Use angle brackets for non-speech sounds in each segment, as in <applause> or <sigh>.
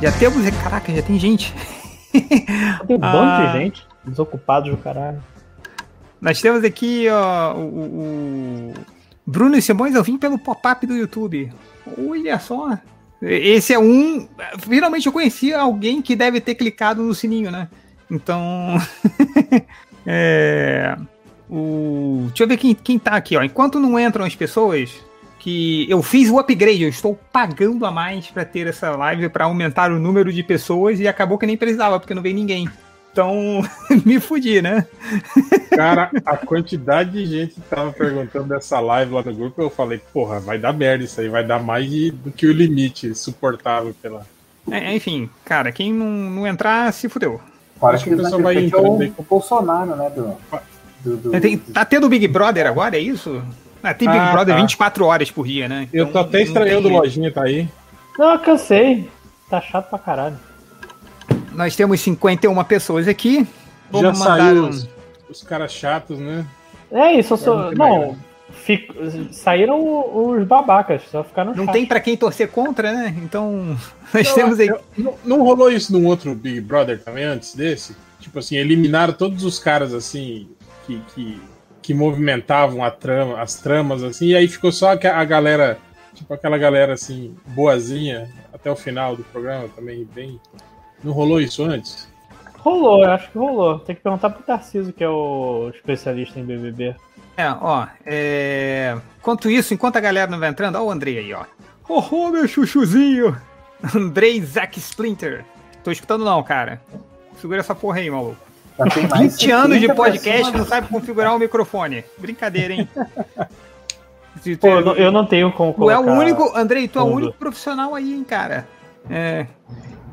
Já temos. Caraca, já tem gente. <laughs> Tem um bando Ah. de gente, desocupados do caralho. Nós temos aqui ó, o, o- Bruno Simões, eu vim pelo pop-up do YouTube. Olha só. Esse é um. Finalmente eu conheci alguém que deve ter clicado no sininho, né? Então. <laughs> é, o, deixa eu ver quem, quem tá aqui, ó. Enquanto não entram as pessoas, que eu fiz o upgrade, eu estou pagando a mais para ter essa live para aumentar o número de pessoas e acabou que nem precisava, porque não veio ninguém. Então, <laughs> me fudi, né? Cara, a quantidade de gente que tava perguntando dessa live lá no grupo, eu falei, porra, vai dar merda isso aí, vai dar mais de- do que o limite suportável pela. É, enfim, cara, quem não, não entrar, se fudeu. Fora Acho que que o pessoal vai vai é o, o Bolsonaro, né? Do, do, do- Tem- tá tendo Big Brother agora, é isso? Ah, tem Big Ah, Brother tá. 24 horas por dia, né? Eu tô Então, até estranhando o lojinha tá aí. Não, eu cansei. Tá chato pra caralho. Nós temos 51 pessoas aqui. Já Vamos mandar saiu um- os, os caras chatos, né? É isso, eu sou. Não fico- saíram os babacas, só ficaram Não tem pra quem torcer contra, né? Então, <laughs> nós temos aí. Eu- não, não rolou isso num outro Big Brother também antes desse? Tipo assim, eliminaram todos os caras assim que, que, que movimentavam a trama, as tramas assim, e aí ficou só a, a galera, tipo aquela galera assim, boazinha até o final do programa também, bem. Não rolou isso antes? Rolou, eu acho que rolou. Tem que perguntar pro Tarcísio, que é o especialista em BBB. É, ó. É... Enquanto isso, enquanto a galera não vai entrando, ó o Andrei aí, ó. Oh, oh, meu chuchuzinho! <laughs> Andrei Zack Splinter. Tô escutando não, cara. Segura essa porra aí, maluco. já tem mais 20 anos de 50 podcast pessoas. não sabe configurar o microfone. Brincadeira, hein? <laughs> Pô, eu não, eu não tenho como Tu é o único, Andrei, tu é o único profissional aí, hein, cara. É...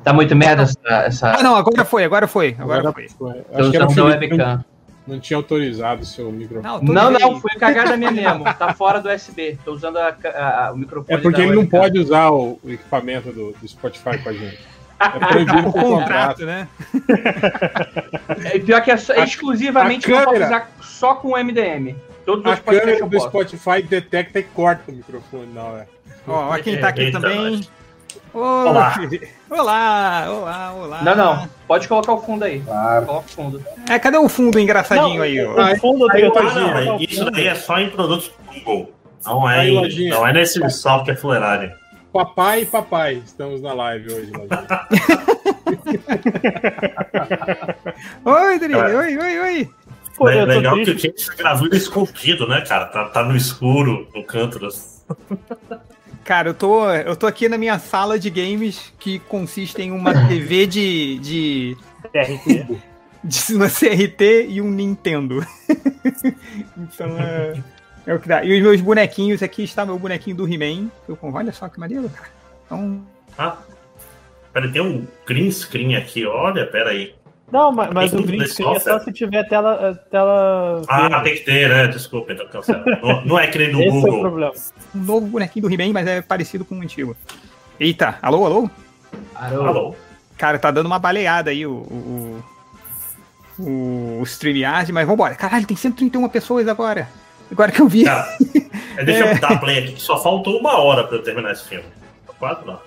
Tá muito merda essa. essa... Ah, não, agora foi, agora foi, agora foi. Tô Acho que era o Felipe não, tinha autorizado o seu microfone. Não, Não, não, foi cagada minha mesmo. Tá fora do USB. Tô usando a, a- o microfone. É porque da ele não pode usar o, o equipamento do, do Spotify com a gente. É <laughs> proibido Por contrato. né? É, pior que é, só- A- exclusivamente a eu posso câmera- usar só com MDM. Todos A câmera do. Spotify detecta e corta o microfone na hora. Ó, ó quem tá aqui Eita, também. nós. Olá. olá, olá, olá. Não, não. Pode colocar o fundo aí. Claro. Coloca o fundo. É, cadê o fundo engraçadinho Não, aí, ó? O fundo do aí, YouTube. Ah, não, é o mas isso fundo. daí é só em produtos Google. Não é, Aí, em- Lojinha. não é nesse software fulerário. Papai e papai, estamos na live hoje. Lojinha. <laughs> Oi, Dri, Cara. oi, oi, oi. Pô, tô Legal que o triste. James tá gravando escondido, né, cara? Tá, tá no escuro, no canto das. Cara, eu tô, eu tô aqui na minha sala de games que consiste em uma <laughs> TV de, de, TRT. <laughs> de uma CRT e um Nintendo. <laughs> então é, é o que dá. E os meus bonequinhos aqui está meu bonequinho do He-Man. Olha só que maneiro, cara. Então, Ah, peraí, tem um green screen aqui, olha, peraí. Não, mas, mas o green screen é só se tiver tela. tela Ah, tem que ter, né? Desculpa, então cancela. Não, não é que nem no <laughs> Esse é o Google. problema. um novo bonequinho do He-Man, mas é parecido com o antigo. Eita, alô, alô? Alô? Cara, tá dando uma baleada aí o, o, o, o StreamYard, mas vambora. Caralho, tem 131 pessoas agora. Agora que eu vi. <laughs> É, deixa eu dar play aqui, que só faltou uma hora pra eu terminar esse filme. Quatro não.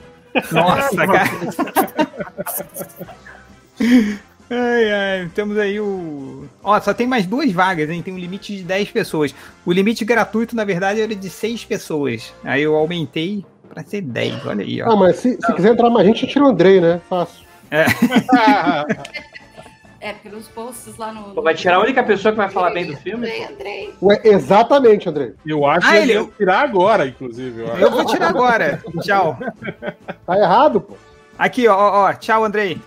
Nossa, <laughs> cara. Ai, ai, temos aí o. Ó, só tem mais duas vagas, hein? Tem um limite de 10 pessoas. O limite gratuito, na verdade, era de 6 pessoas. Aí eu aumentei pra ser 10. Olha aí, Ah, ó. mas se, se quiser entrar mais gente, tira o Andrei, né? Fácil. <laughs> É, porque nos posts lá no. Pô, Vai tirar a única pessoa que vai falar bem do filme? Andrei? Andrei. Ué, exatamente, Andrei. Eu acho Ah, que ele- ia tirar agora, inclusive. Eu. Eu vou tirar agora. <laughs> Tchau. Tá errado, pô. Aqui, ó, ó, ó. Tchau, Andrei.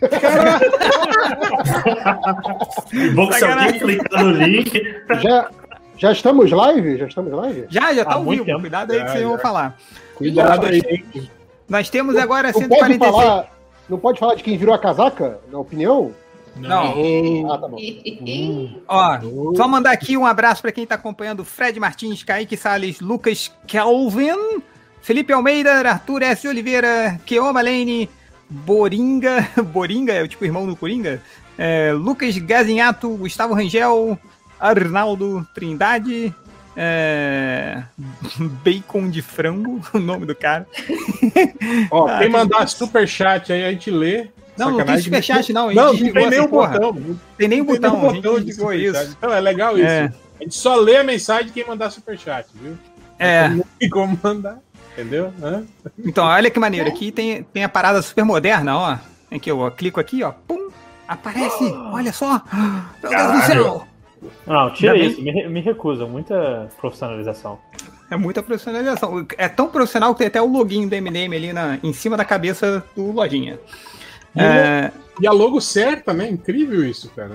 <laughs> Bom que se alguém clicar no link. Já, já estamos live? Já estamos live? Já, já tá ao muito vivo. tempo. Cuidado aí que Já, vocês vão falar. Cuidado aí. Nós temos agora Não pode 146. falar, não pode falar de quem virou a casaca, na opinião? Não. Ah, tá bom. <laughs> Ó, só mandar aqui um abraço para quem tá acompanhando: Fred Martins, Kaique Salles, Lucas Kelvin, Felipe Almeida, Arthur S. Oliveira, Keoma Lane, Boringa. <laughs> Boringa é o tipo irmão do Coringa? é, Lucas Gazinhato, Gustavo Rangel, Arnaldo Trindade, é, <laughs> Bacon de Frango, <laughs> o nome do cara. Ó, Ah, quem que mandar delícia. superchat aí, a gente lê. Não, não tem Sacanagem. superchat, não. a gente Não, não tem nem o botão. Tem Não nem o tem nem botão, o a gente botão de desligou superchat. isso. Então é legal isso. É. A gente só lê a mensagem de quem mandar superchat, viu? É. Não tem como mandar. Entendeu? Hã? Então, olha que maneiro. Aqui tem, tem a parada super moderna, ó. Aqui, eu clico aqui, ó. Pum! Aparece! Olha só! Meu Deus do céu! Não, tira Ainda bem- isso, me, me recusa. Muita profissionalização. É muita profissionalização. É tão profissional que tem até o login do MDM ali na, em cima da cabeça do Lojinha. E, É, e a logo certa, né? Incrível isso, cara.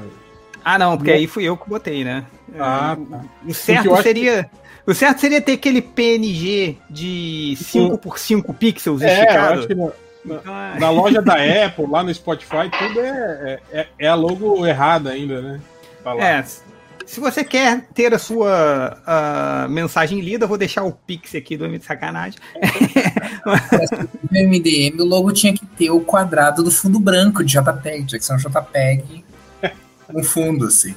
Ah, não, porque aí fui eu que botei, né? Ah, É, tá. O certo eu acho seria. O certo seria ter aquele PNG de 5 por 5 pixels É, esticado. acho que na, Então, é- na loja da Apple, lá no Spotify, tudo é, é, é a logo errada ainda, né? É, se você quer ter a sua mensagem lida, eu vou deixar o pix aqui do M de Sacanagem. No MDM, o logo tinha que ter o quadrado do fundo branco de JPEG, tinha que ser um JPEG com fundo, assim.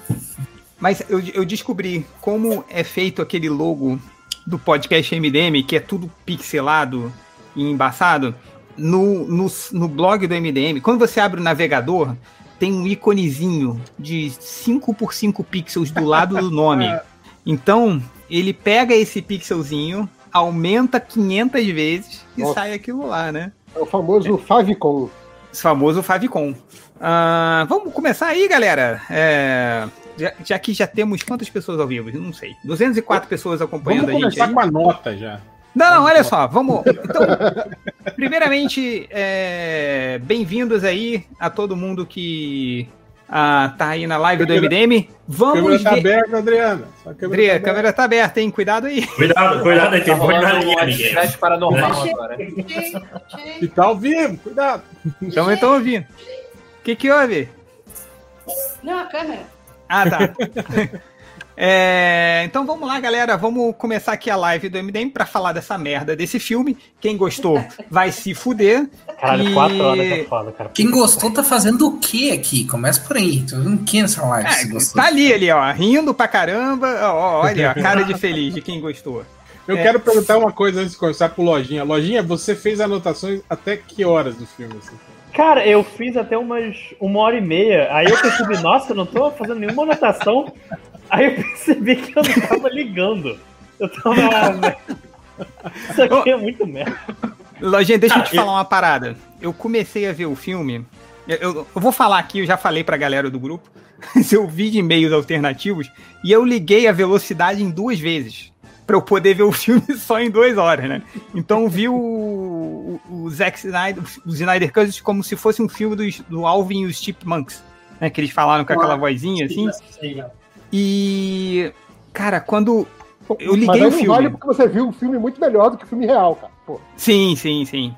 Mas eu, eu descobri como é feito aquele logo do podcast MDM, que é tudo pixelado e embaçado. No, no, no blog do MDM, quando você abre o navegador, tem um íconezinho de 5 por 5 pixels do lado do nome. <laughs> Então, ele pega esse pixelzinho, aumenta 500 vezes e Nossa. sai aquilo lá, né? É o famoso Favicon. Esse famoso Favicon. Ah, vamos começar aí, galera. É, já, já que já temos quantas pessoas ao vivo? Eu Não sei. 204 pessoas acompanhando Vamos a gente. começar aí. com a nota já. Não, não, olha só, vamos. Então, <laughs> primeiramente, é, bem-vindos aí a todo mundo que ah, tá aí na live do MDM. A Vamos câmera tá ver. aberta, Adriana. Só a câmera André, tá a aberta. câmera tá aberta, hein? Cuidado aí. Cuidado, cuidado aí, Tá tem na rolando um linha, paranormal agora. E tá ao vivo, cuidado. Então, então ouvindo. O que que houve? Não, a câmera. Ah, tá. <laughs> É, então vamos lá, galera. Vamos começar aqui a live do MDM pra falar dessa merda desse filme. Quem gostou vai se fuder. Caralho, E- 4 horas é foda, cara. Quem gostou tá fazendo o que aqui? Começa por aí. Tô vendo o que nessa live? É, tá ali, ali, ó, rindo pra caramba. Ó, ó, olha, a cara de feliz de quem gostou. Eu É. quero perguntar uma coisa antes de começar pro Lojinha. Lojinha, você fez anotações até que horas do filme? Assim? Cara, eu fiz até umas uma hora e meia. Aí eu percebi, <laughs> nossa, eu não tô fazendo nenhuma anotação. Aí eu percebi que eu não tava ligando. Eu tava. ah, <laughs> velho. Isso aqui é muito merda. Lojinha, deixa eu Ah, te eu- falar uma parada. Eu comecei a ver o filme. Eu, eu- eu vou falar aqui, eu já falei pra galera do grupo. <laughs> eu vi de meios alternativos e eu liguei a velocidade em duas vezes. Pra eu poder ver o filme <laughs> só em duas horas, né? Então vi o, o, o Zack Snyder, o Snyder Cut como se fosse um filme dos- do, Alvin e os Chipmunks. Né, que eles falaram com aquela vozinha assim. E. Cara, quando. Eu Mas liguei o não filme. vale porque você viu um filme muito melhor do que o filme real, cara. Pô, Sim, sim, sim.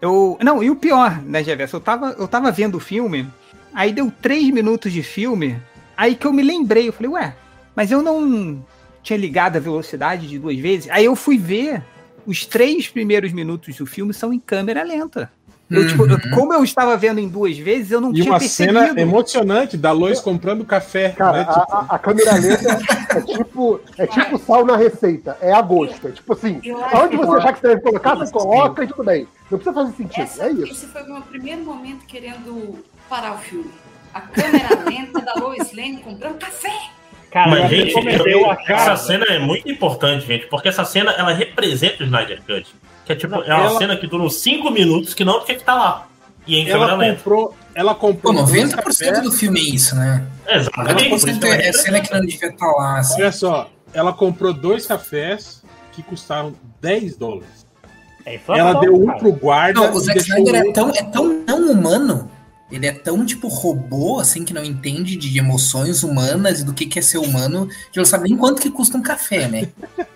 Eu, não, e o pior, né, Jefferson? Eu tava, eu tava vendo o filme, aí deu três minutos de filme, aí que eu me lembrei, eu falei, ué, mas eu não tinha ligado a velocidade de duas vezes. Aí eu fui ver, os três primeiros minutos do filme são em câmera lenta. Eu, tipo, eu- como eu estava vendo em duas vezes, eu não E tinha uma percebido. cena emocionante da Lois comprando café. cara, né? a, Tipo, a- a câmera lenta é tipo, é tipo sal na receita. É a gosto. É tipo assim, aonde você achar que você deve colocar, você coloca e tudo bem. Não precisa fazer sentido. Essa, É isso. Esse foi o meu primeiro momento querendo parar o filme. A câmera lenta da Lois Lane comprando café. Cara, Mas, gente, eu- essa cena é muito importante, gente, porque essa cena ela representa o Snyder Cut. Que é tipo, Não, é uma ela- cena que dura uns 5 minutos que não tinha que estar lá. E em ela comprou. Ela Pô, comprou. dois 90% cafés. do filme é isso, né? Exatamente. por isso 90% que ela é é cena que não devia estar lá. Assim. Olha só, ela comprou dois cafés que custaram 10 dólares. É Ela deu um cara. pro guarda. Não, o Zack Snyder é tão, é tão não humano. Ele é tão, tipo, robô, assim, que não entende de emoções humanas e do que, que é ser humano, que não sabe nem quanto que custa um café, né? <laughs>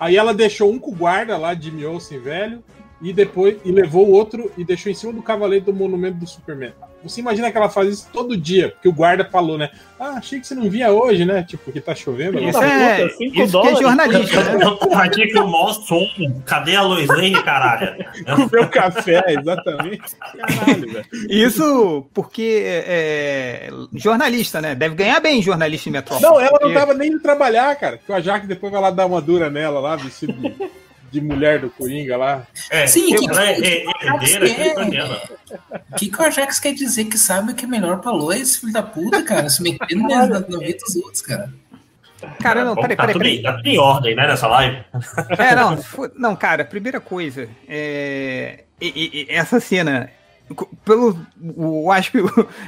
Aí ela deixou um com o guarda lá de Olsen velho e depois e levou o outro e deixou em cima do cavaleiro do monumento do Superman. Você imagina que ela faz isso todo dia, porque o guarda falou, né? Ah, achei que você não vinha hoje, né? Tipo, porque tá chovendo. Isso é, puta, cinco isso que é dólares. jornalista, né? Eu tô aqui que eu mostro um. Cadê a Lois Lane, caralho? Comeu café, exatamente. Caralho, velho. Isso porque é, jornalista, né? Deve ganhar bem jornalista em metrópole. Não, ela não tava nem indo trabalhar, cara. Que a Jaque depois vai lá dar uma dura nela lá, vestido de, de mulher do Coringa lá. É, Sim, que- ela é, é, é herdeira que- kryptoniana. O que, que o Ajax quer dizer que sabe o que é melhor pra Lois, filho da puta, cara? Se metendo na, na, vida dos outros, cara. Cara, não, peraí, tá, peraí, tudo peraí. tá tudo em ordem, né, nessa live? É, não, não, cara, primeira coisa, é, e- e- e essa cena, pelo, o- eu acho que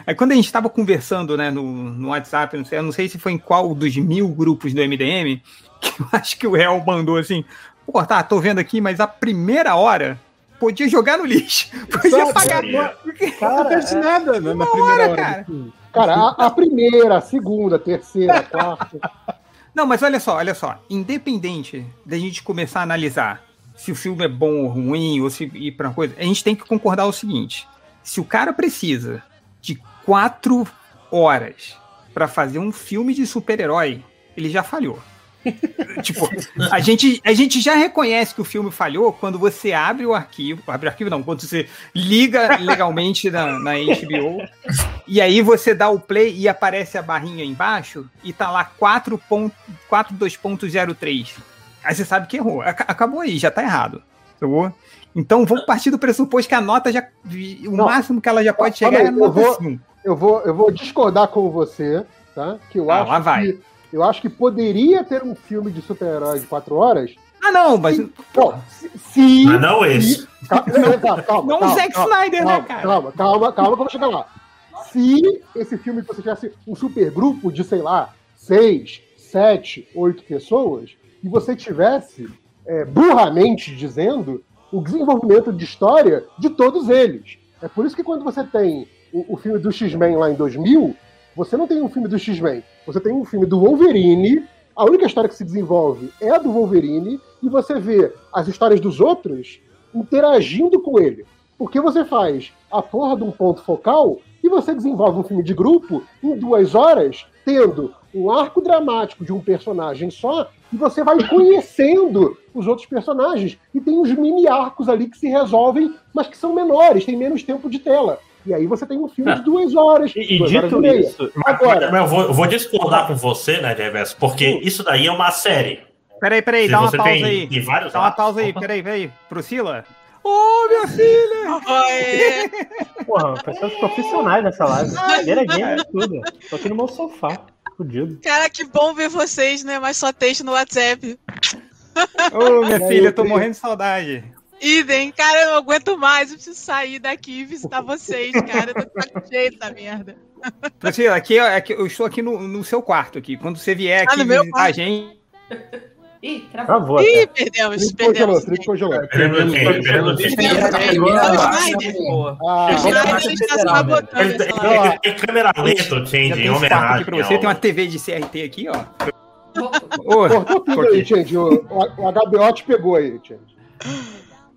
é quando a gente estava conversando, né, no, no WhatsApp, não sei, eu não sei se foi em qual dos mil grupos do MDM, que eu acho que o réu mandou assim, pô, tá, tô vendo aqui, mas a primeira hora podia jogar no lixo, <laughs> podia Sabe, pagar, porque- Não Cara, acontece é- nada né, na primeira hora, hora. cara. filme. cara, a, a primeira, a segunda, a terceira, a quarta. <laughs> Não, mas olha só, olha só. Independente da gente começar a analisar se o filme é bom ou ruim, ou se ir pra uma coisa, a gente tem que concordar o seguinte: se o cara precisa de quatro horas pra fazer um filme de super-herói, ele já falhou. <laughs> tipo, a gente, a gente já reconhece que o filme falhou quando você abre o arquivo, abre o arquivo não, quando você liga legalmente na, na HBO e aí você dá o play e aparece a barrinha embaixo e tá lá 4.42.03. Aí você sabe que errou. Aca- Acabou aí, já tá errado. Então vamos partir do pressuposto que a nota já. O Não. máximo que ela já pode chegar é a aí, eu nota vou- 5. Eu vou, eu vou discordar com você, tá? Que eu Ah, acho lá vai. que eu acho que poderia ter um filme de super-herói de quatro horas. Ah, não, mas. Pô, se, se- Mas não esse. Calma, calma, <laughs> calma, Não o Zack calma, Snyder, né, cara? Calma, calma, calma, que eu vou chegar lá. Se esse filme você tivesse um supergrupo de, sei lá, seis, sete, oito pessoas, e você tivesse, é, burramente dizendo, o desenvolvimento de história de todos eles. É por isso que quando você tem o, o filme do X-Men lá em 2000, você não tem um filme do X-Men, você tem um filme do Wolverine, a única história que se desenvolve é a do Wolverine, e você vê as histórias dos outros interagindo com ele. Porque você faz a porra de um ponto focal e você desenvolve um filme de grupo em duas horas, tendo um arco dramático de um personagem só, e você vai conhecendo os outros personagens. E tem uns mini arcos ali que se resolvem, mas que são menores, tem menos tempo de tela. E aí você tem um filme de duas horas. E, e duas horas dito meia. isso, Agora, Mas eu vou, vou discordar com você, né, de reverso, porque isso daí é uma série. Peraí, peraí, Se dá uma pausa tem, aí. Dá uma pausa aí, peraí, peraí. Priscila? Ô, minha filha! Oi! porra, pessoas profissionais nessa live. Cadeira game e tudo. Tô aqui no meu sofá, fudido. Cara, que bom ver vocês, né? Mas só texto no WhatsApp. Ô, minha E aí, filha, eu tô morrendo de saudade. Idem, cara, eu não aguento mais. Eu preciso sair daqui e visitar vocês, cara. Eu tô cheio <laughs> da merda. Priscila, aqui, aqui, eu estou aqui no, no seu quarto aqui. Quando você vier Ah, aqui no meu visitar a quarto. gente. Ih, travou. Ih, perdemos, perdemos. congelou. Ah, sabotando Ele tem, câmera lenta, Change, em homenagem. você, tem uma TV de CRT aqui, ó. Cortou tudo aí, gente. O, o, o HBO te pegou aí, gente.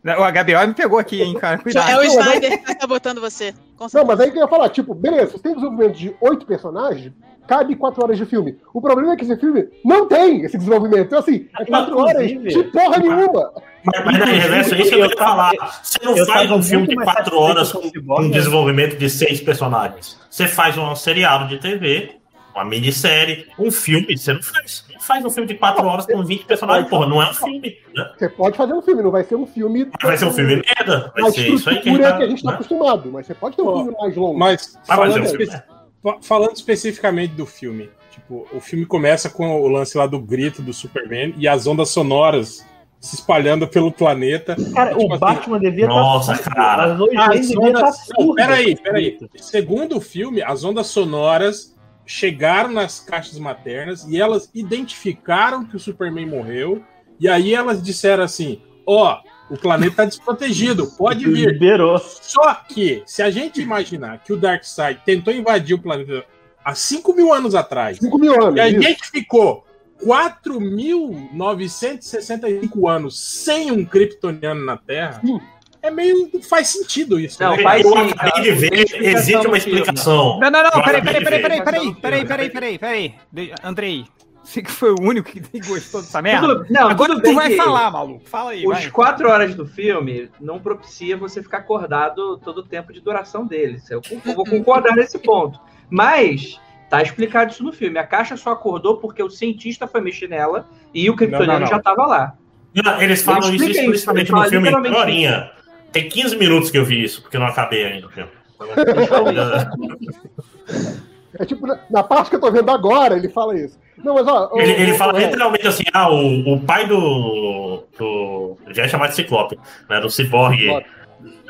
O HBO me pegou aqui, hein, cara. Cuidado. É o Snyder que tá sabotando você. Não, mas aí que eu ia falar, tipo, beleza, você tem desenvolvimento de oito personagens, cabe quatro horas de filme. O problema é que esse filme não tem esse desenvolvimento. Então, assim, é quatro horas de porra nenhuma. Mas, mas na reverso, é isso que eu tava- falar. Você não eu faz um filme de quatro horas com com né? desenvolvimento de seis personagens. Você faz um seriado de TV, uma minissérie, um filme, você não faz. Não faz um filme de quatro horas com 20 personagens, porra, não é um filme. Né? Você pode fazer um filme, não vai ser um filme. Mas vai ser um filme merda. Vai ser isso aí que a estrutura gente que a gente tá né? acostumado, mas você pode ter um filme mais longo. Mas Ah, mas é falando, um filme. espe- fa- falando especificamente do filme, tipo, o filme começa com o lance lá do grito do Superman e as ondas sonoras se espalhando pelo planeta. Cara, Tipo o assim, Batman devia estar. Nossa, cara. As Lois As Lane devia estar ondas. Não, surda. peraí, peraí. Segundo o filme, as ondas sonoras chegaram nas caixas maternas e elas identificaram que o Superman morreu. E aí elas disseram assim: ó, o planeta tá desprotegido, pode vir. Liberou. Só que, se a gente imaginar que o Darkseid tentou invadir o planeta há 5 mil anos atrás, 5 mil anos. e a isso. gente ficou 4.965 anos sem um kryptoniano na Terra, Sim. É meio. Faz sentido isso. Não, né? faz eu sim, acabei cara. de ver, existe uma explicação. Não, não, não, peraí, peraí, peraí, peraí, peraí, peraí, peraí, peraí, peraí. De- Andrei, você que foi o único que <laughs> gostou dessa merda. Tudo- não, Agora tu vai falar, maluco. Fala aí, Os vai. quatro horas do filme não propicia você ficar acordado todo o tempo de duração dele. Eu vou concordar nesse ponto. Mas tá explicado isso no filme. A caixa só acordou porque o cientista foi mexer nela e o não. já tava lá. Não, Eles falam isso explicitamente no filme Florinha. Tem 15 minutos que eu vi isso, porque eu não acabei ainda o filme. <laughs> É tipo, na, parte que eu tô vendo agora, ele fala isso. Não, mas ó. Ele, ô, ele fala literalmente assim: ah, o, o pai do. do já é chamado de Ciclope, né? Do Cyborg. É,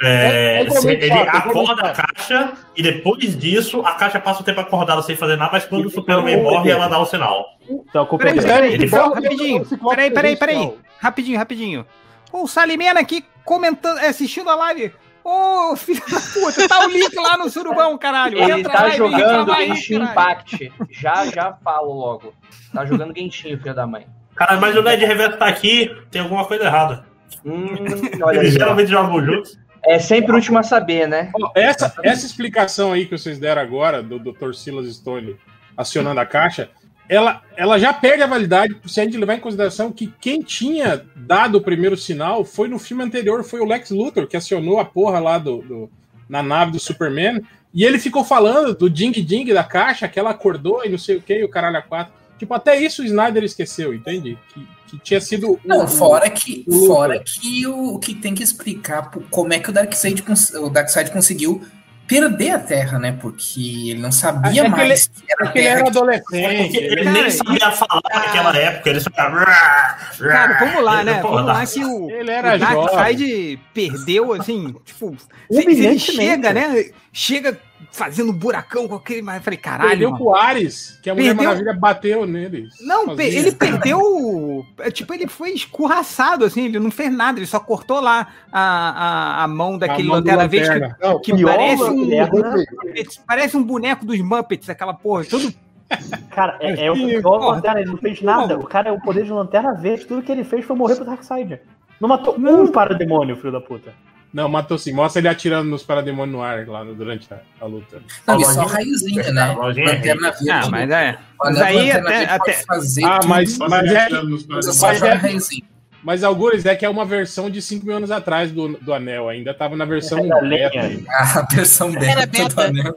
É- é ele chato, é acorda a caixa e depois disso a caixa passa o tempo acordada sem fazer nada, mas quando o Superman morre, ela dá o sinal. Então, Peraí, é peraí, peraí, Ele fala- rapidinho. o Peraí, peraí, peraí. Rapidinho, rapidinho. Ô, o Salimena aqui comentando, é, assistindo a live. Ô, filho da puta, tá o link lá no surubão, caralho. Ele Entra tá e jogando reclamar aí, Genshin caralho. Impact. Já, já falo logo. Tá jogando Genshin, filho da mãe. Cara, mas o Ned Reverso tá aqui, tem alguma coisa errada. Hum, olha Eles geralmente jogam juntos. É sempre o último a saber, né? Essa, essa explicação aí que vocês deram agora, do Dr. Silas Stone acionando a caixa, ela, ela já perde a validade se a gente levar em consideração que quem tinha dado o primeiro sinal foi no filme anterior, foi o Lex Luthor, que acionou a porra lá do, do- na nave do Superman, e ele ficou falando do ding-ding da caixa, que ela acordou e não sei o que, e o caralho a quatro. Tipo, até isso o Snyder esqueceu, entende? Que, que tinha sido. Não, o- fora que, o- fora que o, o que tem que explicar como é que o Darkseid, o Darkseid conseguiu perder a Terra, né? Porque ele não sabia É que mais que era a Porque ele era que- adolescente. Ele ele- nem sabia falar naquela época, ele só ficava. Cara, vamos lá, né? Vamos lá que o, Ele era o Darkseid perdeu, assim, tipo... Ele Humilhantemente. chega, né? Chega fazendo um buracão com aquele... Mas eu falei, caralho, Perdeu mano. pro Ares, que a Mulher Perdeu- Maravilha bateu nele. Não, sozinha. ele <laughs> perdeu. é, Tipo, ele foi escorraçado, assim, ele não fez nada, ele só cortou lá a, a, a mão daquele mão do Lanterna Verde que. Não, que parece um Muppets, parece um boneco dos Muppets, aquela porra, todo. <laughs> Cara, é, é o pior. Lanterna, ele não fez nada. O cara é o poder de Lanterna Verde, tudo que ele fez foi morrer pro Darkseid. Não matou um parademônio, filho da puta. Não, matou sim. Mostra ele atirando nos parademônios no ar lá durante a, a luta. Não, e Ó, só lojinha- raiozinho, né? lojinha Lanterna verde. Ah, mas é. Mas aí até. Até fazer Ah, mas, mas, é, mas só mas é- raiozinho. mas Algures é que é uma versão de 5 mil anos atrás do, do anel. Ainda tava na versão É da beta. lenha. aí. A versão Era beta do beta. anel.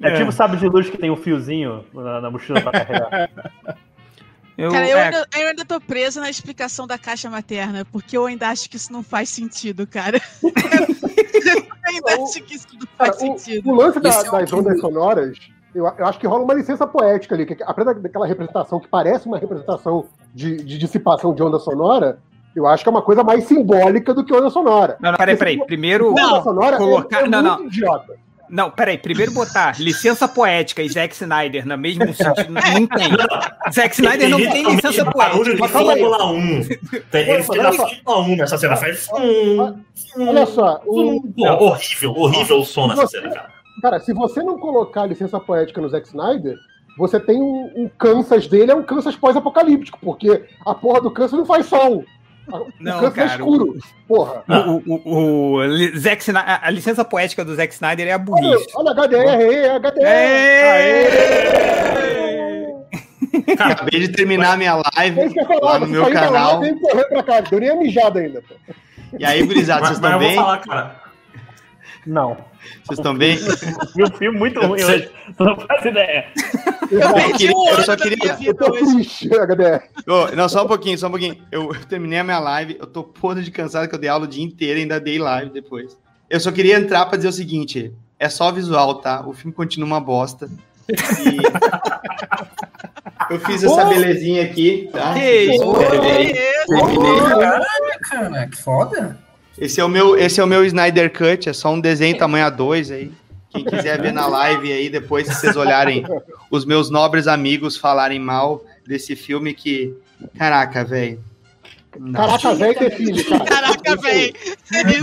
É tipo sabe de luz que tem um fiozinho na, na mochila pra carregar. <laughs> Eu, Cara, eu, é, ainda, eu ainda tô presa na explicação da caixa materna, porque eu ainda acho que isso não faz sentido, cara. <laughs> eu ainda acho que isso não Cara, faz o, sentido. o lance da- é o das que- ondas sonoras, eu, eu acho que rola uma licença poética ali, que apesar daquela representação que parece uma representação de, de dissipação de onda sonora, eu acho que é uma coisa mais simbólica do que onda sonora. Não, não, peraí, peraí. Primeiro. onda sonora colocar- é, é não, muito não. idiota. Não, peraí. Primeiro botar licença poética e Zack Snyder no mesmo sentido. Não tem. Zack Snyder não tem licença barulho poética. de calma aí. Fórmula 1. Tem- Ele fez Olha a só. Fórmula 1 nessa cena. Faz. Hum, Olha só, o, horrível, horrível o som nessa cena, cara. cara, se você não colocar licença poética no Zack Snyder, você tem um, um Kansas dele, é um Kansas pós-apocalíptico, porque a porra do Kansas não faz som. O Não, Kansas é cara, escuro. Porra. O, o, o, o Zack Snyder, a licença poética do Zack Snyder é a Olha, burrice. olha HDR, HDR. Acabei de terminar minha É live eu ia falar, lá no meu canal. live e correr pra cá, deu nem a mijada ainda. pô. E aí, gurizada, Mas, vocês mas eu estão vou falar, cara. Não. Vocês estão bem? E um filme muito ruim hoje. Não faz ideia. Eu, perdi queria- um eu só queria. vida Eu tô triste, HDR. Ô, não, só um pouquinho, só um pouquinho. Eu, eu terminei a minha live, eu tô podre de cansado que eu dei aula o dia inteiro e ainda dei live depois. Eu só queria entrar pra dizer o seguinte: é só visual, tá? O filme continua uma bosta. E eu fiz essa belezinha aqui, tá? Que isso? Terminei. Caralho, cara, que foda. Esse é o meu, esse é o meu Snyder Cut, é só um desenho tamanho A2 aí. Quem quiser ver na live aí, depois se vocês olharem os meus nobres amigos falarem mal desse filme que, caraca, velho. Caraca, velho define, cara. Caraca, velho.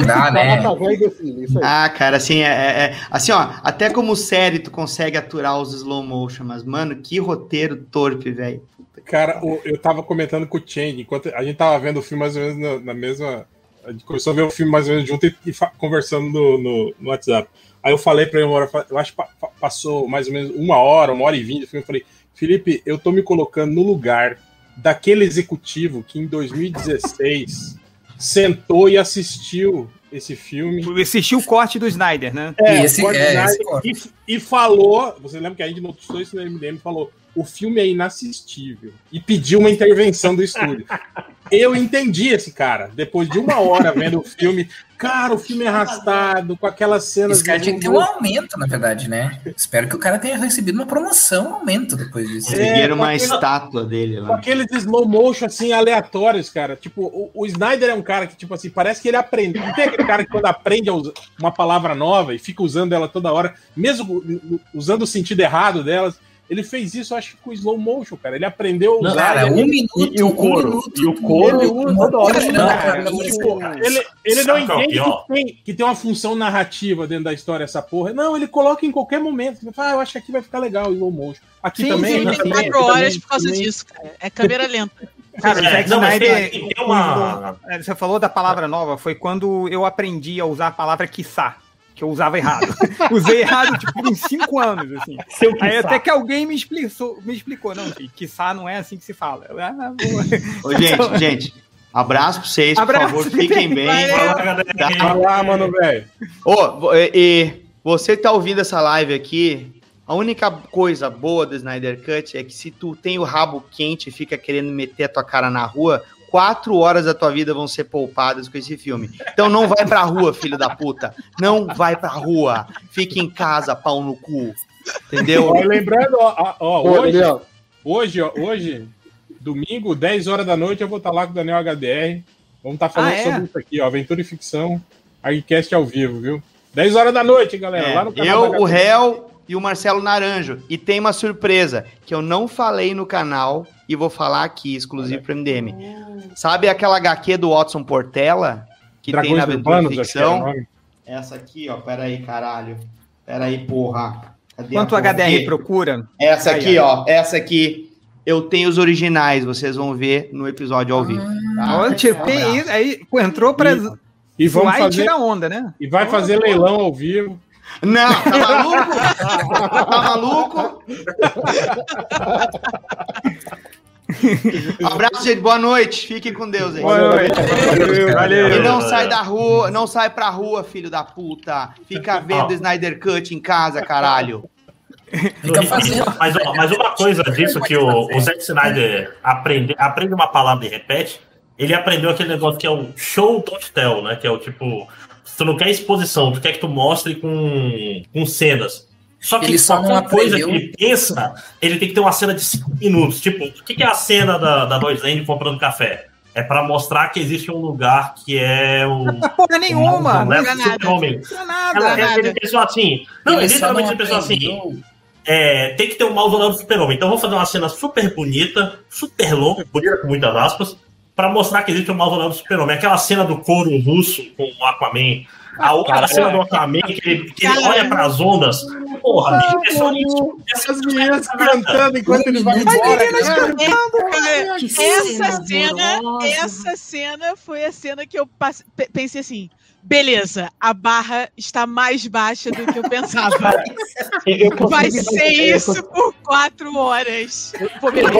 Dá, né? Caraca, velho define, isso aí. Ah, cara, assim, é, é- é- assim, ó, até como série tu consegue aturar os slow motion, mas, mano, que roteiro torpe, velho. Cara, o- eu tava comentando com o Change, enquanto a gente tava vendo o filme mais ou menos na, na mesma A gente começou a ver o filme mais ou menos junto e, e conversando no, no, no WhatsApp. Aí eu falei pra ele uma hora, eu acho que pa- pa- passou mais ou menos uma hora, uma hora e vinte do filme. Eu falei, Felipe, eu tô me colocando no lugar daquele executivo que em 2016 sentou e assistiu esse filme. Assistiu o corte do Snyder, né? É, E esse- é, esse corte. e, e falou, você lembra que a gente notou isso no MDM falou, o filme é inassistível e pediu uma intervenção do estúdio. Eu entendi esse cara, depois de uma hora vendo o filme, cara, o filme é arrastado, com aquelas cenas. Esse cara de tinha que ter um aumento, na verdade, né? Espero que o cara tenha recebido uma promoção, um aumento depois disso. Conseguiram com uma aquele- estátua dele Com lá. aqueles slow motion assim aleatórios, cara. Tipo, o, o Snyder é um cara que, tipo assim, parece que ele aprende. Não tem aquele cara que quando aprende a usar uma palavra nova e fica usando ela toda hora, mesmo usando o sentido errado delas. Ele fez isso, acho que com slow motion, cara. Ele aprendeu a usar. cara, ele, um minuto, E o couro? E o couro Ele ele, não é o entende que tem, que tem uma função narrativa dentro da história, essa porra. Não, ele coloca em qualquer momento. Ele fala, ah, eu acho que aqui vai ficar legal o slow motion. Aqui Sim, também. sim, Tem quatro horas por causa também. disso, cara. É câmera lenta. <laughs> Cara, o É, Zack não, mas Snyder. tem- tem uma- Você falou da palavra nova, foi quando eu aprendi a usar a palavra quiçá, que eu usava errado. <laughs> Usei errado, tipo, em cinco anos, assim. Seu Aí quiçá. até que alguém me explicou, me explicou, não, filho, quiçá não é assim que se fala. Eu, ah. Ô, <laughs> gente, gente, abraço pra vocês, por Abraço. favor, fiquem bem. Vai lá, mano, velho. Ô, e, e você que tá ouvindo essa live aqui, a única coisa boa do Snyder Cut é que se tu tem o rabo quente e fica querendo meter a tua cara na rua, quatro horas da tua vida vão ser poupadas com esse filme. Então não vai pra rua, filho da puta. Não vai pra rua. Fica em casa, pau no cu. Entendeu? Ó, lembrando, ó, ó, hoje, hoje, ó, hoje, domingo, 10 horas da noite, eu vou estar lá com o Daniel HDR. Vamos estar falando Ah, é? sobre isso aqui, ó, Aventura e Ficção, Argcast ao vivo, viu? 10 horas da noite, galera, É, lá no canal eu, o réu e o Marcelo Naranjo. E tem uma surpresa que eu não falei no canal e vou falar aqui, exclusivo pro MDM. Sabe aquela HQ do Watson Portela? Que tem na Dragões Aventura Ficção? nome. Essa aqui, ó. Pera aí, caralho. Pera aí, porra. Cadê Quanto HDR procura? Essa aqui, ó. Essa aqui. Eu tenho os originais, vocês vão ver no episódio ao vivo. tá? Tipo, tem isso, aí aí, entrou pra E vamos e fazer, tirar onda, né? e vai fazer leilão ao vivo. Não, tá maluco? tá maluco? <laughs> Abraço, gente. Boa noite. Fiquem com Deus aí. Boa noite. Valeu, valeu. E não sai da rua, não sai pra rua, filho da puta. Fica vendo Snyder Cut em casa, caralho. Mas, ó, mas uma coisa disso que o, o Zack Snyder aprende, aprende uma palavra e repete, ele aprendeu aquele negócio que é o show don't tell, né? Que é o tipo, tu não quer exposição, tu quer que tu mostre com, com cenas. Só que Ele só não qualquer coisa que ele pensa, ele tem que ter uma cena de 5 minutos. Tipo, o que, que é a cena da, da Lois Lane comprando café? É pra mostrar que existe um lugar que é o. Porra nenhuma! Não, Não é é nada. super-homem. é nada. Ela, nada. ele pensou assim. Não, Ele não literalmente ele pensou assim é, tem que ter um mausoléu do super-homem. Então vamos fazer uma cena super bonita, super longa, bonita com muitas aspas, pra mostrar que existe um mausoléu do super-homem. Aquela cena do couro russo com o Aquaman. A outra cena do Aquaman, que ele, que ele olha pras ondas. Porra, bicho, é só isso. Essas meninas cantando enquanto ele vai As embora. essa cena essa cena foi a cena que eu pensei assim. Beleza, a barra está mais baixa do que eu pensava. <laughs> Eu, eu Vai ser eu isso por quatro horas. Eu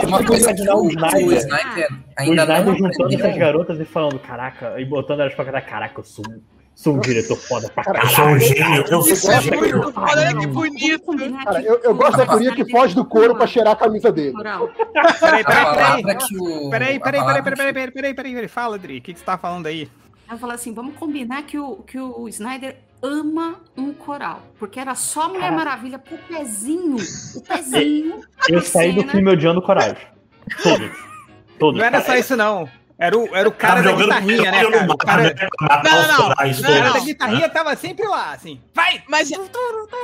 Uma coisa que imaginar o o Snyder, o Snyder o ainda Snyder não juntando essas garotas e falando, caraca, e botando elas pra cantar, caraca, eu sou, um- sou um diretor foda pra Eu caralho. sou um gênio, eu Isso sou é um gênio. muito olha que bonito. Cara, eu, eu gosto da teoria que foge do couro pra cheirar a camisa dele. <laughs> Peraí, peraí, peraí. o. Peraí, peraí, peraí, peraí, peraí, peraí, peraí, peraí. Fala, Adri, o que, que você tá falando aí? Ela fala assim: vamos combinar que o, que o Snyder ama um coral. Porque era só Mulher Caraca. Maravilha pro pezinho. O pezinho. Eu saí do cena. filme odiando coragem. Todos. <laughs> Todos. Não era só isso, não. Era o, era o cara da guitarrinha, né, cara? O cara, Não, não, não, cara todos. da guitarrinha tava sempre lá, assim. Vai! Mas,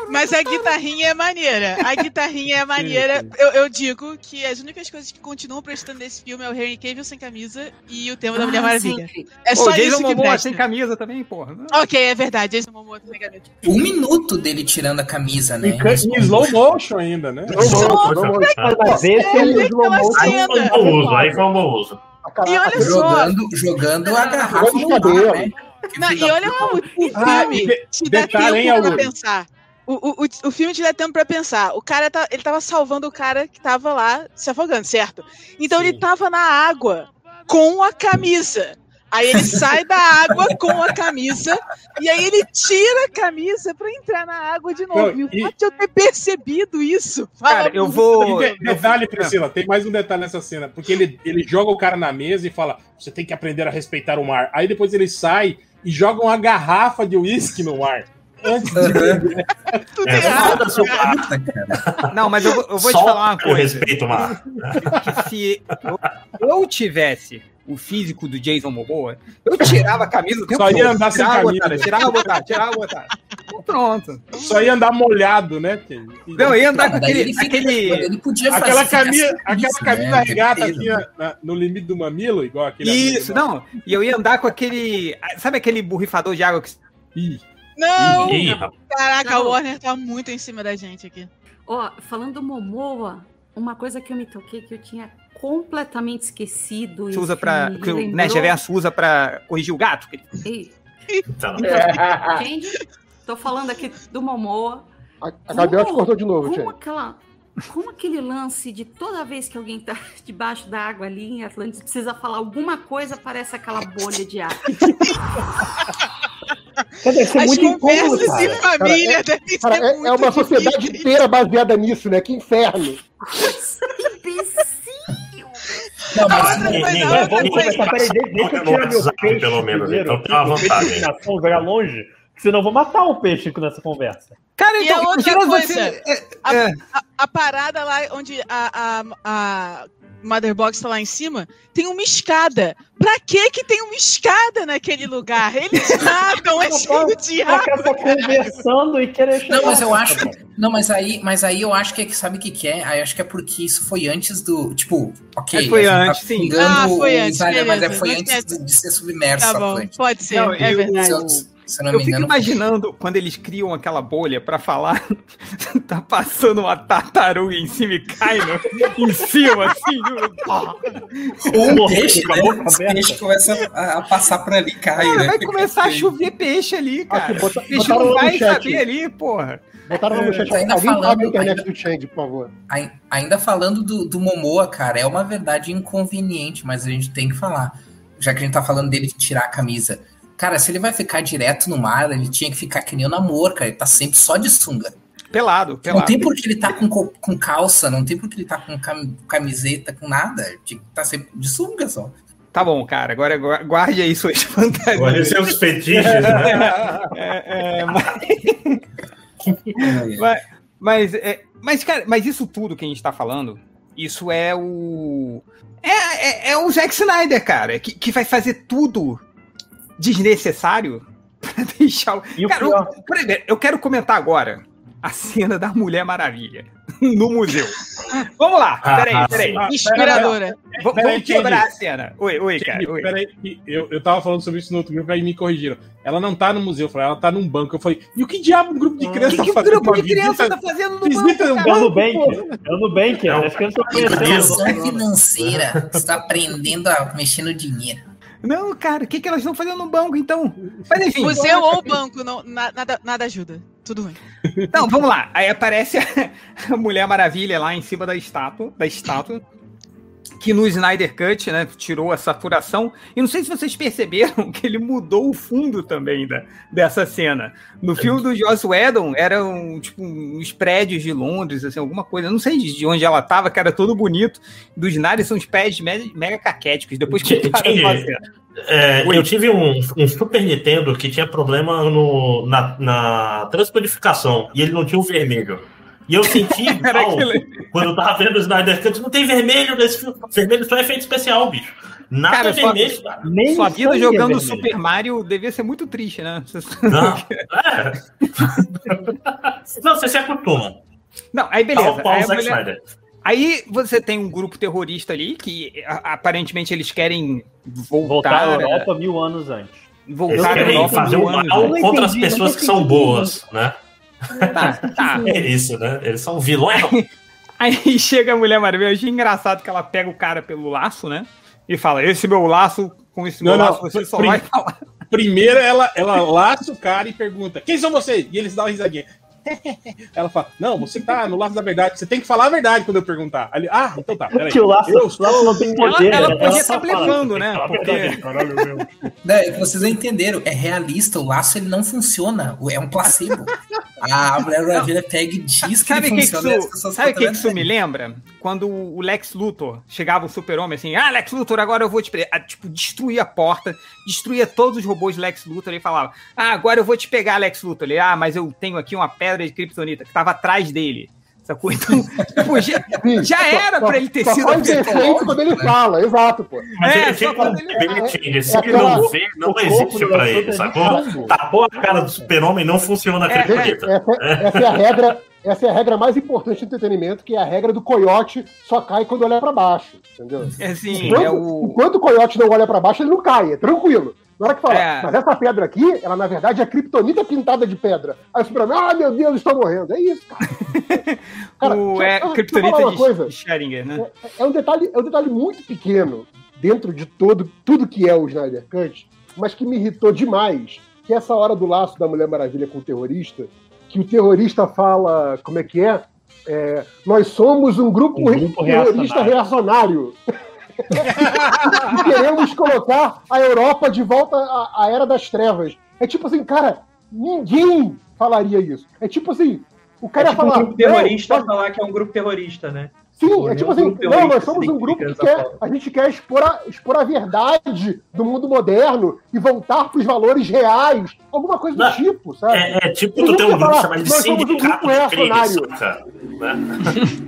mas a guitarrinha é maneira. A guitarrinha é <laughs> maneira. Eu, eu digo que as únicas coisas que continuam prestando nesse filme é o Henry Cavill sem camisa e o tema da Mulher Ah, Maravilha. sempre. É só Jason isso que Momoa presta. sem camisa também, porra. Ok, é verdade. Jason Momoa sem camisa. Um minuto dele tirando a camisa, né? Em, ca- em slow motion ainda, né? Vamos, vamos. Mas esse é Aquela slow motion. Aí foi um bom uso, aí foi E olha só. Jogando, jogando a garrafa Jogando no cabelo. né? Não, e olha o, o Ah, filme de- te dá tempo pra Augusto? pensar. O, o, o, filme te dá tempo pra pensar. O cara tá, ele tava salvando o cara que tava lá se afogando, certo? Então ele tava na água com a camisa. Aí ele sai da água com a camisa e aí ele tira a camisa pra entrar na água de novo. Não, e o fato de eu ter percebido isso. Cara, eu vou. E de- detalhe, Priscila, tem mais um detalhe nessa cena, porque ele, ele joga o cara na mesa e fala: você tem que aprender a respeitar o mar. Aí depois ele sai e joga uma garrafa de uísque no mar. Antes de <laughs> Tudo É, errado. cara. Não, mas eu, vou- eu vou te Só falar uma Eu coisa. respeito o mar. que se eu, eu tivesse o físico do Jason Momoa, eu tirava a camisa o tempo Só ia todo. andar sem tirava, camisa. Botar, tirava, botar, tirava, botar. Então, pronto. Só ia andar molhado, né? Ken? Não, eu ia andar Não, com aquele... ele, fica- aquele... ele podia fazer Aquela camisa, aquela isso, camisa né, regata assim, na- no limite do mamilo, igual aquele. Isso, não. E eu ia andar com aquele... Sabe aquele borrifador de água que... Ih, Não! Ih. Caraca, Não. o Warner tá muito em cima da gente aqui. Ó, falando do Momoa, uma coisa que eu me toquei que eu tinha completamente esquecido. se e usa pra... Que o lembrou- Nerd Reverso usa pra corrigir o gato. Ei, Então, <laughs> entende? Tô falando aqui do Momoa. A, a Gabriela te cortou de novo, Como Tia. aquela. Como aquele lance de toda vez que alguém tá <laughs> debaixo da água ali em Atlantis precisa falar alguma coisa, parece aquela bolha de ar. Cara, deve ser As muito incômodo, cara. família Cara, ser é, muito é uma sociedade inteira baseada nisso, né? Que inferno. <laughs> Não, mas Ninguém- coisa. conversar, peraí, de- deixa eu tirar meu peixe pelo menos, primeiro, então tem uma vantagem. jogar longe, senão eu vou matar o peixe nessa conversa. Cara, E então, a outra coisa, você... a- A, a parada lá onde a, a, a Mother Box tá lá em cima, tem uma escada. Pra que que tem uma escada naquele lugar? Eles <laughs> nadam, é cheio de só <laughs> conversando e querer chegar. Não, mas eu Tá acho que. Não, mas aí, mas aí eu acho que é que sabe o que, que é? Aí eu acho que é porque isso foi antes do. Tipo, ok. É, foi gente antes, sim. xingando Ah, foi antes, mas é, foi antes de, de ser submerso Tá bom, pode ser, Não, é eu- verdade. Eu, se eu não Eu me fico engano. imaginando quando eles criam aquela bolha pra falar, <laughs> tá passando uma tartaruga em cima e cai no, em cima, assim. Ou um peixe, né? aberta. peixes começam a, a passar por ali, cai, Cara, né? vai começar a chover peixe ali, cara. Aqui, bota- o peixe não vai saber ali, porra. Botaram no chat. ainda Alguém falando- a internet ainda- do Chang, por favor. Ai- Ainda falando do, do Momoa, cara, é uma verdade inconveniente, mas a gente tem que falar. Já que a gente tá falando dele tirar a camisa. Cara, se ele vai ficar direto no mar, ele tinha que ficar que nem o namoro, cara. Ele tá sempre só de sunga. Pelado, Não pelado. tem por que ele tá com, co- com calça, não tem por que ele tá com cam- camiseta, com nada. Ele tinha que tá sempre de sunga só. Tá bom, cara. Agora gu- guarde aí suas <laughs> fantasias. É os fetiches, né? <laughs> É, é, mas, <laughs> mas, mas, é, mas, cara, mas isso tudo que a gente tá falando, isso é o. É, é, é o Zack Snyder, cara, que, que vai fazer tudo desnecessário <laughs> pra deixar o. E o Cara, pior- eu, eu quero comentar agora a cena da Mulher Maravilha <laughs> no museu. Vamos lá, Ah, peraí, peraí. ah, Inspiradora. V- peraí, Vamos quebrar a cena. Oi, oi, cara. Oi. Peraí, que eu, eu tava falando sobre isso no outro grupo, aí me corrigiram. Ela não tá no museu, eu falei, ela tá num banco. Eu falei, e o que diabo um grupo de O criança que, tá o fazendo? grupo uma de criança tá fazendo no visita banco? É o banco, Nubank. É o Nubank. É o- crianças estão Educação financeira. Você tá aprendendo a mexer no dinheiro. Não, cara, o que, que elas estão fazendo no banco, então? Mas enfim. Museu ou banco, não, na- nada, nada ajuda. Tudo ruim. Não, vamos lá. Aí aparece <laughs> a Mulher Maravilha lá em cima da estátua, da estátua, que no Snyder Cut, né, tirou a saturação. E não sei se vocês perceberam <laughs> que ele mudou o fundo também da, dessa cena. No filme do Joss Whedon, eram tipo uns prédios de Londres, assim, alguma coisa. Eu não sei de onde ela tava, que era todo bonito. Do Snyder são uns prédios mega, mega caquéticos. Depois que. É, eu tive um, um Super Nintendo que tinha problema no, na, na transcodificação e ele não tinha o vermelho. E eu senti <laughs> mal aquele- quando eu tava vendo o Snyder Cut. Não tem vermelho nesse filme. Vermelho só é efeito especial, bicho. Nada Cara, é vermelho, cara. Nem Sua vida é jogando vermelho. Super Mario devia ser muito triste, né? Não, <laughs> é. não você se acostuma. Não, aí beleza. Qual Aí, a mulher- aí você tem um grupo terrorista ali que a- aparentemente eles querem voltar, Voltar à né? Europa mil anos antes. Eles voltar à Europa fazer mil o mal contra as pessoas que são boas, né? Tá, tá. <laughs> É isso, né? Eles são vilões. Aí chega a Mulher Maravilha, eu achei engraçado que ela pega o cara pelo laço, né? E fala, esse meu laço, com esse meu Não, não, laço, você só prim- vai falar. Primeiro ela, ela laça o cara e pergunta: Quem são vocês? E eles dão uma risadinha. <laughs> Ela fala: Não, você tá no laço da verdade. Você tem que falar a verdade quando eu perguntar. Ali, ah, então tá. Peraí. Que o laço, Eu laço não tem poder. Ela, ela né? podia estar fala, blefando, "Tem que né? Porque verdade, caralho, meu." Não, é que vocês não entenderam. É realista, o laço ele não funciona. É um placebo. A Mulher Maravilha pega e diz que Sabe o ele que, que funciona. e as isso, sabe o que, que isso me lembra? Quando o Lex Luthor chegava o super-homem assim, ah, Lex Luthor, agora eu vou te pegar. Ah, Tipo, destruir a porta, destruía todos os robôs de Lex Luthor e falava, ah, agora eu vou te pegar, Lex Luthor. Ele, ah, mas eu tenho aqui uma pedra de Kryptonita que tava atrás dele. Sacou? Então, <laughs> tipo, já, Sim, já só- era pra ele ter só sido afetado. quando ele fala, exato, pô. Mas É, ele só fica quando um ele-. Se é ele não vê, não existe Lex ele, é sacou? Tapou a cara do super-homem, não funciona a É, criptonita. Essa, essa é a regra. Essa é a regra mais importante do entretenimento, que é a regra do coiote só cai quando olha pra baixo, entendeu? É assim, enquanto, é o. enquanto o coiote não olha pra baixo, ele não cai, é tranquilo. Na hora que fala, É. mas essa pedra aqui, ela na verdade é criptonita pintada de pedra. Aí o Superman, ah, meu Deus, estou morrendo. É isso, cara. <laughs> Cara, o é, uma de, coisa. de Schrödinger, né? É um detalhe, é um detalhe muito pequeno dentro de todo tudo que é o Snyder Cut, mas que me irritou demais, que é essa hora do laço da Mulher Maravilha com o terrorista, que o terrorista fala, como é que é? É, nós somos um grupo, Um grupo terrorista reacionário. e <laughs> queremos colocar a Europa de volta à, à era das trevas. É tipo assim, cara, ninguém falaria isso. É tipo assim, o É cara tipo ia um falar. grupo terrorista "Não, falar que é um grupo terrorista, né? Sim, Pô, é tipo assim, não, nós somos um grupo que quer, forma. a gente quer expor a, expor a verdade do mundo moderno e voltar para os valores reais, alguma coisa Não, do tipo, sabe? É, é tipo tu nunca um grupo chamado de "Nós somos um sindicato grupo de crime, reacionário." saca? Né?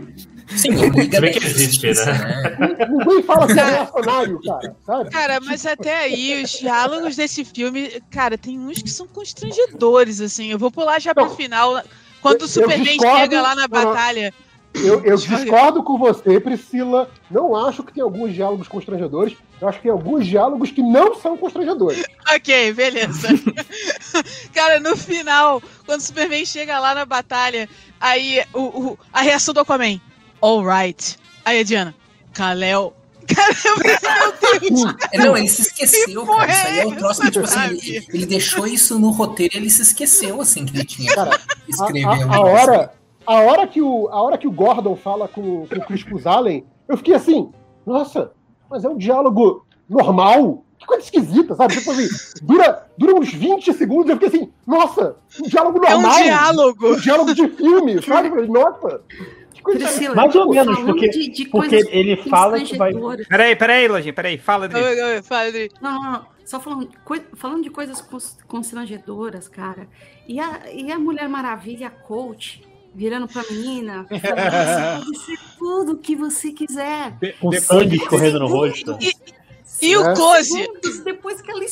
<laughs> Sim, Liga Se bem que existe, Justiça, né? Ninguém fala que é reacionário, cara, sabe? Cara, mas até aí, os diálogos desse filme, cara, tem uns que são constrangedores, assim. Eu vou pular já pro Não, final. Quando eu- o Superman discordo, chega lá na batalha. Eu, eu discordo com você, Priscila. Não acho que tem alguns diálogos constrangedores. Eu acho que tem alguns diálogos que não são constrangedores. Ok, beleza. <laughs> Cara, no final, quando o Superman chega lá na batalha, aí o, o- a reação do Aquaman. Alright. Aí a Diana. Kalel. <laughs> Cara, meu Deus. É, Não, ele se esqueceu, cara. Isso aí é um troço que, tipo assim, ele, ele deixou isso no roteiro e ele se esqueceu, assim, que ele tinha Cara, que A, escrever. a- a negócio. hora, a, hora que o, a hora que o Gordon fala com, com o Crispus Allen, eu fiquei assim, nossa, mas é um diálogo normal? Que coisa esquisita, sabe? Tipo assim, dura, dura uns 20 segundos, eu fiquei assim, nossa, um diálogo É um normal. diálogo. Um diálogo de filme, sabe? Nossa, Priscila, Mais ou menos, falando porque- de, de porque ele fala que vai-. Peraí, peraí, Lojinha, peraí, fala, Adri. Oi, oi, fala, Adri. Não, não, não. Só falando, falando de coisas cons- constrangedoras, cara. E a, e a Mulher Maravilha, a coach, virando pra menina, <laughs> falando, "Você pode ser tudo o que você quiser. Com sangue escorrendo no rosto. E o É. close? Segundos depois que ela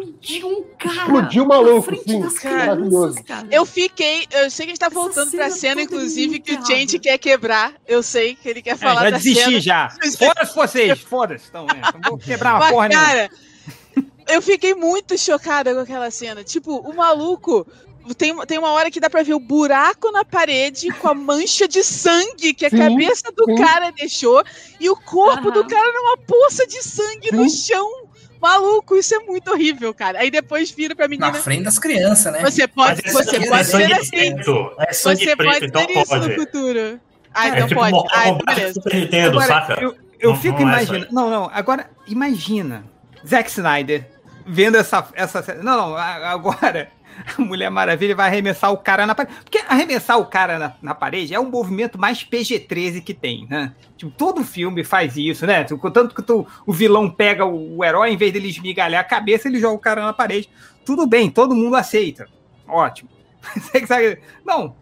explodiu um cara. Explodiu o na maluco, frente sim. das Maravilhoso. crianças, cara. Eu fiquei. Eu sei que a gente tá Essa voltando pra cena cena, toda inclusive, que o. Change quer quebrar. Eu sei que ele quer É, falar já da desisti cena. já. Foda-se vocês, <laughs> foda-se. Então, é, então vou quebrar uma Mas, porra nenhuma. cara, eu fiquei muito chocada com aquela cena. Tipo, o maluco. Tem, tem uma hora que dá pra ver o buraco na parede com a mancha de sangue que a Sim, cabeça do sim. cara deixou e o corpo do Aham. cara numa poça de sangue no Sim. chão. Maluco, isso é muito horrível, cara. Aí depois vira pra Na menina. frente das crianças, né? Você pode, Mas você é pode sangue ser assim. preto. É sangue Você preto, pode então ser isso no pode. futuro. Ah, É então tipo pode. Ah, beleza. Super Nintendo, Agora, saca? Eu, eu Não- fico não é imaginando. Não, não. Agora, imagina. Zack Snyder vendo essa. essa não, não. Agora. A <laughs> Mulher Maravilha vai arremessar o cara na parede. Porque arremessar o cara na, na parede é o movimento mais PG-13 que tem, né? Tipo, todo filme faz isso, né? Tanto que tu- o vilão pega o, o herói, em vez dele esmigalhar a cabeça, ele joga o cara na parede. Tudo bem, todo mundo aceita. Ótimo. <laughs> Snyder- Não,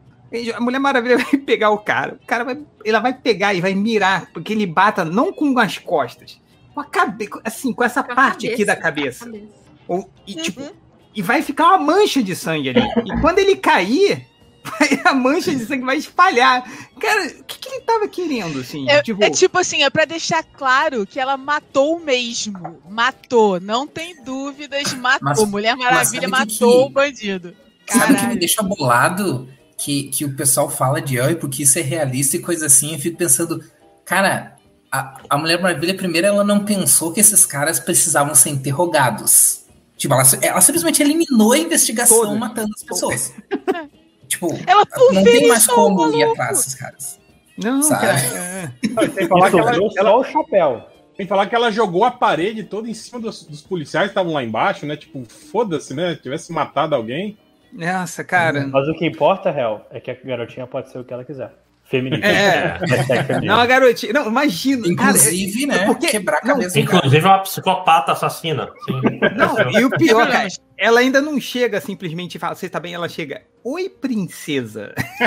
a Mulher Maravilha <laughs> vai pegar o cara. O cara vai. Ela vai pegar e vai mirar, porque ele bata não com as costas, com a cabeça. Assim, com essa Com a parte aqui cabeça, da com a cabeça. cabeça. Ou, e, tipo, Uhum. E vai ficar uma mancha de sangue ali. E quando ele cair, <laughs> vai- a mancha de sangue vai espalhar. Cara, o que, que ele tava querendo, assim? É tipo, é tipo assim, é pra deixar claro que ela matou mesmo. Matou, não tem dúvidas, matou. Mas- Mulher Maravilha matou que- o bandido. Sabe o que me Caralho. deixa bolado? Que, que o pessoal fala de ai, porque isso é realista e coisa assim. Eu fico pensando, cara, a, a Mulher Maravilha, primeiro, ela não pensou que esses caras precisavam ser interrogados. Tipo, ela, ela simplesmente eliminou a investigação matando as pessoas. <laughs> tipo, Ela não tem mais como ir maluco. atrás desses caras. Não, Sabe? cara. é. Tem que falar que ela, Sobrou ela- só o chapéu. tem que falar que ela jogou a parede toda em cima dos, dos policiais que estavam lá embaixo, né? Tipo, foda-se, né? Tivesse matado alguém. Nossa, cara. Mas o que importa, Hel, é que a garotinha pode ser o que ela quiser. Feminista. É. Hashtag feminista. Não, a garotinha. Não, imagina. Inclusive, cara, né? porque- quebrar a cabeça cara. Inclusive é uma psicopata assassina. Sim. Não, e o pior, cara, ela ainda não chega simplesmente e fala, você tá bem? Ela chega, oi, princesa. <laughs>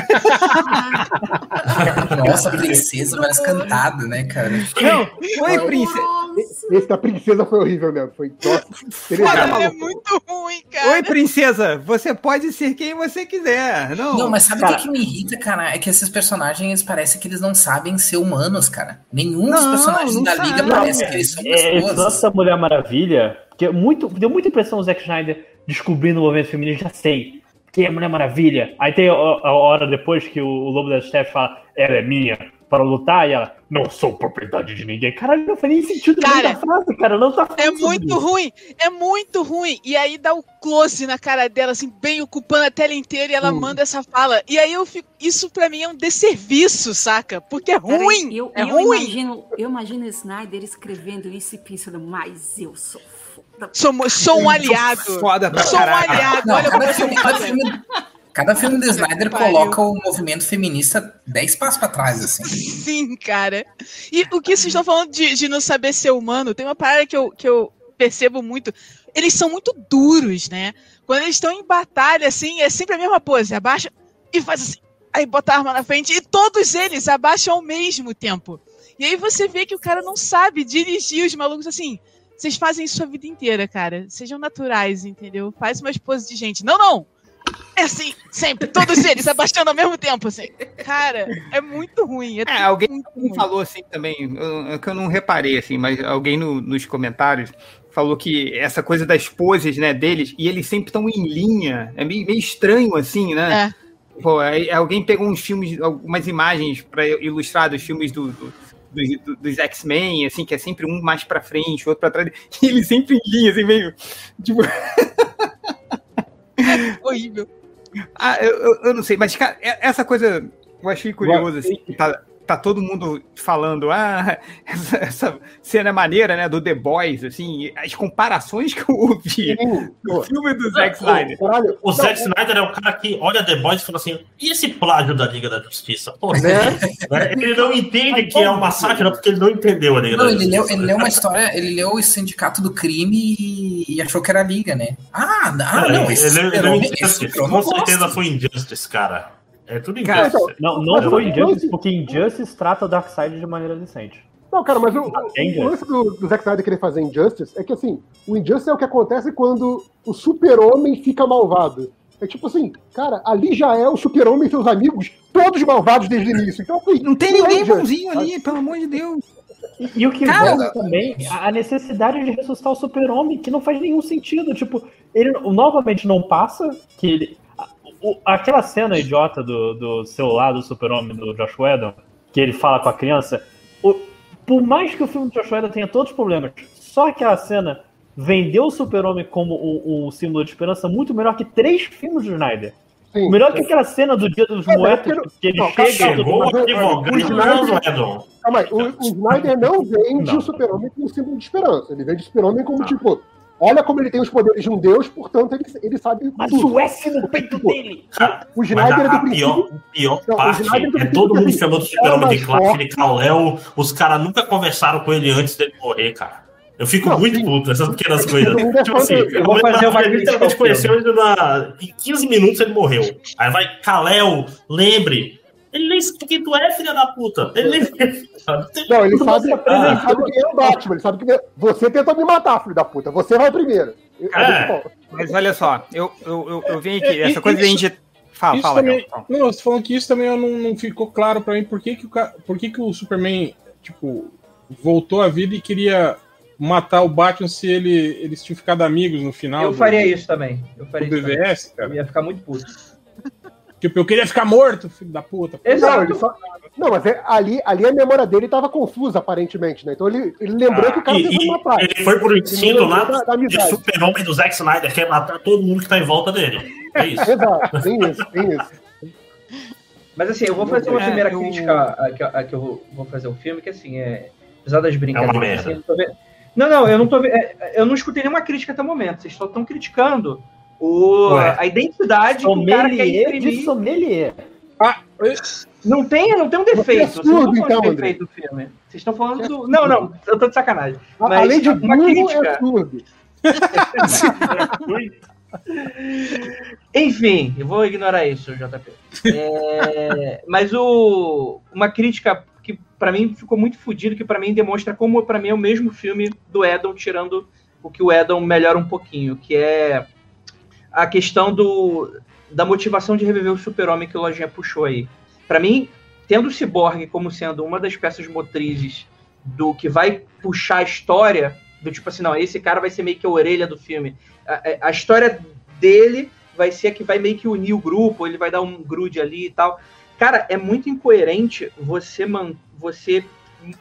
Nossa, princesa parece cantado, né, cara? Não, oi, princesa. Esse da princesa foi horrível mesmo. Foi nossa, Foda, Cara, é muito ruim, cara. Oi, princesa, você pode ser quem você quiser. Não, Não, mas sabe o que, que me irrita, cara? É que esses personagens parece que eles não sabem ser humanos, cara. Nenhum dos Não, personagens não da sabe. Liga parece que eles são É, lance pessoas. da Mulher Maravilha, que é muito, deu muita impressão o Zack Snyder descobrindo o movimento feminino, já sei. Que é a Mulher Maravilha. Aí tem a, a hora depois que o, o Lobo da Steppe fala, ela é minha, para lutar, e ela, não sou propriedade de ninguém. Caralho, não faz nem sentido Cara, frase, cara. Não tá É muito isso. ruim, é muito ruim. E aí dá o close na cara dela, assim, bem ocupando a tela inteira, e ela Hum. manda essa fala. E aí eu fico. Isso pra mim é um desserviço, saca? Porque é Cara, ruim. Eu, é eu ruim. Imagino, eu imagino o Snyder escrevendo isso e pensando, mas eu sou foda. Sou, sou um aliado. Foda pra Sou um caralho. aliado. Não, Olha cada eu sou filme, cada filme, cada filme do Snyder coloca o movimento feminista 10 passos pra trás, assim. Sim, cara. E o que vocês estão falando de, de não saber ser humano, tem uma parada que eu, que eu percebo muito. Eles são muito duros, né? Quando eles estão em batalha, assim, é sempre a mesma pose. Abaixa e faz assim. Aí bota a arma na frente e todos eles abaixam ao mesmo tempo. E aí você vê que o cara não sabe dirigir os malucos assim. Vocês fazem isso a vida inteira, cara. Sejam naturais, entendeu? Faz umas poses de gente. Não, não! É assim, sempre, todos eles <laughs> abaixando ao mesmo tempo, assim. Cara, é muito ruim. É, É, alguém falou assim também, eu, é que eu não reparei assim, mas alguém no- nos comentários falou que essa coisa das poses, né, deles, e eles sempre estão em linha, é meio, meio estranho assim, né? Pô, aí alguém pegou uns filmes, algumas imagens para ilustrar dos filmes do, do- dos, do- dos X-Men, assim, que é sempre um mais pra frente, outro pra trás, <laughs> e eles sempre em linha, assim, meio, tipo, <laughs> Horrível. ah, eu, eu, eu não sei, mas cara, é- essa coisa eu achei curioso, assim, que tá, tá todo mundo falando, ah, <laughs> essa, essa cena maneira, né, do The Boys, assim, as comparações que eu ouvi Sim, do filme do Zack Snyder. caralho. O Não, Zack Snyder é o cara que olha The Boys e fala assim: e esse plágio da Liga da Justiça? Pô, Né? né? Ele não entende que é uma sátira porque ele não entendeu a Liga Não, da ele Justiça. leu, ele leu uma história, ele leu o Sindicato do Crime e, e achou que era a Liga, né? Ah, ah É, não, esse ele, ele, ele, esse super-homem com certeza foi Injustice, cara. É tudo Cara, Injustice. Não, não Mas foi Injustice, porque Injustice trata o Darkseid de maneira decente. Não, cara, mas o, o, Injustice. o lance do, do Zack Snyder querer fazer Injustice é que, assim, o Injustice é o que acontece quando o super-homem fica malvado. É tipo assim, cara, ali já é o super-homem e seus amigos, todos malvados desde o início. Então, assim, Não tem não é ninguém Injustice. bonzinho ali, pelo amor de Deus. E, e o que Cara, também, a a necessidade de ressuscitar o super-homem, que não faz nenhum sentido. Tipo, ele novamente não passa, que ele. O- aquela cena idiota do, do celular do super-homem do Josh Whedon, que ele fala com a criança, o- por mais que o filme do Josh Whedon tenha todos os problemas, só aquela cena vendeu o super-homem como um, um símbolo de esperança muito melhor que três filmes do Snyder. Sim. Melhor que aquela cena do Dia dos É, Moetos, aquele- que ele não, chega e Chegou o o- advogado o. Calma aí, o, o Snyder não vende Não. o super-homem como símbolo de esperança. Ele vende o super-homem como, tipo, olha como ele tem os poderes de um deus, portanto ele, ele sabe Mas tudo. o S no peito dele! Cara, O Snyder é a, do pior, pior Não, parte é todo mundo que chamando o é super-homem de Clark, de Kal-El. Os caras nunca conversaram com ele antes dele morrer, cara. Eu fico Não, muito sim. puto essas pequenas coisas. É tipo assim, dele. Eu vou a fazer uma literalmente conheceu ele na... em 15 minutos ele morreu. Aí vai, Kal-El, lembre. Ele nem sabe quem tu é, filha da puta. Ele nem. <laughs> Não, ele sabe, ele ele. sabe quem é o Batman, ele sabe que você tentou me matar, filho da puta. Você vai primeiro. Eu- É. eu- Mas olha só, eu, eu, eu, eu venho aqui, É, essa e- coisa isso- gente. Fala, isso fala, também, fala. não, você falando que isso também não, não ficou claro pra mim por que, que, o, por que, que o Superman, tipo, voltou à vida e queria matar o Batman se ele, eles tinham ficado amigos no final Eu do, faria isso também. Eu do faria isso também. BVS, Eu cara. ia ficar muito puto. Tipo, eu queria ficar morto, filho da puta. Não, Exato. ele só, Não, mas é- ali, ali a memória dele estava confusa, aparentemente, né? Então ele, ele lembrou que o cara E- parte. ele foi pro instinto lá da- da de super-homem do Zack Snyder, quer matar todo mundo que tá em volta dele. É isso. Exato, tem isso, tem isso. Mas assim, eu vou fazer uma É, primeira eu- crítica a, que, a que eu vou, fazer o filme, que assim, é. Apesar das brincadeiras. É uma merda. assim, eu não, tô vendo- não, não, eu não tô é, Eu não escutei nenhuma crítica até o momento. Vocês só estão criticando o, Ué. a identidade que o cara quer Sommelier de imprimir. sommelier. Ah, Não tem, não tem um defeito. Você é Vocês não surdo, estão falando então, de defeito do filme. Vocês estão falando do. Não, não, eu tô de sacanagem. A- Mas Além de uma burro, crítica- é surdo. <laughs> Enfim, eu vou ignorar isso, JP. É, mas o, uma crítica que pra mim ficou muito fodido, que pra mim demonstra como pra mim é o mesmo filme do Edon, tirando o que o Edon melhora um pouquinho, que é a questão do, da motivação de reviver o super-homem que o Lojinha puxou aí. Pra mim, tendo o Cyborg como sendo uma das peças motrizes do que vai puxar a história, do tipo assim, não, esse cara vai ser meio que a orelha do filme. A, a- a história dele vai ser a que vai meio que unir o grupo, ele vai dar um grude ali e tal. Cara, é muito incoerente você, man, você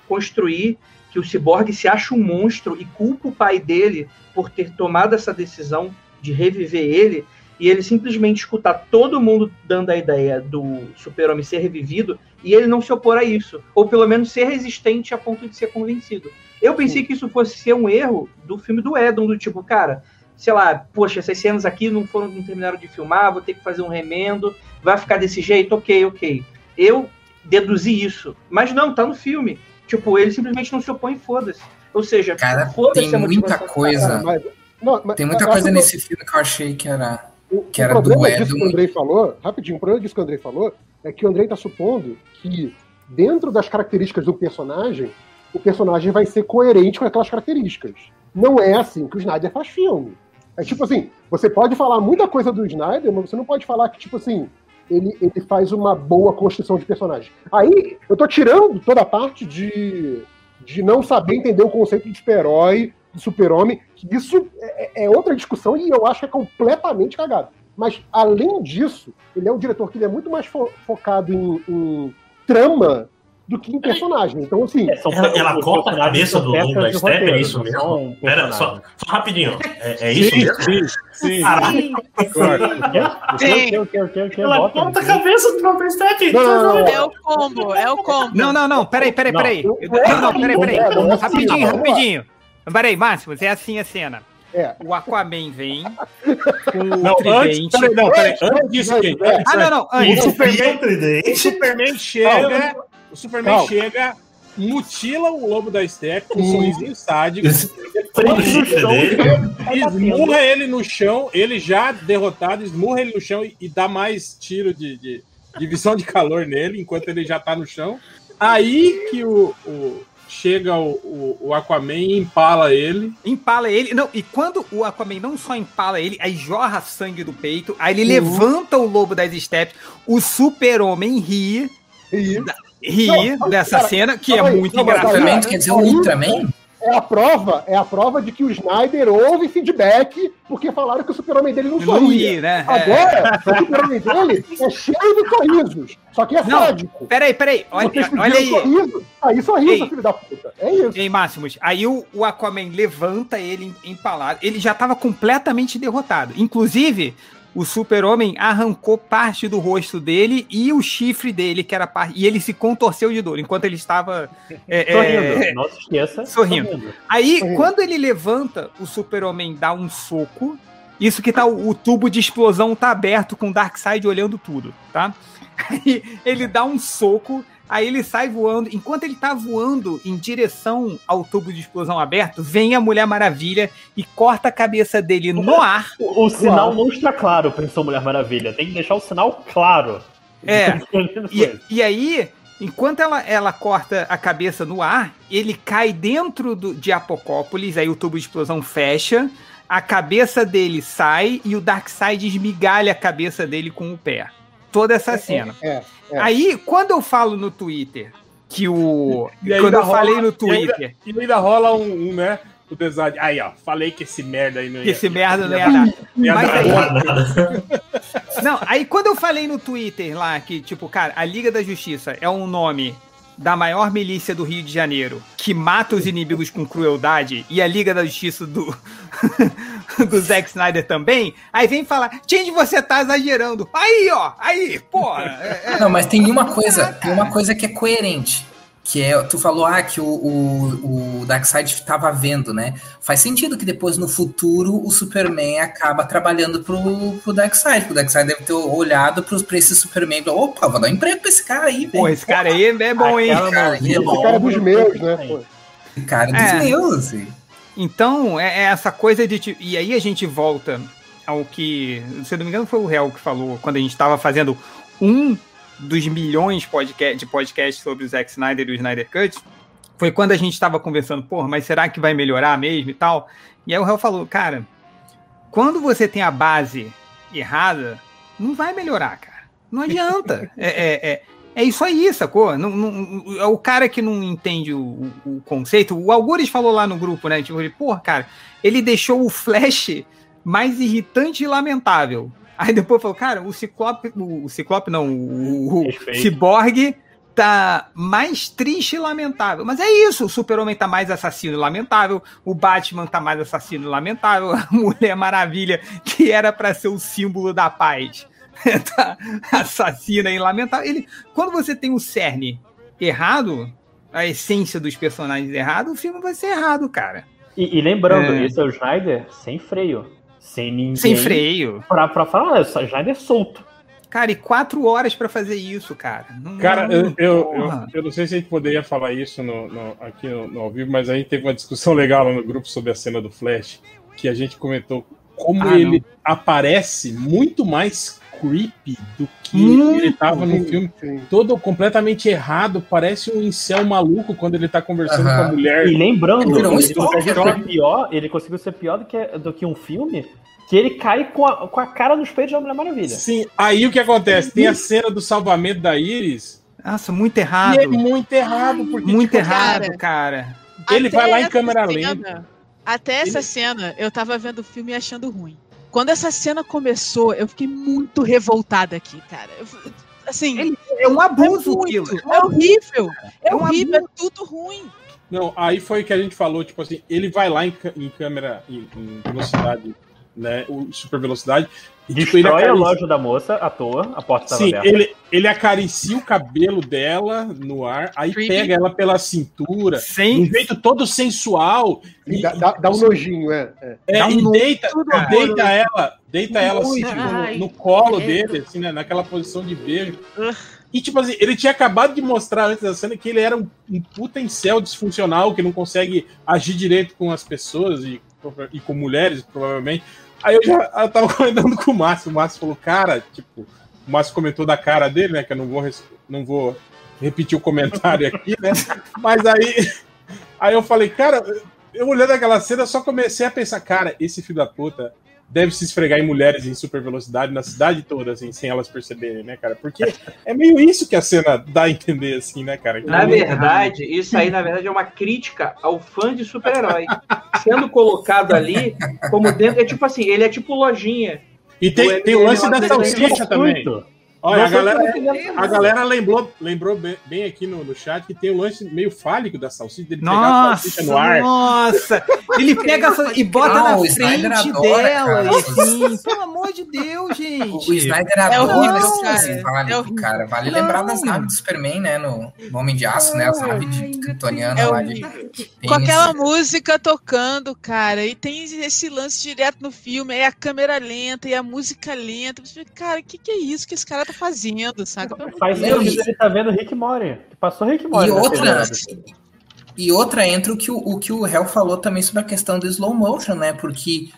construir que o Cyborg se acha um monstro e culpa o pai dele por ter tomado essa decisão de reviver ele, e ele simplesmente escutar todo mundo dando a ideia do super-homem ser revivido e ele não se opor a isso, ou pelo menos ser resistente a ponto de ser convencido. Eu pensei que isso fosse ser um erro do filme do Edon, do tipo, cara, sei lá, poxa, essas cenas aqui não foram, não terminaram de filmar, vou ter que fazer um remendo, vai ficar desse jeito, ok, ok. Eu deduzi isso, mas não, tá no filme. Tipo, ele simplesmente não se opõe, foda-se. Ou seja, Cara, foda-se tem muita coisa. Mas- não, mas- Tem muita coisa nesse filme que eu achei que era. O, que o era do problema disso que o Andrei falou, rapidinho, o problema disso que o Andrei falou é que o Andrei está supondo que, dentro das características do personagem, o personagem vai ser coerente com aquelas características. Não é assim que o Snyder faz filme. É tipo assim, você pode falar muita coisa do Snyder, mas você não pode falar que, tipo assim, ele, ele faz uma boa construção de personagem. Aí, eu tô tirando toda a parte de, de não saber entender o conceito de super-herói, de super-homem, isso é, é outra discussão e eu acho que é completamente cagado. Mas, além disso, ele é um diretor que ele é muito mais fo- focado em, em trama do que em personagem. Então, assim. É, Ela, ela corta a cabeça do Lobo da Step, é isso mesmo? Pera, só, só rapidinho. É, é isso sim, mesmo? sim, sim. Ela corta a né? cabeça do Lobo da Step. Não, não, não, É o combo, é o combo. Não, não, não, peraí, peraí, Não. peraí. Não, Não, peraí, peraí. é assim, Rapidinho, rapidinho. Peraí, Máximos, é assim a cena. É. O Aquaman vem com o Não, antes, tridente. peraí, não, peraí, antes disso, quem? Ah, não, não, O antes. Superman, o Tridente. Superman chega, o Superman Calma. chega, mutila o lobo da Steppe com um sorrisinho sádico, esmurra ele no chão, ele já derrotado, esmurra ele no chão e, e dá mais tiro de, de, de visão de calor nele, enquanto ele já tá no chão. Aí que o, o- chega o, o, o Aquaman e empala ele. Empala ele. Não, e quando o Aquaman não só empala ele, aí jorra sangue do peito, aí ele levanta o lobo das estepes, o super-homem ri, E ri Não, dessa cara, cena, que é aí, muito tu quer dizer o Ultraman? É a prova, é a prova de que o Snyder houve feedback porque falaram que o super-homem dele não sorria. ri, né? É. Agora, o super-homem dele é cheio de sorrisos. Só que é Não, sádico. Peraí, peraí, olha, olha aí. sorriso, aí sorriso, Ei. filho da puta. É isso. Ei, Máximos, aí o, o Aquaman levanta ele em- empalado. Ele já estava completamente derrotado. Inclusive, o super-homem arrancou parte do rosto dele e o chifre dele, que era parte. E ele se contorceu de dor enquanto ele estava. é, Sorrindo, é, não se esqueça. sorrindo. Aí, Sorrindo. quando ele levanta, o super-homem dá um soco. Isso que tá o, o tubo de explosão tá aberto com o Darkseid olhando tudo, tá? <laughs> Aí ele dá um soco, aí ele sai voando. Enquanto ele tá voando em direção ao tubo de explosão aberto, vem a Mulher Maravilha e corta a cabeça dele no ar. O, o sinal não está claro, pensou Mulher Maravilha. Tem que deixar o sinal claro. É. <laughs> E, E... aí, enquanto ela, ela corta a cabeça no ar, ele cai dentro do, de Apocópolis, aí o tubo de explosão fecha, a cabeça dele sai e o Darkseid esmigalha a cabeça dele com o pé. Toda essa cena. É, é. Aí, quando eu falo no Twitter que o. <laughs> E quando eu falei rola- no e ainda- Twitter. E ainda rola um, um, né? o design. Aí, ó, falei que esse merda aí não Que esse merda não ia dar. Mas aí, <laughs> não, aí quando eu falei no Twitter lá que, tipo, cara, a Liga da Justiça é um nome da maior milícia do Rio de Janeiro, que mata os inimigos com crueldade, e a Liga da Justiça do, <laughs> <laughs> do Zack Snyder também, aí vem falar, Change, você tá exagerando. Aí, ó, aí, porra. É, é, Não, mas tem uma coisa, tem uma coisa que é coerente. Que é, tu falou ah, que o, o, o Darkseid estava vendo, né? Faz sentido que depois, no futuro, o Superman acaba trabalhando pro, pro Darkseid. O Darkseid deve ter olhado pros, pra esse Superman e falou, opa, vou dar um emprego pra esse cara aí, Pô, esse cara aí é bom, hein? É Esse cara é dos meus, né? Pô. Esse cara é dos É. meus, assim. Então, é, é essa coisa de. E aí a gente volta ao que. Se eu não me engano, foi o Réu que falou quando a gente estava fazendo um dos milhões podca- de podcasts sobre o Zack Snyder e o Snyder Cut. Foi quando a gente estava conversando, porra, mas será que vai melhorar mesmo e tal? E aí o Réu falou, cara, quando você tem a base errada, não vai melhorar, cara. Não adianta. <laughs> É, é, é, é isso aí, sacou? Não, não- é o cara que não entende o, o- conceito. O Algures falou lá no grupo, né? Tipo, porra, cara, ele deixou o Flash mais irritante e lamentável. Aí depois falou, cara, o Ciclope. O, o Ciclope não, o, o. Cyborg tá mais triste e lamentável. Mas é isso, o Super-Homem tá mais assassino e lamentável, o Batman tá mais assassino e lamentável, <laughs> a Mulher Maravilha, que era pra ser o símbolo da paz, <laughs> tá assassina e lamentável. Ele, quando você tem o cerne errado, a essência dos personagens errado, o filme vai ser errado, cara. E, e lembrando, É. esse é o Snyder sem freio. Sem ninguém. Sem freio. Pra, pra falar, é o Snyder solto. Cara, e quatro horas pra fazer isso, cara. Não- Cara, eu, eu, eu, porra. eu não sei se a gente poderia falar isso no, no- aqui no, no ao vivo, mas a gente teve uma discussão legal lá no grupo sobre a cena do Flash, que a gente comentou como Ah, ele aparece muito mais creepy do que Muito, ele tava no filme. sim. Todo completamente errado, parece um incel maluco quando ele tá conversando Aham. com a mulher. E lembrando, Ele um ele conseguiu ser pior, ele conseguiu ser pior do que, do que um filme que ele cai com a, com a cara nos peitos da Mulher Maravilha. Sim, aí o que acontece? Tem a cena do salvamento da Iris, Nossa, muito e errado. é muito errado, porque Muito tipo, errado, cara. ele Até vai lá em essa câmera cena- lenta. Até essa cena, eu tava vendo o filme e achando ruim. Quando essa cena começou, eu fiquei muito revoltada aqui, cara. Eu- assim, É um abuso é, aquilo. muito, é horrível. É, É horrível, é tudo ruim. Não, aí foi que a gente falou, tipo assim, ele vai lá em, em câmera em, em velocidade, né? O super velocidade. E, tipo, ele Destrói a acaricia- loja da moça à toa, a porta estava Sim, aberta. ele, ele acaricia o cabelo dela no ar, aí Creepy. pega ela pela cintura, de um Sem. jeito todo sensual. E, dá, dá- dá um nojinho, é. é. é, dá um e nojo, deita, cara. deita ela, deita ela assim, tipo, no, no colo dele, assim, né, naquela posição de beijo. E tipo assim, ele tinha acabado de mostrar antes da cena que ele era um, um puta incel disfuncional, que não consegue agir direito com as pessoas e, e com mulheres, provavelmente. Aí eu já eu tava comentando com o Márcio, o Márcio falou, cara, tipo, o Márcio comentou da cara dele, né, que eu não vou, não vou repetir o comentário aqui, né, mas aí, aí eu falei, cara, eu olhando aquela cena, só comecei a pensar, cara, esse filho da puta deve se esfregar em mulheres em super velocidade na cidade toda, assim, sem elas perceberem, né, cara? Porque é meio isso que a cena dá a entender, assim, né, cara? Que Na ele- verdade, isso aí, na verdade, é uma crítica ao fã de super-herói. Sendo colocado ali como dentro. É tipo assim, ele é tipo lojinha. E tem, o tem o lance da salsicha também. Gratuito. Olha, a Não galera, a galera lembrou, lembrou bem, bem aqui no, no chat que tem o lance meio fálico da salsicha, dele pegar a Nossa, salsicha no ar. nossa! Ele pega e bota Ah, na o frente adora, dela, assim, pelo amor de Deus, O gente. Snyder É adora horrível, esse cara. esse vale, É horrível. cara. Vale Não. lembrar das naves do Superman, né? No, no Homem de Aço, né? As naves de kryptoniana lá É de. Tem Com aquela esse- música tocando, cara, e tem esse lance direto no filme, aí a câmera lenta e a música lenta. Você fica, cara, o que, que é isso que esse cara tá fazendo, saca? Pelo amor Faz Deus. que ele tá vendo Rick Mori. Passou Rick Mori. E outra, e outra entra o que o, o que o Hell falou também sobre a questão do slow motion, né? Porque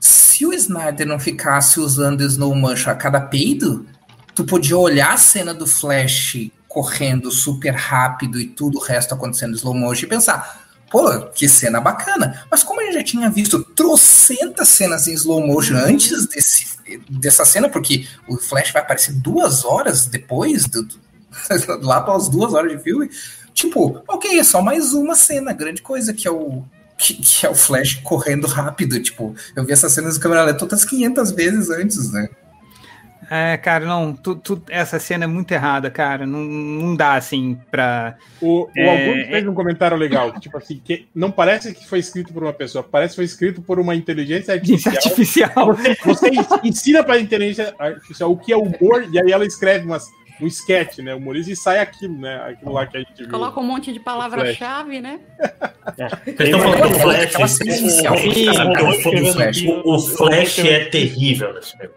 se o Snyder não ficasse usando slow motion a cada peido, tu podia olhar a cena do Flash correndo super rápido e tudo o resto acontecendo slow motion e pensar, pô, que cena bacana. Mas como gente já tinha visto trocentas cenas em slow motion antes desse, dessa cena, porque o Flash vai aparecer duas horas depois, do, do- <laughs> lá para as duas horas de filme, tipo, ok, é só mais uma cena, grande coisa, que é o, que, que é o Flash correndo rápido. Tipo, eu vi essas cenas de câmera lenta todas 500 vezes antes, né? É, cara, não, tu, tu- essa cena é muito errada, cara. Não, não dá assim pra. O, o É, Augusto fez um comentário legal, tipo assim, que não parece que foi escrito por uma pessoa, parece que foi escrito por uma inteligência artificial. artificial. Você, você ensina pra inteligência artificial o que é humor, e aí ela escreve umas, um sketch, né, humorista, e sai aquilo, né, aquilo lá que a gente viu. Coloca um monte de palavra-chave, né? Vocês estão falando do Flash. O- Flash. O, o é terrível nesse filme.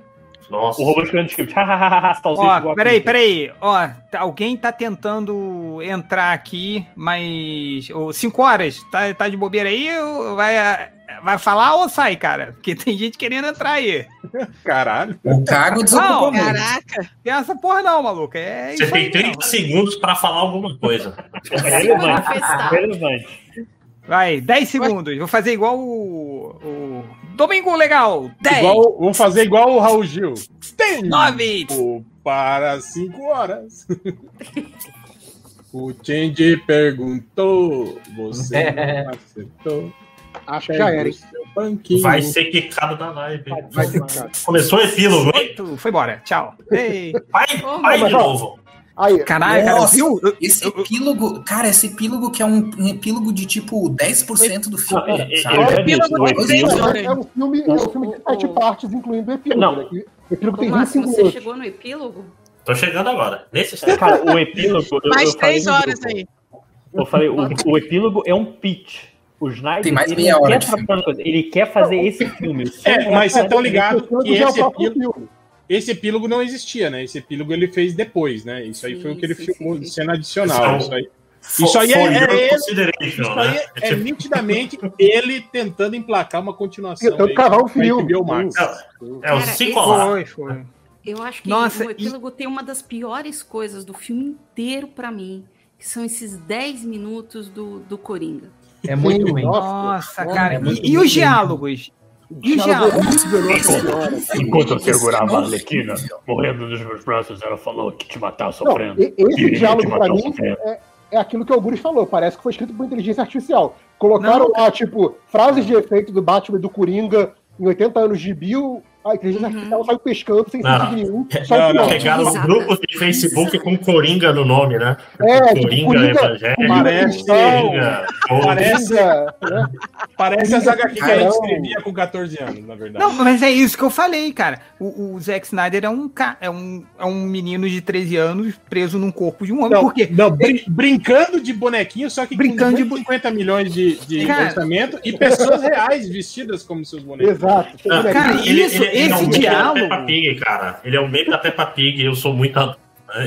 Nossa. O robô escrevendo script. Hahaha, salsicha igual Ó, peraí, peraí. Ó, tá- alguém tá tentando entrar aqui, mas. Ô, cinco horas, tá, tá de bobeira aí? Vai, vai falar ou sai, cara? Porque tem gente querendo entrar aí. <laughs> Caralho. O Cago desocupou Não. Caraca. Tem essa porra não, maluco. É Você aí, tem não. 30 segundos pra falar alguma coisa. Relevante. Manifestar. Relevante. Vai, 10 segundos. Vou fazer igual o. o... Domingo Legal. 10, Igual, vamos fazer igual o Raul Gil. Tem 9, tempo para 5 horas. <laughs> o Change perguntou, você não acertou. Acho que já era, hein? Banquinho. Vai ser quicado da live. Vai ser cara. Começou o epílogo, hein? 8. Foi embora. Tchau. Ei. Vai, vai de novo. Aí, Caralho, cara, Nossa, viu? Eu- Esse epílogo, cara, esse epílogo que é um, um epílogo de tipo 10% do filme. Não, é- é- sabe? já disse, Epílogo epílogo- é um filme, é um filme de sete partes, incluindo o epílogo. Não. Né? O epílogo tem Máximo, 25 você chegou no epílogo? Tô chegando agora. Nesse. Cara, o epílogo. eu- Mais eu três horas aí. Eu falei, o, o epílogo é um pitch. O Snyder Tem mais ele meia hora quer de fazer ele quer fazer esse filme. É, mas vocês estão ligados que é esse epílogo. Esse epílogo não existia, né? Esse epílogo ele fez depois, né? Isso aí Sim, foi o que ele sim, filmou sim, cena adicional. Isso aí, For- Isso aí é- é ele- consideration, isso né? aí é, é nitidamente <laughs> ele tentando emplacar uma continuação. Tentando aí cavar pra filme. Max. É o Cicolar. Foi, foi. Eu acho que Nossa, o epílogo tem uma das piores coisas do filme inteiro pra mim, que são esses 10 minutos do, do Coringa. É muito ruim. Nossa, Nossa, cara. é E, e os diálogos? Enquanto eu segurava a Arlequina, morrendo nos meus braços, ela falou que te matar Não, sofrendo. e- esse Queria diálogo pra mim é, é aquilo que o Augusto falou. Parece que foi escrito por inteligência artificial. Colocaram Não. lá, tipo, frases de efeito do Batman e do Coringa em 80 anos de Bill. A inteligência Uhum. artificial saiu pescando sem Não. sentido nenhum. Só Não. Pegaram Exata. grupos de Facebook com Coringa no nome, né? É, tipo, Coringa, Coringa- Evangelho, Parece- Coringa. Parece, né? parece as HQ que a gente escrevia com 14 anos, na verdade. Não, mas é isso que eu falei, cara. O, o Zack Snyder é um, ca- é, um, é um menino de 13 anos preso num corpo de um homem. Não, Por quê? não, brin- brincando de bonequinho, só que Brincando de com 50 milhões de, de Cara. orçamento e pessoas reais vestidas como seus bonecos. Exato. Ah, Cara, ele, isso, ele, ele é esse um meme diálogo- da Peppa Pig, cara. Ele é um meme da Peppa Pig. Eu sou muito.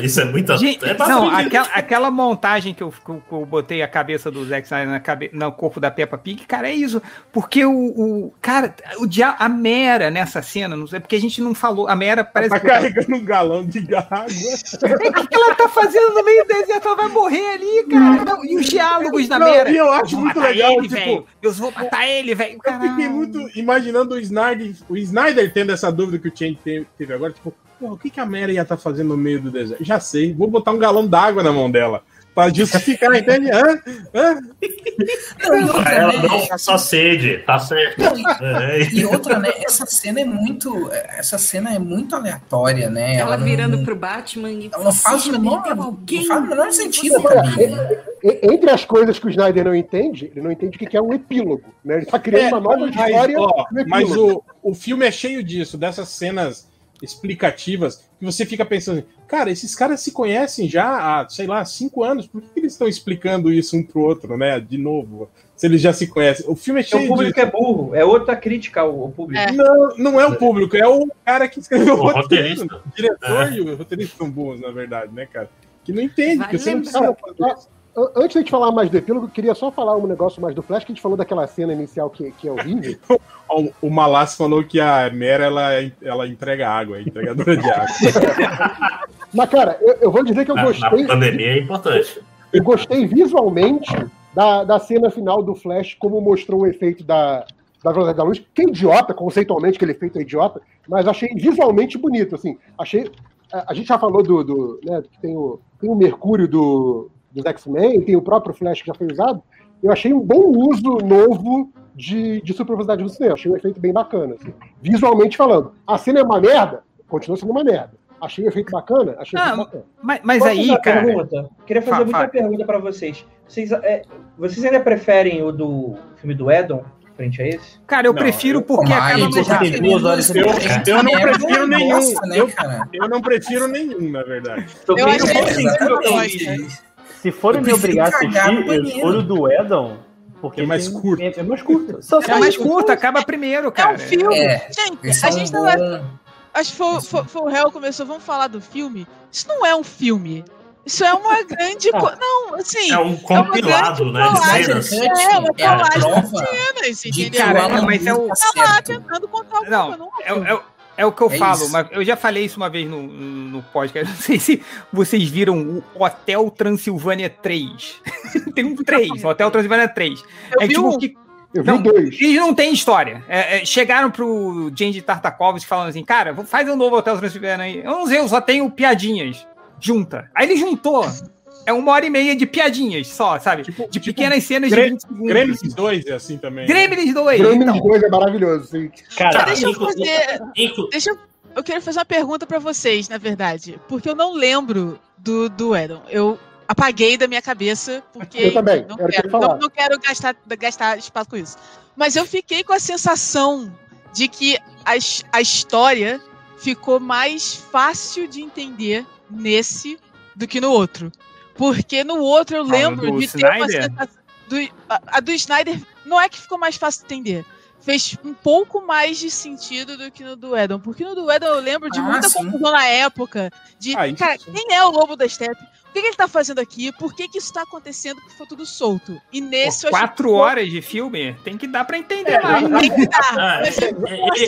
Isso é muito. Gente, é não, aquela, aquela montagem que eu, que eu- que eu botei a cabeça do Zack Snyder na cabe, no corpo da Peppa Pig, cara, é isso. Porque o, o cara, o dia, a Mera nessa cena, não sei, porque a gente não falou, a Mera parece Tá que carregando um galão de água. o que ela tá fazendo no meio do deserto? Ela vai morrer ali, cara. Não, e os diálogos da Não, Mera? e eu acho muito legal, ele, tipo, velho. Eu vou matar ele, velho. Eu fiquei muito imaginando o Snyder, o Snyder tendo essa dúvida que o Chen teve, agora, tipo, "Pô, o que, que a Mary ia estar fazendo no meio do deserto? Já sei, vou botar um galão d'água na mão dela. Pra justificar, <laughs> entende? Hã? Hã? Não, outra, Ela né? não tá só sede, tá certo. Não, e- É, E outra, né? Essa cena é muito. Essa cena é muito aleatória, né? Ela, não- virando pro Batman e Ela não faz o "Você menor, não alguém?" faz o menor sentido pra mim. né? Entre as coisas que o Snyder não entende, ele não entende o que é um epílogo. Né? Ele tá criando uma nova É, mas, história. ó, mas o, o filme é cheio disso, dessas cenas explicativas, que você fica pensando, cara, esses caras se conhecem já há, sei lá, cinco anos, por que, que eles estão explicando isso um pro outro, né? De novo, se eles já se conhecem. O filme é O cheio público disso. é burro. É outra crítica ao, ao público. É. Não, não é o público, é o cara que escreveu O o roteiro. roteirista. <laughs> O diretor e o roteirista são burros, na verdade, né, cara? Que não entende, Vale que você não lembrar. precisa. An- Antes de a gente falar mais do epílogo, eu queria só falar um negócio mais do Flash, que a gente falou daquela cena inicial que, que é horrível. <laughs> O, o Malas falou que a Mera ela, ela entrega água, é entregadora de água. <laughs> Mas, cara, eu, eu vou dizer que eu Na, na gostei, pandemia é importante. eu gostei visualmente da, da cena final do Flash, como mostrou o efeito da, da velocidade da luz, que é idiota, conceitualmente que ele efeito é idiota, mas achei visualmente bonito, assim. Achei. A, a gente já falou do. do né, que tem o, tem o Mercúrio do, dos X-Men, tem o próprio Flash que já foi usado. eu achei um bom uso novo de, de supervelocidade no cinema. Achei um efeito bem bacana. assim. Visualmente falando. A cena é uma merda, continua sendo uma merda. Achei o efeito bacana, achei Não, bacana. Mas, mas aí, fazer cara. Pergunta? Queria fazer Fala, muita pergunta pra vocês. Vocês, é, vocês ainda preferem o do filme do Edon frente a esse? Cara, eu Não, prefiro eu- porque Mas acaba eu mais rápido. eu, Eu, eu, eu não merda, prefiro nenhum. né, eu, eu não prefiro nenhum, na verdade. Eu bem- achei É. Se forem me obrigar a assistir, eu escolho o do Edon. Porque É mais tem- curto. É, é mais curto. <laughs> Só- É mais curto, acaba primeiro, É cara. um filme. É, Gente, a é gente tava. Acho que foi, foi, foi o réu começou, vamos falar do filme. Isso não é um filme. Isso é uma grande. co- <laughs> Não, assim. É um compilado, né? De colagem. cenas. É, uma É a colagem de prova cenas, de que entendeu? o Cara, mas é o- tá Tá lá tentando contar Não, coisa. Não, É, é- é o que eu É falo, isso. mas eu já falei isso uma vez no, no podcast. <laughs> Não sei se vocês viram o Hotel Transilvânia 3. <laughs> Tem um 3, <laughs> Hotel Transilvânia 3. Eu é vi tipo um. que Eu vi Não, dois. eles não têm história. É, é, chegaram pro James Tartakovsky falando assim, cara, vou- faz um novo Hotel Transilvânia aí. Eu não sei, eu só tenho piadinhas. Junta. Aí ele juntou. É uma hora e meia de piadinhas só, sabe? Tipo- de tipo pequenas cenas Grê- de 20 segundos. Grêmio 2 é assim também. né? Gremlins 2. Grêmio então. 2 é maravilhoso, sim. Cara, Cara, Deixa eu fazer. Deixa eu. Eu quero fazer uma pergunta pra vocês, na verdade. Porque eu não lembro do, do Edon. Eu apaguei da minha cabeça, porque. Eu também, Não quero, falar. não, não quero gastar, gastar espaço com isso. Mas eu fiquei com a sensação de que a, a história ficou mais fácil de entender nesse do que no outro. Porque no outro eu Fala lembro do de ter uma Snyder? sensação. Do, a, a do Snyder não é que ficou mais fácil de entender. Fez um pouco mais de sentido do que no do Edon. Porque no do Edon eu lembro de Ah, muita sim. confusão na época. De, Ah, cara, quem é o Lobo da Steppe? O que, que ele tá fazendo aqui? Por que, que isso tá acontecendo? Que foi tudo solto. E nesse achei Quatro que- horas de filme, tem que dar pra entender É, né? Tem que dar. Ah, Mas ele,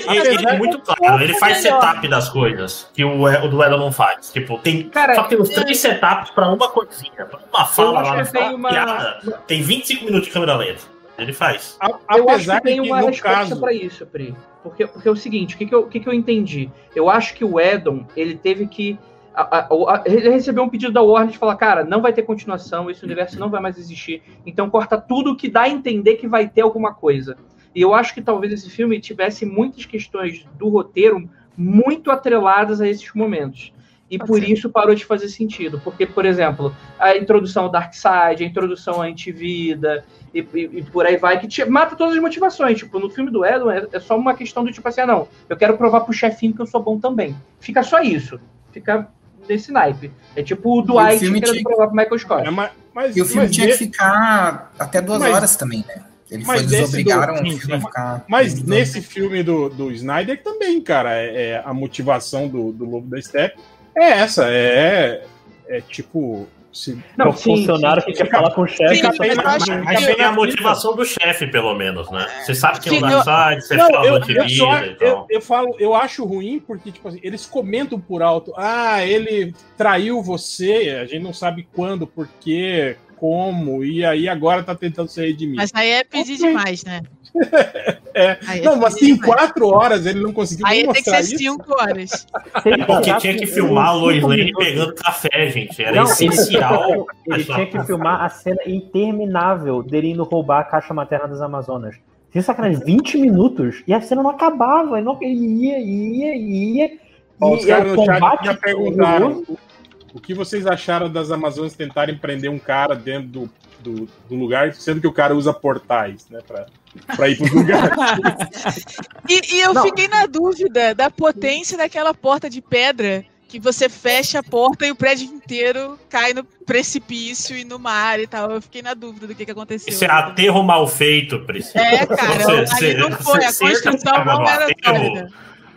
ele- ele é muito claro, ele faz setup das coisas que o, o do Edon não faz. Tipo, tem, Cara, só tem uns três setups pra uma coisinha, pra uma fala lá, tem uma piada. Tem 25 minutos de câmera lenta. Ele faz. A- Eu acho que tem que, uma resposta caso. pra isso, Pri. Porque, porque é o seguinte, o que, que, eu, o que, que eu entendi? Eu acho que o Edon, ele teve que. A- a- ele recebeu um pedido da Warner de falar, cara, não vai ter continuação, esse universo não vai mais existir. Então corta tudo que dá a entender que vai ter alguma coisa. E eu acho que talvez esse filme tivesse muitas questões do roteiro muito atreladas a esses momentos. E Pode por ser. isso parou de fazer sentido. Porque, por exemplo, a introdução ao Darkseid, a introdução à antivida, e, e, e por aí vai, que te- mata todas as motivações. Tipo, no filme do Edon é, é só uma questão do tipo assim, ah, não, eu quero provar pro chefinho que eu sou bom também. Fica só isso. Fica nesse naipe. É tipo o Dwight filme querendo tinha- provar pro Michael Scott. É, mas, mas, E o filme mas tinha ne- que ficar até duas Mas- horas também, né? Ele mas foi, eles esse obrigaram do- o sim, filme a sim. ficar. Mas nesse filme do, do Snyder também, cara, é, é a motivação do, do Lobo da Steppe é essa, é, é tipo. Se, Não, o funcionário sim, que quer falar com o chefe. Fica bem acho fica Mas bem tem a motivação do chefe, pelo menos, né? Você sabe que é Sim, um eu- Darkseid, você Não, fala eu, eu, só, e eu, tal. eu falo, eu acho ruim porque, tipo assim, eles comentam por alto, ah, ele traiu você, a gente não sabe quando, por quê, como, e aí agora tá tentando se redimir. Mas aí é pedir Ok. demais, né? É. Aí é Não, mas pedir se em demais. quatro horas ele não conseguiu Aí tem que ser isso. cinco horas. É porque tinha que filmar a cinco Lois Lane pegando café, gente. Era Não, essencial. ele tinha que filmar a cena interminável dele indo roubar a caixa materna das Amazonas. Tinha sacanagem, 20 minutos e a cena não acabava. Ele, não, ele ia, ia, ia. Ó, e os caras o no chat combate já perguntaram horroroso. o que vocês acharam das Amazonas tentarem prender um cara dentro do, do, do lugar, sendo que o cara usa portais, né, pra, pra ir pros lugares. <laughs> E, e eu Não. fiquei na dúvida da potência daquela porta de pedra que você fecha a porta e o prédio inteiro cai no precipício e no mar e tal. Eu fiquei na dúvida do que, que aconteceu. Isso é aterro mal feito, Priscila. É, cara, Você- ali você- não foi. A construção a não era aterro.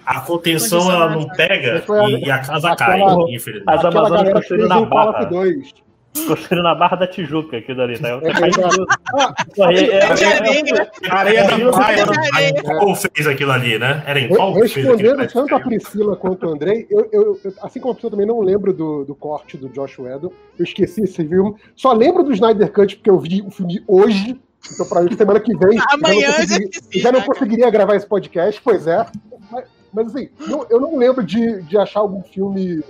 A contenção ela não pega a- e, e a casa cai, aquela- infelizmente. As Amazonas galera que construíram fez na o Call of barra. 2. Construíram na Barra da Tijuca, aquilo dali, tá? <laughs> É verdade. Isso aí é-. Areia da praia. De Janeiro. Qual fez aquilo ali, né? Era em qual que fez aquele Respondendo tanto a? Priscila quanto o Andrei, eu, eu- eu- assim como a pessoa também não lembro do, do corte do Josh Whedon, eu esqueci esse filme. Só lembro do Snyder Cut porque eu vi o filme hoje. Então, pra mim, semana que vem. Amanhã já não eu já consegui- esqueci, já não conseguiria gravar esse podcast, pois é. Mas, mas, assim, não- eu não lembro de, de achar algum filme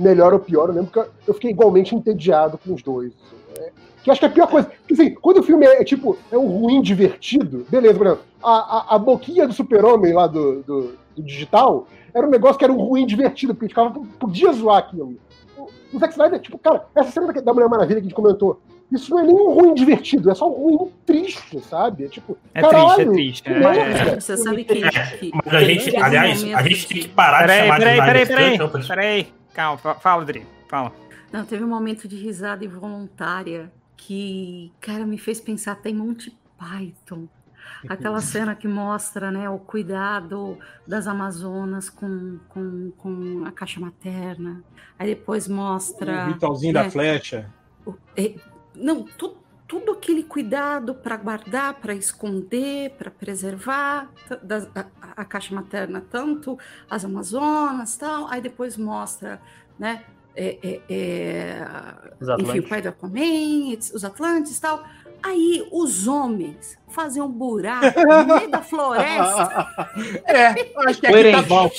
melhor ou pior. Eu lembro que eu- fiquei igualmente entediado com os dois. É, Que acho que é a pior coisa. Porque assim, quando o filme é, é, tipo, é um ruim divertido, beleza, por exemplo, a, a, a boquinha do super-homem lá do, do, do digital era um negócio que era um ruim divertido, porque ficava, podia zoar aquilo. O, o Zack Snyder, tipo, cara, essa cena da, Mulher Maravilha que a gente comentou, isso não é nem um ruim divertido, é só um ruim triste, sabe? É tipo, É caralho, triste, é triste. que é. merda. Você sabe que. que Mas a gente, aliás, a gente de- tem que parar de Peraí, chamar peraí, de peraí, Snyder peraí, Cut, peraí. Calma, fa- fala, Dri, fala. Não, teve um momento de risada involuntária que, cara, me fez pensar até em Monty Python. Aquela <laughs> cena que mostra né, o cuidado das Amazonas com, com, com a caixa materna. Aí depois mostra. O ritualzinho né, da flecha. o- é, não, tu- tudo aquele cuidado para guardar, para esconder, para preservar das- a, a caixa materna, tanto as Amazonas tal. Aí depois mostra, né? é- é- é, enfim, o pai do Aquaman, os Atlantes tal. Aí os homens fazem um buraco no meio da floresta. <laughs> É, acho que aqui tá bom.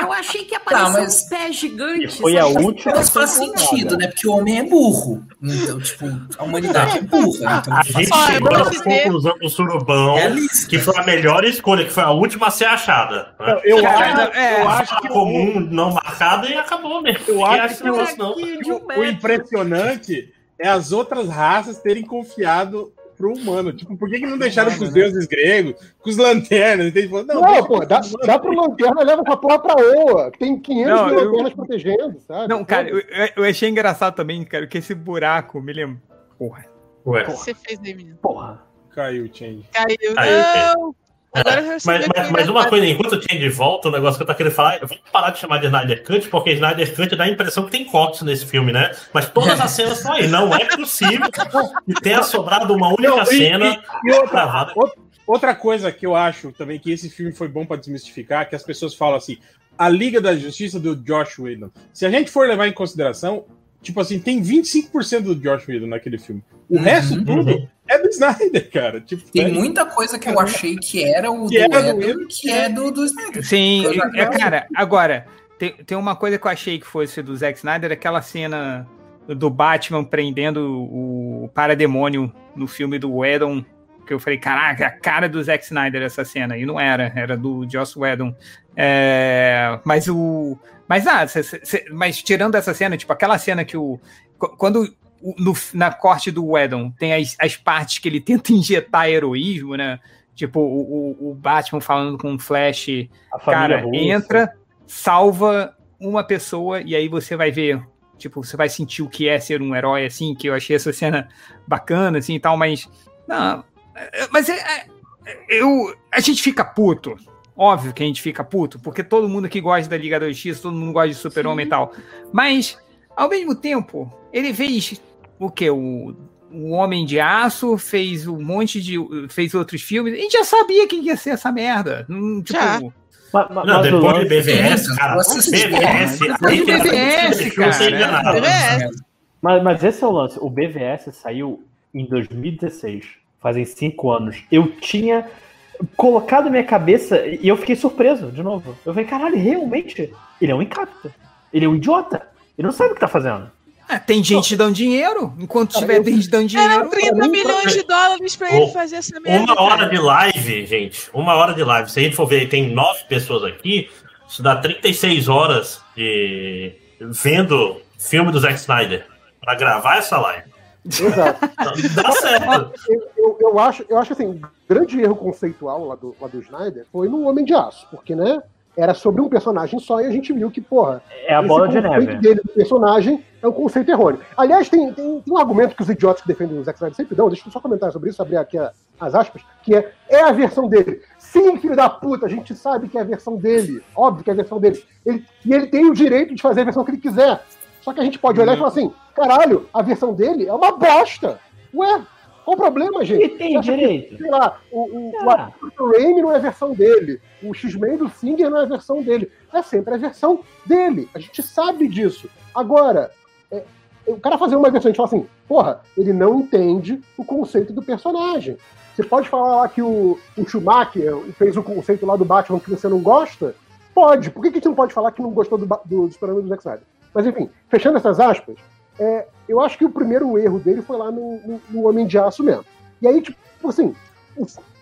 Eu achei que apareceu mas- um pé gigante. E foi a última Mas faz sentido, né? Porque o homem é burro. Então, tipo, a humanidade é burra. Então A gente chegou eu na dizer- conclusão do surubão, É que foi a melhor escolha, que foi a última a ser achada. né? Eu, Você acho, é, eu a acho que comum não marcada e acabou mesmo. Eu acho que não. o, o impressionante é as outras raças terem confiado pro humano. Tipo, por que, que não deixaram Humano, pros né? deuses gregos, com os lanternas? Entende? Não, Não, pô, dá, humanos. dá pro lanterna, leva essa porra pra Oa, que tem 500 Não, mil eu- lanternas protegendo, sabe? Não, cara, eu, eu achei engraçado também, cara, que esse buraco me lembra. Porra. Ué. O que você fez aí, menino? Porra. Caiu, Change. Caiu. Caiu, Não! Eu Mas, mas, mas uma coisa, enquanto tinha de volta, o negócio que eu tô querendo falar, vamos parar de chamar de Snyder Cut, porque Snyder Cut dá a impressão que tem cortes nesse filme, né? Mas todas as cenas estão aí. Não é possível que tenha sobrado uma única Não, e- cena e- e outra, gravada. outra- outra coisa que eu acho também que esse filme foi bom pra desmistificar, que as pessoas falam assim, a Liga da Justiça do Josh Whedon. Se a gente for levar em consideração, tipo assim, tem 25% do Josh Whedon naquele filme. O Uhum. resto tudo é do Snyder, cara. Tipo, Tem é- muita coisa que eu achei que era o Que do era do que é do, do Snyder. Sim, é, cara, agora, tem, tem uma coisa que eu achei que fosse do Zack Snyder, aquela cena do Batman prendendo o parademônio no filme do Whedon, que eu falei, caraca, a cara do Zack Snyder essa cena, e não era, era do Joss Whedon. É, mas o... Mas, ah, cê- cê- mas tirando essa cena, tipo, aquela cena que o... qu- Quando no- na corte do Whedon tem as, as partes que ele tenta <laughs> injetar heroísmo, né? Tipo, o, o- Batman falando com o Flash, A cara, entra, salva uma pessoa e aí você vai ver, tipo, você vai sentir o que é ser um herói, assim, que eu achei essa cena bacana, assim, e tal, mas, não, é- mas é, é- eu, a gente fica puto, óbvio que a gente fica puto, porque todo mundo que gosta da Liga da Justiça, todo mundo gosta de Super-Homem e tal, mas, ao mesmo tempo, ele fez o que? O, o Homem de Aço, fez um monte de, fez outros filmes, a gente já sabia quem ia ser essa merda, tipo... Já. Mas, mas- Não, depois de lance- BVS, cara. Nossa, BVS, BVS, cara. BVS. Mas, mas esse é o lance. O BVS saiu em 2016. Fazem cinco anos. Eu tinha colocado minha cabeça e eu fiquei surpreso de novo. Eu falei, caralho, realmente? Ele é um incapta. Ele é um idiota. Ele não sabe o que tá fazendo. Ah, tem gente dando dinheiro. Enquanto tiver eu- gente dando dinheiro. Eram 30 milhões de dólares pra ele fazer essa merda. Uma hora cara. de live, gente. Uma hora de live. Se a gente for ver, tem nove pessoas aqui. Isso dá 36 horas de vendo filme do Zack Snyder pra gravar essa live. Exato. <laughs> Dá certo. Eu, eu, eu acho, eu acho assim, um grande erro conceitual lá do, lá do Snyder foi no Homem de Aço, porque, né, era sobre um personagem só e a gente viu que, porra, É a bola de neve. dele do personagem é um conceito errôneo. Aliás, tem, tem, tem um argumento que os idiotas que defendem o Zack Snyder sempre dão, deixa eu só comentar sobre isso, abrir aqui a- as aspas, que é, é a versão dele. Sim, filho da puta, a gente sabe que é a versão dele. Óbvio que é a versão dele. Ele- e ele tem o direito de fazer a versão que ele quiser. Só que a gente pode olhar e falar assim, caralho, a versão dele é uma bosta. Ué, qual o problema, gente? E tem acha que, direito. sei lá, o, o, o Ah. Arthur Raimi não é a versão dele, o X-Men do Singer não é a versão dele. É sempre a versão dele. A gente sabe disso. Agora, é, o cara fazer uma versão, a gente fala assim, porra, ele não entende o conceito do personagem. Você pode falar lá que o, o Schumacher fez o conceito lá do Batman que você não gosta? Pode. Por que, que a gente não pode falar que não gostou do, do, do Superman do Zack Snyder? Mas enfim, fechando essas aspas, é, eu acho que o primeiro erro dele foi lá no, no, no Homem de Aço mesmo. E aí, tipo assim,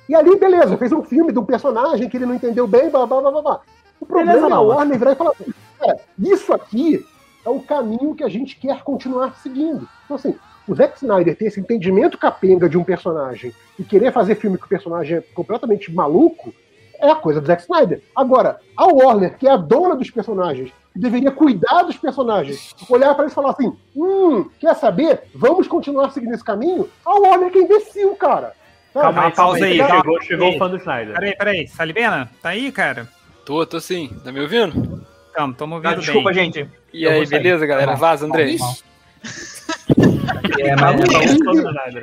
e ali, beleza, fez um filme de um personagem que ele não entendeu bem, blá blá blá blá. blá. O problema Beleza, é a Warner virar e falar assim, cara, isso aqui é o caminho que a gente quer continuar seguindo. Então, assim, o Zack Snyder ter esse entendimento capenga de um personagem e querer fazer filme que o personagem é completamente maluco, é a coisa do Zack Snyder. Agora, a Warner, que é a dona dos personagens, deveria cuidar dos personagens, olhar pra eles e falar assim: hum, quer saber? Vamos continuar seguindo esse caminho? A Warner que é imbecil, cara. Sabe? Calma aí, pausa aí, Chegou, calma. chegou o fã do Snyder. Peraí, peraí. Salibena, tá aí, cara? Tô, tô sim. Tá me ouvindo? Tamo, tamo Ah, ouvindo desculpa, bem. gente. E Eu aí, beleza, galera? Tá. Vaza, André. Tá. É, mas Crise,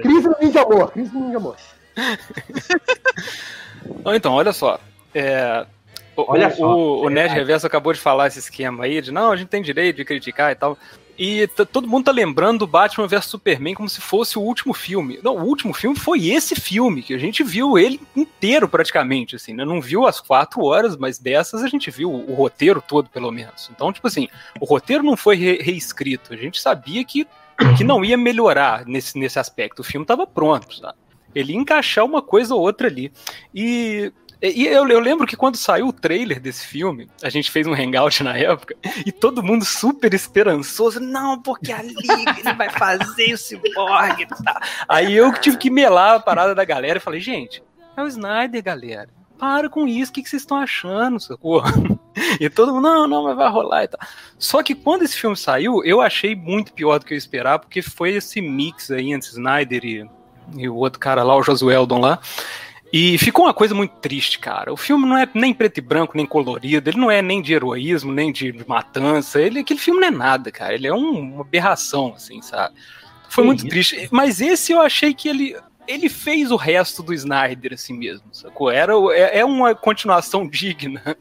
crise no de Amor, crise no de Amor. Então, olha só. É, Olha o- só. o, o Nerd Reverso acabou de falar esse esquema aí de não, a gente tem direito de criticar e tal. E todo mundo tá lembrando do Batman vs Superman como se fosse o último filme. Não, o último filme foi esse filme, que a gente viu ele inteiro praticamente, assim, né? Não viu as quatro horas, mas dessas a gente viu o roteiro todo, pelo menos. Então, tipo assim, o roteiro não foi re- reescrito. A gente sabia que, que não ia melhorar nesse, nesse aspecto. O filme tava pronto, sabe? Ele ia encaixar uma coisa ou outra ali. E, e eu, eu lembro que quando saiu o trailer desse filme, a gente fez um hangout na época, e todo mundo super esperançoso. Não, porque a Liga ele vai fazer o Cyborg e tal. Aí eu tive que melar a parada da galera e falei, gente, é o Snyder, galera. Para com isso, o que, que vocês estão achando, sacou? <laughs> E todo mundo, não, não, mas vai rolar e tal. Só que quando esse filme saiu, eu achei muito pior do que eu esperava, porque foi esse mix aí entre Snyder e, e o outro cara lá, o Josueldon lá. E ficou uma coisa muito triste, cara. O filme não é nem preto e branco, nem colorido, ele não é nem de heroísmo, nem de matança. Ele, aquele filme não é nada, cara. Ele é um- uma aberração, assim, sabe? Foi Que muito isso? triste. Mas esse eu achei que ele. Ele fez o resto do Snyder assim mesmo, sacou? Era, é, é uma continuação <laughs> digna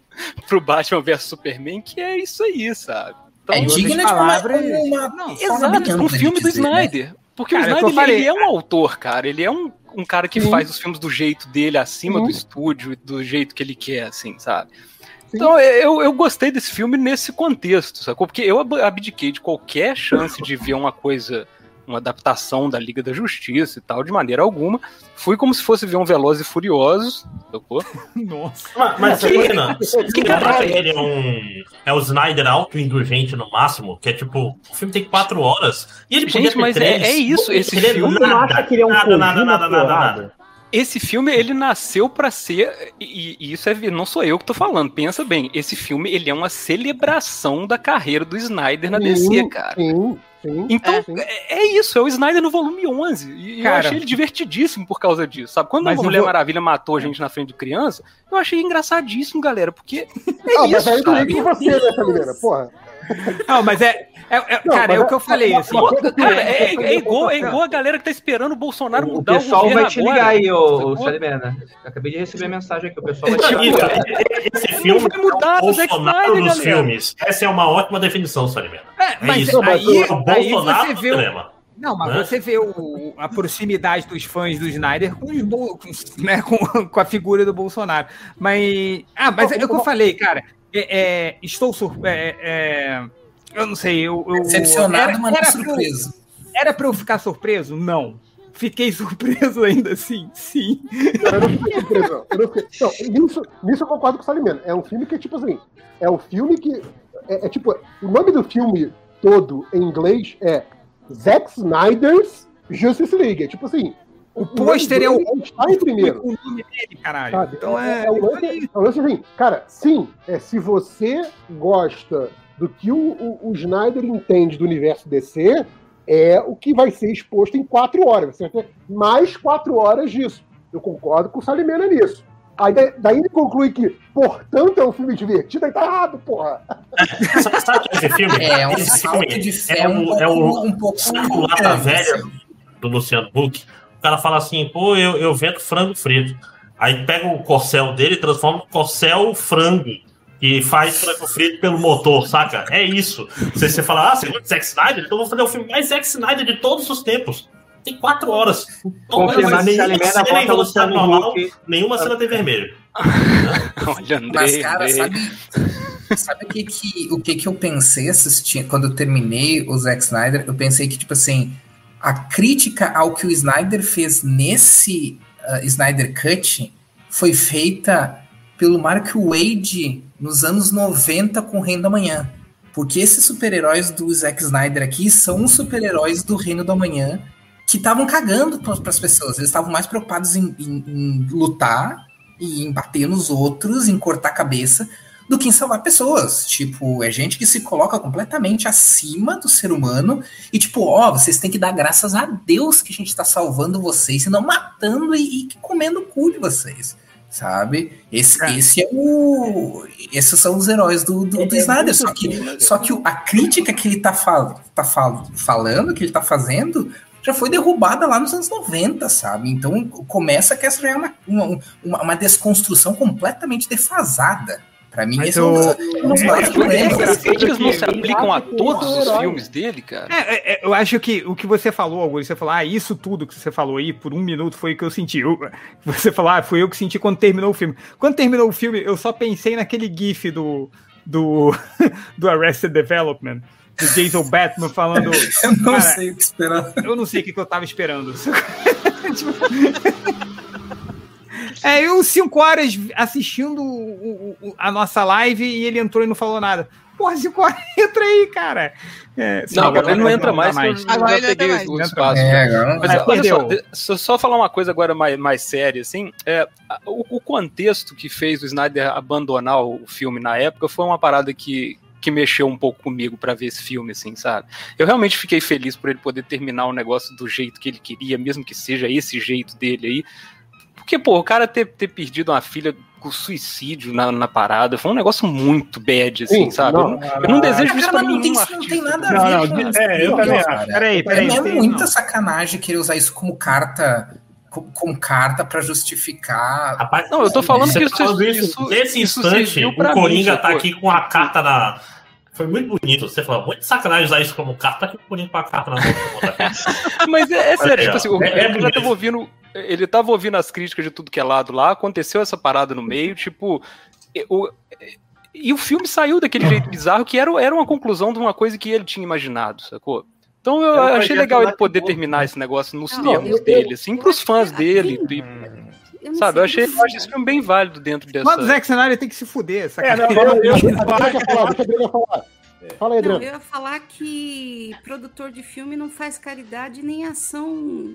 pro Batman vs Superman, que é isso aí, sabe? Então, É em outras digna de uma, palavras, uma não, forma Exato, um filme do dizer, né? Porque Cara, é o Snyder falei. ele é um autor, cara. Ele é um, um cara que Sim. faz os filmes do jeito dele, acima Sim. do estúdio, e do jeito que ele quer, assim, sabe? Sim. Então eu, eu gostei desse filme nesse contexto, sacou? Porque eu ab- abdiquei de qualquer chance de ver uma coisa, uma adaptação da Liga da Justiça e tal, de maneira alguma. Fui como se fosse ver um Velozes e Furiosos, sacou? <laughs> Nossa. Mas, mas não acha que ele é um. É o Snyder autoindulgente no máximo? Que é tipo, o filme tem quatro horas. E ele podia Gente, ter mas é, três. é isso, esse Ele é filme. Você não acha que ele é um nada, nada, nada, nada, nada. Esse filme, ele nasceu pra ser, e, e isso é, não sou eu que tô falando, pensa bem, esse filme, ele é uma celebração da carreira do Snyder na DC, cara. Sim, sim. Então, sim. é, é isso, é o Snyder no volume 11. E eu Cara. achei ele divertidíssimo por causa disso, sabe? Quando Mas a eu Mulher vou- Maravilha matou a gente na frente de criança, eu achei engraçadíssimo, galera, porque é Ah, mas isso, aí sabe? também com você, né? Porra. Não, mas é. é- é- Não, cara, mas é o é- que eu falei, assim. Cara, é, é- é igual, é igual a galera que tá esperando o Bolsonaro O mudar o pessoal governo vai te agora, ligar aí, ô? Salimena. Acabei de receber a mensagem aqui. O pessoal vai te ligar. Esse filme vai mudar é o o Bolsonaro Snyder, dos galera. filmes. Essa é uma ótima definição, Salimena. É, mas isso. aí, É o aí Bolsonaro você do vê o. Não, mas né? você vê o- a proximidade dos fãs do Snyder com, os bol- com, os- né, com, com a figura do Bolsonaro. Mas. Ah, mas é o que eu falei, cara. É, é, estou sur... é, é, eu não sei, eu. eu Decepcionado, era- mas não era pra eu- surpreso. Era pra eu ficar surpreso? Não. Fiquei <laughs> surpreso ainda assim, sim. Eu não fiquei surpreso, não. Eu não fiquei- não, nisso, nisso eu concordo com o Salimena. É um filme que é tipo assim. É um filme que. É, é tipo. O nome do filme todo em inglês é Zack Snyder's Justice League. É tipo assim. O pôster é o. Está em primeiro. o nome dele, caralho. Sabe? Então é. é, um lance, é um lance assim, cara, sim, é, se você gosta do que o, o, o Snyder entende do universo DC, é o que vai ser exposto em quatro horas. Você vai ter mais quatro horas disso. Eu concordo com o Salimena nisso. Aí da- daí ele conclui que, portanto, é um filme divertido, aí tá errado, porra. <laughs> Sabe sabe esse filme? É, um esse filme de fé é um o, é o pouco- um pouco saco lata velha assim. do Luciano Huck. O cara fala assim, pô, eu, eu vendo frango frito. Aí pega o corcel dele e transforma no corcel frango. E faz frango frito pelo motor, saca? É isso. Você, você fala, ah, você gosta de Zack Snyder? Então eu vou fazer o filme mais Zack Snyder de todos os tempos. Tem quatro horas. Confirmar Nenhuma Salimena, cena em velocidade normal, nenhuma cena tem vermelho. <laughs> Olha, Andrei, Mas, cara, Andrei. sabe, Sabe o que, que, o que, que eu pensei assistindo, quando eu terminei o Zack Snyder? Eu pensei que, tipo assim, a crítica ao que o Snyder fez nesse uh, Snyder Cut foi feita pelo Mark Wade nos anos 90 com o Reino da Manhã. Porque esses super-heróis do Zack Snyder aqui são os super-heróis do Reino da Manhã que estavam cagando para as pessoas. Eles estavam mais preocupados em, em, em lutar e em bater nos outros, em cortar a cabeça, do que em salvar pessoas. Tipo, é gente que se coloca completamente acima do ser humano e, tipo, ó, vocês têm que dar graças a Deus que a gente tá salvando vocês e não matando e, e comendo o cu de vocês. Sabe? Esse é, esse é o. Esses são os heróis do, do, do Snyder. Só que, só que a crítica que ele tá, fal, tá fal, falando, que ele tá fazendo, já foi derrubada lá nos anos 90, sabe? Então começa que essa já é uma, uma, uma desconstrução completamente defasada. Pra mim, Mas esse eu- é É, problemas. As críticas não se aplicam a todos os filmes dele, cara. É, é, é, eu acho que o que você falou, Augusto, você falou, ah, isso tudo que você falou aí, por um minuto, foi o que eu senti. Eu- <laughs> você falou, ah, foi eu que senti quando terminou o filme. Quando terminou o filme, eu só pensei naquele gif do, do, <laughs> do Arrested Development, do Jason <laughs> Batman falando... Eu não cara, sei o que esperar. Eu não sei o que, que eu tava esperando. É, eu cinco horas assistindo o- o- o- a nossa live e ele entrou e não falou nada. Porra, cinco horas, <laughs> entra aí, cara. É, Não, agora ele não entra mais, que eu já Agora não peguei entra o mais. espaço. É, agora- Mas É, olha só, só, falar uma coisa agora mais, mais séria, assim, é, o, o contexto que fez o Snyder abandonar o filme na época foi uma parada que, que mexeu um pouco comigo pra ver esse filme, assim, sabe? Eu realmente fiquei feliz por ele poder terminar o negócio do jeito que ele queria, mesmo que seja esse jeito dele aí. Porque, pô, o cara ter, ter perdido uma filha com suicídio na, na parada foi um negócio muito bad, assim, Sim, sabe? não, eu, não, eu não desejo Cara, isso pra mas não nenhum tem, não tem nada a Não, ver não, com isso. é, eu Não, também acho. Peraí, peraí. É muita não. sacanagem querer usar isso como carta, com, carta pra justificar. Rapaz, Não, eu tô falando você que tá isso- isso, isso- nesse isso instante, o pra mim, Coringa tá aqui com a carta na. Foi muito bonito. Você falou, muito sacanagem usar isso como carta, tá aqui o Coringa com a carta na mão. <laughs> Mas é, é sério, tipo assim, o É- é ele já tava ouvindo. Ele tava ouvindo as críticas de tudo que é lado lá, aconteceu essa parada no meio, tipo. e- O, e o filme saiu daquele jeito bizarro que era, era uma conclusão de uma coisa que ele tinha imaginado, sacou? Então eu um achei legal ele poder terminar esse negócio nos Não, termos eu- dele, assim, eu pros fãs que dele. aqui- e- Eu sabe, eu achei, eu achei esse filme bem válido dentro dessa. Quando o Zack Snyder tem que se fuder, É, não, eu, eu, Deixa eu falar, deixa a Adriana falar. Fala aí, Não, Adriana. eu ia falar que produtor de filme não faz caridade nem ação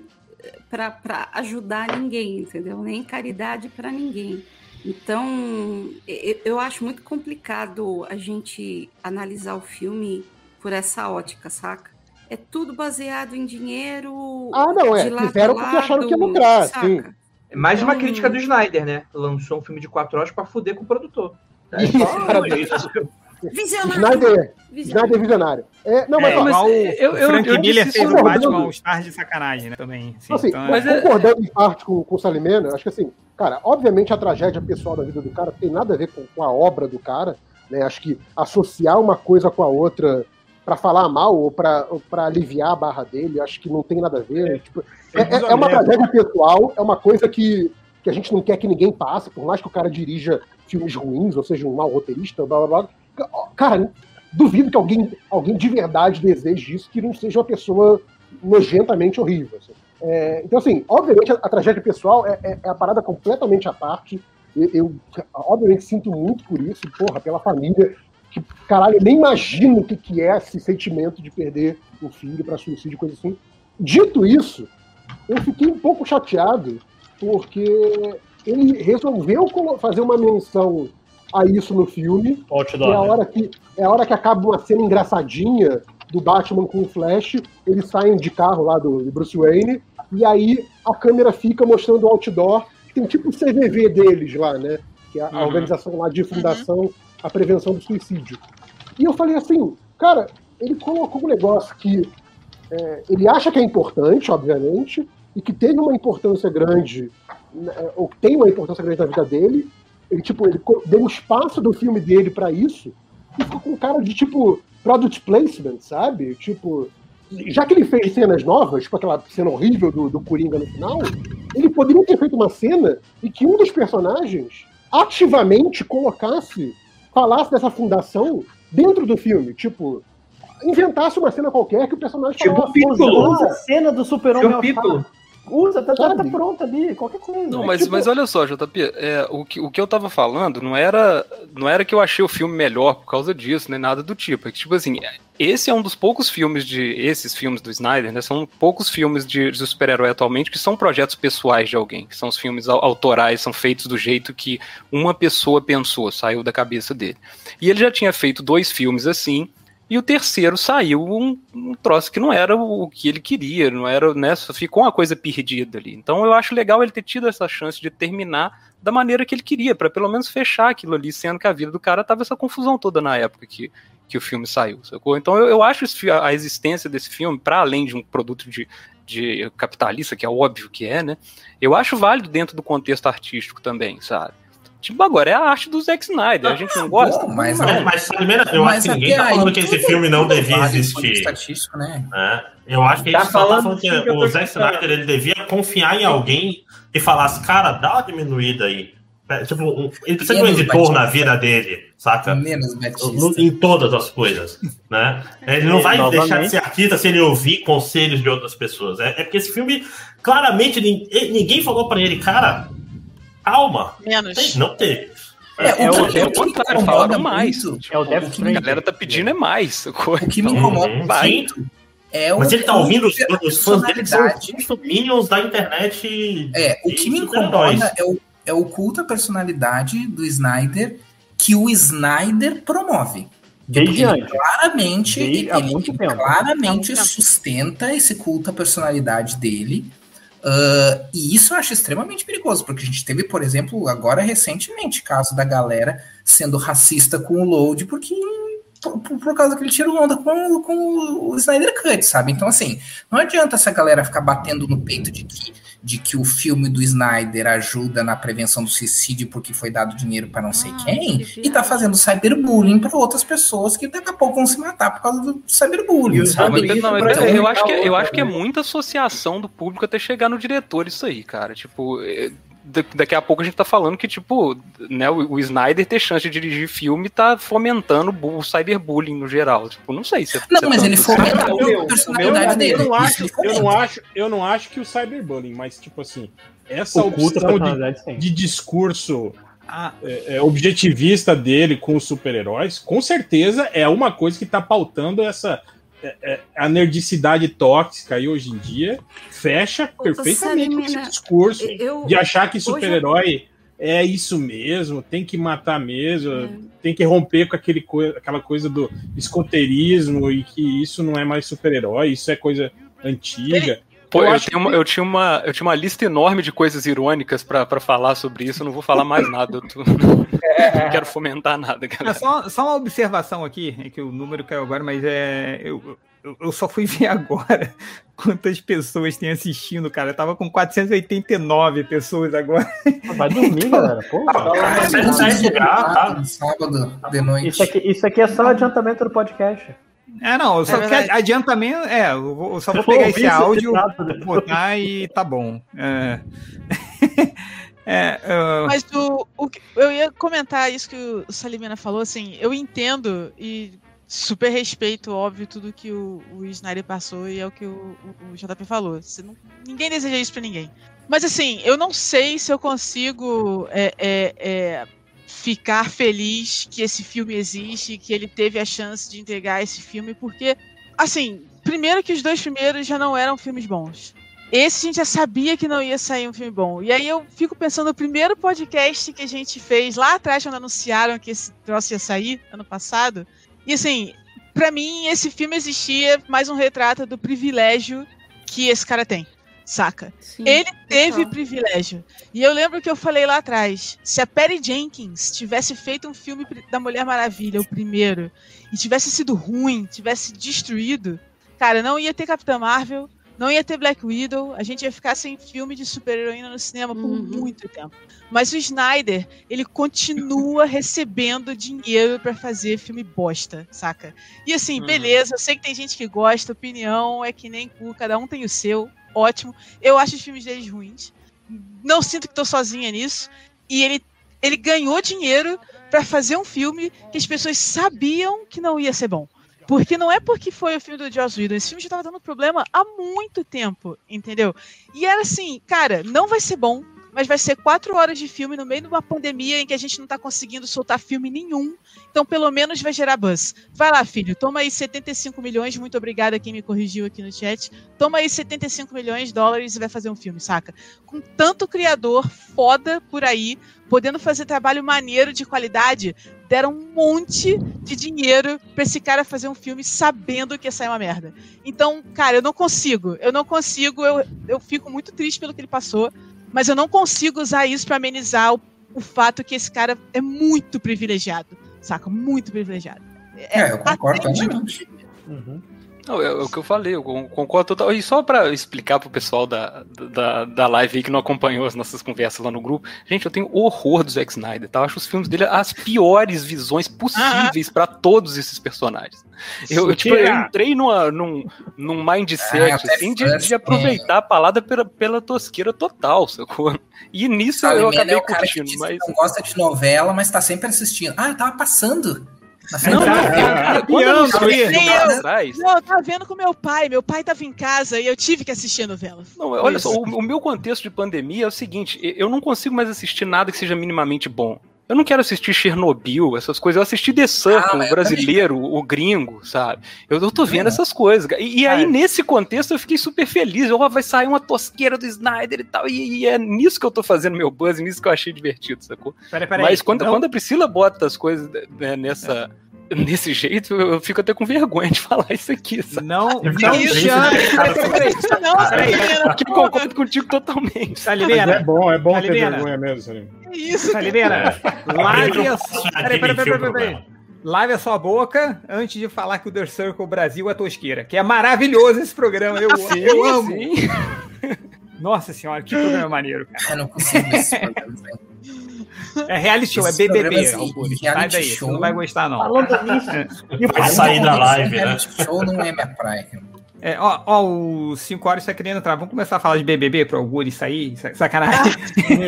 para ajudar ninguém, entendeu? Nem caridade para ninguém. Então, eu acho muito complicado a gente analisar o filme por essa ótica, saca? É tudo baseado em dinheiro. Ah, não, é. de lado Fizeram porque acharam que ia lucrar, saca? sim. É mais uma Hum. crítica do Snyder, né? Lançou um filme de quatro horas pra fuder com o produtor. Isso. <laughs> Visionário! Snyder, Visionário. Snyder visionário. É, não, mas, É, ó, igual eu- o eu- Frank eu Miller disse fez o Batman. All Stars de sacanagem, né? Também. Sim, assim, então, é- mas é- concordando em parte com, com o Salimena, acho que assim, cara, obviamente a tragédia pessoal da vida do cara tem nada a ver com, com a obra do cara, né? Acho que associar uma coisa com a outra pra falar mal ou pra aliviar a barra dele, acho que não tem nada a ver. Tipo, é, é- é uma tragédia pessoal, é uma coisa que, que a gente não quer que ninguém passe, por mais que o cara dirija filmes ruins, ou seja, um mau roteirista, blá blá blá. Cara, duvido que alguém, alguém de verdade deseje isso, que não seja uma pessoa nojentamente horrível. assim. É, então, assim, obviamente a, a tragédia pessoal é, é- é a parada completamente à parte. Eu, eu, obviamente, sinto muito por isso, porra, pela família. Que, caralho, eu nem imagino o que, que é esse sentimento de perder um filho para suicídio, coisa assim. Dito isso, eu fiquei um pouco chateado, porque ele resolveu fazer uma menção a isso no filme, Outdoor, é a hora que é a hora que acaba uma cena engraçadinha do Batman com o Flash, eles saem de carro lá do, do Bruce Wayne, e aí a câmera fica mostrando o outdoor, que tem tipo o CVV deles lá, né? Que é a, Uhum. organização lá de fundação a prevenção do suicídio. E eu falei assim, cara, ele colocou um negócio que é, ele acha que é importante, obviamente, e que teve uma importância grande, né, ou tem uma importância grande na vida dele. Ele, tipo, ele deu um espaço do filme dele pra isso, e ficou com cara de, tipo, product placement, sabe? Tipo, já que ele fez cenas novas, tipo aquela cena horrível do, do Coringa no final, ele poderia ter feito uma cena em que um dos personagens ativamente colocasse falasse dessa fundação dentro do filme. Tipo, inventasse uma cena qualquer que o personagem Tipo falasse, Piccolo. "Ah, Usa a cena do super-homem Tipo. Usa, tá, tá, tá pronto ali, qualquer coisa. Não, É mas, tipo- mas olha só, JP, é, o, que, o que eu tava falando não era, não era que eu achei o filme melhor por causa disso, nem nada do tipo. É que, tipo assim, esse é um dos poucos filmes de. Esses filmes do Snyder, né? São poucos filmes de, de super-herói atualmente que são projetos pessoais de alguém, que são os filmes au- autorais, são feitos do jeito que uma pessoa pensou, saiu da cabeça dele. E ele já tinha feito dois filmes assim. E o terceiro saiu um, um troço que não era o, que ele queria, não era, né? Ficou uma coisa perdida ali. Então eu acho legal ele ter tido essa chance de terminar da maneira que ele queria, para pelo menos fechar aquilo ali, sendo que a vida do cara tava essa confusão toda na época que, que o filme saiu, sacou? Então eu, eu acho a existência desse filme, para além de um produto de, de capitalista, que é óbvio que é, né? Eu acho válido dentro do contexto artístico também, sabe? Tipo, agora é a arte do Zack Snyder, a gente não gosta? mas, Não, mas Salimena, eu Mas acho que ninguém tá falando aí que esse filme não devia vale, existir. estatístico, né? né? Eu acho que a Tá gente só tá falando falando que que o Zack. Snyder ele devia confiar em alguém que falasse, cara, dá uma diminuída aí. É, Tipo, ele precisa de um editor Batista. na vida dele, saca? Menos Batista. Em todas as coisas, né? Ele não E, vai novamente- deixar de ser artista se ele ouvir conselhos de outras pessoas. É, é porque esse filme, claramente, nin- ninguém falou pra ele, cara, calma. Menos. Não teve. É, É o, o- que, é o o que me contrário, incomoda falaram mais. muito, É o Death o que A galera tá pedindo é mais, o que me Então, incomoda Uhum, muito é o Mas ele tá o- ouvindo os, os fãs dele são os minions da internet. É, o que me incomoda é o, é o culto à personalidade do Snyder que o Snyder promove. Desde Ele antes. claramente, Desde ele, ele claramente sustenta esse culto à personalidade dele. Ah, e isso eu acho extremamente perigoso, porque a gente teve, por exemplo, agora recentemente, caso da galera sendo racista com o Load, porque por, por- causa que ele tirou onda com, com o Snyder Cut, sabe? Então, assim, não adianta essa galera ficar batendo no peito de que, de que o filme do Snyder ajuda na prevenção do suicídio porque foi dado dinheiro para não sei Ah, quem, que e tá fazendo cyberbullying para outras pessoas que daqui a pouco vão se matar por causa do cyberbullying, sabe? não, mas Então, eu, acho que, eu acho que é muita associação do público até chegar no diretor isso aí, cara. Tipo, é, daqui a pouco a gente tá falando que, tipo, né, o, o Snyder ter chance de dirigir filme tá fomentando o bu- o cyberbullying no geral. Tipo, não sei se é- Não, se é mas ele fomenta Eu- a personalidade dele. eu não acho, eu não acho, eu não acho que o cyberbullying, mas tipo assim, essa Oculta a opção de, de discurso Ah, é, é, objetivista dele com os super-heróis, com certeza é uma coisa que tá pautando essa a nerdicidade tóxica aí hoje em dia fecha perfeitamente com esse discurso eu- de achar que super-herói é isso mesmo, tem que matar mesmo, É. tem que romper com aquele coi- aquela coisa do escoteirismo e que isso não é mais super-herói, isso é coisa antiga. Pô, Eu eu, tinha uma, eu, tinha uma, eu tinha uma lista enorme de coisas irônicas pra pra falar sobre isso, eu não vou falar mais nada. Eu tô- <laughs> não quero fomentar nada, É galera. só, só uma observação aqui, é que o número caiu agora, mas é. Eu, eu, eu só fui <laughs> ver agora quantas pessoas tem assistindo, cara. Eu tava com 489 pessoas agora. Vai dormir, galera. Pô, Cara, sai de lugar, tá? No sábado de noite. isso, aqui, isso aqui é só adiantamento do podcast. É, não, eu só É quero verdade. adiantamento. É, eu, vou- eu só vou Eu pegar esse áudio, depois. botar e tá bom. É. <laughs> É, ah, Mas o, o eu ia comentar isso que o Salimena falou, assim, eu entendo e super respeito, óbvio, tudo que o, o Snyder passou e é o que o, o- o JP falou. Você não- ninguém deseja isso pra ninguém. Mas assim, eu não sei se eu consigo é, é, é, ficar feliz que esse filme existe, que ele teve a chance de entregar esse filme, porque, assim, primeiro que os dois primeiros já não eram filmes bons. Esse a gente já sabia que não ia sair um filme bom. E aí eu fico pensando no primeiro podcast que a gente fez lá atrás, quando anunciaram que esse troço ia sair, ano passado. E assim, pra mim, esse filme existia mais um retrato do privilégio que esse cara tem, saca? Sim, Ele teve privilégio. E eu lembro que eu falei lá atrás: se a Perry Jenkins tivesse feito um filme da Mulher Maravilha, o primeiro, e tivesse sido ruim, tivesse destruído, cara, não ia ter Capitã Marvel, não ia ter Black Widow, a gente ia ficar sem filme de super-heroína no cinema por Uhum. muito tempo. Mas o Snyder, ele continua <laughs> recebendo dinheiro pra fazer filme bosta, saca? E assim, Uhum. beleza, eu sei que tem gente que gosta, opinião é que nem cu, cada um tem o seu, ótimo. Eu acho os filmes deles ruins. Não sinto que tô sozinha nisso. E ele ele ganhou dinheiro pra fazer um filme que as pessoas sabiam que não ia ser bom. Porque não é porque foi o filme do Joss Whedon, esse filme já tava dando problema há muito tempo, entendeu? E era assim, cara, não vai ser bom, mas vai ser quatro horas de filme no meio de uma pandemia em que a gente não tá conseguindo soltar filme nenhum. Então, pelo menos vai gerar buzz. Vai lá, filho, toma aí 75 milhões, muito obrigada quem me corrigiu aqui no chat. Toma aí 75 milhões de dólares e vai fazer um filme, saca? Com tanto criador foda por aí, podendo fazer trabalho maneiro de qualidade, deram um monte de dinheiro pra esse cara fazer um filme sabendo que ia sair uma merda. Então, cara, eu não consigo. Eu não consigo, eu, eu fico muito triste pelo que ele passou, mas eu não consigo usar isso pra amenizar o, o fato que esse cara é muito privilegiado, saca? Muito privilegiado. É, eu concordo plenamente. Não, é, é o que eu falei, eu con- concordo total. E só pra explicar pro pessoal da, da, da live aí que não acompanhou as nossas conversas lá no grupo, gente, eu tenho horror do Zack Snyder, tá? Eu acho os filmes dele as piores visões possíveis pra todos esses personagens. Eu, eu, tipo, eu entrei numa, num, num mindset, Ah, assim, de, de aproveitar a palavra pela, pela tosqueira total, sacou? E nisso Sabe, eu Mena acabei é o cara que curtindo, diz mas... que não gosta de novela, mas tá sempre assistindo. Ah, eu tava passando. Na frente Não, da cara, quando eu eu. atrás, Não, eu tava vendo com meu pai. Meu pai tava em casa e eu tive que assistir a novela. Não, olha isso. só, o, o meu contexto de pandemia é o seguinte: eu não consigo mais assistir nada que seja minimamente bom. Eu não quero assistir Chernobyl, essas coisas. Eu assisti The Circle, Ah, o eu brasileiro, o gringo, sabe? Eu, eu tô vendo essas coisas. cara. E, e aí, nesse contexto, eu fiquei super feliz. Ó, vai sair uma tosqueira do Snyder e tal. E, e é nisso que eu tô fazendo meu buzz, e nisso que eu achei divertido, sacou? Peraí, peraí. Mas quando, Não- quando a Priscila bota as coisas né, nessa. <laughs> Desse jeito, eu fico até com vergonha de <laughs> falar isso aqui, sabe? Não, não chame. peraí. Não, Porque eu concordo contigo totalmente. Salimena. É bom, é bom ter Salimena. vergonha mesmo, que isso? Salimena. Live é... Peraí, peraí, peraí, peraí, peraí. problema. Lave a sua boca antes de falar que o The Circle Brasil é tosqueira. Que é maravilhoso esse programa. Eu, eu amo. Sim. Nossa senhora, que programa maneiro, cara. Eu não consigo <laughs> programas aí. É reality show, é Esses BBB. programas Augusto. e Sai reality daí, show. você não vai gostar, não. Falando nisso, <laughs> Vai sair da live, né? Show não é minha praia. É, ó, ó, o 5 horas tá querendo entrar. Vamos começar a falar de BBB pro Augusto sair? Sa- Sacanagem.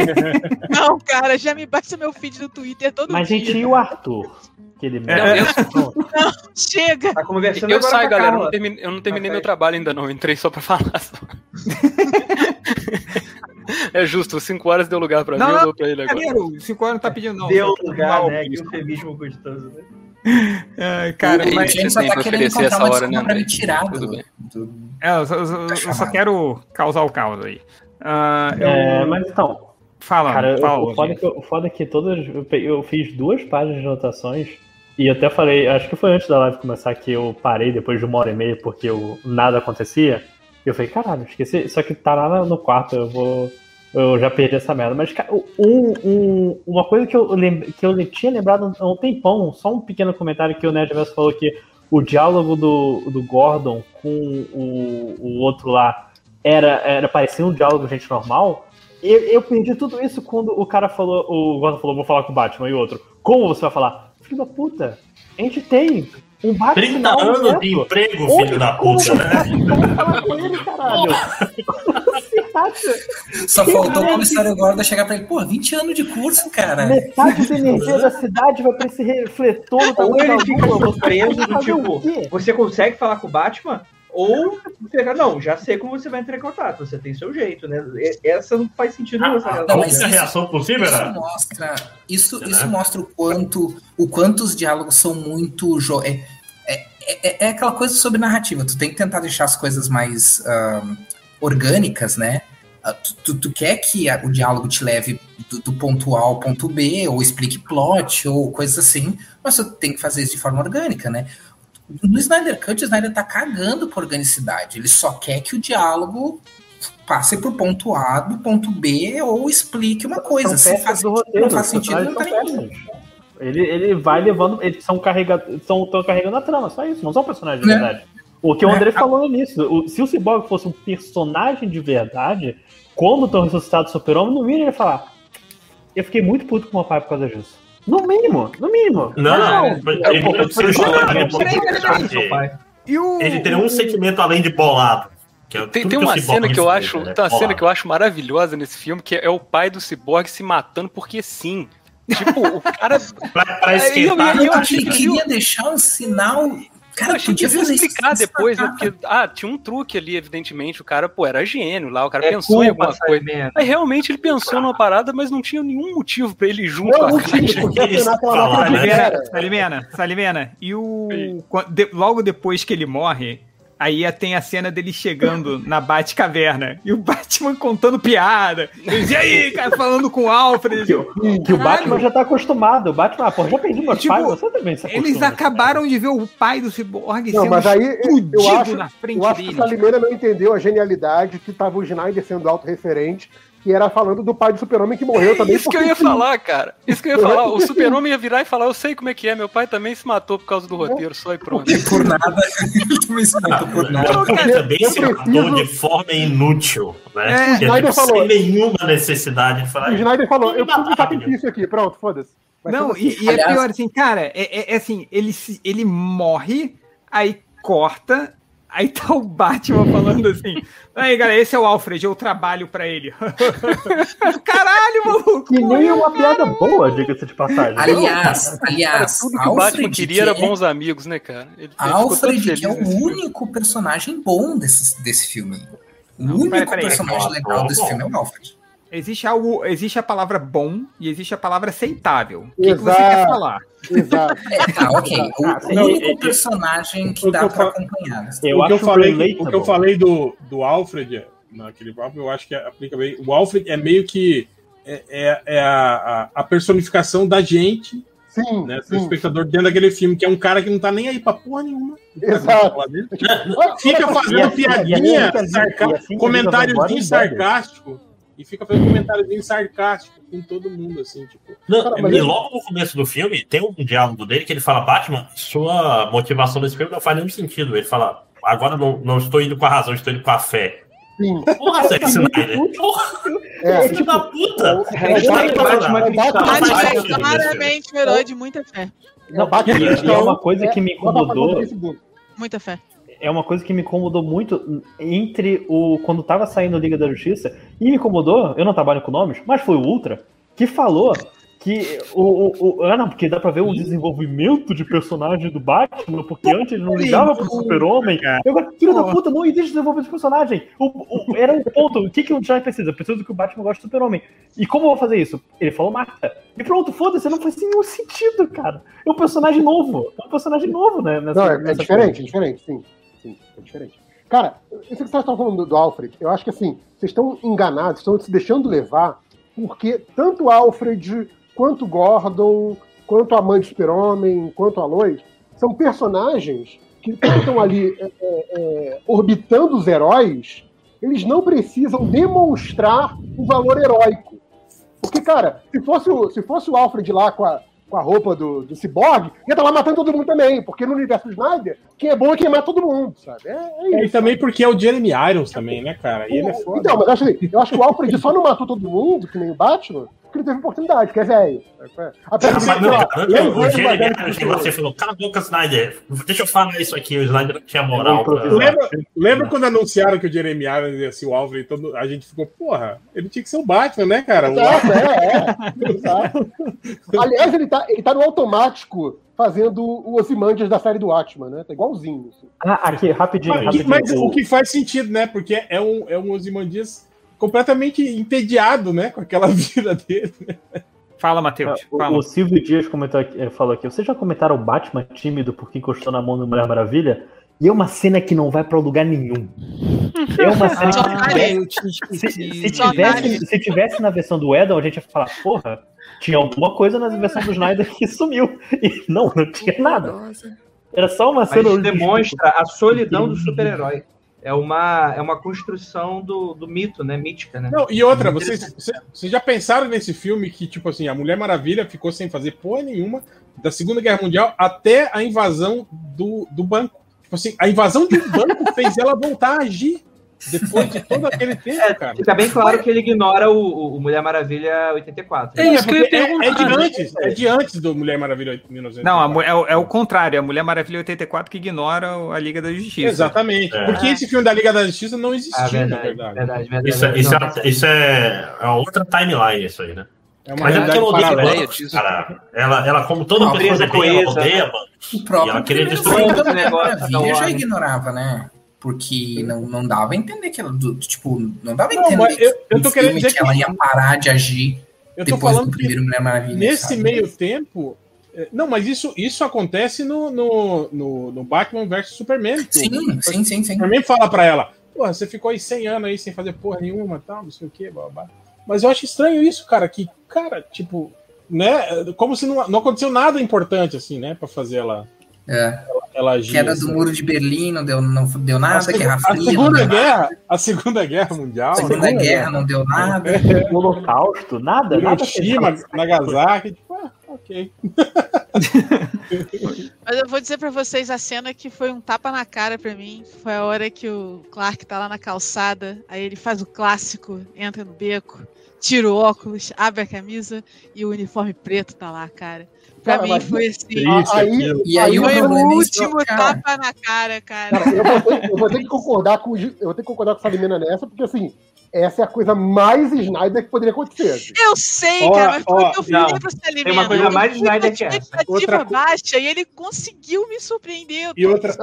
<laughs> Não, cara, já me baixa meu feed do Twitter todo Mas, dia. gente, e o Arthur? Que ele É, eu- Chega! Tá conversando Eu agora saio, galera. Eu não terminei, eu não terminei Tá meu trabalho ainda, não. Eu entrei só pra <laughs> falar. só. É justo, 5 horas deu lugar pra Não, mim, eu não, dou pra ele agora. Brincadeira, o 5 horas não tá pedindo, não. Deu Só- lugar, Mal, né? Que isso. eufemismo gostoso, né? <laughs> Ai, cara, o mas. James só tá querendo encontrar essa uma hora, né, desculpa pra me tirar Tudo do, bem. É, eu, só- eu só- eu só quero causar o caos aí. Eu- É, mas então, Fala, cara, fala, o, foda é que, o foda é que todas. Eu, eu fiz duas páginas de anotações e eu até falei, acho que foi antes da live começar que eu parei depois de uma hora e meia porque eu, nada acontecia. Eu falei, caralho, esqueci. Só que tá lá no quarto, eu vou. Eu já perdi essa merda. Mas, um, um- uma coisa que eu, que eu tinha lembrado há um tempão, só um pequeno comentário que o Nerd Verso falou que o diálogo do, do Gordon com o, o outro lá era, era parecia um diálogo gente normal. Eu, eu perdi tudo isso quando o cara falou, o Gordon falou, vou falar com o Batman, e o outro, como você vai falar? Filho da puta, a gente tem um Batman. 30 anos de emprego, Onde- filho da puta, né? vou falar com ele, caralho? Como você acha? Só faltou o comissário Gordon chegar pra ele, pô, 20 anos de curso, cara. Metade da energia <laughs> da cidade vai pra esse refletor da Ou ele fica surpreso do tipo, você consegue falar com o Batman? Ou não, já sei como você vai entrar em contato, você tem seu jeito, né? Essa não faz sentido nenhum, essa A relação. mas única isso- reação possível Isso era. mostra, isso, Né? isso mostra o quanto, o quanto os diálogos são muito jo- é, é, é, é aquela coisa sobre narrativa. Tu tem que tentar deixar as coisas mais ahn, orgânicas, né? Ah, Tu, tu, tu quer que a- o diálogo te leve do, do ponto A ao ponto B, ou explique plot, ou coisas assim, mas tu tem que fazer isso de forma orgânica, né? No Snyder Cut, o Snyder tá cagando por organicidade. Ele só quer que o diálogo passe pro ponto A do ponto B ou explique uma coisa. São Se faz roteiro, não faz sentido, não tá nem. Ele, ele vai levando, eles são carregados, estão carregando a trama, só isso, não são personagens de Né? verdade. O que o André falou no início, o- se o Cyborg fosse um personagem de verdade, quando estão ressuscitados o Super-Homem, no mínimo ele ia falar. Eu fiquei muito puto com o meu pai por causa disso. No mínimo, no mínimo. Não, mas é ele não de precisa futebol, chorar, né? né? Peraí, peraí, peraí, Porque pai. E o, Ele teria um o- sentimento além de bolado. Que é Tem, tudo tem uma cena que eu acho, né? tem uma cena que eu acho maravilhosa nesse filme, que é o pai do Cyborg se matando porque sim. Tipo, o cara. Pra, pra É, eu- esquentar. e eu Tanto achei que ele que queria deixar um sinal. Cara, eu achei que podia devia fazer isso. explicar depois, né? Porque, ah, tinha um truque ali, evidentemente. O cara, pô, era gênio lá, o cara É pensou em culpa, alguma coisa. Salimena. Aí realmente ele pensou numa parada, mas não tinha nenhum motivo pra ele ir junto com a Salimena, Salimena, Salimena. E o. logo depois que ele morre, aí tem a cena dele chegando na Batcaverna. E o Batman contando piada. E aí, cara, falando com o Alfred. Que, o- que o. Batman já tá acostumado. O Batman, ah, pô, já perdi meus Tipo, pais, você também se Eles acabaram de ver o pai do Cyborg Não, sendo mas aí eu acho, na frente eu acho que o deles. Salimeira não entendeu a genialidade que tava o Snyder sendo autorreferente, que era falando do pai do super-homem que morreu também. Isso que eu ia sim. falar, cara. Isso que eu ia é falar. O super-homem ia virar e falar: Eu sei como é que é. Meu pai também se matou por causa do roteiro, só e pronto. E por nada. Ele também se matou por nada. Não, cara, também se matou preciso- de forma inútil, né? É, Porque, tipo, falou. sem nenhuma necessidade de falar. O Snyder falou, eu preciso de sacrifício aqui, pronto, foda-se. Não, ser assim. e, e é Aliás- pior assim, cara, é, é- é assim, ele, se- ele morre, aí corta, aí tá o Batman falando assim, aí galera, esse é o Alfred, eu trabalho pra ele. <laughs> Caralho, maluco! Que nem é uma piada boa, diga-se de passagem. Aliás, Cara, aliás, tudo que o Batman Alfred, queria era que é- bons amigos, né, cara? Ele, ele Alfred, que é o nesse filme. único personagem bom desse, desse filme. O Não, único peraí, peraí. personagem legal bom, desse bom. filme é o Alfred. Existe algo, existe a palavra bom e existe a palavra aceitável. O que, que você quer falar? Exato. <laughs> É, tá, ok. O Ah, sim, único é- personagem que o dá pra acompanhar. Eu o, que eu falei, o que eu falei do, do Alfred naquele papo, eu acho que aplica bem. O Alfred é meio que é, é- é a, a, a personificação da gente, Sim, né? Do sim. espectador dentro daquele filme, que é um cara que não tá nem aí pra porra nenhuma. Exato. Fica fazendo E assim- piadinha, assim sarca- assim comentáriozinho sarcástico. E fica fazendo comentáriozinho sarcástico com todo mundo, assim, tipo. Não, Cara, mas e logo no começo do filme, tem um diálogo dele que ele fala: Batman, sua motivação desse filme não faz nenhum sentido. Ele fala: agora não, não estou indo com a razão, estou indo com a fé. Sim. Porra, Zack Snyder. Porra, É, filho da puta. Batman é. Batman- Batman é claramente um herói de muita fé. Não, Bate e é questão, uma coisa que me pra incomodou. Muita fé. É uma coisa que me incomodou muito entre o quando tava saindo Liga da Justiça e me incomodou, eu não trabalho com nomes, mas foi o Ultra que falou que o, o, o ah não, porque dá pra ver o desenvolvimento de personagem do Batman, porque antes ele não ligava pro Super-Homem. Eu agora, filho da puta, não existe desenvolvimento de personagem. O, o- era o ponto. O que, que o Jack precisa? Precisa que o Batman goste do Super-Homem. E como eu vou fazer isso? Ele falou mata. E pronto, foda-se, não faz nenhum sentido, cara. É um personagem novo. É um personagem novo, né? nessa- Não, é, é diferente, é diferente, sim. Sim, é diferente. Cara, isso que vocês estão falando do, Alfred, eu acho que assim, vocês estão enganados, estão se deixando levar, porque tanto Alfred, quanto Gordon, quanto a mãe do Super-Homem, quanto a Lois, são personagens que estão ali é, é, é, orbitando os heróis, eles não precisam demonstrar o valor heróico. Porque, cara, se fosse o, se fosse o Alfred lá com a, com a roupa do, do Cyborg, ia estar lá matando todo mundo também, porque no universo Snyder, quem é bom é quem mata todo mundo, sabe? É, é É, e isso. também porque é o Jeremy Irons também, né, cara? E ele é foda. Então, mas eu acho, eu acho que o Alfred só não matou todo mundo, que nem o Batman, porque ele teve oportunidade, que é velho. Apesar de ele o chegou assim e falou: Cala a boca, Snyder. Deixa eu falar isso aqui. O Snyder não tinha moral. pra- Lembra, lembra quando anunciaram que o Jeremy Irons ia ser o Alfred? Todo, a gente ficou, porra, ele tinha que ser o Batman, né, cara? O Exato, é, é. Exato. <laughs> Aliás, ele tá, ele tá no automático fazendo o Ozymandias da série do Watchman, né? Tá igualzinho. assim. Ah, aqui, rapidinho, Mas, rapidinho. mas O- o que faz sentido, né? Porque é um, é um Ozymandias completamente entediado, né? Com aquela <laughs> vida dele. Fala, Matheus. O, Fala. o Silvio Dias comentou aqui, eh, falou aqui: vocês já comentaram o Batman tímido porque encostou na mão da Mulher Maravilha? E é uma cena que não vai pra lugar nenhum. É uma <laughs> cena que se, se, tivesse, se tivesse na versão do Edel, a gente ia falar, porra, tinha alguma coisa na versão do Snyder que sumiu. E não, não tinha nada. Era só uma Mas cena. demonstra a solidão do super-herói. É uma, é uma construção do, do mito, né? Mítica, né? Não, e outra, vocês, vocês- vocês já pensaram nesse filme que, tipo assim, a Mulher Maravilha ficou sem fazer porra nenhuma da Segunda Guerra Mundial até a invasão do, do banco. Tipo assim, a invasão de um banco <laughs> fez ela voltar a agir depois de todo aquele tempo, cara. Fica bem claro que ele ignora o, o- o Mulher Maravilha 84. É, isso que eu ia porque é, é de antes, é de antes do Mulher Maravilha 1984. Não, a é, o- é o contrário. É a Mulher Maravilha 84 que ignora o- a Liga da Justiça. Exatamente. É. Porque esse filme da Liga da Justiça não Ah, existia, verdade, na verdade. verdade, verdade. Isso, é- isso, Não, é, isso é, é outra timeline, isso aí, né? É uma Mas é porque ela odeia cara. Ela, ela, como toda Uma pessoa bem, ela coesa, odeia né? O E próprio ela queria destruir. esse negócio já ignorava, né? Porque não, não dava a entender que ela, tipo, não dava a Não, entender mas eu- eu tô querendo dizer que ela que- ia parar de agir Eu tô depois falando do primeiro Mulher Maravilha. nesse sabe? meio tempo. é, Não, mas isso, isso acontece no, no, no, no Batman vs Superman. Sim, sim, sim, sim. Superman fala pra ela: Porra, você ficou aí 100 anos aí sem fazer porra nenhuma tal, não sei o que, blá, blá. Mas eu acho estranho isso, cara, que, cara, tipo, né? Como se não, não aconteceu nada importante, assim, né, pra fazer ela, É. ela agir. Queda assim. do muro de Berlim, não deu, não deu A, nada, seg- Guerra a Fria. não Segunda deu nada. Guerra, a Segunda Guerra Mundial, A Segunda né? Guerra não deu nada. O <laughs> Holocausto, nada, nada. Hiroshima, Nagasaki, tipo, ah, ok. <laughs> Mas eu vou dizer pra vocês a cena que foi um tapa na cara pra mim. Foi a hora que o Clark tá lá na calçada, aí ele faz o clássico, entra no beco, tira o óculos, abre a camisa e o uniforme preto tá lá, cara. Pra Cara, mim foi assim. Triste aí- aquilo. E aí o Foi o é último cara. tapa na cara, cara. Cara, eu vou, ter, eu vou ter que concordar com eu vou ter que concordar com o Salimena nessa, porque assim, essa é a coisa mais Snyder que poderia acontecer. assim. Eu sei, Ó, cara, mas foi o que eu não, falei pro Salimena. tem uma coisa Eu mais Snyder que essa. expectativa Outra baixa e ele conseguiu me surpreender. E outra-.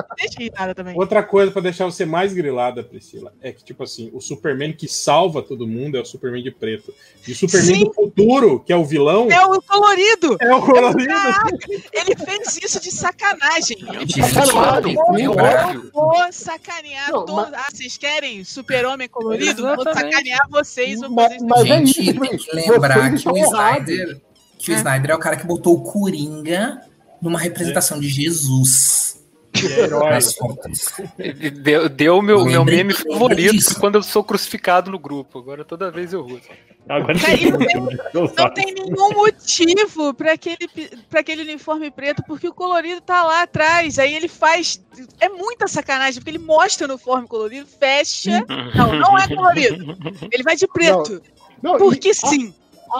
Outra coisa pra deixar você mais grilada, Priscila, é que, tipo assim, o Superman que salva todo mundo é o Superman de preto. E o Superman Sim. do futuro, que é o vilão, É o colorido! é o colorido. Caraca, ele fez isso de sacanagem. De verdade, meu óbvio. Vou sacanear Não, todos. Ah, vocês querem super-homem colorido? Vou Exatamente. Sacanear vocês. Vou Mas- mas- é Gente, tem que lembrar que o. Snyder, que o Snyder é o cara que botou o Coringa numa representação de Jesus. Fotos. Deu, deu o meu, meu meme favorito disso. quando eu sou crucificado no grupo. Agora toda vez eu uso. Agora Cara, não tem- <laughs> Não tem nenhum motivo para aquele, pra aquele uniforme preto, porque o colorido tá lá atrás. Aí ele faz. É muita sacanagem, porque ele mostra o uniforme colorido, fecha. Não, não é colorido. Ele vai de preto. Não, Porque e- sim.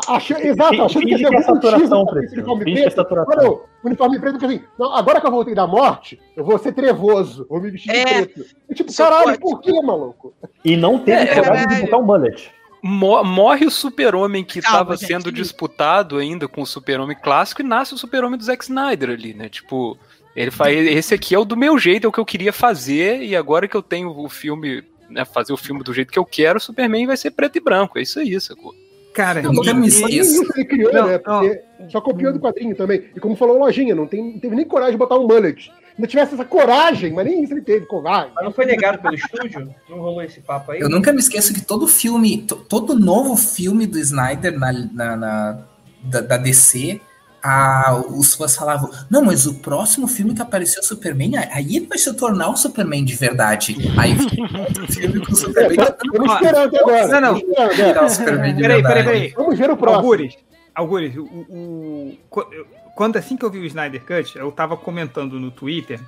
a- achei- exato, achei Finge ia que é ter algum saturação, pra esse uniforme é preto. saturação. Olha, o uniforme preto, porque assim, não, agora que eu voltei da morte, eu vou ser trevoso, vou me vestir de É. preto. E, tipo, Isso caralho, pode. por que, maluco? E não teve É, coragem de botar um mullet. Mo- Morre o super-homem que estava gente. sendo disputado ainda com o super-homem clássico e nasce o super-homem do Zack Snyder ali, né? Tipo, ele faz. Esse aqui é o do meu jeito, é o que eu queria fazer, e agora que eu tenho o filme, né? Fazer o filme do jeito que eu quero, o Superman vai ser preto e branco. É isso aí, sacou? Cara, e- Mas nem esqueço. isso ele criou, Não, né? Porque só copiou do quadrinho também. E como falou o Lojinha, não, tem, não teve nem coragem de botar um mullet. Ainda tivesse essa coragem, mas nem isso ele teve, covarde. Mas não foi negado pelo estúdio? Não rolou esse papo aí? Eu nunca me esqueço que todo filme, to- todo novo filme do Snyder na, na- na- da, da DC, a- os fãs falavam: Não, mas o próximo filme que apareceu o Superman, aí ele vai se tornar o Superman de verdade. Aí o filme com o É, Superman. tá- Estamos esperando agora. Não, não. é. o de Peraí, peraí, peraí. Vamos ver o próximo. Algures, Algures, o, o- qu- quando assim que eu vi o Snyder Cut, eu tava comentando no Twitter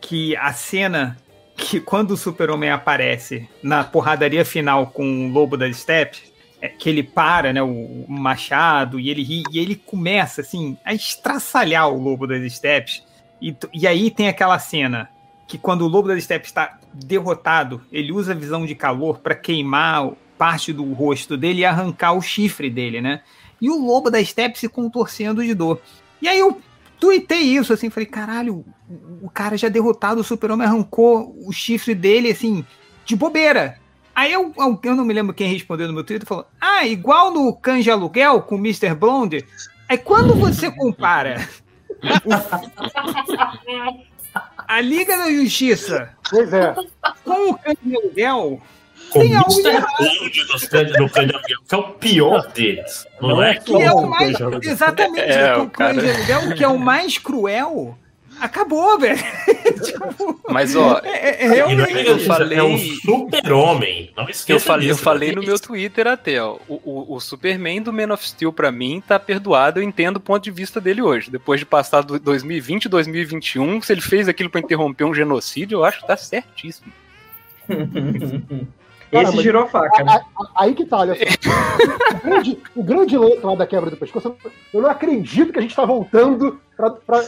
que a cena que quando o Super-Homem aparece na porradaria final com o Lobo das Steppes, é, que ele para, né, o, o machado e ele ri, e ele começa assim a estraçalhar o Lobo das Steppes. E, e aí tem aquela cena que quando o Lobo das Steppes está derrotado, ele usa a visão de calor para queimar parte do rosto dele e arrancar o chifre dele, né? E o Lobo das Steppes se contorcendo de dor. E aí eu tuitei isso, assim, falei, caralho, o- cara já derrotado, o super-homem arrancou o chifre dele, assim, de bobeira. Aí eu, eu não me lembro quem respondeu no meu Twitter, falou, ah, igual no Cães de Aluguel com o Mr. Blonde. Aí quando você compara <laughs> o- a Liga da Justiça Pois é. com o de Aluguel, Com Tem o algo Mr. errado. Blonde dos do Cães de Aluguel, que é o pior deles. Não, Não é? é que é o mais. Exatamente, É, o de Aluguel, que é o mais cruel, acabou, velho. <laughs> Tipo, Mas, ó, é, é é eu falei- É o super-homem. Não esqueça Eu falei, eu disso. falei no meu Twitter até, ó. O, o, o Superman do Man of Steel, pra mim, tá perdoado. Eu entendo o ponto de vista dele hoje. Depois de passar do 2020 e 2021, se ele fez aquilo pra interromper um genocídio, eu acho que tá certíssimo. <laughs> Cara, Esse girou a faca, né? A- a- Aí que tá, olha só. O grande, o grande lance lá da quebra do pescoço, eu não acredito que a gente tá voltando pra. pra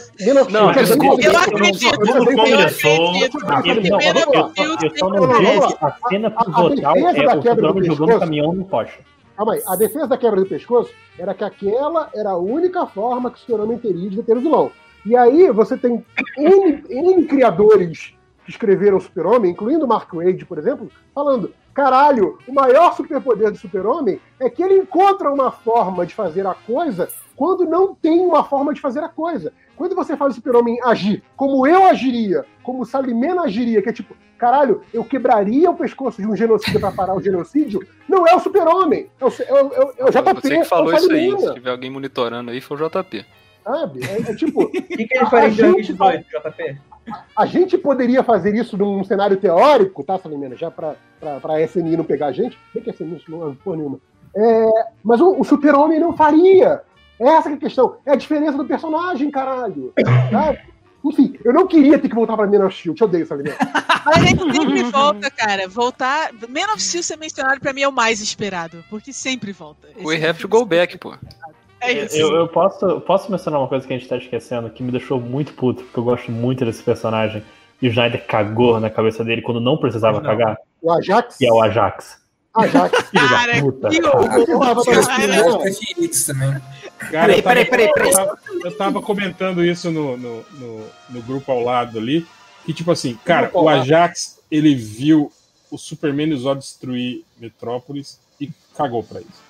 Não, desculpa, Eu eu- acredito. eu- eu- Tudo eu- começou. acredito. Eu, não, só não vi a cena pivotal defesa é da o quebra do Superman jogando pescoço. caminhão no coche. calma aí. A defesa da quebra do pescoço era que aquela era a única forma que o Super-Homem teria de deter o vilão. E aí você tem N, N criadores que escreveram o Super-Homem, incluindo o Mark Wade, por exemplo, falando: caralho, o maior superpoder do Super-Homem é que ele encontra uma forma de fazer a coisa quando não tem uma forma de fazer a coisa. Quando você faz o Super-Homem agir como eu agiria, como o Salimena agiria, que é tipo, caralho, eu quebraria o pescoço de um genocídio para parar o genocídio, não é o Super-Homem, é o, é, o- é o- é o JP. Você que falou é isso aí. Se tiver alguém monitorando aí, foi o JP. Sabe? É, é tipo. <laughs> O que, que ele faria em gente, 2018, JP? A gente poderia fazer isso num cenário teórico, tá, Salimena? Já pra, pra, pra SNI não pegar a gente. Bem que a SNI não é porra nenhuma. É, mas o, o Super-Homem não faria. Essa que é a questão. É a diferença do personagem, caralho. Sabe? Enfim, eu não queria ter que voltar pra Man of Steel. Te odeio, Salimena. <laughs> Mas a gente sempre volta, cara. Voltar. Man of Steel ser mencionado pra mim é o mais esperado, porque sempre volta. We have to go back, pô. É isso. Eu, eu posso, posso mencionar uma coisa que a gente tá esquecendo, que me deixou muito puto, porque eu gosto muito desse personagem. E o Snyder cagou na cabeça dele quando não precisava Não. cagar, O Ajax. que é o Ajax. Ajax. <laughs> Filho Cara, da puta. que horror. Né? Cara, Peraí, peraí, peraí, peraí. Eu tava, comentando isso no, no, no, no grupo ao lado ali. Que, tipo assim, cara, o. Ajax, ele viu o Superman e destruir Metrópolis e cagou pra isso.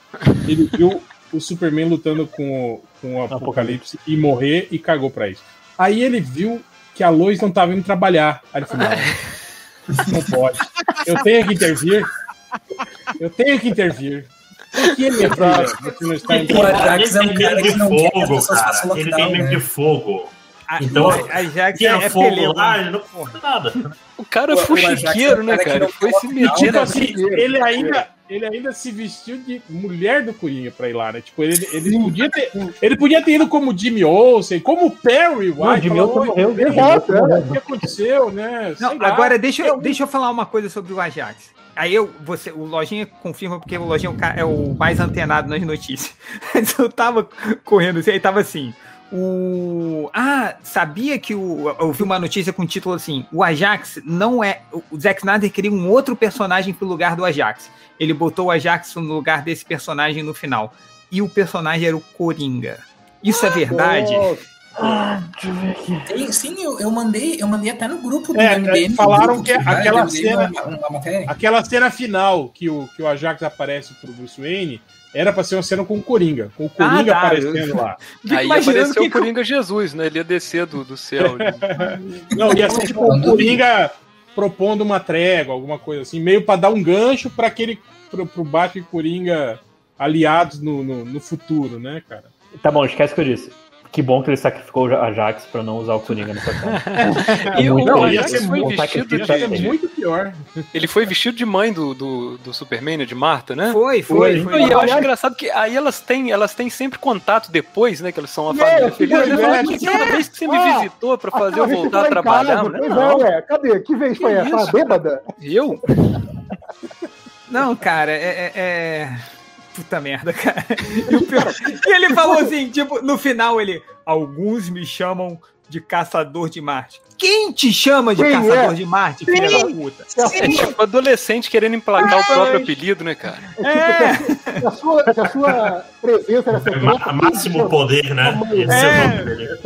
Ele viu o Superman lutando com, o- com o Apocalipse e morrer e cagou pra isso. Aí ele viu que a Lois não tava indo trabalhar. Aí ele falou: não, não pode. Eu tenho que intervir. Eu tenho que intervir. Por que, minha filha? Você não está indo trabalhar? É um Ele cara tem que medo não de fogo, cara. Ele tem medo né? de fogo. A- Então, o Ajax Que é, é é fogo peleiro. lá, ele não nada. O cara é O- fuxiqueiro, é né, cara Ele foi se meter na assim, ele ainda, ele ainda se vestiu de mulher do Coringa pra ir lá, né? Tipo, ele, ele, podia, ter, ele podia ter ido como Jimmy Olsen, como Perry Não, White. Jimmy Olsen "Oi, morreu. Exato, é. O que aconteceu, né? Não, agora deixa, eu- deixa eu falar uma coisa sobre o Ajax. Aí eu, você, o Lojinha confirma, porque o Lojinha é o, é o mais antenado nas notícias. <laughs> Mas eu tava correndo assim, aí tava assim. O. Ah, sabia que o. Eu vi uma notícia com o título assim: o Ajax não é. O Zack Snyder queria um outro personagem pro lugar do Ajax. Ele botou o Ajax no lugar desse personagem no final. E o personagem era o Coringa. Isso é verdade? Nossa, Tem- sim, eu, eu mandei, eu mandei até no grupo do É, MDM. falaram que aquela Eu mandei cena- Uma, uma. Aquela cena final que o, que o Ajax aparece pro Bruce Wayne era pra ser uma cena com o Coringa. Com o Coringa tá. aparecendo lá. <laughs> Fico Aí imaginando apareceu que- o Coringa Jesus, né? Ele ia descer do, do céu. <laughs> Não, ia ser tipo o Coringa propondo uma trégua, alguma coisa assim, meio pra dar um gancho pra aquele. pro, pro Batman e Coringa aliados no, no, no futuro, né, cara? Tá bom, esquece o que eu disse. Que bom que ele sacrificou o Ajax pra não usar o Coringa nessa <laughs> cena. E o muito Não, Ajax muito, vestido de. muito pior. Ele foi vestido de mãe do, do, do Superman, né, de Marta, né? Foi, foi, Foi. foi. E eu acho engraçado que aí elas têm, elas têm sempre contato depois, né? Que elas são uma família que feliz. Eu doido, falo, é. "Mas Cada vez que você me Ah, visitou pra fazer eu que voltar a trabalhar, casa, né? Não, é, ué. Cadê? Que vez foi Que essa? isso? A bêbada? eu? Não, cara, é. É- é- Puta merda, cara. E, o pior- e ele falou assim, tipo, no final ele. Alguns me chamam de caçador de Marte. Quem te chama de Quem caçador é? de Marte, filha da puta? É tipo adolescente querendo emplacar o próprio apelido, né, cara? É, Se a sua, se a sua presença era secreta. Ma- Máximo poder, né? Esse é, É. o nome dele.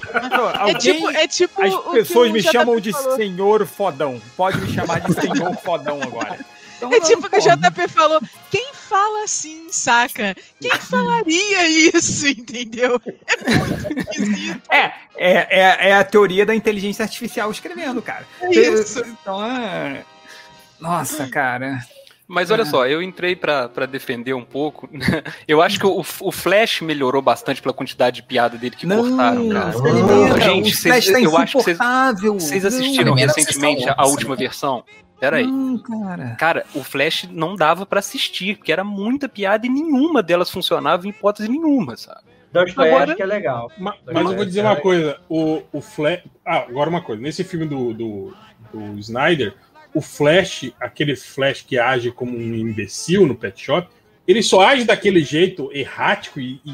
É tipo, é tipo as pessoas o me chamam de falou. senhor fodão. Pode me chamar de senhor <laughs> fodão agora. Então, É tipo o que o pô. JP falou. Quem fala assim, saca? Quem falaria isso, entendeu? É muito esquisito. É, é, é, é a teoria da inteligência artificial escrevendo, cara. É isso. Então, é... Nossa, cara. Mas olha só, eu entrei pra pra defender um pouco. Eu acho que o, o Flash melhorou bastante pela quantidade de piada dele que cortaram, cara. Experimenta, Gente, o Flash vocês- tá eu acho que vocês- Não. assistiram recentemente a última versão? Pera aí. Não, cara. Cara, o Flash não dava pra assistir, porque era muita piada e nenhuma delas funcionava em hipótese nenhuma, sabe? Dostoiévski Agora- que é legal. Ma- Mas, eu vou dizer uma coisa: o, o Flash. Ah, agora uma coisa. Nesse filme do, do, do Snyder, o Flash, aquele Flash que age como um imbecil no pet shop, ele só age daquele jeito errático e, e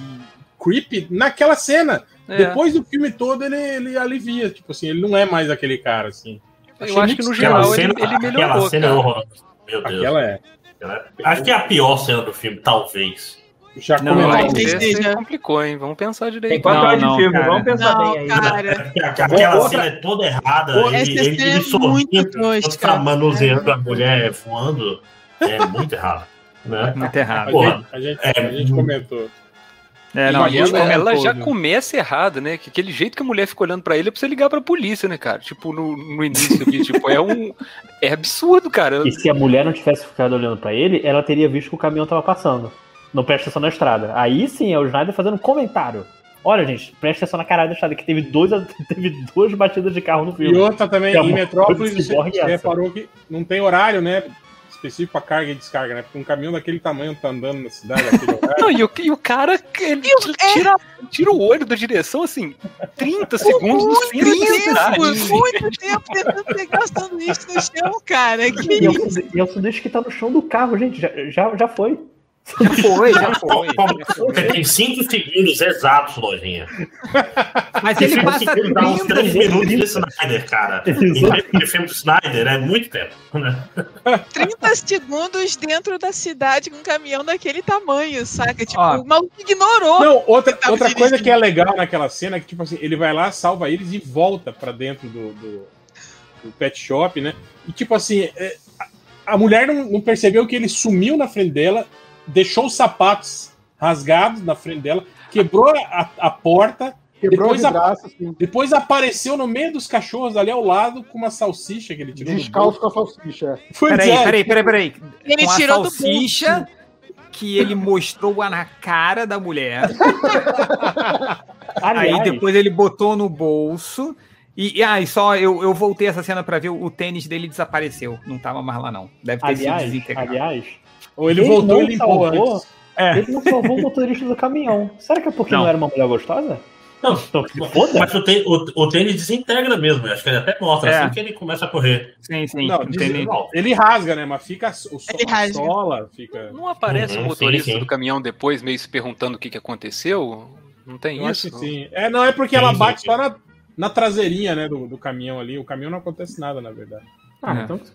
creepy naquela cena. É. Depois do filme todo, ele, ele alivia. Tipo assim, ele não é mais aquele cara assim. Eu acho que no Aquela geral ele, cena, ele aquela melhorou, cena é cara. horrorosa. Meu Deus. Aquela é. Né? Acho que é a pior cena do filme, talvez. Já Não, Esse você já- complicou, hein? Vamos pensar Tem direito. quatro Não, horas de não, filme, cara. vamos pensar bem Não, aí. cara. <laughs> Aquela Outra- cena é toda errada. Essa Ele, ele, cena é ele sorrindo, tosca. tá manuseando a mulher voando. É muito errado. Né? Muito A errado. Porra. gente, a, gente, É, a gente comentou. É, não, E ela, ela já viu? começa errado, né? Que aquele jeito que a mulher fica olhando pra ele é pra você ligar pra polícia, né, cara? Tipo, no, no início ali, <laughs> tipo, é um. É absurdo, cara. E se a mulher não tivesse ficado olhando pra ele, ela teria visto que o caminhão tava passando. Não presta atenção na estrada. Aí sim é o Snyder fazendo um comentário. Olha, gente, presta atenção na caralho da estrada, que teve, dois, <laughs> teve duas batidas de carro no E filme. outra também, é em Metrópolis, você, reparou que não tem horário, né? Específico pra carga e descarga, né? Porque um caminhão daquele tamanho tá andando na cidade. <laughs> Não, e, o, e o cara, ele tira, tira o olho da direção, assim, 30 segundos no centro da Muito cidade. tempo, muito tempo tentando pegar o sanduíche no chão, cara. Que E é o e é o sanduíche que tá no chão do carro, gente. Já, já, já foi. Já foi, já <laughs> foi. Você tem 5 segundos exatos, lojinha. Mas ele passa segundos dá uns 30 3 minutos de Snyder, cara. De filme do Snyder é muito tempo. Né? 30 segundos dentro da cidade com um caminhão daquele tamanho, saca? Tipo, Ó. o maluco ignorou. Não, outra, outra coisa que é legal naquela cena é que, tipo assim, ele vai lá, salva eles e volta pra dentro do, do, do pet shop, né? E, tipo assim, é, a, a mulher não, não percebeu que ele sumiu na frente dela, deixou os sapatos rasgados na frente dela, quebrou a, a porta, Quebrou Depois a a- vidraça, assim, depois apareceu no meio dos cachorros ali ao lado com uma salsicha que ele tirou descalço com a salsicha. é. Peraí, é, peraí, peraí, peraí. Ele Com a tirou do salsicha que ele mostrou na cara da mulher. <laughs> Aí depois ele botou no bolso. E, e aí, só eu, eu voltei essa cena pra ver o, o tênis dele desapareceu. Não tava mais lá, não. Deve ter sido aliás, desintegrado. aliás, Ou ele Ele voltou não e limpou salvou. antes. É. ele não salvou o motorista do caminhão. Será que é porque não, Não. era uma mulher gostosa? Não, Então, mas o, tê- o, o tênis desintegra mesmo. Acho que ele até mostra É. assim que ele começa a correr. Sim, sim. Não, não nem- ele rasga, né? Mas fica o so, Ele a rasga. sola, fica. Não aparece Uhum, o motorista sim, sim. do caminhão depois, meio se perguntando o que, que aconteceu? Não tem Eu acho isso? que sim. É, não, é porque Sim, ela bate sim. só na, na traseirinha, né, do, do caminhão ali. O caminhão não acontece nada, na verdade. Ah, É. então que se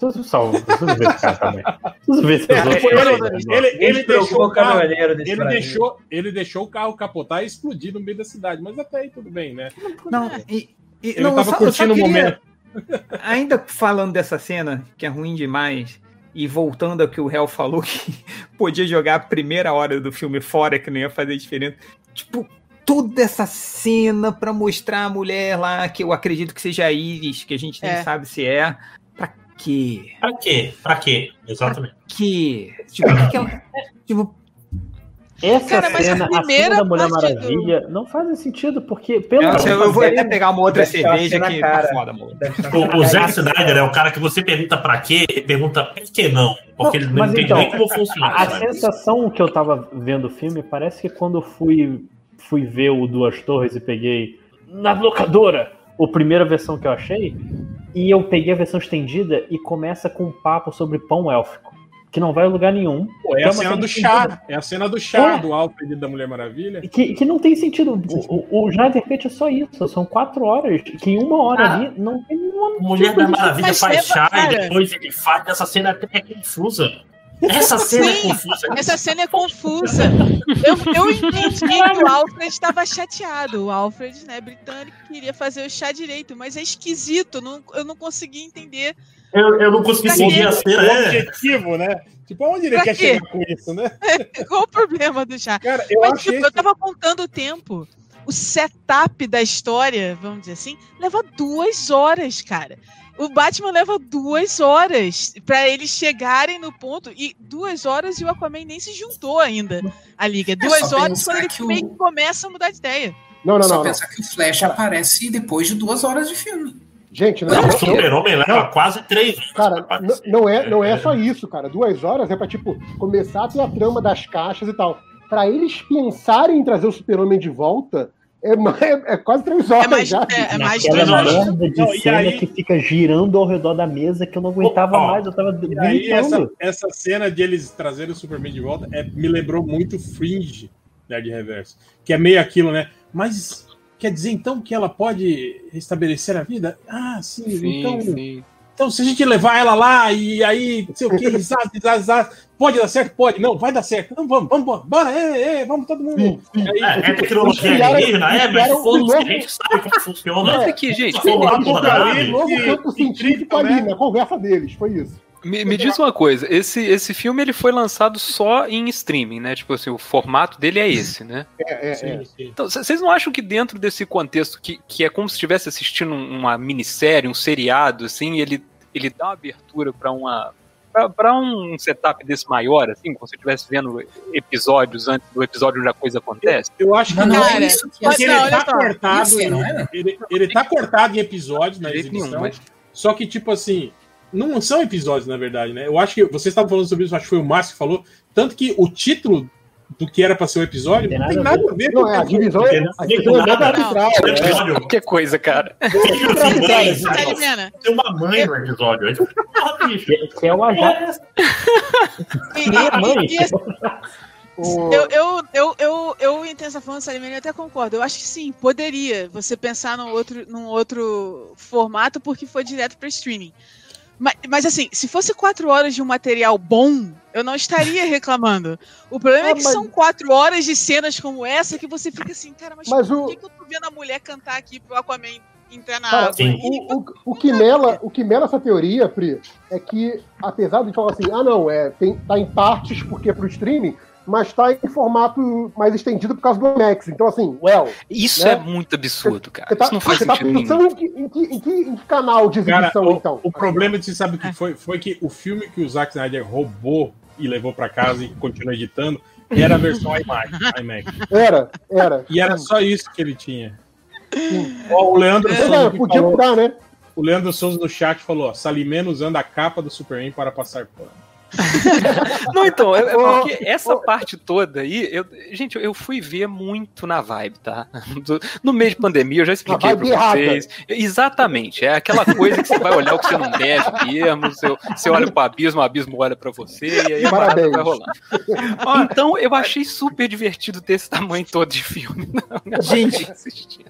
Preciso salvo. Preciso ver esse cara também. Se É, ele, ele, ele Ele deixou o carro, ele deixou, ele deixou o carro capotar e explodir no meio da cidade. Mas até aí tudo bem, né? Não, e, e- Ele não, tava só- curtindo só o queria- momento. <laughs> Ainda falando dessa cena, que é ruim demais, e voltando ao que o Hell falou, <laughs> que podia jogar a primeira hora do filme fora, que não ia fazer diferença. Tipo, toda essa cena pra mostrar a mulher lá, que eu acredito que seja a Iris, que a gente nem É. sabe se é. Pra quê? Pra quê? Pra quê? Exatamente. Que? Tipo, o que que ela. Tipo, Essa Cara, mas a cena, a cena primeira da Mulher do- Maravilha, não faz sentido, porque pelo eu, eu vou até pegar uma outra cerveja que cara. tá foda, O, o. Zack Snyder é o cara que você pergunta pra quê pergunta por que não. Porque Não, ele não entende então, nem como funciona. A, a sensação que eu tava vendo o filme parece que quando eu fui, fui ver o Duas Torres e peguei na locadora a primeira versão que eu achei, e eu peguei a versão estendida e começa com um papo sobre pão élfico, que não vai a lugar nenhum. Pô, é que a uma cena do estendida, chá. É a cena do chá É. do Alfred da Mulher Maravilha. Que, que não tem sentido. O, o, o Snyder Cut é só isso. São quatro horas. Que em uma hora Ah. ali não tem nenhuma. Mulher da Maravilha Mas faz leva- chá cara. e depois ele faz. Essa cena até é confusa. Essa cena é Sim, confusa. Essa cena é confusa. Eu, eu entendi que o Alfred estava chateado. O Alfred, né, britânico, queria fazer o chá direito, mas é esquisito. Não, eu não consegui entender. Eu, eu não consegui seguir a O cena. É. objetivo, né? Tipo, aonde ele Pra quer quê? chegar com isso, né? <laughs> Qual o problema do chá? Cara, eu Mas, tipo, eu tava contando o tempo. O setup da história, vamos dizer assim, leva duas horas, cara. O Batman leva duas horas pra eles chegarem no ponto. E duas horas e o Aquaman nem se juntou ainda à liga. Duas só horas quando ele que o- meio que começa a mudar de ideia. Não, não, Só não. não. pensar que o Flash aparece depois de duas horas de filme. Gente, não, O não, não, Super-Homem leva quase três horas. Cara, não é, não é só isso, cara. Duas horas é pra, tipo, começar a ter a trama das caixas e tal. Pra eles pensarem em trazer o super-homem de volta, é, é, é quase três horas É mais, já. é, é mais duas horas. de Não, cena aí- que fica girando ao redor da mesa que eu não aguentava Ó, mais, eu tava E aí, essa, essa cena de eles trazerem o Superman de volta é, me lembrou muito Fringe, né, de reverso. Que é meio aquilo, né? Mas quer dizer então que ela pode restabelecer a vida? Ah, sim, Sim, então. sim. então se a gente levar ela lá e aí, não sei o que, <laughs> pode dar certo? Pode. Não, vai dar certo. Não, vamos, vamos, bora, bora, é, é, vamos todo mundo. Aí, É, é tecnologia Criaram- alienígena, é, mas um foda-se, a gente sabe como funciona. Mas aqui, gente, nave. um novo campo científico ali, né? na conversa deles, foi isso. Me, me diz uma coisa, esse, esse filme ele foi lançado só em streaming, né? Tipo assim, o formato dele é esse, né? É, é, Sim, é. sim. Então, c- vocês não acham que dentro desse contexto, que, que é como se estivesse assistindo um- uma minissérie, um seriado, assim, ele, ele dá uma abertura para uma. Para um setup desse maior, assim, como se você estivesse vendo episódios antes do episódio onde a coisa acontece? Eu acho que Não, não não. é isso Porque ele tá só. cortado. Isso, não é? Ele, ele tá cortado em episódios na exibição. mas. Só que, tipo assim, não são episódios, na verdade, né? Eu acho que vocês estavam falando sobre isso, acho que foi o Márcio que falou. Tanto que o título do que era pra ser o episódio Tem não tem nada a nada a ver com é, a o divisão é, a divisão é Nada. arbitrária. É. Qualquer coisa, cara. Tem uma mãe no episódio. Que, é. E- é mãe. e- e assim, Eu, eu, eu, eu, eu em Tensa falando Salimene, eu até concordo. Eu acho que sim, poderia você pensar num outro, num outro formato porque foi direto para streaming. Mas, mas assim, se fosse quatro horas de um material bom, eu não estaria reclamando. O problema Ah, é que mas- são quatro horas de cenas como essa que você fica assim, cara, mas, Mas por o- que, que eu tô vendo a mulher cantar aqui pro Aquaman entrar na Cara, água? O, o, o que mela, o que mela essa teoria, Pri, é que, apesar de falar assim, ah não, é, tem, tá em partes porque é pro streaming, mas tá em formato mais estendido por causa do Max. Então, assim, well, Isso Né? é muito absurdo, cara. você tá, Isso não faz você tá sentido nenhum. pensando em que, em, que, em, que, em que canal de Cara, exibição, o, então? o problema de você sabe o que foi? Foi que o filme que o Zack Snyder roubou e levou pra casa e continuou editando era a versão IMAX. IMAX. Era, era. E era só isso que ele tinha. Ó, o Leandro Souza, é, que podia falou- mudar, né? o Leandro Souza no chat falou: ó, Salimeno usando a capa do Superman para passar pano. Não, então, é, é porque essa parte toda aí, eu, gente, eu fui ver muito na vibe, tá? Do- no meio de pandemia, eu já expliquei pra errada. vocês. Exatamente, é aquela coisa que você vai olhar o que você não deve mesmo, você, você olha pro abismo, o abismo olha pra você, e aí a parada Parabéns. vai rolar. Então, eu achei super divertido ter esse tamanho todo de filme. <laughs> Gente,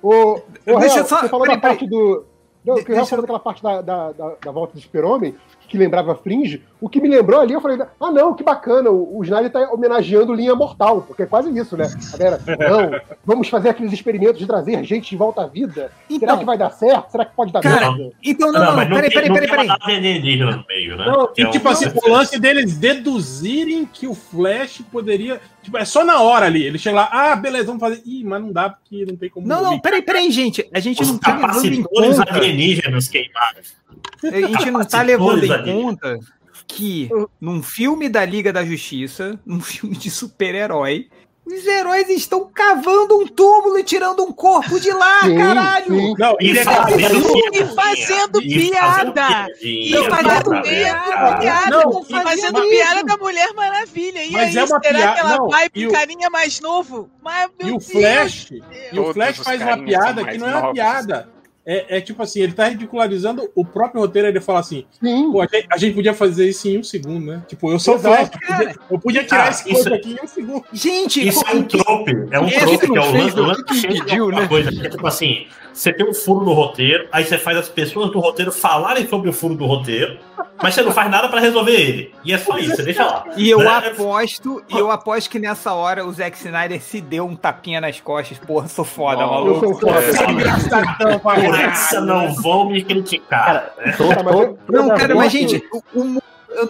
O, o Deixa Real, só- você falou peraí, da parte do. Não, que o Real falou daquela parte da, da, da, da volta do Super-Homem, que lembrava Fringe. O que me lembrou ali, eu falei, ah, não, que bacana, o, o Snyder tá homenageando Linha Mortal, porque é quase isso, né? A galera, não, vamos fazer aqueles experimentos de trazer gente de volta à vida. Será Então, que vai dar certo? Será que pode dar Cara, merda? então não, não, não, peraí, tem- peraí, não peraí, tem peraí. alienígena no meio, né? Não, Que e é um- tipo assim, o <laughs> lance deles deduzirem que o Flash poderia. Tipo, é só na hora ali. Ele chega lá, ah, beleza, vamos fazer. Ih, mas não dá porque não tem como. Não, não, peraí, peraí, gente. A gente Os não tá levando em capacitores conta. alienígenas queimaram. A gente não tá levando em ali. conta que num filme da Liga da Justiça, num <laughs> filme de super-herói, os heróis estão cavando um túmulo e tirando um corpo de lá, Sim, caralho! sim. Não, E e é fazendo E fazendo piada. fazendo E fazendo piada, e- fazendo mas- piada da Mulher Maravilha. E Mas aí, é uma será piada- que ela não, vai e pro o- carinha mais novo? Mas, meu E o Deus, Flash, e o Flash faz uma piada que não é uma novos. piada. É, é tipo assim, ele tá ridicularizando o próprio roteiro, ele fala assim, a gente, a gente podia fazer isso em um segundo, né? Tipo, eu sou Flash, eu podia, eu podia tirar Ah, esse isso- aqui em um segundo. Gente, Isso é um trope. É um trope que é o lance do o lance que alguma né? coisa. Que é tipo assim, você tem um furo no roteiro, aí você faz as pessoas do roteiro falarem sobre o furo do roteiro, mas você não faz nada pra resolver ele. E é só isso, você deixa lá. E eu Né? aposto, e eu aposto que nessa hora o Zack Snyder se deu um tapinha nas costas. Porra, sou foda, Não, maluco. Eu sou foda. É Por essa não vão me criticar. Cara, né? tô, tô, Não, cara, mas gente, o, o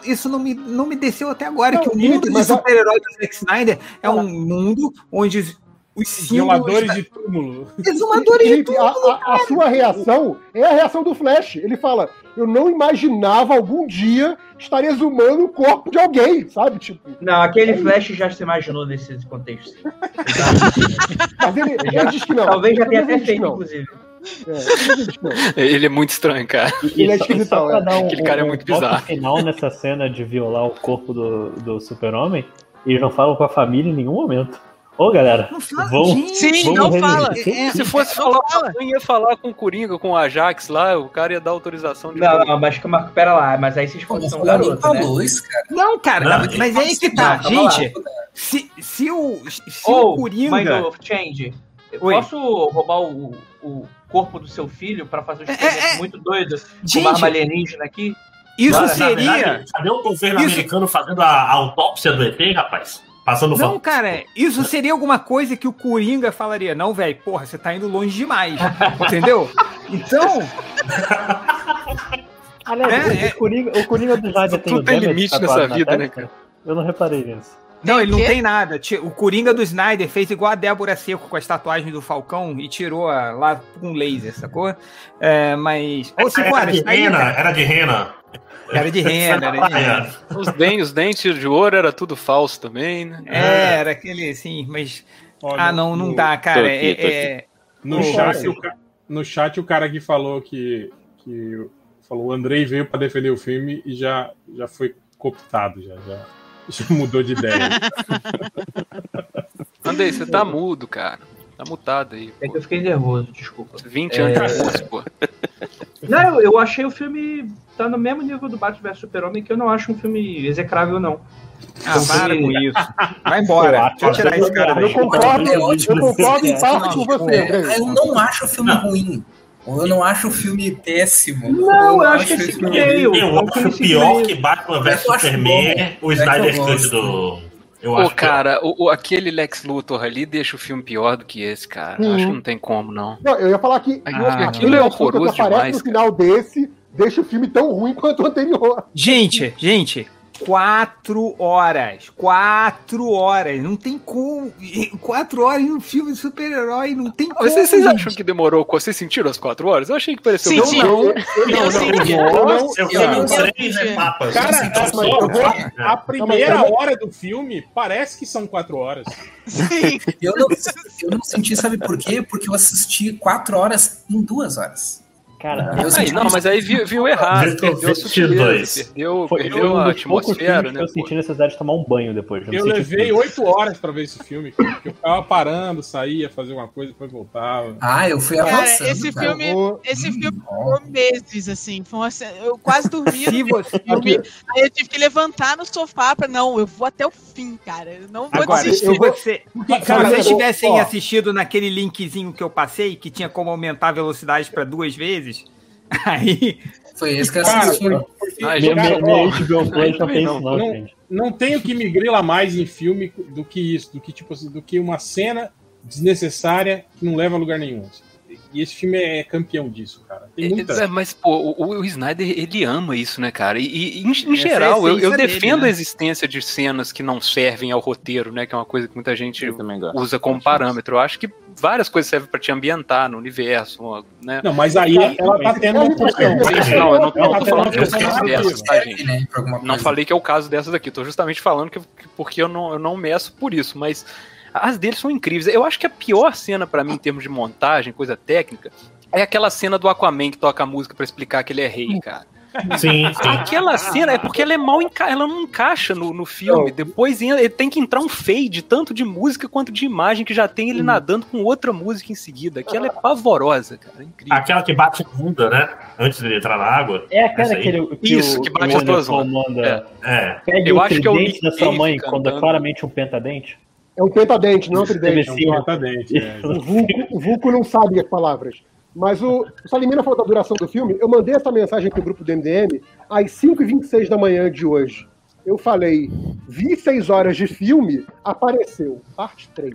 isso não me, não me desceu até agora, Não, que o mundo de mas a- super-herói do Zack Snyder é um mundo onde os, os símbolos... Da- de túmulo. Exumadores de Felipe, a, a- a sua reação é a reação do Flash. Ele fala: Eu não imaginava algum dia estar exumando o corpo de alguém, sabe? Tipo, Não, aquele Flash já se imaginou nesse contexto. mas ele, ele diz que não. Talvez já tenha até feito, não. inclusive. É, ele é muito estranho, cara. E, Ele é só, só esquisitão, pra é. dar um, Aquele cara é muito bizarro. final nessa cena de violar o corpo do, do super-homem, eles não falam com a família em nenhum momento. Ô, galera, Não fala, vão. Sim, vamos não fala. É, Se fosse falar, fala. eu ia falar com o Coringa, com o Ajax lá, o cara ia dar autorização de. Não, não, mas calma, pera lá, mas aí vocês mas um garoto, né? falou isso, cara. Não, cara, Não, mas, mas é aí que tá, lá. gente. Se, se o, se Ô, o Coringa. mãe do Change, eu Oi. posso roubar o, o, corpo do seu filho pra fazer um experimento muito doido com Gente, uma arma alienígena aqui? Isso Na seria. verdade, cadê o governo Isso- americano fazendo a, a autópsia do ET, rapaz? Passando Não, fome. cara, isso seria alguma coisa que o Coringa falaria. Não, velho, porra, você tá indo longe demais. Entendeu? Então, Aliás, É, o. Coringa, o Coringa do Snyder tem Tudo tem limite nessa vida, né, testa? Eu não reparei nisso. não, ele não tem nada. O Coringa do Snyder fez igual a Débora Seco com as tatuagens do Falcão e tirou a- lá com laser, sacou? É, mas. Ou se, Era cara, de rena, era de rena. Era de rena, era de rena. Os dentes, os dentes de ouro era tudo falso também, né? É, era aquele assim, mas. Olha, Ah, não, não no- dá, cara. Tô aqui, é- tô aqui. é- No chat, o ca- no chat, o cara que falou que, que falou o Andrei veio para defender o filme e já, já foi cooptado, já, já, <laughs> já mudou de ideia. Andrei, você tá mudo, cara. Tá mutado aí. É que eu fiquei nervoso, desculpa. 20 É. anos de curso, pô. <laughs> Não, eu, eu achei o filme tá no mesmo nível do Batman vs Super-Homem, que eu não acho um filme execrável, não. Ah, Um para filme- com isso. <laughs> Vai embora. Deixa eu tirar esse cara daí. Eu concordo, É eu concordo em parte com você, É, eu não acho o filme ruim. Ou eu não acho o filme péssimo. Não, eu acho que esse filme- meio. Eu é um acho filme pior que Batman vs Eu acho Superman, o É que eu Snyder Cut do. Eu Pô, acho pior. cara, o, o- aquele Lex Luthor ali deixa o filme pior do que esse, cara. Uhum. Acho que não tem como, não. Não, eu ia falar que Ah, aquilo aquele é horroroso que aparece demais, no final desse deixa o filme tão ruim quanto o anterior. Gente, gente, quatro horas. Quatro horas. Não tem como. Quatro horas em um filme de super-herói. Não tem como. Vocês, vocês acham que demorou? Vocês sentiram as quatro horas? Eu achei que pareceu Senti. não, não. Eu não- Eu Eu tenho não- três eu- etapas. Cara, a primeira Não, hora do filme parece que são quatro horas. Sim. Eu não, eu não senti, sabe por quê? Porque eu assisti quatro horas em duas horas. Cara, Eu Aí, não, mas aí viu, viu errado, perdeu perdeu, foi, perdeu um a atmosfera, né? eu senti necessidade de tomar um banho depois. Eu senti levei oito horas pra ver esse filme, cara, porque eu ficava parando, saía, fazia uma coisa, depois voltava. Ah, eu fui Cara, avançando. esse cara. filme, vou- esse filme ficou meses, assim. Foi uma eu quase dormi Se você- filme. Aí eu tive que levantar no sofá pra. Não, eu vou até o fim, cara. Eu não vou Agora, desistir. eu vou- você, se vocês eu- tivessem ó, assistido naquele linkzinho que eu passei, que tinha como aumentar a velocidade para duas vezes, <laughs> aí Foi esse que eu Cara, assisti. por- porque, Ai, Minha, cara, minha, ó, minha HBO Play não tem não, isso, não, não. gente. não tem o que me grila mais em filme do que isso, do que tipo assim, do que uma cena desnecessária que não leva a lugar nenhum. E esse filme é campeão disso, cara. Tem muita. É, mas, pô, o, o Snyder, ele ama isso, né, cara? E, e, em, em é geral, eu, dele, defendo né? a existência de cenas que não servem ao roteiro, né? Que é uma coisa que muita gente usa como parâmetro. Eu acho que várias coisas servem pra te ambientar no universo, né? Não, mas aí ela tá tendo uma função. Não, eu não, Ela não tá tô falando que é o caso dessas, tá, gente? né, Não falei que é o caso dessas aqui, tô justamente falando que porque eu não, eu não meço por isso, mas as deles são incríveis. Eu acho que a pior cena pra mim em termos de montagem, coisa técnica, é aquela cena do Aquaman que toca a música pra explicar que ele é rei, cara. Sim, <laughs> sim. Aquela cena é porque ela é mal enca... ela não encaixa no, no filme. Depois ele tem que entrar um fade, tanto de música quanto de imagem, que já tem ele nadando com outra música em seguida. Aquela é pavorosa, cara. É incrível. Aquela que bate bunda, né? Antes de entrar na água. É aquela que, ele, que Isso, o, que bate as duas manda. É. Pegue Eu o acho que é o da sua mãe, quando é cantando. claramente um pentadente. É um pentadente, não é um tridente. É um uma- pentadente, é. <laughs> O Vulco, o Vulco não sabe as palavras. Mas o, o Salimina falou da duração do filme. Eu mandei essa mensagem pro grupo do MDM às 5h26 da manhã de hoje. Eu falei, vi 6 horas de filme, apareceu, parte 3.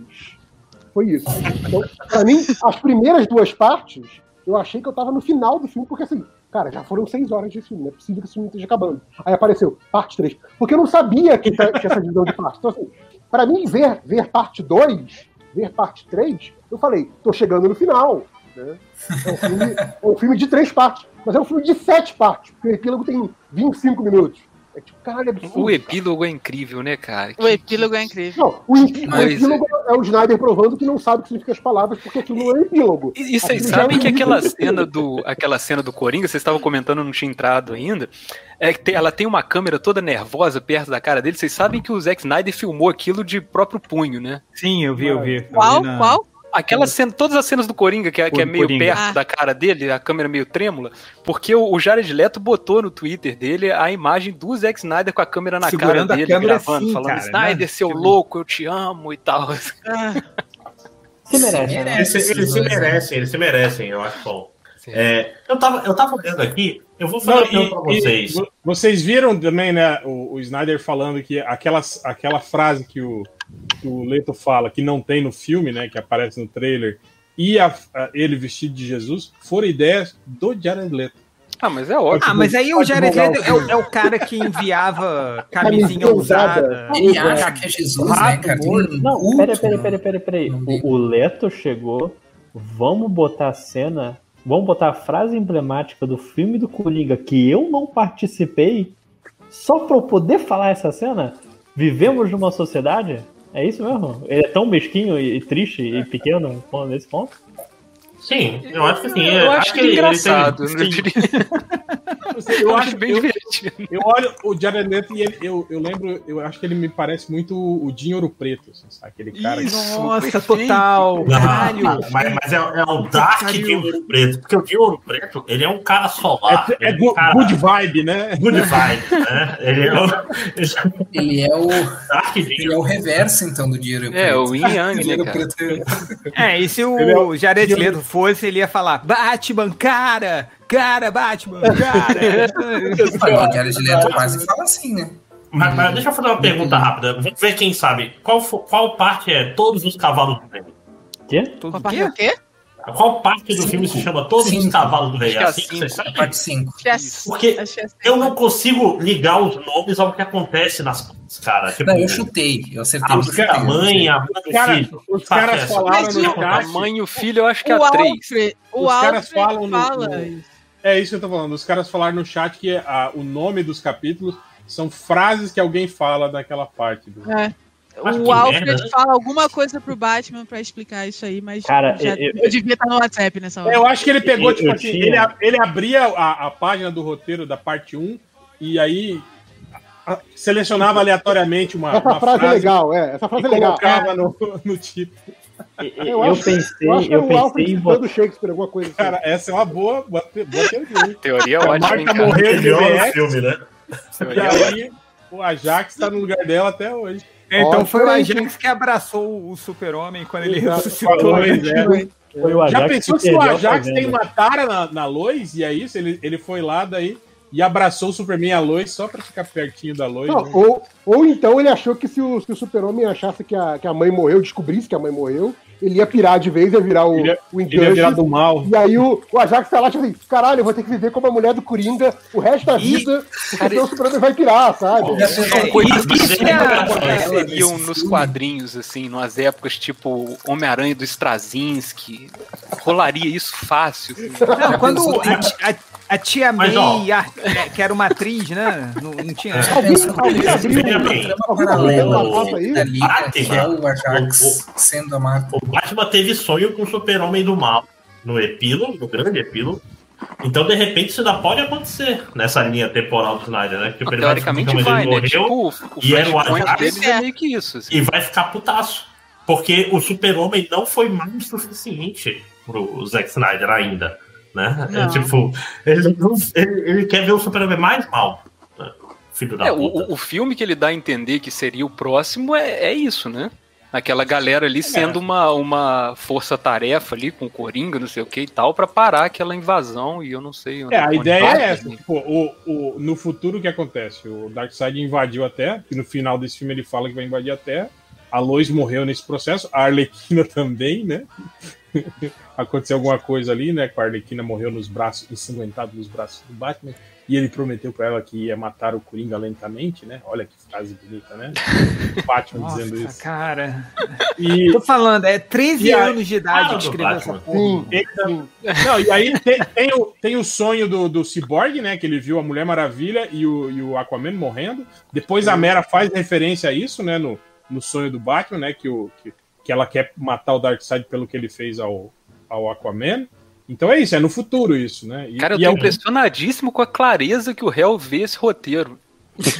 Foi isso. Então, pra mim, as primeiras duas partes, eu achei que eu tava no final do filme, porque assim, cara, já foram 6 horas de filme, não é possível que esse filme esteja acabando. Aí apareceu, parte 3. Porque eu não sabia que tinha essa divisão de partes. Então, assim, pra mim, ver, ver parte 2, ver parte 3, eu falei, tô chegando no final. Né? É, um filme, é um filme de três partes, mas é um filme de sete partes, porque o epílogo tem 25 minutos. É tipo, caralho, é absurdo. O epílogo é incrível, né, cara? O epílogo é incrível. Não, o, epí- o epílogo é o Snyder provando que não sabe o que significa as palavras, porque aquilo não é epílogo. E, e vocês sabem é que aquela cena do aquela cena do Coringa, vocês estavam comentando, não tinha entrado ainda. É que ela tem uma câmera toda nervosa perto da cara dele. Vocês sabem que o Zack Snyder filmou aquilo de próprio punho, né? Sim, eu vi, eu vi. Eu Qual? vi na- Qual? Aquela cena, todas as cenas do Coringa, que é, que é meio Coringa. perto Ah. da cara dele, a câmera meio trêmula, porque o, o Jared Leto botou no Twitter dele a imagem do Zack Snyder com a câmera na Segurando a cara dele, câmera gravando, assim, falando, cara, Snyder, né? seu Tipo- louco, eu te amo e tal. Ah, <laughs> Se merece, né? Eles, se- eles se merecem, eles se merecem, eu acho bom. É, eu, tava, eu tava olhando aqui, eu vou falar Não, então e- pra e vocês. vo- vocês viram também, né, o, o Snyder falando que aquelas, aquela frase que o, que o Leto fala, que não tem no filme, né, que aparece no trailer, e a- a- ele vestido de Jesus, foram ideias do Jared Leto. Ah, mas é ótimo. Ah, mas aí o Jared Leto o é o, é o cara que enviava <laughs> camisinha usada. Ele acha que é Jesus, né, Rato cara? Morto. um Não, peraí, peraí, né? peraí, peraí, O, o Leto chegou. Vamos botar a cena. Vamos botar a frase emblemática do filme do Coringa que eu não participei só pra eu poder falar essa cena? Vivemos numa sociedade? É isso mesmo? Ele é tão mesquinho e, e triste e pequeno nesse ponto? Sim, eu acho que sim. Eu acho que é ele- ele engraçado. tem- <laughs> eu. Eu, Eu acho bem eu, divertido. eu olho o Jared Leto e ele, eu, eu lembro, eu acho que ele me parece muito o Dinho Ouro Preto, assim, sabe? Aquele cara que Isso, Nossa, perfeito. total. Não, Caralho. mas, mas é, é o Dark de Ouro Preto. Porque o de Ouro Preto, ele é um cara solar. é, é um good, cara good vibe, né? good vibe, né? Ele é o Ele é o, Dark ele é o reverso, então, do dinheiro É, o Yin Yang, <laughs> né, Dinheiro cara? preto. É, e se o é o- Jared é Leto fosse, ele ia falar: Batman, cara! Cara, Batman, cara! <laughs> O Jared Leto quase fala assim, né? Mas, mas deixa eu fazer uma pergunta rápida. Vamos ver quem sabe. Qual, qual parte é Todos os Cavalos do Rei? Quê? Tudo Qual o parte quê? é o quê? Qual parte do filme se chama Todos os Cinco. Cavalos do Rei? Acho É que é assim que cinco. Parte 5. Acho que é- Porque é- eu não consigo ligar os nomes ao que acontece nas partes, cara. Tipo, Não, eu chutei. Eu acertei a eu chutei. a mãe, a mãe Os do caras filho. os caras falaram no o- A chat. mãe e o filho, eu acho que é a três. Alfred, o Os caras Alfred falam no- fala no- isso. É isso que eu tô falando. Os caras falaram no chat que a- o nome dos capítulos são frases que alguém fala daquela parte. Do... É. Mas que O Alfred merda, né? fala alguma coisa pro Batman pra explicar isso aí, mas Cara, já- eu- eu, devia estar no WhatsApp nessa hora. É, eu acho que ele pegou, Eu- tipo eu assim, ele, ele abria a, a página do roteiro da parte 1 e aí a- selecionava aleatoriamente uma, Essa uma frase é frase legal, é. Essa e frase é legal. colocava no, no tipo. Eu, acho- pensei, eu eu, acho que é o pensei Alfred em botar. Shakespeare, alguma coisa assim. Cara, essa é uma boa, boa, boa teoria. Teoria A ótima, Marta morreu de filme, né? e aí o Ajax tá no lugar dela até hoje. Então Ótimo, foi o? Ajax que abraçou o super-homem quando ele ressuscitou. né? é. Foi o Já pensou que se o Ajax tem uma tara na, na Lois e é isso? Ele, ele foi lá daí e abraçou o Superman e a Lois só pra ficar pertinho da Lois. Não, né? ou, ou então ele achou que se o, se o super-homem achasse que a, que a mãe morreu, descobrisse que a mãe morreu, ele ia pirar de vez, ia virar o, Ele ia- o Ele ia virar do mal. E aí o, o Ajax tá lá, tipo assim, caralho, eu vou ter que viver como a mulher do Coringa o resto da E- vida, porque Cara, o super-homem vai pirar, sabe? É, que é- aconteceriam nos quadrinhos, assim, nas épocas tipo Homem-Aranha do Straczynski. Rolaria isso fácil. Não, quando a, a- a tia Mas, May, ó. a- que era uma atriz, né? Não, não tinha. Alguém, abriu uma aí? o O- Ajax sendo a Marta. O Batman teve sonho com o super-homem do mal no epílogo, no grande epílogo. Então, de repente, isso ainda pode acontecer nessa linha temporal do Snyder, né? Tipo, ele vai Teoricamente descobrir vai, como né? ele Tipo, morreu o e era o deles é meio que isso. assim. e vai ficar putaço. Porque o super-homem não foi mais suficiente pro Zack Snyder ainda. Né? É, tipo, ele, ele- ele quer ver o super-homem mais mal. né? Filho da É, o, puta. o- o filme que ele dá a entender que seria o próximo é, é isso, né? Aquela galera ali sendo uma, uma força-tarefa ali com o Coringa, não sei o que e tal, pra parar aquela invasão e eu não sei onde É, a ideia vai, é essa. Tipo, o, o, no futuro o que acontece? O Darkseid invadiu a Terra, e no final desse filme ele fala que vai invadir a Terra. A Lois morreu nesse processo, a Arlequina <laughs> também, né? Aconteceu alguma coisa ali, né? Com a Arlequina morreu nos braços, ensanguentada nos braços do Batman. E ele prometeu pra ela que ia matar o Coringa lentamente, né? Olha que frase bonita, né? O Batman dizendo Nossa, isso. cara. E, Tô falando, é 13 E aí- anos de idade Fala que escreveu essa porra. Sim, Ele- Não, e aí tem, tem o, tem o sonho do, do Cyborg, né? Que ele viu a Mulher Maravilha e o, e o Aquaman morrendo. Depois a Mera faz referência a isso, né? No, no sonho do Batman, né? Que, o, que, que ela quer matar o Darkseid pelo que ele fez ao, ao Aquaman. Então é isso, é no futuro isso, né? E, Cara, eu e tô é impressionadíssimo com a clareza que o réu vê esse roteiro.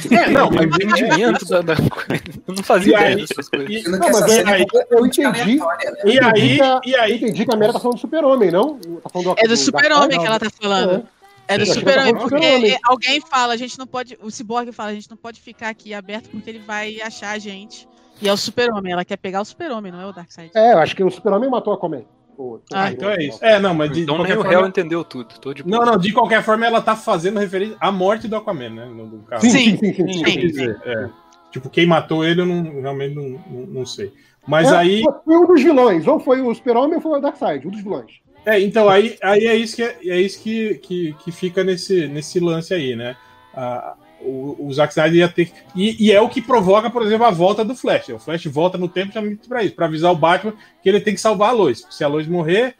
É, não, mas o entendimento da, da coisa. Eu não fazia E ideia aí- dessas coisas. e- Não, mas aí- é completamente eu entendi. né? e Eu entendi aí, que a- e Eu aí, entendi que a Mera tá falando do super-homem, não? Tá falando do- É do do super-homem Darkseid, que ela tá falando. É do Eu achei que super-homem, porque do é, alguém fala, a gente não pode. O Cyborg fala, a gente não pode ficar aqui aberto porque ele vai achar a gente. E é o super-homem, ela quer pegar o super-homem, não é o Darkseid. É, eu acho que o Super-Homem matou a Aquaman. O- Ah, Então é isso. É, não, mas de, Então de nem qualquer o réu forma. entendeu tudo. Tô de Não, não, de qualquer forma ela tá fazendo referência à morte do Aquaman, né? No, caso. Sim, Sim, sim, sim, sim. Sim. é. Tipo, quem matou ele eu não, realmente não, não, não sei. Mas É, aí. Foi um dos vilões. Ou foi o Super-Homem ou foi o Darkseid, um dos vilões. É, então aí, aí é isso que, é, é isso que, que, que fica nesse, nesse lance aí, né? Ah, o, o Zack Snyder ia ter. que- E, e é o que provoca, por exemplo, a volta do Flash. O Flash volta no tempo justamente pra isso, pra avisar o Batman que ele tem que salvar a Lois. Se a Lois morrer,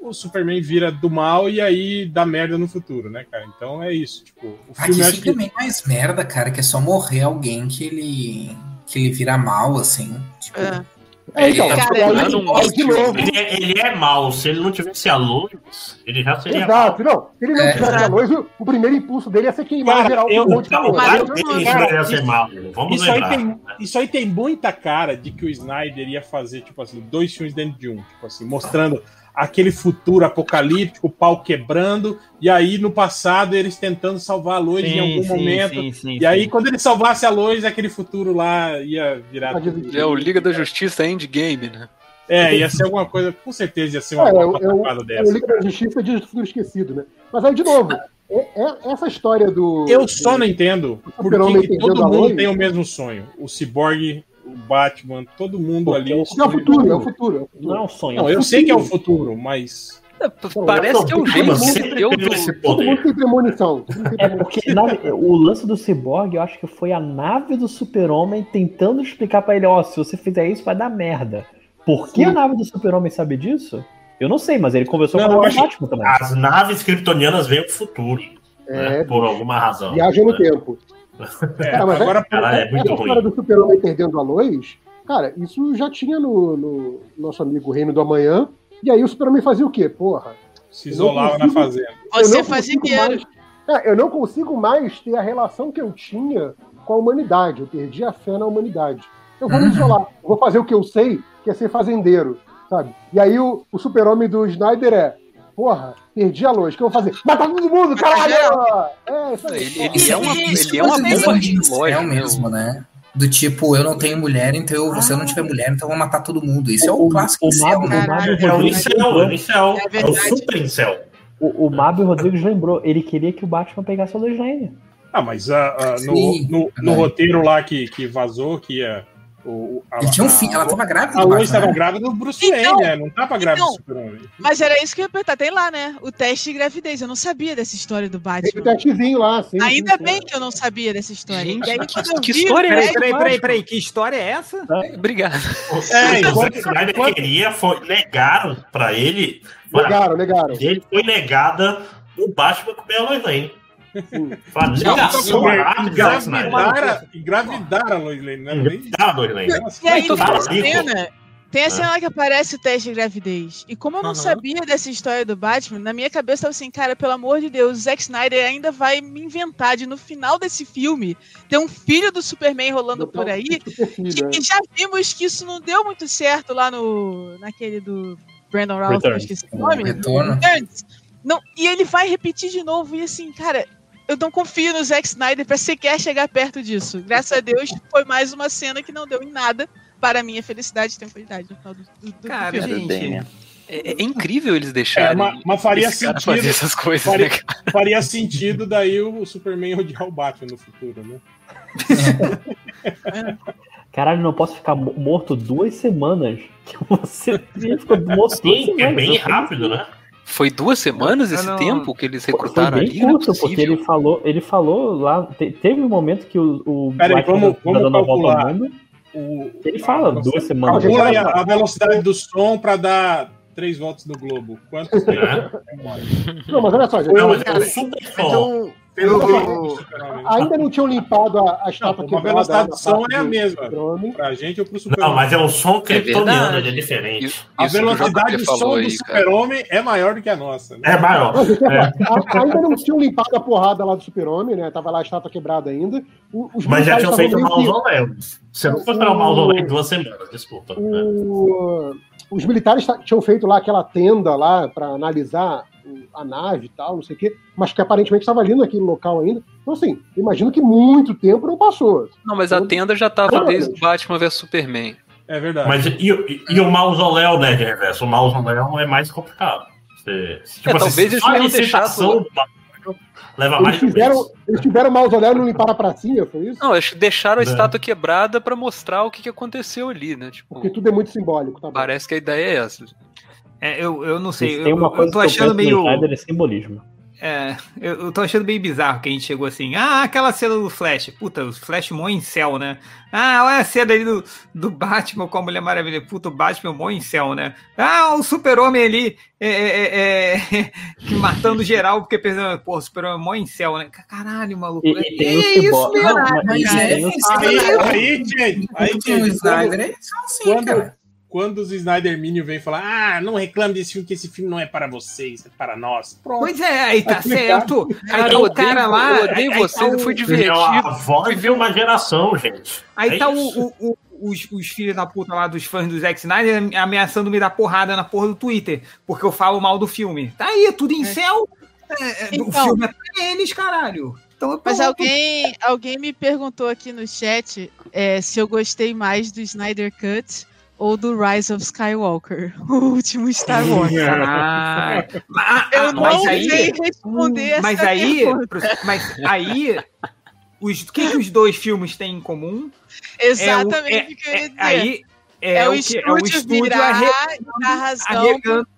o Superman vira do mal e aí dá merda no futuro, né, cara? Então é isso. Tipo, o Aqui filme acho fica que. bem mais merda, cara, que é só morrer alguém que ele. que ele vira mal, assim. Tipo, É. É, então, Cara, e aí, dando um de novo. Ele é, ele é mal. Se ele não tivesse a luz, ele já seria mal. Exato, não. Se ele não É, tivesse a exato. luz, o, o primeiro impulso dele ia ser queimar Cara, geral eu- um monte de Não, deles cara, ser isso- mal. Vamos Isso aí, tem, isso aí tem muita cara de que o Snyder ia fazer, tipo assim, dois filmes dentro de um, tipo assim, mostrando aquele futuro apocalíptico, o pau quebrando, e aí no passado eles tentando salvar a Lois em algum momento. e aí, quando ele salvasse a Lois, aquele futuro lá ia virar. É o Liga da Justiça Endgame, né? É, ia ser alguma coisa, com certeza ia ser uma, É, uma eu, eu, pataquada eu dessa. Liga da Justiça de Futuro Esquecido, né? Mas aí, de novo, é- é- essa história do. Eu só não entendo por Super-Homem que que perdendo todo mundo tem o mesmo sonho. O Cyborg, o Batman, todo mundo ali. É o futuro, é o futuro. é o futuro. Não é um sonho. Não, é um eu sei que é o futuro. futuro, mas. Parece que é o jeito esse Todo mundo tem premonição. É porque na- o lance do Cyborg, eu acho que foi a nave do Super-Homem tentando explicar pra ele, ó, se você fizer isso vai dar merda. Por que Sim. a nave do Super-Homem sabe disso? Eu não sei, mas ele conversou Não, com eu do Batman também. As naves kryptonianas vêm pro futuro. É, né? Por alguma razão. viaja no tempo. É, Cara, mas agora, Cara, é essa muito história ruim. do Super-Homem perdendo a Lois, cara, isso já tinha no, no nosso amigo Reino do Amanhã. E aí o Super-Homem fazia o quê? Porra. se isolava na consigo- fazenda. eu Você não faz consigo dinheiro. mais- é, eu não consigo mais ter a relação que eu tinha com a humanidade. Eu perdi a fé na humanidade. Eu vou me <laughs> isolar. Vou fazer o que eu sei, que é ser fazendeiro, sabe? E aí o, o super-homem do Snyder é, porra, perdi a luz, o que eu vou fazer? Matar todo mundo, caralho! É, isso aí. Ele, ele é uma, Isso ele é uma bomba no céu relógio mesmo, né? Do tipo, eu não tenho mulher, então eu, se eu não tiver mulher, então eu vou matar todo mundo. Isso é o, O- clássico o incel, Mago- né? o Mago É o Rodrigues incel, é o lembrou- incel. É É o verdade. super incel. O, o Mábio Rodrigues lembrou, ele queria que o Batman pegasse a Lois Lane. Ah, mas ah, ah, no, Sim, no, no roteiro lá que, que vazou, que ia. O, a, Ele tinha um a- filho, ela tava grávida. A do Lois estava né? grávida do Bruce Então- Wayne, né? Não tava grávida então- do Super-Homem. Mas era isso que eu ia perguntar. Tem lá, né? O teste de gravidez. Eu não sabia dessa história do Tem Batman. o testezinho lá, sim. Ainda sim, bem que eu não sabia dessa história. Gente, aí, que- que vi, história é o Peraí, peraí, peraí, que história é essa? Obrigado. É, o Zack enquanto, Snyder enquanto- queria, foi, negaram pra ele. Negaram, negaram. Ele foi negada o Batman comer a Lois Lane. Snyder. engravidar, engravidar a Lois Lane, né? Negaram a Lois Lane. E aí, Então, tem tá a rico. cena, tem a cena lá que aparece o teste de gravidez. E como eu não sabia dessa história do Batman, na minha cabeça tava assim, cara, pelo amor de Deus, o Zack Snyder ainda vai me inventar de no final desse filme ter um filho do Superman rolando por aí. filho, Que, né? que já vimos que isso não deu muito certo lá no. naquele do Brandon que eu Returns. esqueci o nome. Retorno. Não, e ele vai repetir de novo, e assim, cara, eu não confio no Zack Snyder pra sequer chegar perto disso. Graças a Deus, foi mais uma cena que não deu em nada para a minha felicidade e tranquilidade no final do, do, do Cara, filme. gente. É, é incrível eles É, deixarem mas, mas faria esse cara sentido. fazer essas coisas, faria- né, cara? Faria sentido daí o Superman odiar o Batman no futuro, né? <laughs> Caralho, não posso ficar mo- morto duas semanas. Que <laughs> você ficou morto duas Sim, que é semanas. bem rápido, né? Foi duas semanas Eu esse não- tempo que eles Foi recrutaram bem ali? É curto, porque ele falou, ele falou lá. te- teve um momento que o, o Pera aí, Batman vamos- tá vamos dando a volta ao calcular. mundo. O, Ele fala a duas semanas. Calcula aí a, velocidade do som para dar três voltas no globo. Quanto <laughs> tempo? Né? Não, mas olha só, gente. Não, mas é cara, o super. Então, Pelo que- Ainda não tinham limpado a, a estátua Uma quebrada. velocidade de som é a mesma. do. Pra gente ou pro Não, Super-Homem. mas é um som kryptoniano, verdade. ele é diferente. A Isso que o velocidade falou som do aí, cara. Super-Homem é maior do que a nossa. Né? É maior. Não, gente, É. a- Ainda não tinham limpado a porrada lá do Super-Homem, né? Tava lá a estátua quebrada ainda. Os Mas já tinham feito o que- mausoléu. Você não foi para o mausoléu em duas semanas, desculpa. né? o- os militares ta- tinham feito lá aquela tenda lá para analisar a nave e tal, não sei o quê, mas que aparentemente estava ali naquele local ainda. Então, assim, imagino que muito tempo não passou. Não, mas a tenda já tava desde o Batman vs Superman. É verdade. Mas e, e- e o mausoléu, né, de reverso? O mausoléu é mais complicado. Você, tipo É, talvez eles tenham deixado- leva Eles mais um tiveram, eles tiveram o mausoléu e não limparam a pracinha, foi isso? Não, acho que deixaram a É. estátua quebrada pra mostrar o que, que aconteceu ali, né? Tipo, Porque tudo é muito simbólico, tá bom. parece que a ideia é essa. É, eu, eu não sei. Tem uma eu coisa tô que eu achando penso no meio. É simbolismo. É, eu, eu tô achando meio bizarro que a gente chegou assim. Ah, aquela cena do Flash. Puta, o Flash mó em céu, né? Ah, olha a cena ali do, do Batman com a Mulher Maravilha. Puta, o Batman mó em céu, né? Ah, o Super-Homem ali é, é, é, é, que matando geral porque pensando, pô, o Super-Homem mó em céu, né? Caralho, maluco. E, e tem é o isso mesmo. Não, é, o isso Aí, aí, aí, gente, aí, gente, quando, é só assim, quando, cara. Quando os Snyder Minion vêm falar, ah, não reclame desse filme, que esse filme não é para vocês, é para nós. Pronto. Pois é, aí tá Tá certo. Aí Cara, tá o cara lá. eu odeio aí- aí vocês, tá eu fui o- divertido. É a voz de uma geração, gente. Aí É tá o, o- o- os, os filhos da puta lá dos fãs do Zack Snyder ameaçando me dar porrada na porra do Twitter, porque eu falo mal do filme. Tá aí, tudo em céu. É, é, o Então. filme é pra eles, caralho. Então, Mas alguém, alguém me perguntou aqui no chat é, se eu gostei mais do Snyder Cut ou do Rise of Skywalker, <laughs> o último Star Wars. <laughs> Ah, ah, Eu não mas aí, sei responder essa mas aí, pergunta. mas aí, os, o que, que os dois filmes têm em comum? Exatamente o que eu ia É, dizer. aí é, É, o que- estúdio, é o estúdio virar arre- dar razão arregando-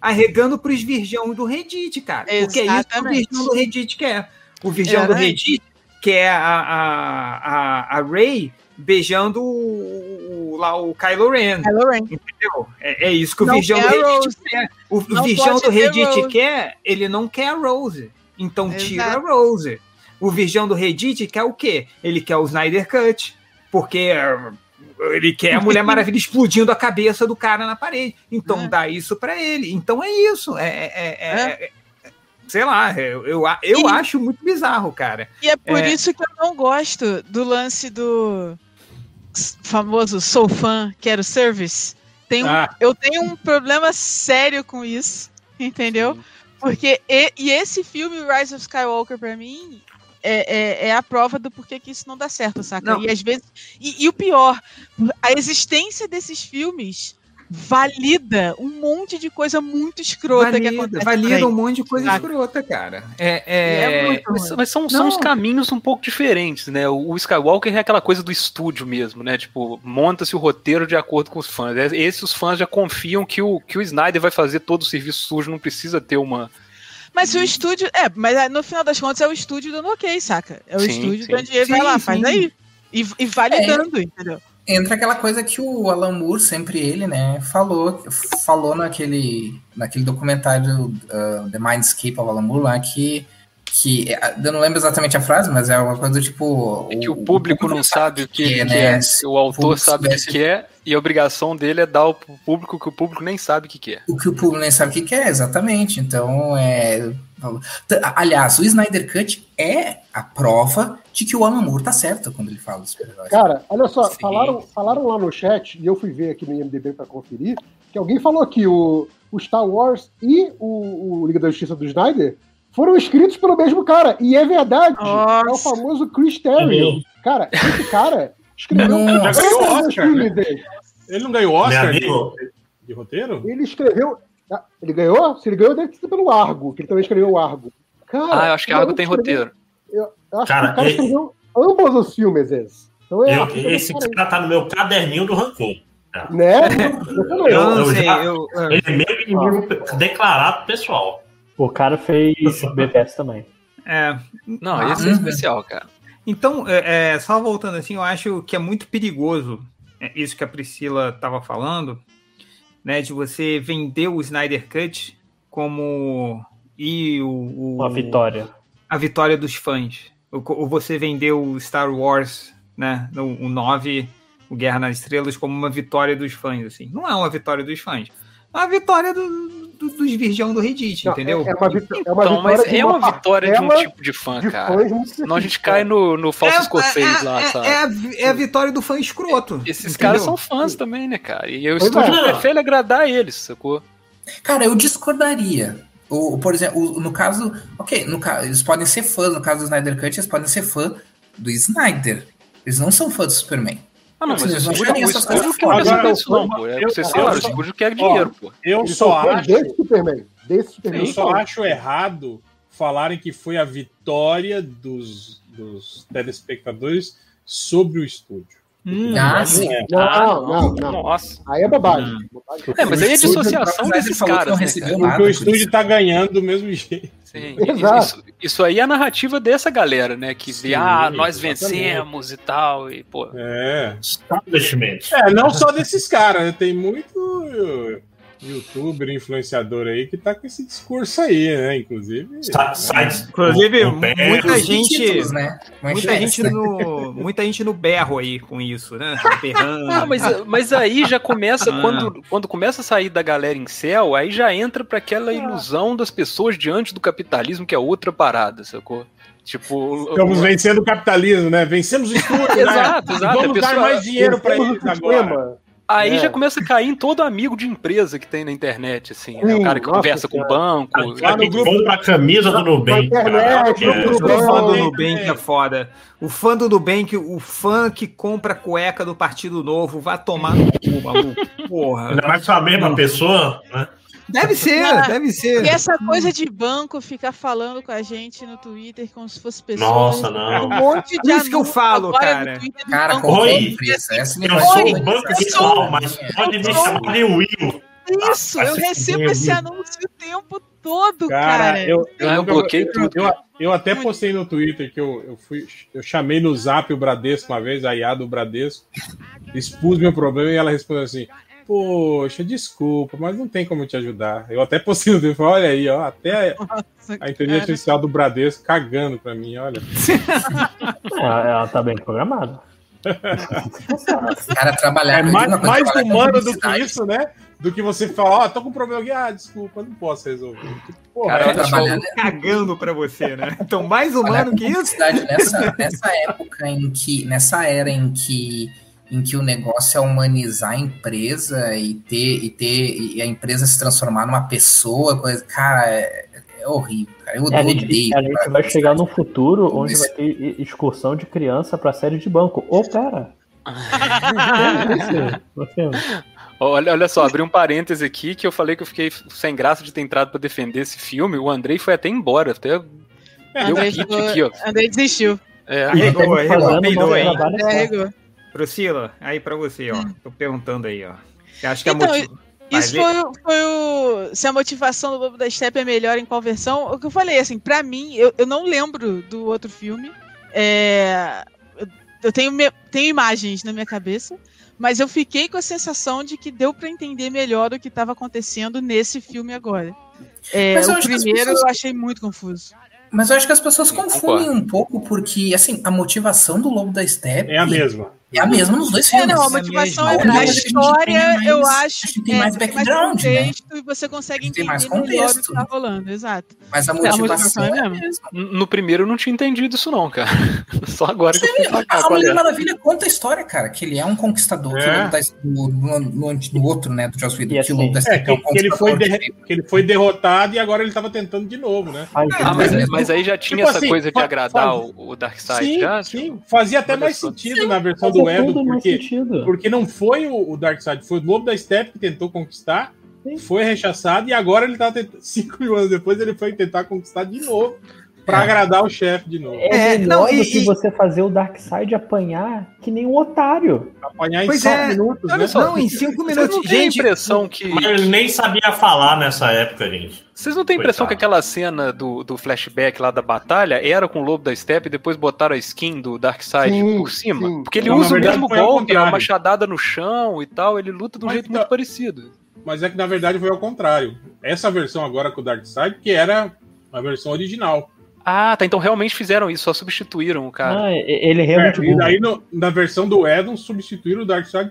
arregando pros virgão do Reddit, cara. Porque é isso que o Exatamente. virgão do Reddit quer. O virgão do Exatamente. Reddit quer a, a, a, a Ray beijando o, o- lá o Kylo Ren. Kylo Ren. Entendeu? É, é isso que o Não virgão do Reddit quer. O, Não virgão do Reddit quer, ele não quer a Rose. Então tira a Exato. Rose. O virgão do Reddit quer o quê? Ele quer o Snyder Cut. Porque eh, ele quer a <laughs> Mulher Maravilha explodindo a cabeça do cara na parede. Então É. dá isso pra ele. Então é isso. É, é- é- é- é- sei lá, eu, eu, eu E- acho muito bizarro, cara. E é por É. isso que eu não gosto do lance do famoso sou fã, quero service. Tem um- Ah. Eu tenho um problema sério com isso, <laughs> entendeu? Porque e, e esse filme, Rise of Skywalker, pra mim, é, é, é a prova do porquê que isso não dá certo, saca? Não. E às vezes. E, e o pior, a existência desses filmes valida um monte de coisa muito escrota que Valida, acontece. por valida um monte de coisa escrota, cara. É, É é, muito Mas, mas são, são Não. uns caminhos um pouco diferentes, né? O, o Skywalker é aquela coisa do estúdio mesmo, né? Tipo, monta-se o roteiro de acordo com os fãs. É- Esses os fãs já confiam que o, que o Snyder vai fazer todo o serviço sujo, não precisa ter uma. Mas se o estúdio. É, mas ah, no final das contas é o estúdio dando ok, saca? É o Sim, estúdio sim. dando ele vai Sim, lá, faz sim. aí. E, e validando, entendeu? Entra aquela coisa que o Alan Moore, sempre ele, né, falou, falou naquele, naquele documentário uh, The Mindscape of Alan Moore lá, que, que eu não lembro exatamente a frase, mas é uma coisa do tipo... É que o público não sabe o que, que né? é, o autor público sabe o que é, e a obrigação dele é dar ao público que o público nem sabe o que é. O que o público nem sabe o que que é, exatamente. Então, é... Aliás, o Snyder Cut é a prova de que o Alan Moore tá certo quando ele fala dos super-heróis. Cara, olha só, Sim. falaram, falaram lá no chat, e eu fui ver aqui no IMDB pra conferir, que alguém falou que o, o Star Wars e o, o Liga da Justiça do Snyder foram escritos pelo mesmo cara. E é verdade. Nossa. É o famoso Chris Terrio. Cara, esse cara escreveu os Oscar, dele. Ele não ganhou Oscar de, de roteiro? Ele escreveu. Ah, Ele ganhou? Se ele ganhou, deve ter sido pelo Argo, que ele também escreveu o Argo. Cara, Ah, eu acho que o maluco tem escreveu- roteiro. Eu, eu acho Cara, que o cara ele- escreveu ambos os filmes esses. Então eu- do esse cara cara tá no meu caderninho do rancor. Né? Eu eu eu- não eu sei, já- eu, eu- Ele é meu inimigo declarado pessoal. O cara fez BTS também. é, Não, Ah, esse é uhum. especial, cara. Então, é, é, só voltando assim, eu acho que é muito perigoso é, isso que a Priscila estava falando, né? De você vender o Snyder Cut como e o, o- Uma vitória. a vitória dos fãs. Ou, você vender o Star Wars, né? O, o 9, o Guerra nas Estrelas, como uma vitória dos fãs, assim. Não é uma vitória dos fãs. É uma vitória do- do- dos virgão do Reddit, Não, entendeu? É, é uma, vitó- é uma Então, vitória mas de é uma vitória de um parcela tipo de fã, de cara. Senão a gente cai no, no falso É- escocês é- lá, é- sabe? É a, é a vitória do fã escroto. Esses entendeu? caras são fãs também, né, cara? E o estúdio é. prefere agradar eles, sacou? Cara, eu discordaria. O, por exemplo, no caso, ok, no, ca- eles podem ser fãs, no caso do Snyder Cut, eles podem ser fã do Snyder. Eles não são fãs do Superman. Ah, não, mas o estúdio, acharem o estúdio coisas quer Agora, isso não, pô. É, eu- você o estúdio quer dinheiro, pô. Eu só acho. desse Superman. Desse Superman. Eu só acho errado falarem que foi a vitória dos, dos telespectadores sobre o estúdio. Hum, Ah, Não sim. é. Não, Ah, não, não. Nossa. Aí é bobagem. Bobagem. É, mas aí é dissociação desses caras, né, cara? Porque o estúdio tá ganhando do mesmo jeito. Sim, <laughs> Exato. isso, isso aí é a narrativa dessa galera, né? Que vê, Sim, ah, nós exatamente. vencemos e tal, e pô. É. Establishment. É, não só desses caras, né? Tem muito youtuber, influenciador aí que tá com esse discurso aí, né? Inclusive. Sa- Sites. Inclusive, o- o Berro, muita gente. títulos, né? Muita gente, né? no, muita gente no berro aí com isso, né? Berrando. Ah, mas, mas aí já começa, Ah. quando, quando começa a sair da galera em céu, aí já entra pra aquela ilusão das pessoas diante do capitalismo, que é outra parada, sacou? Tipo. Estamos vencendo o capitalismo, né? Vencemos o estúdio, né? Exato, exato. Vamos A dar pessoa- mais dinheiro pra Temos eles agora. Aí É. já começa a cair em todo amigo de empresa que tem na internet, assim. né? O cara que conversa com o banco. Lá no grupo compra a camisa do Nubank. Internet, cara, que é- O fã do Nubank é foda. O fã do Nubank, o fã que compra cueca do Partido Novo, vai tomar no cu, maluco. Porra. Ainda mais com a mesma pessoa, né? Deve ser, <laughs> Ah, deve ser. E essa coisa de banco ficar falando com a gente no Twitter como se fosse pessoas. Nossa, não. Um monte de Por isso que eu falo, no cara. Twitter do Cara, Oi. Essa Eu sou ser o banco virtual, sou- mas pode me chamar de Will. Isso, Vai eu recebo esse Will. anúncio o tempo todo, Cara, cara. eu, eu, Ah, eu bloqueei eu- tudo. Eu, eu até postei no Twitter que eu, eu, fui, eu chamei no zap o Bradesco uma vez, a IA do Bradesco, expus meu problema e ela respondeu assim: Poxa, desculpa, mas não tem como te ajudar. Eu até Twitter, falei, olha aí, ó, até Nossa, a inteligência cara. artificial do Bradesco cagando pra mim, olha. Ela, <laughs> ela tá bem programada. Os caras trabalhar É mais, mais trabalhar humano do que isso, né? Do que você falar, ó, tô com um problema aqui, ah, desculpa, não posso resolver. Porra, Cara, é- trabalhar, né? Cagando pra você, né? Então, mais humano que isso. nessa, nessa época em que nessa era em que em que o negócio é humanizar a empresa e ter e ter e a empresa se transformar numa pessoa coisa cara é, é horrível cara. eu A gente, odeio a gente cara. vai chegar num futuro onde Isso. vai ter excursão de criança pra série de banco. Ô, pera! Você, <laughs> Olha, olha só, abri um parêntese aqui que eu falei que eu fiquei sem graça de ter entrado pra defender esse filme. O Andrei foi até embora, até deu um Andrei, hit ficou- aqui, ó. Andrei desistiu. É, Arregou, arregou, um Andrei só. arregou. Priscila, aí pra você, ó. Tô perguntando aí, ó. Você acha que a Então, motivo... Vai Isso foi, o- foi o. Se a motivação do Lobo da Steppe é melhor em qual versão? O que eu falei, assim, pra mim, eu, eu não lembro do outro filme. É, eu, eu tenho, me- tenho imagens na minha cabeça, mas eu fiquei com a sensação de que deu pra entender melhor o que estava acontecendo nesse filme agora. É, Mas eu o acho primeiro pessoas- eu achei muito confuso. mas eu acho que as pessoas confundem um pouco porque assim a motivação do Lobo da Steppe é a mesma. É a mesma nos dois É, filmes não, a é motivação é, A que história, tem mais- eu acho gente tem mais é, background, né? contexto e você consegue tem entender mais melhor o contexto. que tá rolando, exato. mas a É, a motivação é é a mesma. No primeiro eu não tinha entendido isso, não, cara. <laughs> Só agora que eu fui A Mulher é. Maravilha conta a história, cara, que ele é um conquistador, que É. da- no, no, no, no outro, né, do Joss Whedon, E que o Lobo da É, é que, que ele foi derre- que ele foi derrotado e agora ele tava tentando de novo, né? faz Ah, mas, Mas- aí já tinha Tipo essa assim, coisa de agradar o, Darkseid Sim, já? sim. Fazia até mais sentido na versão do Edo, tudo mais porque, porque não foi o, o Darkseid, foi o Lobo da Steppe que tentou conquistar, Sim. foi rechaçado e agora ele tá tentando. <laughs> Cinco mil anos depois ele foi tentar conquistar de novo pra É. agradar o chefe de novo. É, É, não, e- do que e- você fazer o Darkseid apanhar que nem um otário. Apanhar em Pois cinco é. minutos, Olha né? só, Não, em cinco Vocês minutos. não têm a Gente, impressão que. Mas ele nem sabia falar nessa época, gente. Vocês não têm a impressão que aquela cena do, do flashback lá da batalha era com o Lobo da Steppe e depois botaram a skin do Darkseid por cima? sim. Porque ele Não, usa o mesmo golpe, a contrário. machadada no chão e tal, ele luta de um Mas jeito não- muito parecido. Mas é que na verdade foi ao contrário. Essa versão agora com o Darkseid, que era a versão original. Ah, tá. Então realmente fizeram isso, só substituíram o cara. Ah, ele realmente É, e daí no- na versão do Edon substituíram o Darkseid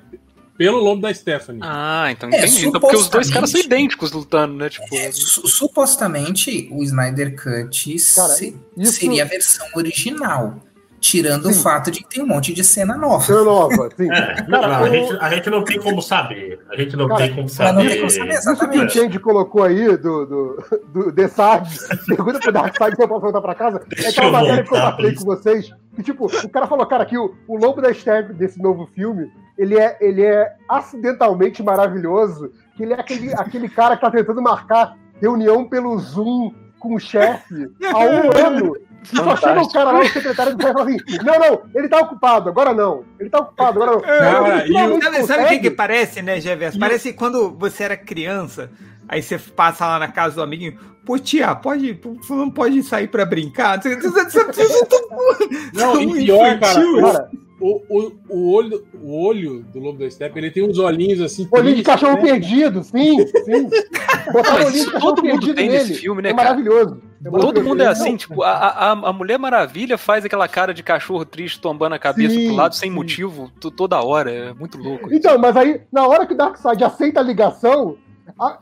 pelo Lobo da Stephanie. Ah, então É, entendi. Então, porque os dois caras são idênticos lutando, né? Tipo, É, su- supostamente o Snyder Cut Cara, se- isso- seria a versão original. Tirando o Sim. fato de que tem um monte de cena nova. Cena nova, sim. É, não, a, gente, a gente não tem como saber. A gente não Cara, tem como Mas não saber. tem como saber, Isso que o exatamente. Change colocou aí do, do, do The Side, pergunta pro Dark Side se eu posso voltar pra casa. É Deixa aquela eu matéria que eu passei com vocês. Que, tipo, o cara falou, cara, que o, o Lobo da Steppe desse novo filme, ele é, ele é acidentalmente maravilhoso, que ele é aquele, aquele cara que tá tentando marcar reunião pelo Zoom com o chefe há um <laughs> ano. Só chega o cara lá, o secretário do fala assim: Não, não, ele tá ocupado, agora não. Ele tá ocupado, agora não. Cara, Ele finalmente sabe, sabe o que, que parece, né, Geverso? Parece quando você era criança, aí você passa lá na casa do amiguinho. Pô, tia, pode, fulano pode sair pra brincar? Você- você- você- você- você- Não, e pior, cara, cara, o, o, o, olho, o olho do Lobo da Steppe, ele tem uns olhinhos assim. Olhinho de cachorro né? perdido, sim, sim. <laughs> Botaram Mas olhinho de cachorro todo mundo perdido tem nele. filme, né, é cara? maravilhoso. É Todo mundo é assim, tipo, a, a, a Mulher Maravilha faz aquela cara de cachorro triste tombando a cabeça Sim, pro lado sem sim. motivo to- toda hora. É muito louco. Então, mas aí, na hora que o Darkseid aceita a ligação,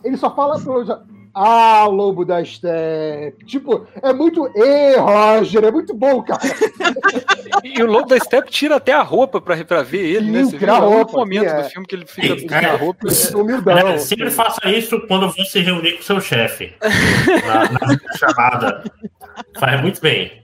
ele só fala Ah, o lobo da Steppe. Tipo, é muito. Ê, Roger, é muito bom, cara. <laughs> E o Lobo da Steppe tira até a roupa pra, pra ver ele, né? Você tira viu? a É um roupa, momento sim, é. do filme que ele fica Sim, sem a roupa. Humildão. É, sempre faça isso quando for se reunir com seu chefe. <laughs> Na, na chamada. Faz muito bem.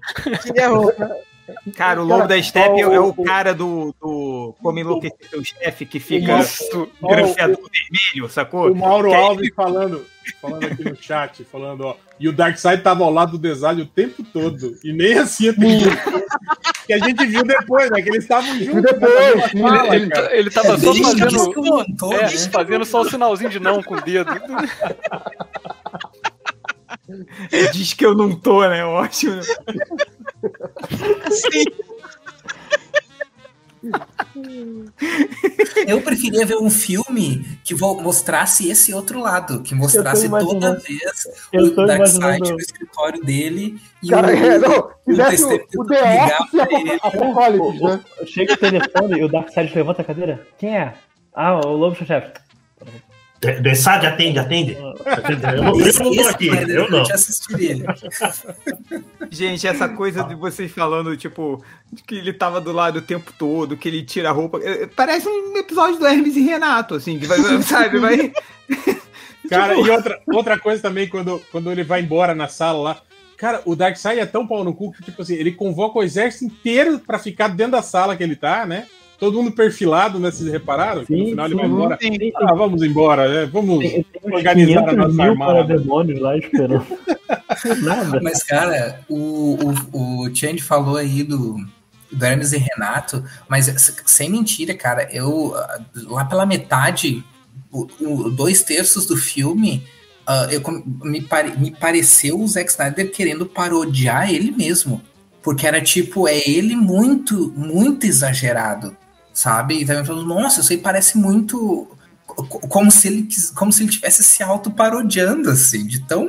Cara, o Lobo da Steppe é o cara do, do Como Enlouquecer Seu Chefe, que fica Isso. grampeador vermelho, sacou? O Mauro Que Alves falando, falando aqui no chat, falando, ó. E o Darkseid tava ao lado do design o tempo todo. E nem assim atendia. que a gente viu depois, né? Que eles estavam juntos. depois, sim. mesma sala, Ele, cara. ele tava só Desde que fazendo. isso montou, É, fazendo só o sinalzinho de não com o dedo. <laughs> Diz que eu não tô, né? Ótimo. Eu preferia ver um filme que mostrasse esse outro lado, que mostrasse toda vez eu o tô Darkseid no escritório dele e Cara, o, é, não, o o, Dexter o e Apocalipse, né? Chega o telefone e o Darkseid levanta a cadeira. Quem é? Ah, o Lobo Chefe. Dessade, atende, atende. Eu não, eu não tô aqui, eu não. Gente, essa coisa de vocês falando, tipo, que ele tava do lado o tempo todo, que ele tira a roupa. eh, Parece um episódio do Hermes e Renato, assim, que vai, <laughs> sabe, vai. <laughs> Cara, Tipo- e outra, outra coisa também, quando, quando ele vai embora na sala lá. Cara, o Darkseid é tão pau no cu que, tipo assim, ele convoca o exército inteiro pra ficar dentro da sala que ele tá, né? Todo mundo perfilado, né? Vocês repararam? Que no Sim, final ele sim, vai embora. sim, sim. Ah, vamos embora, né? Vamos Tem, tem organizar a 500 nossa mil armada. parademônios lá esperando. <laughs> Nada. Mas, cara, o, o, o Change falou aí do, do Hermes e Renato, mas sem mentira, cara, eu ah, lá pela metade, o, o- dois terços do filme, ah, eu, me, pare- me pareceu o Zack Snyder querendo parodiar ele mesmo. Porque era tipo, é ele muito, muito exagerado, sabe? E também falando, nossa, isso aí parece muito. co- Como se ele, como se ele tivesse se auto-parodiando, assim, de tão.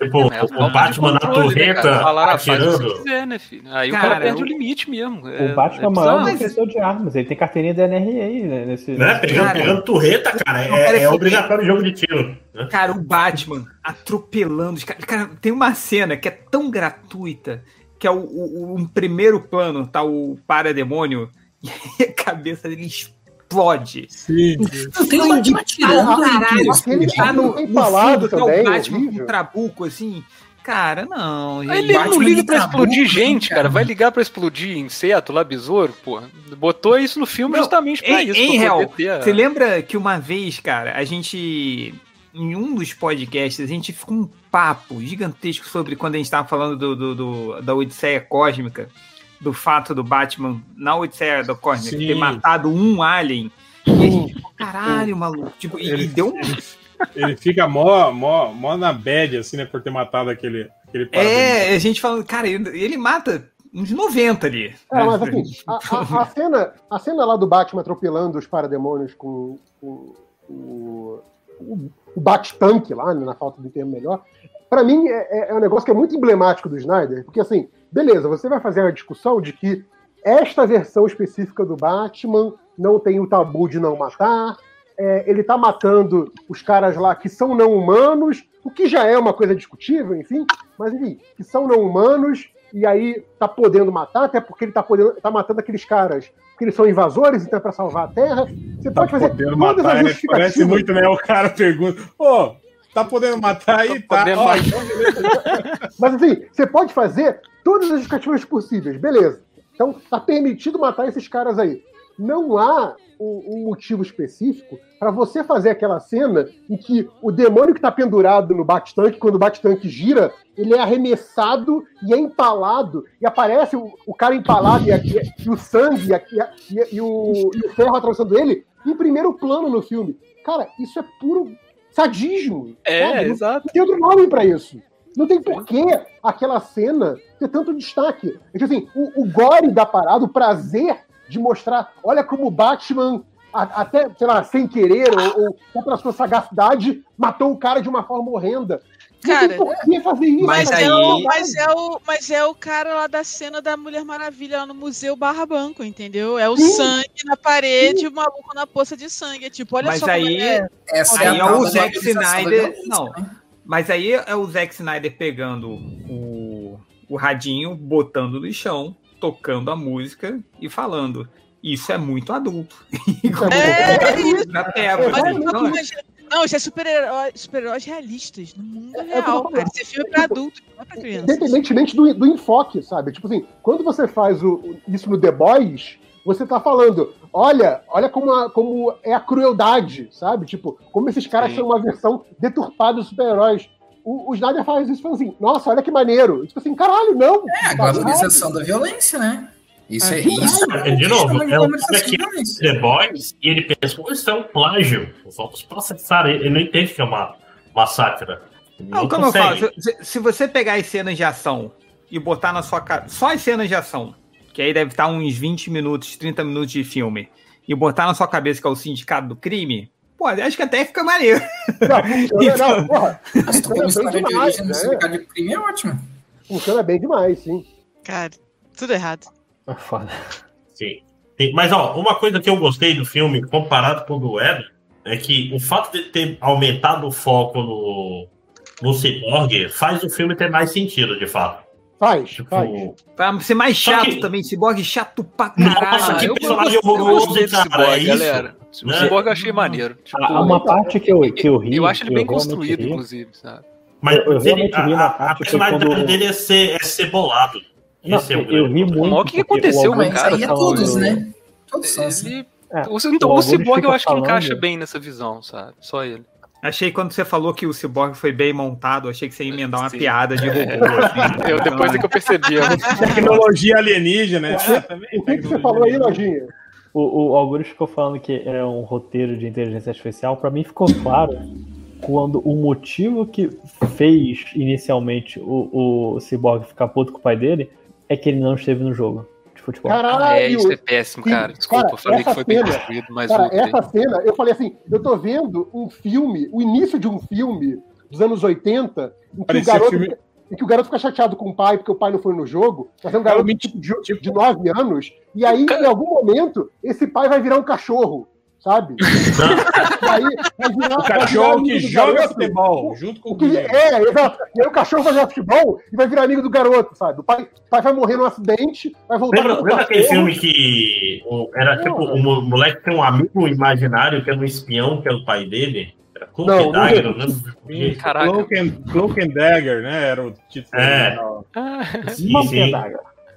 Tipo, É, o falta de Batman na né, cara? torreta o atirando. quiser, né, filho? Aí o Cara, cara perde eu- o limite mesmo. É, O Batman é é o maior de armas. Ele tem carteirinha da NRA né, nesse. Né? Pegando, Cara, pegando torreta, cara, é, é obrigatório jogo de tiro. né? Cara, o Batman atropelando os caras. Cara, tem uma cena que é tão gratuita que é o, o- um primeiro plano, tá o parademônio, <laughs> e aí a cabeça dele explode. Sim. Não tem o Batman atirando aí, Caralho, aquele tá tá no, no falado fundo, tá também, o Batman com um trabuco, assim. Cara, não. Ele não Batman liga de pra trabuco, explodir gente, cara? cara. Vai ligar pra explodir inseto lá, besouro, pô. Botou isso no filme Não, justamente pra Em, isso. em real, ter você lembra que uma vez, cara, a gente. Em um dos podcasts, a gente ficou um papo gigantesco sobre quando a gente tava falando do, do- do- da Odisseia Cósmica, do fato do Batman na Odisseia da Cósmica ter matado um alien. E a gente ficou, caralho, maluco. Tipo, e, Ele- e deu um. <laughs> Ele fica mó, mó, mó na bad, assim, né? Por ter matado aquele, aquele É, a gente falando, cara, ele, ele mata uns 90 ali. É, né? mas assim, a, a- a cena, a cena lá do Batman atropelando os parademônios com, com o, o, o Bat-Tank lá, né, na falta de um termo melhor, pra mim é, é- é um negócio que é muito emblemático do Snyder, porque assim, beleza, você vai fazer uma discussão de que esta versão específica do Batman não tem o tabu de não matar, é, ele tá matando os caras lá que são não humanos, o que já é uma coisa discutível, enfim, mas enfim, que são não humanos, e aí tá podendo matar, até porque ele tá, podendo, tá matando aqueles caras porque eles são invasores, então é pra salvar a Terra. Você Tá pode fazer podendo todas matar, as né? Parece muito, né? O cara pergunta, ô, tá podendo matar aí? Tá. podendo Ó, matar. <laughs> Mas assim, você pode fazer todas as justificativas possíveis, beleza. Então, tá permitido matar esses caras aí. Não há um, um motivo específico para você fazer aquela cena em que o demônio que tá pendurado no bate-tanque, quando o bate-tanque gira, ele é arremessado e é empalado, e aparece o, o cara empalado e, aqui- e o sangue e, e- e o, e o ferro atravessando ele em primeiro plano no filme. Cara, isso é puro sadismo. É, sabe? Exato. Não tem outro nome pra isso. Não tem porquê aquela cena ter tanto destaque. É tipo assim, o, o gore da parada, o prazer de mostrar, olha como o Batman, a- até, sei lá, sem querer, ou, ou até pela sua sagacidade, matou o cara de uma forma horrenda. Cara, isso. Mas é aí- o, mas, é o, mas é o cara lá da cena da Mulher Maravilha lá no Museu Barra Banco, entendeu? É o Sim. sangue na parede, o maluco na poça de sangue. É tipo, olha Mas só como aí- é. Essa Aí a é tal o da Zack Snyder. Não. Mas aí é o Zack Snyder pegando o, o radinho, botando no chão, tocando a música e falando. Isso é muito adulto. <laughs> É, isso. Na tela. Mas, Então, não, mas- não, isso é super-heróis super realistas no mundo É, é real, tô cara. Esse filme é pra adulto, não é pra criança. Independentemente do, do enfoque, sabe? Tipo assim, quando você faz o- isso no The Boys, você tá falando, olha, olha como, a- como é a crueldade, sabe? Tipo, como esses caras Sim. são uma versão deturpada dos super-heróis. O, o Snyder faz isso falando assim, nossa, olha que maneiro. Tipo assim, caralho, não. É, a glamorização da violência, né? Isso é É, isso. É, de novo, é o glamorização cara que. The Boys e ele pensa, pô, isso é um plágio. Vamos processar. Ele, ele não entende que é uma, uma sátira. Ele Não, não como eu falo, consegue. se, se você pegar as cenas de ação e botar na sua cara. Só as cenas de ação, que aí deve estar uns 20 minutos, 30 minutos de filme, e botar na sua cabeça que é o sindicato do crime, pô, acho que até fica maneiro. Não, funciona, não, <laughs> porra, Mas tu de demais, origem no né? sindicato de crime é ótimo. Funciona bem demais, sim. Cara, tudo errado. É foda. Sim. Mas, ó, uma coisa que eu gostei do filme, comparado com o do Ed, é que o fato de ter aumentado o foco no, no Cyborg faz o filme ter mais sentido, de fato. Faz, Tipo, faz. Pra ser mais chato que- também, Cyborg chato pra caralho. Nossa, que eu personagem eu horroroso, cara, é isso? galera. O Né? Cyborg eu achei maneiro. Tipo, Há uma parte que eu, que eu ri. eu acho ele bem construído, ri. inclusive, sabe? Mas Eu- eu ele- realmente a, vi na a, personalidade quando- dele é ser, é ser bolado. Não, é o eu grande ri muito. O que aconteceu com o cara? aí é todos, né? Todos são assim. É, O- Então, o, Augusto Cyborg eu acho que encaixa bem nessa visão, sabe? Só ele. Achei quando você falou que o Cyborg foi bem montado, achei que você ia emendar uma Sim. piada de robô. assim. <laughs> Eu, depois é que eu percebi. <laughs> Tecnologia alienígena, né? Ah, também, O que, que você tecnologia falou aí, alienígena. Lojinha? O, o Augusto ficou falando que é um roteiro de inteligência artificial. Pra mim ficou claro quando o motivo que fez inicialmente o, o Cyborg ficar puto com o pai dele é que ele não esteve no jogo de futebol. Caralho! Ah, é, isso é péssimo, Sim, cara. Desculpa, cara, eu falei que essa foi bem cena- construído, mas Cara, essa cena, eu falei assim, eu tô vendo um filme, o início de um filme dos anos 80, em que, o garoto, filme- em que o garoto fica chateado com o pai porque o pai não foi no jogo, mas é um Cara, garoto tipo, de, de 9 anos, e aí, em algum momento, esse pai vai virar um cachorro, sabe? Aí, vai virar, O cachorro amigo que do joga futebol junto com O o que, é, exato. E aí o cachorro vai jogar futebol e vai virar amigo do garoto, sabe? O pai, o pai vai morrer num acidente, vai voltar Lembra, lembra aquele filme que o- era tipo, o mo- moleque tem um amigo imaginário que era um espião, que é o pai dele? Era Cloak Não, and não Dagger, não lembro. Sim, Caraca. Cloak and, Cloak and Dagger, né? Era o título. É. Ah, Sim, sim.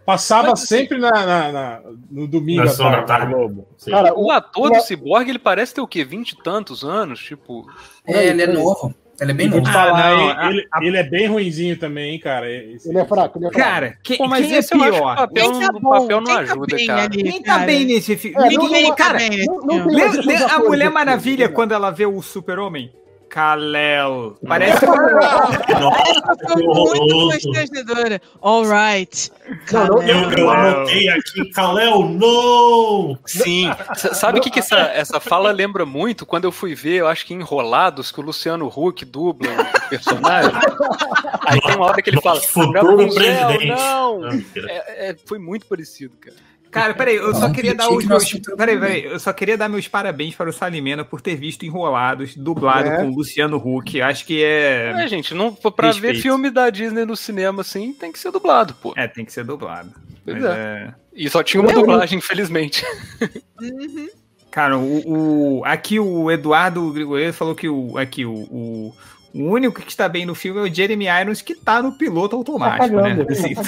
Passava Mas, assim, sempre na, na- na- no domingo Na tarde, tarde. Globo. Cara, o o, ator o- do Cyborg, ele parece ter o quê? 20 e tantos anos? Tipo. É, ele é novo. Ele é bem novo. falar, não, hein, a- ele, ele é bem ruinzinho também, hein, cara. Esse- ele é fraco, ele é fraco. Cara, que, Pô, mas quem é esse o pior? papel, Quem tá o bom? papel não tá ajuda, bem cara. ali? Quem tá cara? bem nesse filme? É, Ninguém, não- cara, não- não a Mulher Maravilha né? quando ela vê o Super-Homem? Kal-El. Parece que foi muito constrangedora. All right. Não- Eu, eu anotei aqui, Kalel, não! Sim. Sabe o que, que essa, essa fala lembra muito? Quando eu fui ver, eu acho que Enrolados, que o Luciano Huck dubla o personagem. Aí tem uma hora que ele fala: futuro presidente. não! Não, mentira. É, é, foi muito parecido, cara. Cara, peraí, eu só queria dar os meus. Peraí, ver. peraí, eu só queria dar meus parabéns para o Salimena por ter visto Enrolados, dublado É. com o Luciano Huck. Acho que é. É, gente, não, pra ver Respeito. filme da Disney no cinema, assim, tem que ser dublado, pô. É, tem que ser dublado. Pois Mas é. E só tinha uma Eu- dublagem, infelizmente. Cara, o, o- aqui o Eduardo Grigoleiro falou que o, aqui, o, o, o único que está bem no filme é o Jeremy Irons, que tá no piloto automático, Tá né? cagando, Assim, tá.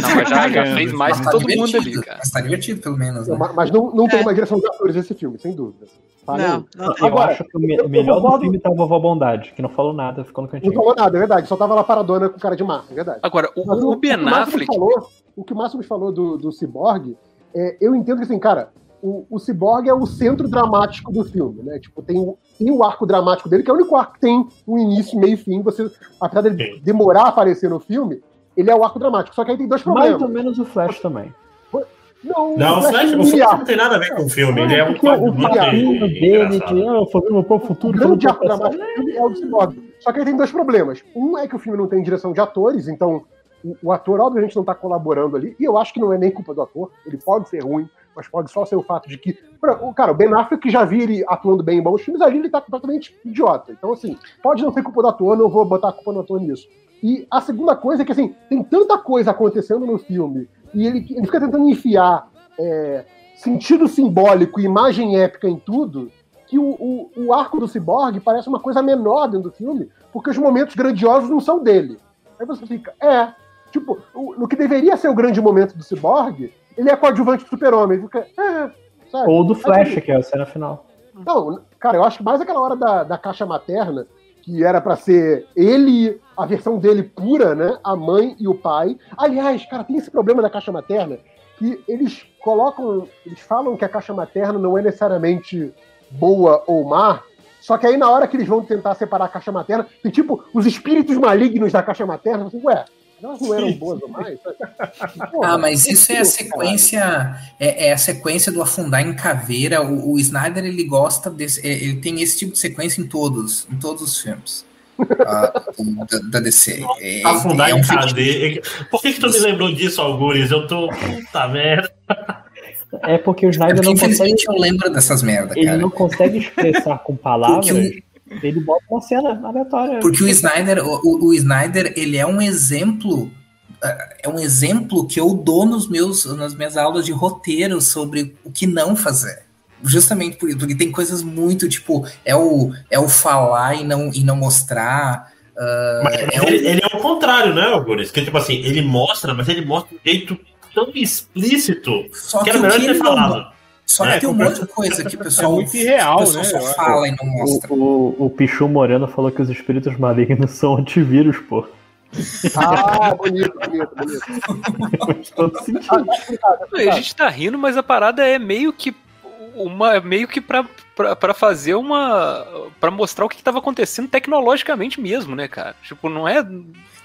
Não, mas já, já fez mais Mas que tá todo mundo ali, cara. Mas tá divertido, pelo menos. Não, Né? mas- Mas não, não tem É. uma direção de atores esse filme, sem dúvida. Não, não tem. Eu Agora, acho que o me- melhor do filme tá a Vovó Bondade, que não falou nada, ficou no Não cantinho. falou nada, é verdade. Só tava lá paradona com cara de mar, é verdade. Agora, o, Mas o que Ben Affleck. Falou, o que o Máximos falou do, do Cyborg, é, eu entendo que assim, cara, o, o Cyborg é o centro dramático do filme, né? Tipo, tem, o- tem o arco dramático dele, que é o único arco que tem um início, meio e fim. Você, apesar dele Sim. demorar a aparecer no filme, ele é o arco dramático. Só que aí tem dois Mais ou problemas. menos o Flash também. Não, Não, o Flash, o é Flash não tem nada a ver com o filme. Ele é um Porque o papinho dele ah, foi meu próprio O futuro. grande foi arco dramático filme é o do Cyborg. Só que aí tem dois problemas. Um é que o filme não tem direção de atores, então o, o ator, obviamente, não tá colaborando ali. E eu acho que não é nem culpa do ator. Ele pode ser ruim, mas pode só ser o fato de que. Cara, o Ben Affleck já vi ele atuando bem em bons filmes, ali ele tá completamente idiota. Então, assim, pode não ser culpa do ator, não vou botar a culpa no ator nisso. E a segunda coisa é que, assim, tem tanta coisa acontecendo no filme e ele, ele fica tentando enfiar é, sentido simbólico, imagem épica em tudo, que o, o, o arco do Cyborg parece uma coisa menor dentro do filme, porque os momentos grandiosos não são dele. Aí você fica, é. Tipo, o- no que deveria ser o grande momento do Cyborg, ele é coadjuvante do super-homem. Fica, é, sabe? Ou do Flash, que é a cena final. não, cara, eu acho que mais aquela hora da, da caixa materna, que era pra ser ele, a versão dele pura, né? A mãe e o pai. Aliás, cara, tem esse problema da caixa materna que eles colocam, eles falam que a caixa materna não é necessariamente boa ou má. Só que aí na hora que eles vão tentar separar a caixa materna, tem tipo os espíritos malignos da caixa materna, assim, ué, elas não eram boas ou mais? <laughs> Porra, Ah, mas isso é a sequência, é, é a sequência do afundar em caveira. O, o Snyder ele gosta desse, é, ele tem esse tipo de sequência em todos, em todos os filmes o- da, da DC. É, Afundar é em um filme- cadeia. Por que, que tu me lembrou disso, Algures? Eu tô. Puta merda. É porque o É Snyder porque, não consegue, infelizmente eu lembro dessas merda, ele cara. não consegue expressar com palavras, Porque ele bota uma cena aleatória. Porque o Snyder, o, o- Snyder, ele é um exemplo, eh, é um exemplo que eu dou nos meus, nas minhas aulas de roteiro sobre o que não fazer. Justamente por isso, porque tem coisas muito, tipo, é o, é o falar e não, e não mostrar. ah, Mas é o- ele, ele é o contrário, né, Algures? Que tipo assim, ele mostra, mas ele mostra de um jeito tão explícito só que que era o melhor ter ele não- falado. Só que É, tem um monte de coisa que o pessoal, É muito irreal, o pessoal né, só fala e não mostra. O, o, o Pichu Moreno falou que os espíritos malignos <laughs> são antivírus, pô. Ah, bonito, bonito, bonito. <laughs> Faz todo sentido. Ah, A gente tá rindo, mas a parada é meio que uma meio que pra, pra, pra fazer uma pra mostrar o que, que tava acontecendo tecnologicamente mesmo, né, cara? Tipo, não é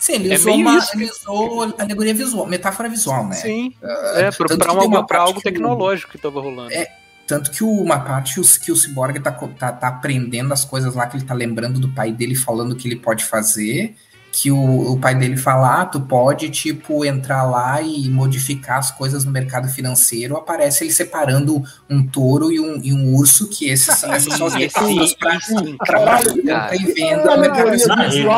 Sim, ele É usou, uma, isso. ele usou alegoria visual, metáfora visual, né? sim, Ah, é pra, tanto pra que uma- tem uma pra parte algo que o- tecnológico que tava rolando. É, Tanto que o- uma parte os- que o Cyborg tá, tá, tá aprendendo as coisas lá que ele tá lembrando do pai dele falando que ele pode fazer. Que o, o pai dele fala, ah, tu pode, tipo, entrar lá e modificar as coisas no mercado financeiro. Aparece ele separando um touro e um, e um urso, que esses, <laughs> essas são sim, pra, sim, <laughs> pra cara. compra e venda no mercado financeiro.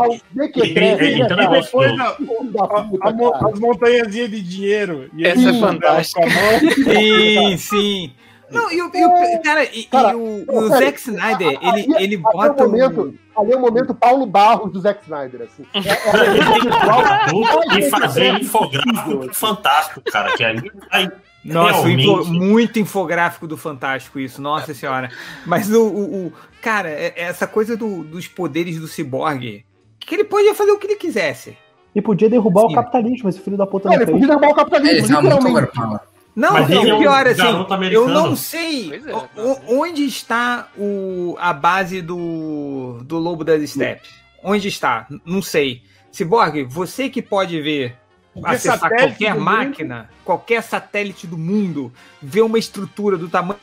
as montanhazinhas de dinheiro. E Essa é com a fantástica. mão. <laughs> Sim, sim. Não, e o, e o- cara, e, e Cara, o, não, o pera, Zack Snyder, ele, ali- ele ali bota é o um- ali é o momento Paulo Barros do Zack Snyder, assim. É, é Ele e fazer infográfico fantástico, cara. Que ali vai Nossa, o realmente. muito infográfico do Fantástico isso, nossa senhora. Mas o, o- o- cara, é- essa coisa do- dos poderes do ciborgue, que ele podia fazer o que ele quisesse. E podia derrubar Sim. o capitalismo, esse filho da puta É, não ele podia derrubar o capitalismo, Ele tá muito literalmente. Não, Mas ele é o um pior, assim, eu não sei é, o- o- onde está o, a base do, do Lobo das Steppes. Onde está? Não sei. Cyborg, você que pode ver, Qualquer acessar satélite qualquer máquina, qualquer satélite do mundo, ver uma estrutura do tamanho.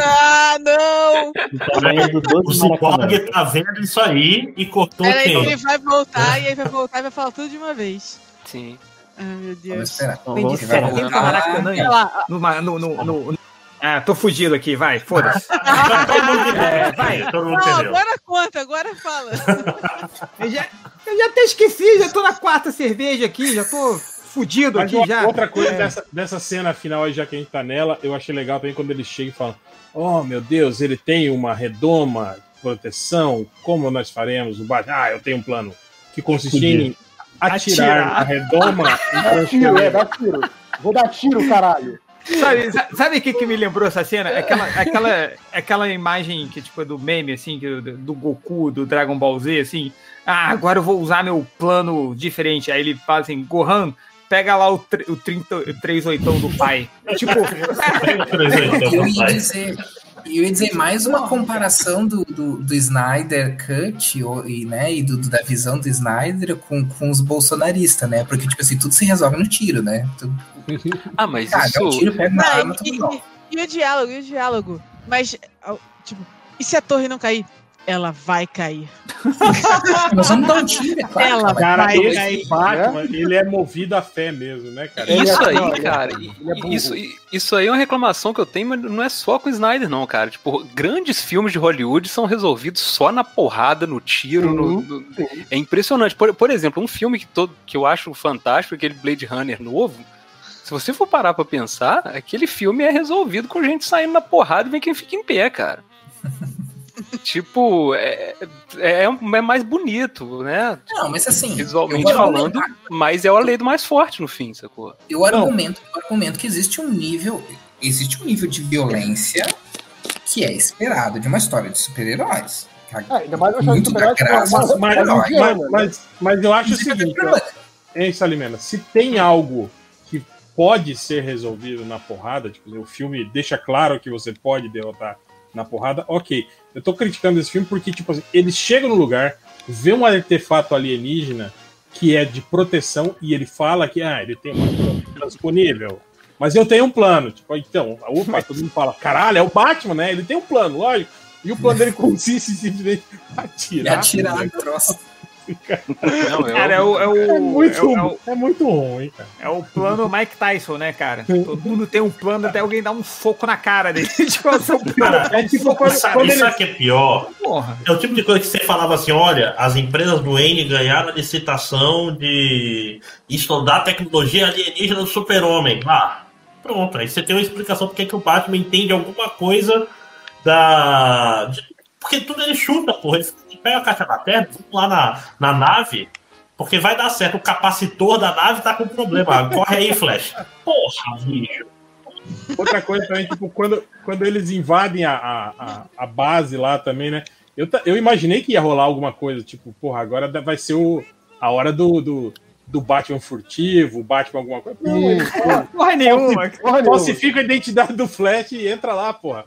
Ah, não! O tamanho do O 12 Maracanã. Cyborg tá vendo isso aí e cortou Peraí, quem? ele vai voltar e aí vai voltar e vai falar tudo de uma vez. Sim. Ai, meu Deus. esperar. Vamos esperar. Ah. No, no, no, no- Ah, tô fugido aqui, vai, foda-se. <laughs> É, vai. Todo mundo Não, entendeu. agora conta, agora fala. <laughs> Eu já, eu já até esqueci, já tô na quarta cerveja aqui, já tô fudido Mas aqui uma- já. outra coisa É. dessa, dessa cena final aí, já que a gente tá nela, eu achei legal também quando ele chega e fala: Oh meu Deus, ele tem uma redoma de proteção, como nós faremos? Ah, eu tenho um plano que consistia em atirar, Atirar. a redoma <laughs> e Dá tiro, é, dá tiro. Vou dar tiro, caralho. Sabe, sa- sabe o que, que me lembrou essa cena? Aquela, aquela, aquela imagem que, tipo, é do meme, assim, que, do, do Goku, do Dragon Ball Z, assim. Ah, agora eu vou usar meu plano diferente. Aí ele fala assim, Gohan, pega lá o, tr- o 30, o 38 do pai. <laughs> Tipo, Eu ia dizer, eu ia dizer mais uma comparação do, do, do Snyder Cut e, né, e do, da visão do Snyder com, com os bolsonaristas, né? Porque, tipo assim, tudo se resolve no tiro, né? Tudo, Ah, mas ah, um isso. tiro, pega Não, arma, e, e- e o diálogo, e o diálogo. Mas, ao- tipo, e se a torre não cair? Ela vai cair. <laughs> Nós vamos dar um tiro, é claro. Ela Cara, vai esse cair. Batman, ele é movido à fé mesmo, né, cara? É Isso ó, aí, é- cara, é isso, isso aí é uma reclamação que eu tenho, mas não é só com o Snyder, não, cara. Tipo, grandes filmes de Hollywood são resolvidos só na porrada, no tiro. no- no- É impressionante. Por, por exemplo, um filme que, todo, que eu acho fantástico, aquele Blade Runner novo. Se você for parar pra pensar, aquele filme é resolvido com gente saindo na porrada e vem quem fica em pé, cara. <laughs> tipo, é, é, é mais bonito, né? Não, mas assim, Visualmente falando, mas é a lei do mais forte no fim, sacou? Eu argumento, eu argumento que existe um nível, existe um nível de violência que é esperado de uma história de super-heróis. É, ainda mais uma história de é Mas, super-heróis. indiana, mas, né? mas, mas eu acho o seguinte, hein, Salimena, se tem algo que pode ser resolvido na porrada, tipo, o filme deixa claro que você pode derrotar na porrada, ok. Eu tô criticando esse filme porque, tipo assim, eles chegam no lugar, vê um artefato alienígena que é de proteção e ele fala que, ah, ele tem uma transponível. Mas eu tenho um plano. Tipo, então, opa, <laughs> todo mundo fala, caralho, é o Batman, né? Ele tem um plano, lógico. E o plano dele <laughs> consiste em simplesmente E atirar. atirar né? no troço. Não, é cara, é o, é o, É muito, é o- é é muito ruim, cara. é o plano Mike Tyson, né, cara? Todo mundo tem um plano até alguém dar um soco na cara dele. <laughs> tipo, é o plano. Cara, É tipo quando, sabe, quando ele sabe o que é pior? Porra. É o tipo de coisa que você falava assim: olha, as empresas do N ganharam a licitação de estudar tecnologia alienígena do super-homem. Ah, pronto. Aí você tem uma explicação porque que o Batman entende alguma coisa da. de- porque tudo ele chuta, porra. Ele pega a caixa da terra, vamos lá na, na nave, porque vai dar certo. O capacitor da nave tá com problema. Corre aí, Flash. Porra, bicho. Outra coisa também, tipo, quando, quando eles invadem a, a, a, base lá também, né? Eu, eu imaginei que ia rolar alguma coisa, tipo, porra, agora vai ser o, a hora do, do, do Batman furtivo, Batman alguma coisa. Não, ele Porra nenhuma. Porra nenhuma. falsifica a identidade do Flash e entra lá, porra.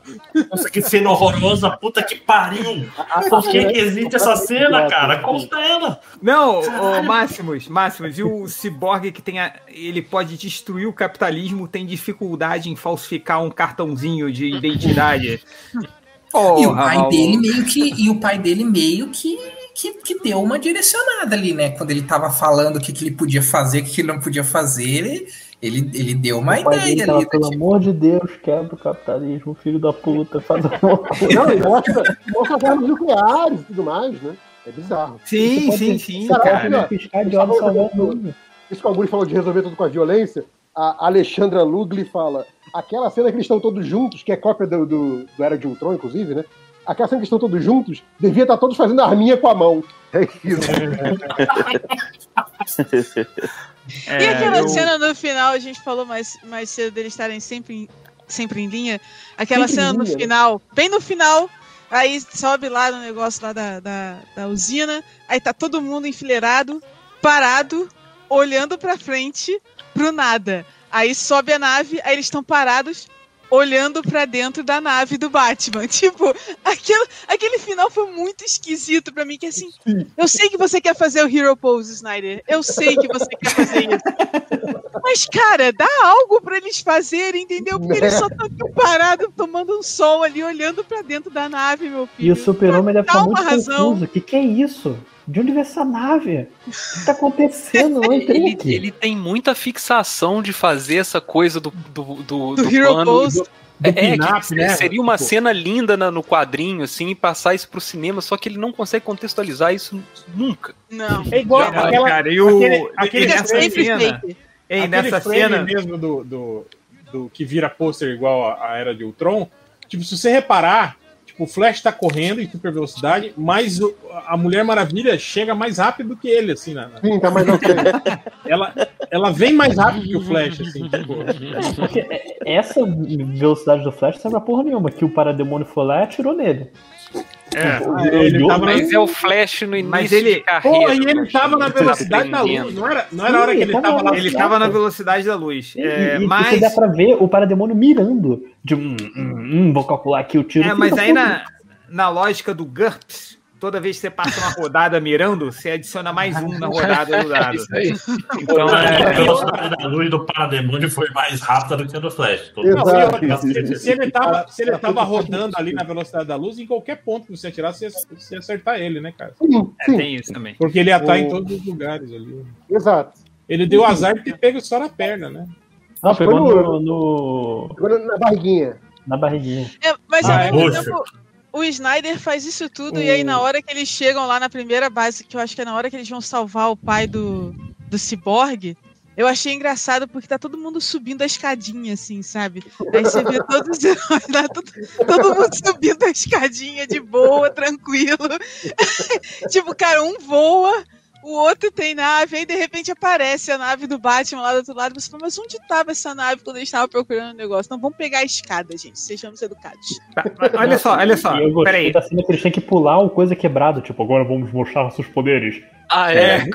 Nossa, que cena horrorosa, puta que pariu. Por que, que existe essa cena, cara? Conta ela. Não, ô, Máximos, Máximos, e o Cyborg que tem a, ele pode destruir o capitalismo, tem dificuldade em falsificar um cartãozinho de identidade. E o Porra, pai dele meio que. E o pai dele meio que, que, que deu uma direcionada ali, né? Quando ele tava falando o que, que ele podia fazer, o que, que ele não podia fazer, ele, ele, ele deu uma O dele ideia tava, ali. né? pelo amor de Deus, quebra o capitalismo, filho da puta, faz alguma <laughs> coisa. Não, e mostra, mostra as armas nucleares e tudo mais, né? É bizarro. Sim, sim, sim, Cara, cara. olha, Piscar de olhos salvar o mundo. Isso que o Augusto falou de resolver tudo com a violência, a Alexandra Lugli fala, aquela cena que eles estão todos juntos, que é cópia do, do, do Era de Ultron, inclusive, né? Aquela cena que estão todos juntos, devia estar todos fazendo arminha com a mão. É isso. É, <laughs> e aquela eu- cena no final, a gente falou mais, mais cedo deles estarem sempre em, sempre em linha. Aquela Sempre em cena no linha, final, bem no final, aí sobe lá no negócio lá da, da, da usina, aí tá todo mundo enfileirado, parado, olhando pra frente, pro nada. Aí sobe a nave, aí eles estão parados, olhando pra dentro da nave do Batman. <laughs> Tipo, aquele, aquele final foi muito esquisito pra mim, que assim, eu sei que você quer fazer o Hero Pose, Snyder. Eu sei que você quer fazer isso. Mas, cara, dá algo pra eles fazerem, entendeu? Porque eles só estão aqui parados, tomando um sol ali, olhando pra dentro da nave, meu E filho. o super-homem deve estar uma muito razão. confuso. O que, que é isso? De onde veio essa nave? O que tá acontecendo? Eu não <laughs> entrei Ele, aqui. ele tem muita fixação de fazer essa coisa do, do, do, Do do Hero plano- do- Do É, que né? seria uma Tipo, cena linda na- no quadrinho, assim, e passar isso pro cinema, só que ele não consegue contextualizar isso nunca. Não. É igual Não, aquela, cara, e o- aquele, aquele, nessa sempre cena-. Ei, nessa cena. mesmo do, do, do que vira pôster igual a, a Era de Ultron, tipo, se você reparar, tipo, o Flash tá correndo em super velocidade, mas o- a Mulher Maravilha chega mais rápido que ele, assim, na, Sim, tá mais <laughs> ela, ela vem mais rápido que o Flash, assim, tipo, Porque é- essa velocidade do Flash serve pra porra nenhuma. Que o parademônio foi lá e atirou nele. É. ele Olhou, tava- Mas é o Flash no início Mas ele- de carreira. Porra, e ele tava na tá velocidade da luz, não era, não era a hora que ele Sim, tava lá. Ele estava na velocidade da luz. E, É, e, e mas. você dá pra ver o parademônio mirando. De hum, hum, hum, vou calcular aqui o tiro. É, mas da aí na, na lógica do GURPS, toda vez que você passa uma rodada mirando, você adiciona mais um na rodada do dado. <laughs> Isso aí. Então, A é, velocidade da luz do Parademônio foi mais rápida do que a do Flash. Mundo Exato. sabe. Se, se ele tava, se ele tava rodando ali na velocidade da luz, em qualquer ponto que você atirasse, você ia, você acertar ele, né, cara? Sim, é, sim, tem isso também. Porque ele ia estar O- em todos os lugares ali. exato. Ele deu azar de ter pego só na perna, né? Não, pegou Foi no, no- na barriguinha. na barriguinha. É, mas Ah, ao é? mesmo Poxa. tempo, o Snyder faz isso tudo, e aí na hora que eles chegam lá na primeira base, que eu acho que é na hora que eles vão salvar o pai do, do Cyborg, eu achei engraçado porque tá todo mundo subindo a escadinha, assim, sabe? Aí você vê todos os heróis lá, todo, todo mundo subindo a escadinha de boa, tranquilo. <laughs> tipo, cara, um voa, o outro tem nave, aí de repente aparece a nave do Batman lá do outro lado. Você fala, mas onde tava essa nave quando eles estavam procurando o negócio? Não, vamos pegar a escada, gente. Sejamos educados. Tá, olha só, olha só. Eu gostei Peraí. da cena que eles têm que pular o coisa quebrado. Tipo, agora vamos mostrar nossos poderes. Ah, é. <laughs>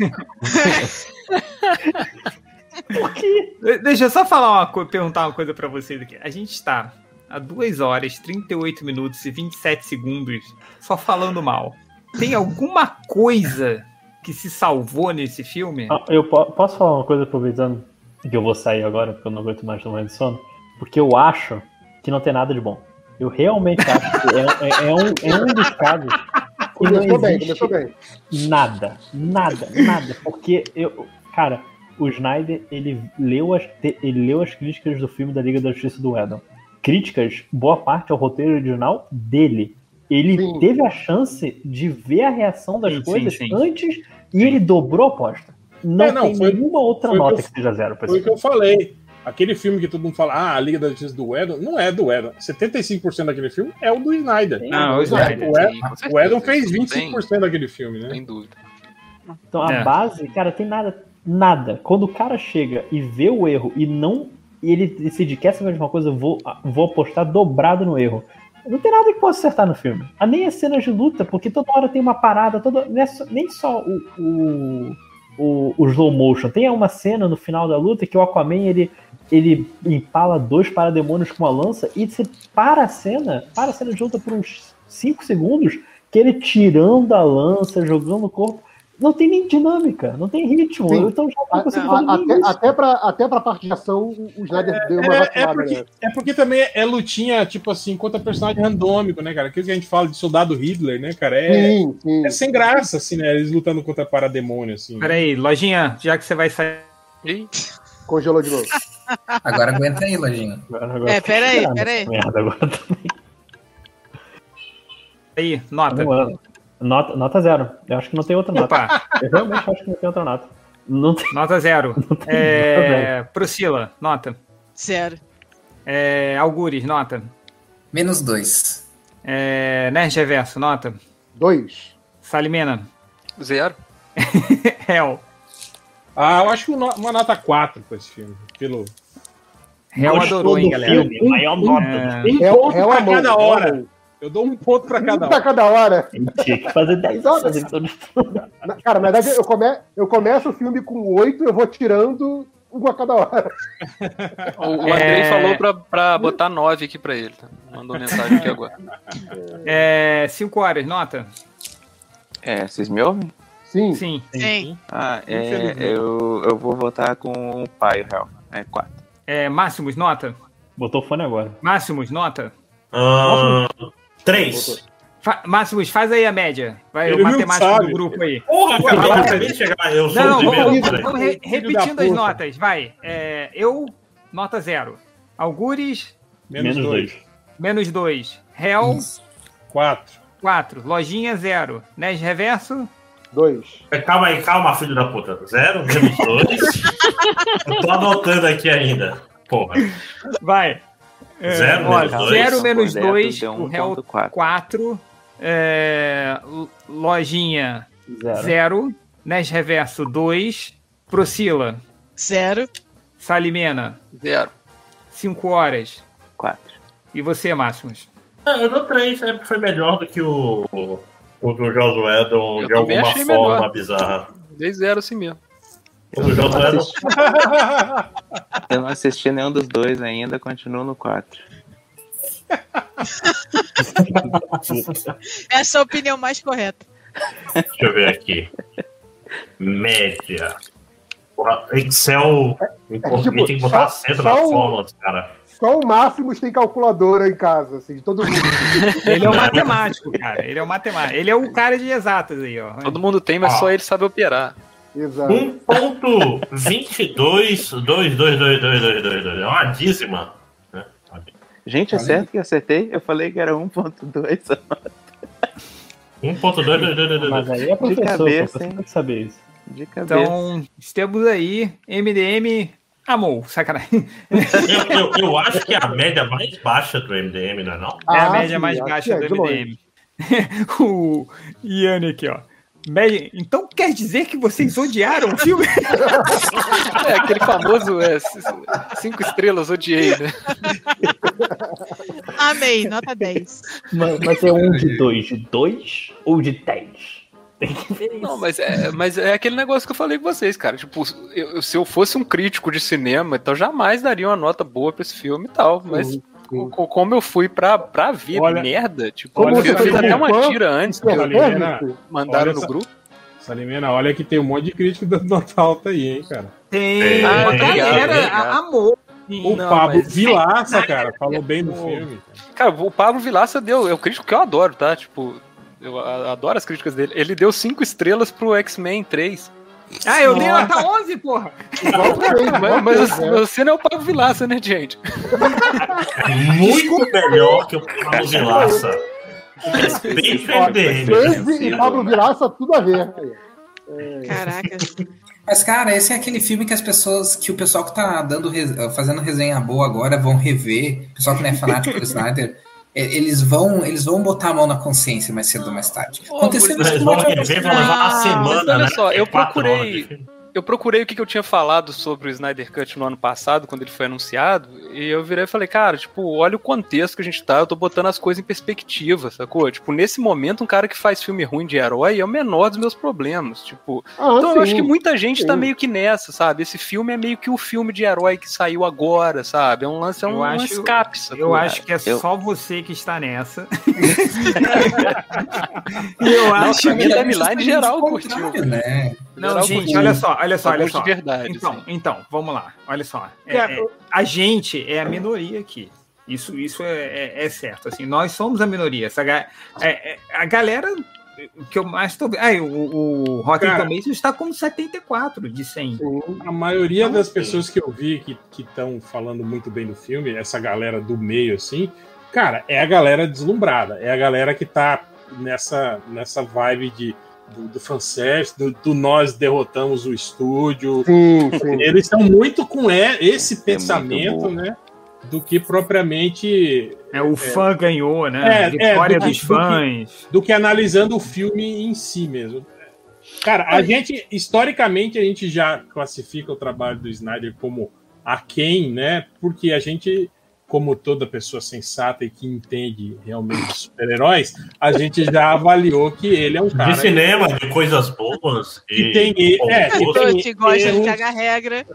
Por quê? De- Deixa eu só falar uma coisa, perguntar uma coisa pra vocês aqui. A gente tá há 2 horas, 38 minutos e 27 segundos só falando mal. Tem alguma coisa que se salvou nesse filme? Ah, Eu po- posso falar uma coisa aproveitando que eu vou sair agora, porque eu não aguento mais tomar de sono? Porque eu acho que não tem nada de bom. Eu realmente acho que é, é- é um, é um dos casos que não Começou bem, existe começou bem. nada, nada, nada. Porque eu, cara, o Snyder ele leu as ele leu as críticas do filme da Liga da Justiça do Adam. Críticas, boa parte ao roteiro original dele. Ele Sim. teve a chance de ver a reação das Sim, sim, coisas sim. antes e ele dobrou a aposta. Não, É, não, tem foi- nenhuma outra foi o que nota eu- que seja zero Foi o que eu falei. Aquele filme que todo mundo fala, ah, a Liga da Justiça do Edon, não é do Edon. 75% daquele filme é o do Snyder. Não, o Snyder, O. Edon fez Não 25% daquele filme, né? Sem dúvida. Então a É. base, cara, tem nada, nada. Quando o cara chega e vê o erro e não. E ele decide quer saber de uma coisa, eu vou, vou apostar dobrado no erro. Não tem nada que possa acertar no filme. Ah, nem as cenas de luta, porque toda hora tem uma parada, toda, é nem só o, o, o, o slow motion. Tem uma cena no final da luta que o Aquaman ele, ele empala dois parademônios com uma lança e você para a cena, para a cena de luta por uns 5 segundos, que ele tirando a lança, jogando o corpo. Não tem nem dinâmica, não tem ritmo. Sim. Então já não consigo a- fazer até, até, pra, até pra parte de ação, o Snyder deu uma É, é porque, né? é porque também é lutinha, tipo assim, contra personagem randômico, né, cara? Aquilo que a gente fala de soldado Hitler, né, cara? É, Sim, sim. é sem graça, assim, né? Eles lutando contra parademônio, assim. Peraí, lojinha, já que você vai sair. Ih, Congelou de novo. Agora aguenta aí, Lojinha. Agora- É, peraí, peraí. Merda, agora também. Aí, nota. Não, é. Nota, nota zero. Eu acho que não tem outra nota. Opa, Eu realmente acho que não tem outra nota. Não tem, nota zero. <laughs> não tem É, Priscila, nota. Zero. É, Algures, nota. Menos dois. É, Nerd Reverso, nota. Dois. Salimena. zero. <laughs> Hell. Ah, eu acho que uma nota 4 pra esse filme. Pelo... Hell adorou, hein, galera. filme, maior nota. É, Um ponto é pra cada uma hora. Eu dou um ponto pra cada Um pra hora. cada hora. Tinha que fazer 10 horas. Então... Na- Cara, na verdade, eu, come, eu começo o filme com oito, eu vou tirando um a cada hora. O, o Andrei É. falou pra, pra botar 9 aqui pra ele. Tá? Mandou mensagem aqui agora. <laughs> é, cinco horas, nota. É, vocês me ouvem? Sim. Sim. Sim. Ah, é, eu, eu vou votar com o pai, o réu. É 4. É, Máximos, nota. Botou o fone agora. Máximos, nota. Ah, três. Fa Máximos, faz aí a média. Vai, Ele o matemático do grupo aí. Porra, vai. acabei de chegar. Eu sou Não, vamos, vamos re- repetindo as notas, vai. É, eu, nota zero. Algures, Menos, Menos dois. dois. menos dois. Réu, Quatro. quatro. Lojinha, zero. Nes Reverso, Dois. Calma aí, calma, filho da puta. Zero, menos dois. <laughs> eu tô anotando aqui ainda. Porra. vai. É, Zero, ó, menos dois. zero menos Correto, dois. deu O réu, 1.4. quatro. É, L- lojinha, Zero. zero. Nes Reverso, dois. Procila, Zero. Salimena, Zero. cinco horas. Quatro. E você, Máximos? Ah, Eu dou três, sempre foi melhor do que o, o do Josué de alguma forma melhor. bizarra. Dei zero assim mesmo. O do Josué não. Eu não assisti nenhum dos dois ainda, continuo no quatro. <laughs> Essa é a opinião mais correta. Deixa eu ver aqui. Média. Excel. É, Tem tipo, que botar só- acento cara. Só o Máximos tem calculadora em casa, assim, de todo mundo. <laughs> Ele é o matemático, cara. Ele é o matemático. Ele é o cara de exatas aí, ó. Todo mundo tem, mas Ó. só ele sabe operar. Exato. 1.22, 2, 2, 2, 2, 2, 2, 2. É uma dízima. né? Gente, é certo que eu acertei? Eu falei que era 1.2. 1.2, 2, 2, 2, 2. Mas aí é professor, cabeça, professor hein? saber isso. De cabeça. Então, temos aí MDM amou, sacanagem. Eu, eu, eu acho que é a média mais baixa do MDM, não é não? É a Ah, média sim, mais baixa é, do de. MDM. o Iane aqui, ó. Média- Então quer dizer que vocês odiaram o filme? <laughs> É aquele famoso é, cinco estrelas, odiei, né? <laughs> Amei, nota 10. Mas, mas é um de dois, de dois ou de dez? Não, mas é, mas é aquele negócio que eu falei com vocês, cara. Tipo, eu- se eu fosse um crítico de cinema, então jamais daria uma nota boa pra esse filme e tal. Mas co- como eu fui pra, pra ver Olha- merda, tipo, Como eu fiz até uma fã, tira antes que eu- Salimena, Vitor? mandaram no essa- grupo. Salimena, olha que tem um monte de crítico dando nota alta aí, hein, cara. Tem. Ah, a galera amou. O Não, Pablo mas- Vilaça, cara, falou bem do filme. Cara, o Pablo Vilaça deu. É o crítico que eu adoro, tá? Tipo, eu adoro as críticas dele. Ele deu cinco estrelas pro X-Men 3. Ah, eu dei nota 11, porra. Igual três, igual Mas, mas você- né? não é o Pablo Vilaça, né, gente? Muito melhor que o Pablo Vilaça. MDM. Crazy e Pablo Vilaça, tudo a ver. Caraca. Mas, cara, esse é aquele filme que as pessoas, que o pessoal que tá dando, fazendo resenha boa agora vão rever. O pessoal que não é fanático do Snyder, eles vão, eles vão botar a mão na consciência mais cedo ou mais tarde. Aconteceu isso Eles com vão rever, vão vs levar uma semana, mas olha né? só, É eu procurei-. Eu procurei o que que eu tinha falado sobre o Snyder Cut no ano passado, quando ele foi anunciado, e eu virei e falei, cara, tipo, olha o contexto que a gente tá, eu tô botando as coisas em perspectiva, sacou? Tipo, nesse momento, um cara que faz filme ruim de herói é o menor dos meus problemas, tipo... Ah, então eu sim, acho que muita gente tá sim. meio que nessa, sabe? Esse filme é meio que o filme de herói que saiu agora, sabe? É um lance, é um, Eu um acho- escape, sacou? Eu acho que é Eu- só você que está nessa. e <laughs> eu Não, acho pra que. minha timeline geral curtiu. né? Não, Geral gente, curtiu. olha só, olha só, olha só. de verdade, Então, assim. então, vamos lá. Olha só. É, é, a gente é a minoria aqui. Isso, isso é, é- é certo. Assim, nós somos a minoria. Essa, é- é- a galera que eu mais tô vendo. Ah, o, o Rotten. Tomatoes está com 74 de 100. A maioria das pessoas que eu vi que estão falando muito bem do filme, essa galera do meio, assim, cara, é a galera deslumbrada. É a galera que tá nessa, nessa vibe de, do, do fanservice, do, do nós derrotamos o estúdio. Sim, sim. Eles estão muito com é, esse É pensamento, né? Do que propriamente É, o fã ganhou, né? É, Vitória é, do que- dos fãs. do que analisando o filme em si mesmo. Cara, a gente, historicamente, a gente já classifica o trabalho do Snyder como aquém, né? Porque a gente, como toda pessoa sensata e que entende realmente super-heróis, a gente já avaliou que ele é um cara De cinema, de coisas boas. que e- tem, e- é, que tem que gosta de erros, cagar regra.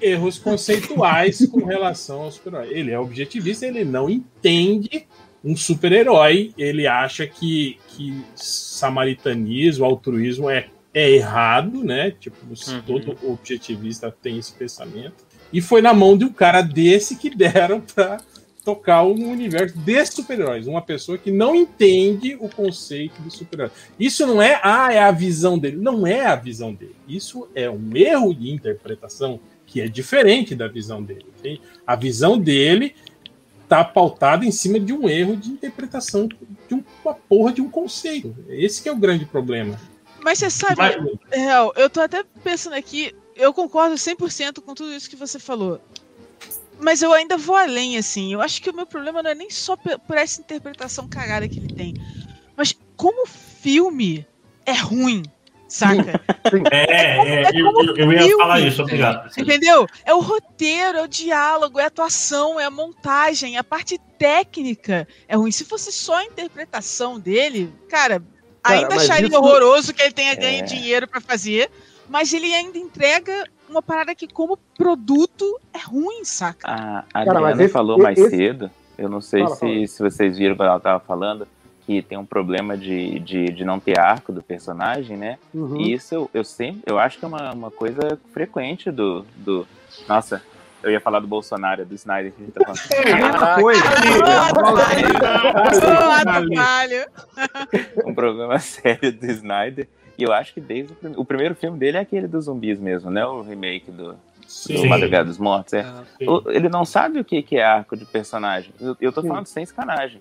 erros conceituais com relação ao super-herói. Ele é objetivista, ele não entende um super-herói, ele acha que, que samaritanismo, altruísmo é, é errado, né? Tipo, Uhum. todo objetivista tem esse pensamento. E foi na mão de um cara desse que deram <laughs> pra, tocar um universo de super-heróis. Uma pessoa que não entende o conceito de super-herói. Isso não é, ah, é a visão dele. Não é a visão dele. Isso é um erro de interpretação que é diferente da visão dele. ok? A visão dele está pautada em cima de um erro de interpretação de um- uma porra de um conceito. Esse que é o grande problema. Mas você sabe, Vai. real, eu tô até pensando aqui, eu concordo 100% com tudo isso que você falou. Mas eu ainda vou além, assim. Eu acho que o meu problema não é nem só por essa interpretação cagada que ele tem. Mas como o filme é ruim, saca? É, é, eu, eu- eu ia falar isso, obrigado. Entendeu? É o roteiro, é o diálogo, é a atuação, é a montagem, a parte técnica é ruim. Se fosse só a interpretação dele, cara, Cara, ainda acharia isso- horroroso que ele tenha ganho É. dinheiro pra fazer, mas ele ainda entrega uma parada que, como produto, é ruim, saca? A Cara, Adriana mas esse- falou esse- mais cedo, eu não sei Fala, se, fala. se vocês viram quando ela estava falando, que tem um problema de, de, de não ter arco do personagem, né? Uhum. E isso eu, eu sempre, eu acho que é uma, uma coisa frequente do, do. Nossa, eu ia falar do Bolsonaro, do Snyder que a gente tá falando. <laughs> É coisa. Ah, trabalho. um problema <laughs> sério do Snyder. E eu acho que desde o, prim- o primeiro filme dele é aquele dos zumbis mesmo, né? O remake do, do. Madrugada dos Mortos. É. O- ele não sabe o que, é arco de personagem. Eu, eu tô Sim. falando sem sacanagem.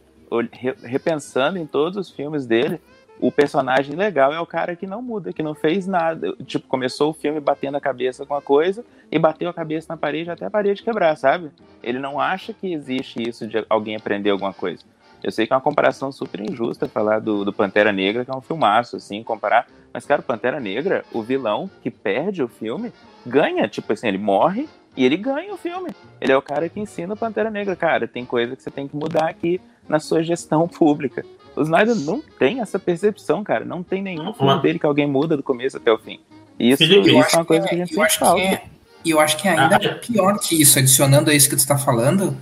Re- repensando em todos os filmes dele, o personagem legal é o cara que não muda, que não fez nada. Tipo, começou o filme batendo a cabeça com a coisa e bateu a cabeça na parede até a parede quebrar, sabe? Ele não acha que existe isso de alguém aprender alguma coisa. Eu sei que é uma comparação super injusta falar do, do Pantera Negra, que é um filmaço, assim, comparar. Mas, cara, o Pantera Negra, o vilão que perde o filme, ganha. Tipo assim, ele morre e ele ganha o filme. Ele é o cara que ensina o Pantera Negra. Cara, tem coisa que você tem que mudar aqui na sua gestão <laughs> pública. O Snyder não tem essa percepção, cara. Não tem nenhum filme dele que alguém muda do começo até o fim. Isso, Felipe, isso Eu é acho uma coisa que que a é- gente acho que falta. é- E eu acho que é ainda Ah. pior que isso, adicionando a isso que tu tá falando,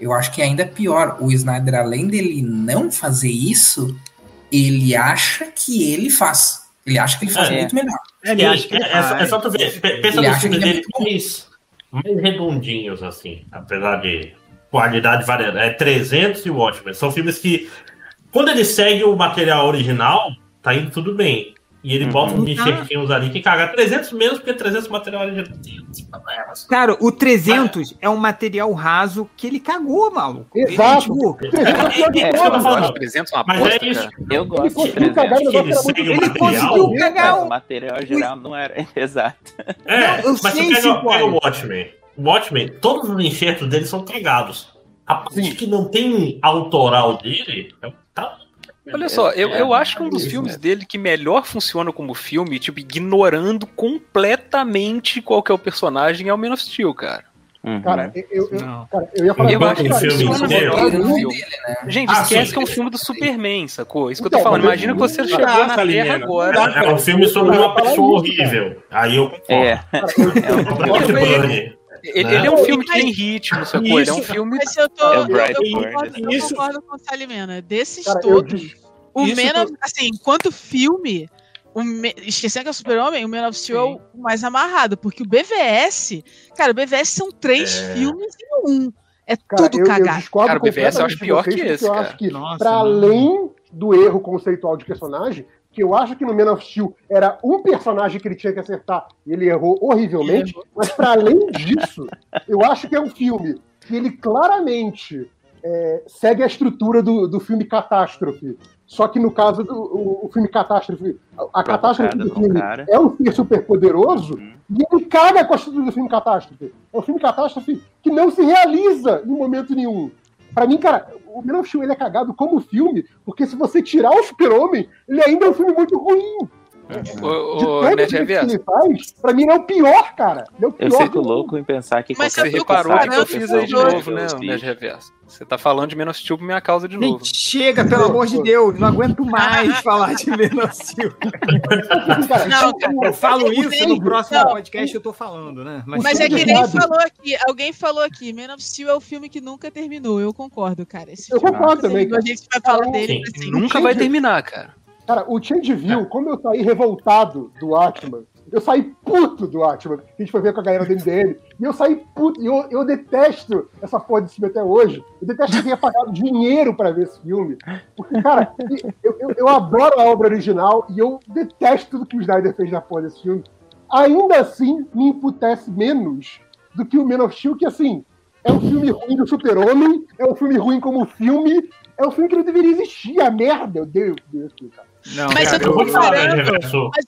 eu acho que é ainda pior. O Snyder, além dele não fazer isso, ele acha que ele faz. Ele acha que ele faz É. muito melhor. É, acha que ele é, é só- é só tu ver. Pe- Pensa Ele nos acha filmes que ele é dele mais, mais redondinhos, assim, apesar de qualidade variando. É 300 e Watchmen. São filmes que, quando ele segue o material original, tá indo tudo bem. E ele bota uns enxertinhos ali que caga 300 menos, porque 300 material original tem uns problemas. Cara, o 300 é um material raso que ele cagou, maluco. Ele, Exato. tipo, É, é, é, É, eu acho falando. 300 uma Mas é isso. cara. Eu gosto de conseguiu cagar 300. no Ele negócio, segue o ele material. conseguiu cagar o o material geral não era <laughs> exato. É, Não, eu mas sei, você pega, pega o. Watchmen. O Watchmen, todos os enxertos dele são cagados. A parte Sim. que não tem autoral dele, é- tá. Olha só, eu, eu acho que um dos isso, filmes né? dele que melhor funciona como filme, tipo, ignorando completamente qual que é o personagem, é o Man of Steel, cara. Uhum. Cara, eu, eu, cara, eu ia falar Eu acho que filme isso é inteiro. né? Gente, Ah, esquece sim. que é um filme do Superman, sacou? Isso que eu Então, tô falando. mas- Imagina que você chegou na Terra não agora. dá. É um filme sobre eu uma pessoa isso, cara. horrível. Aí eu concordo. É, eu- Eu Ele, ele é um filme que tem ritmo, sacou? Ele é um Isso. filme. Mas eu tô. É o eu, eu concordo, eu isso. concordo com o Salimena. Desses Cara, eu todos, o Man eu- of, assim, enquanto filme, o Me- esquecendo que é o Super-Homem, o Man of Steel é o mais amarrado, porque o BVS, cara, o BVS são três É. filmes em um. É Cara, tudo eu, eu cagado. discordo Cara, o BVS eu acho pior vocês, que esse, Eu cara. acho que, Nossa, pra não. além do erro conceitual de personagem, que eu acho que no Man of Steel era um personagem que ele tinha que acertar e ele errou horrivelmente, mas para além disso, eu acho que é um filme que ele claramente é, segue a estrutura do, do filme Catástrofe. Só que no caso do o, o filme Catástrofe, a, a catástrofe do filme cara. é um ser super poderoso Uhum. e ele caga com a estrutura do filme Catástrofe. É um filme Catástrofe que não se realiza em momento nenhum. Pra mim, cara, o Man of Steel ele é cagado como filme, porque se você tirar o Super-Homem, ele ainda é um filme muito ruim. Todos Ned os que Reverso, ele faz, pra mim ele é o pior, cara. Ele é o pior Eu fico do- louco em pensar que Mas você reparou o que eu fiz aí de os novo, né. Ned Reverso? Você tá falando de Man of Steel por minha causa de novo. Gente, chega, pelo amor de Deus, não aguento mais <laughs> falar de of Steel. Cara, Não, Eu falo isso no próximo Não. podcast, eu tô falando, né? Mas Mas é que nem falou aqui, alguém falou aqui, Man of Steel é o filme que nunca terminou. Eu concordo, cara. Esse Eu filme concordo também, A gente vai falar dele sim. pra sempre. Nunca vai terminar, cara. Cara, o Change View, como eu saí revoltado do Atman eu saí puto do Atman, a gente foi ver com a galera do MDM, e eu saí puto, e eu, eu detesto essa porra desse filme até hoje. Eu detesto que tenha pagado dinheiro pra ver esse filme. Porque, cara, eu, eu, eu adoro a obra original e eu detesto tudo que o Snyder fez na porra desse filme. Ainda assim, me imputece menos do que o Man of Steel, que assim, é um filme ruim do Super-Homem, é um filme ruim como filme, é um filme que não deveria existir, a merda, eu Deus, Deus, cara. Não, Mas cara, eu tô eu- comparando. Mas,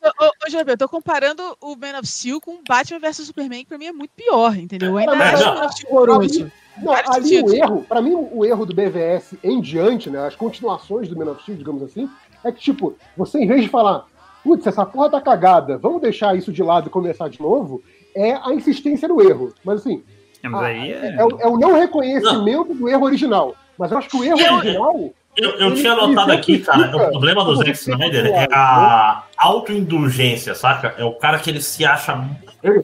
ô, eu tô comparando o Man of Steel com Batman vs Superman, que pra mim é muito pior, entendeu? Eu ainda Mas, acho o não, Man of Steel horroroso. Não, ali o erro, pra mim, o erro do BVS em diante, né? As continuações do Man of Steel, digamos assim, é que, tipo, você em vez de falar, putz, essa porra tá cagada, vamos deixar isso de lado e começar de novo, é a insistência no erro. Mas assim, É, mas a- é, é... é o, é o não reconhecimento do erro original. Mas eu acho que o erro Eu- original. Eu, eu ele- tinha anotado aqui, cara, o problema do Zack Snyder é a autoindulgência, saca? É o cara que ele se acha. Ele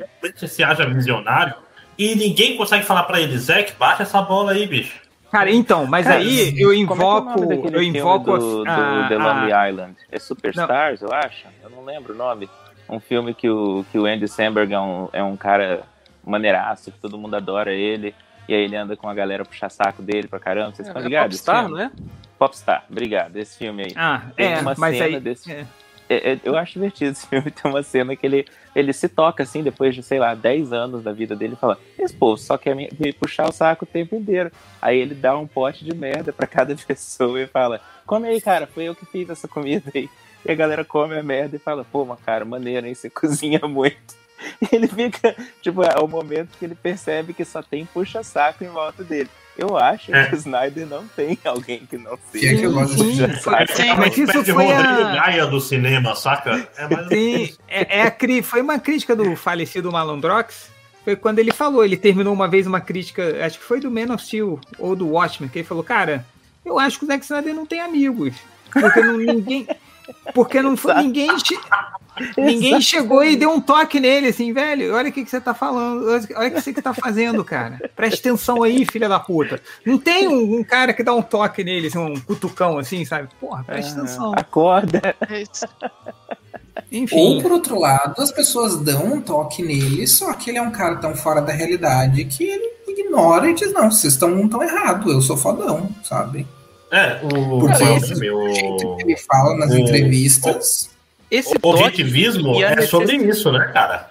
se acha visionário e ninguém consegue falar pra ele, Zack, baixa essa bola aí, bicho. Cara, então, mas Cara, aí eu é que é o invoco, eu filme invoco do, do a- The a- Lonely Island. É Superstars, eu acho? Eu não lembro o nome. Um filme que o, que o Andy Samberg é um, é um cara maneiraço, que todo mundo adora ele. E aí ele anda com a galera puxar saco dele pra caramba. Vocês estão É ligados? Popstar, Esse filme? não é? Popstar, obrigado. Esse filme aí. Ah, Tem é, uma mas cena aí... desse- é. É, é, eu acho divertido esse <laughs> filme. Tem uma cena que ele, ele se toca assim, depois de, sei lá, 10 anos da vida dele, e fala: Esse povo só quer me, me puxar o saco o tempo inteiro. Aí ele dá um pote de merda pra cada <laughs> pessoa e fala: Come aí, cara, foi eu que fiz essa comida aí. E a galera come a merda e fala: Pô, mas cara, maneiro, hein? Você <laughs> cozinha muito. E ele fica, tipo, é o momento que ele percebe que só tem puxa-saco em volta dele. Eu acho É. que o Snyder não tem alguém que não Pior que eu gosto seja puxa-saco. É mas uma isso espécie de foi a- Rodrigo Gaia do cinema, saca? É mais... Sim, é, é a cri- foi uma crítica do falecido Malandrox. Foi quando ele falou, ele terminou uma vez uma crítica, acho que foi do Man of Steel ou do Watchmen, que ele falou, cara, eu acho que o Zack Snyder não tem amigos. Porque não, ninguém. Porque não foi ninguém. Ninguém chegou e deu um toque nele, assim, velho. Olha o que, que você tá falando, olha o que você que tá fazendo, cara. Presta atenção aí, filha da puta. Não tem um, um cara que dá um toque nele, assim, um cutucão assim, sabe? Porra, presta atenção. Acorda. É. Enfim. Ou, por outro lado, as pessoas dão um toque nele, só que ele é um cara tão fora da realidade que ele ignora e diz: Não, vocês estão tão errado, eu sou fodão, sabe? É, o. Porque esse meu- jeito que ele fala nas o- entrevistas. Esse O objetivismo a é sobre isso, né, cara?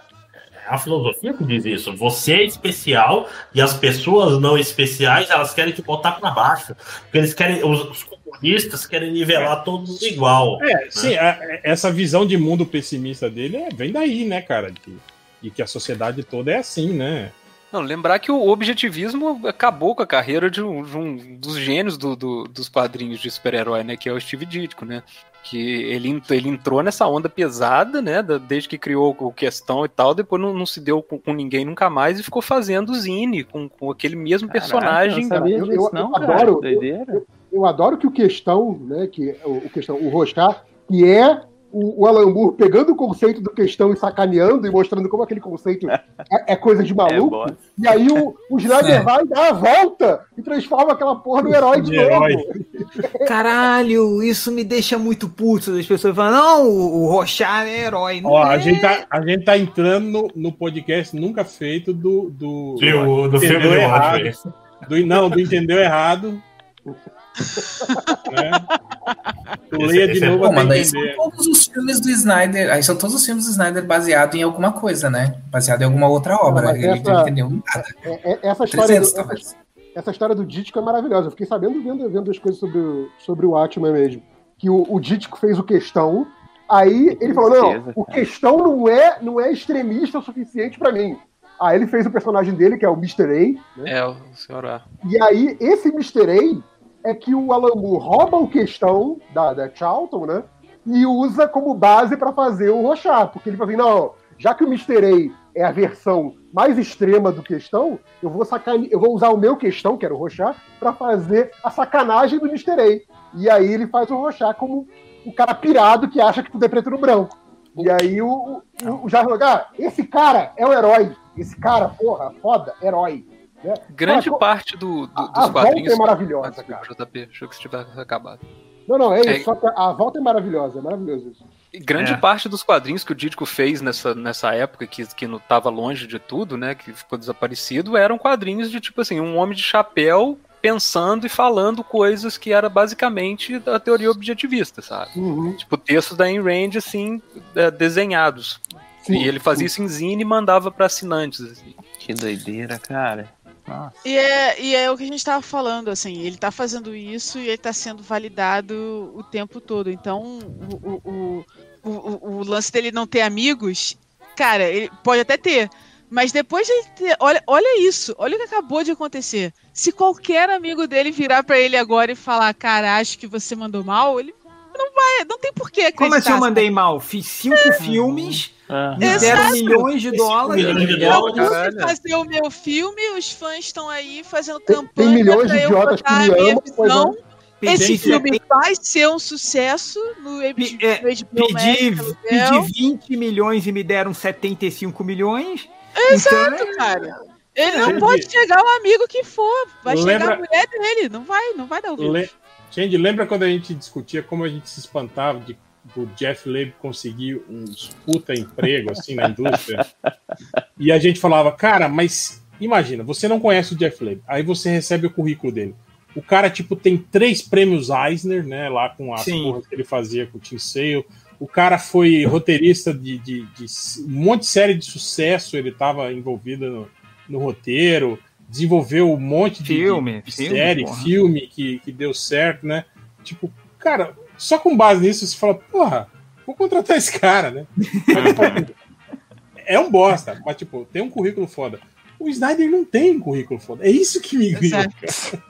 É a filosofia que diz isso. Você é especial e as pessoas não especiais elas querem te botar pra baixo. Porque eles querem. Os, os comunistas querem nivelar todos igual. É, sim, a- essa visão de mundo pessimista dele é- vem daí, né, cara? De, de que a sociedade toda é assim, né? Não, lembrar que o objetivismo acabou com a carreira de um, de um dos gênios do- do- dos quadrinhos de super-herói, né? Que é o Steve Ditko, né? Que ele, ele entrou nessa onda pesada, né? da- desde que criou o Questão e tal, depois não, não se deu com, com ninguém nunca mais e ficou fazendo zine com, com aquele mesmo personagem. Caraca, eu não Eu- disso, eu não, cara. adoro- Que doideira. Eu adoro que o questão, né, que o, o questão, o Rostar, que é o, o Alan Moore pegando o conceito do questão e sacaneando e mostrando como aquele conceito <laughs> é, é coisa de É maluco. bom. e aí o, o <laughs> Snyder É. vai dar a volta e transforma aquela porra no herói de De herói. novo. <laughs> Caralho, isso me deixa muito puto. As pessoas falam, não, o, o Rochard é herói. Ó, a é. gente tá, a gente tá entrando no, no podcast nunca feito do. Do, o- do Entendeu filme do errado. Do, não, do entendeu errado. Né? Esse- leia de é novo Pô, mas daí são todos os filmes do Snyder. Aí são todos os filmes do Snyder baseados em alguma coisa, né? Baseado em alguma outra obra. Ele essa- não entendeu nada. É- é- essa história, 300 do, essa, história do Dítico é maravilhosa. Eu fiquei sabendo vendo, vendo as coisas sobre, o- sobre o Atman mesmo. Que o, o Dítico fez o questão, aí ele falou: não, tristeza, o cara. questão não é, não é extremista o suficiente pra mim. Aí ele fez o personagem dele, que é o Mr. A, né? É, o senhor. A. E aí, esse Mr. A é que o Alan Moore rouba o questão da, da Charlton, né? E usa como base pra fazer o Rochar. Porque ele fala assim: não, já que o Mr. A é a versão mais extrema do questão, eu vou, sacane... eu vou usar o meu questão, que era o Rochar, pra fazer a sacanagem do Mr. A. E aí ele faz o Rochar como o cara pirado que acha que tudo é preto no branco. E aí o, o, o Logar, esse cara é o herói. Esse cara, porra, foda, herói. Né? Grande Cara, parte do, do- a- dos a volta quadrinhos. é maravilhosa, cara. JP, achou que você tivesse acabado. Não, não, é É. isso. Só que a volta é maravilhosa, é maravilhoso isso. Grande É. parte dos quadrinhos que o Dítico fez nessa, nessa época, que, que não tava longe de tudo, né? Que ficou desaparecido, eram quadrinhos de tipo assim, um homem de chapéu pensando e falando coisas que era basicamente da teoria objetivista, sabe? Uhum. Tipo, textos da Ayn Rand, assim, é, desenhados. Sim, e ele fazia isso em zine e mandava pra assinantes. Assim. Que doideira, cara. E é, e é o que a gente tava falando, assim, ele tá fazendo isso e ele tá sendo validado o tempo todo. Então, o, o, o, o, lance dele não ter amigos, cara, ele pode até ter. Mas depois de ter. Olha, olha isso, olha o que acabou de acontecer. Se qualquer amigo dele virar pra ele agora e falar, cara, acho que você mandou mal, ele não vai, não tem porquê acreditar. Como assim eu mandei mal? Fiz cinco filmes, Ah, me deram Exato. milhões de dólares. milhões de Eu dólares. pude caralho. fazer o meu filme, os fãs estão aí fazendo Tem- campanha tem milhões pra de eu idiotas botar que a me minha amam, visão. é. Esse filme vai ser um sucesso no HBO é, Pedi, pedi 20 milhões e me deram 75 milhões. Exato, Então, cara. Ele não Gente, pode chegar o amigo que for. Vai lembra- chegar a mulher dele. Não vai, não vai dar ouvido. Le... Gente, lembra quando a gente discutia como a gente se espantava de do Jeff Leb conseguir uns puta emprego assim na indústria? <laughs> e a gente falava, cara, mas imagina, você não conhece o Jeff Leb, aí você recebe o currículo dele. O cara, tipo, tem três prêmios Eisner, né? Lá com as Sim. porras que ele fazia com o Tim Sale. O cara foi roteirista de, de, de um monte de série de sucesso, ele estava envolvido no, no roteiro, desenvolveu um monte de, Filme, de filme, série, porra. filme que, que deu certo, né? Tipo, cara, só com base nisso você fala, porra, vou contratar esse cara, né? <laughs> É um bosta, mas tipo, tem um currículo foda. O Snyder não tem um currículo foda. É isso que me grita, cara.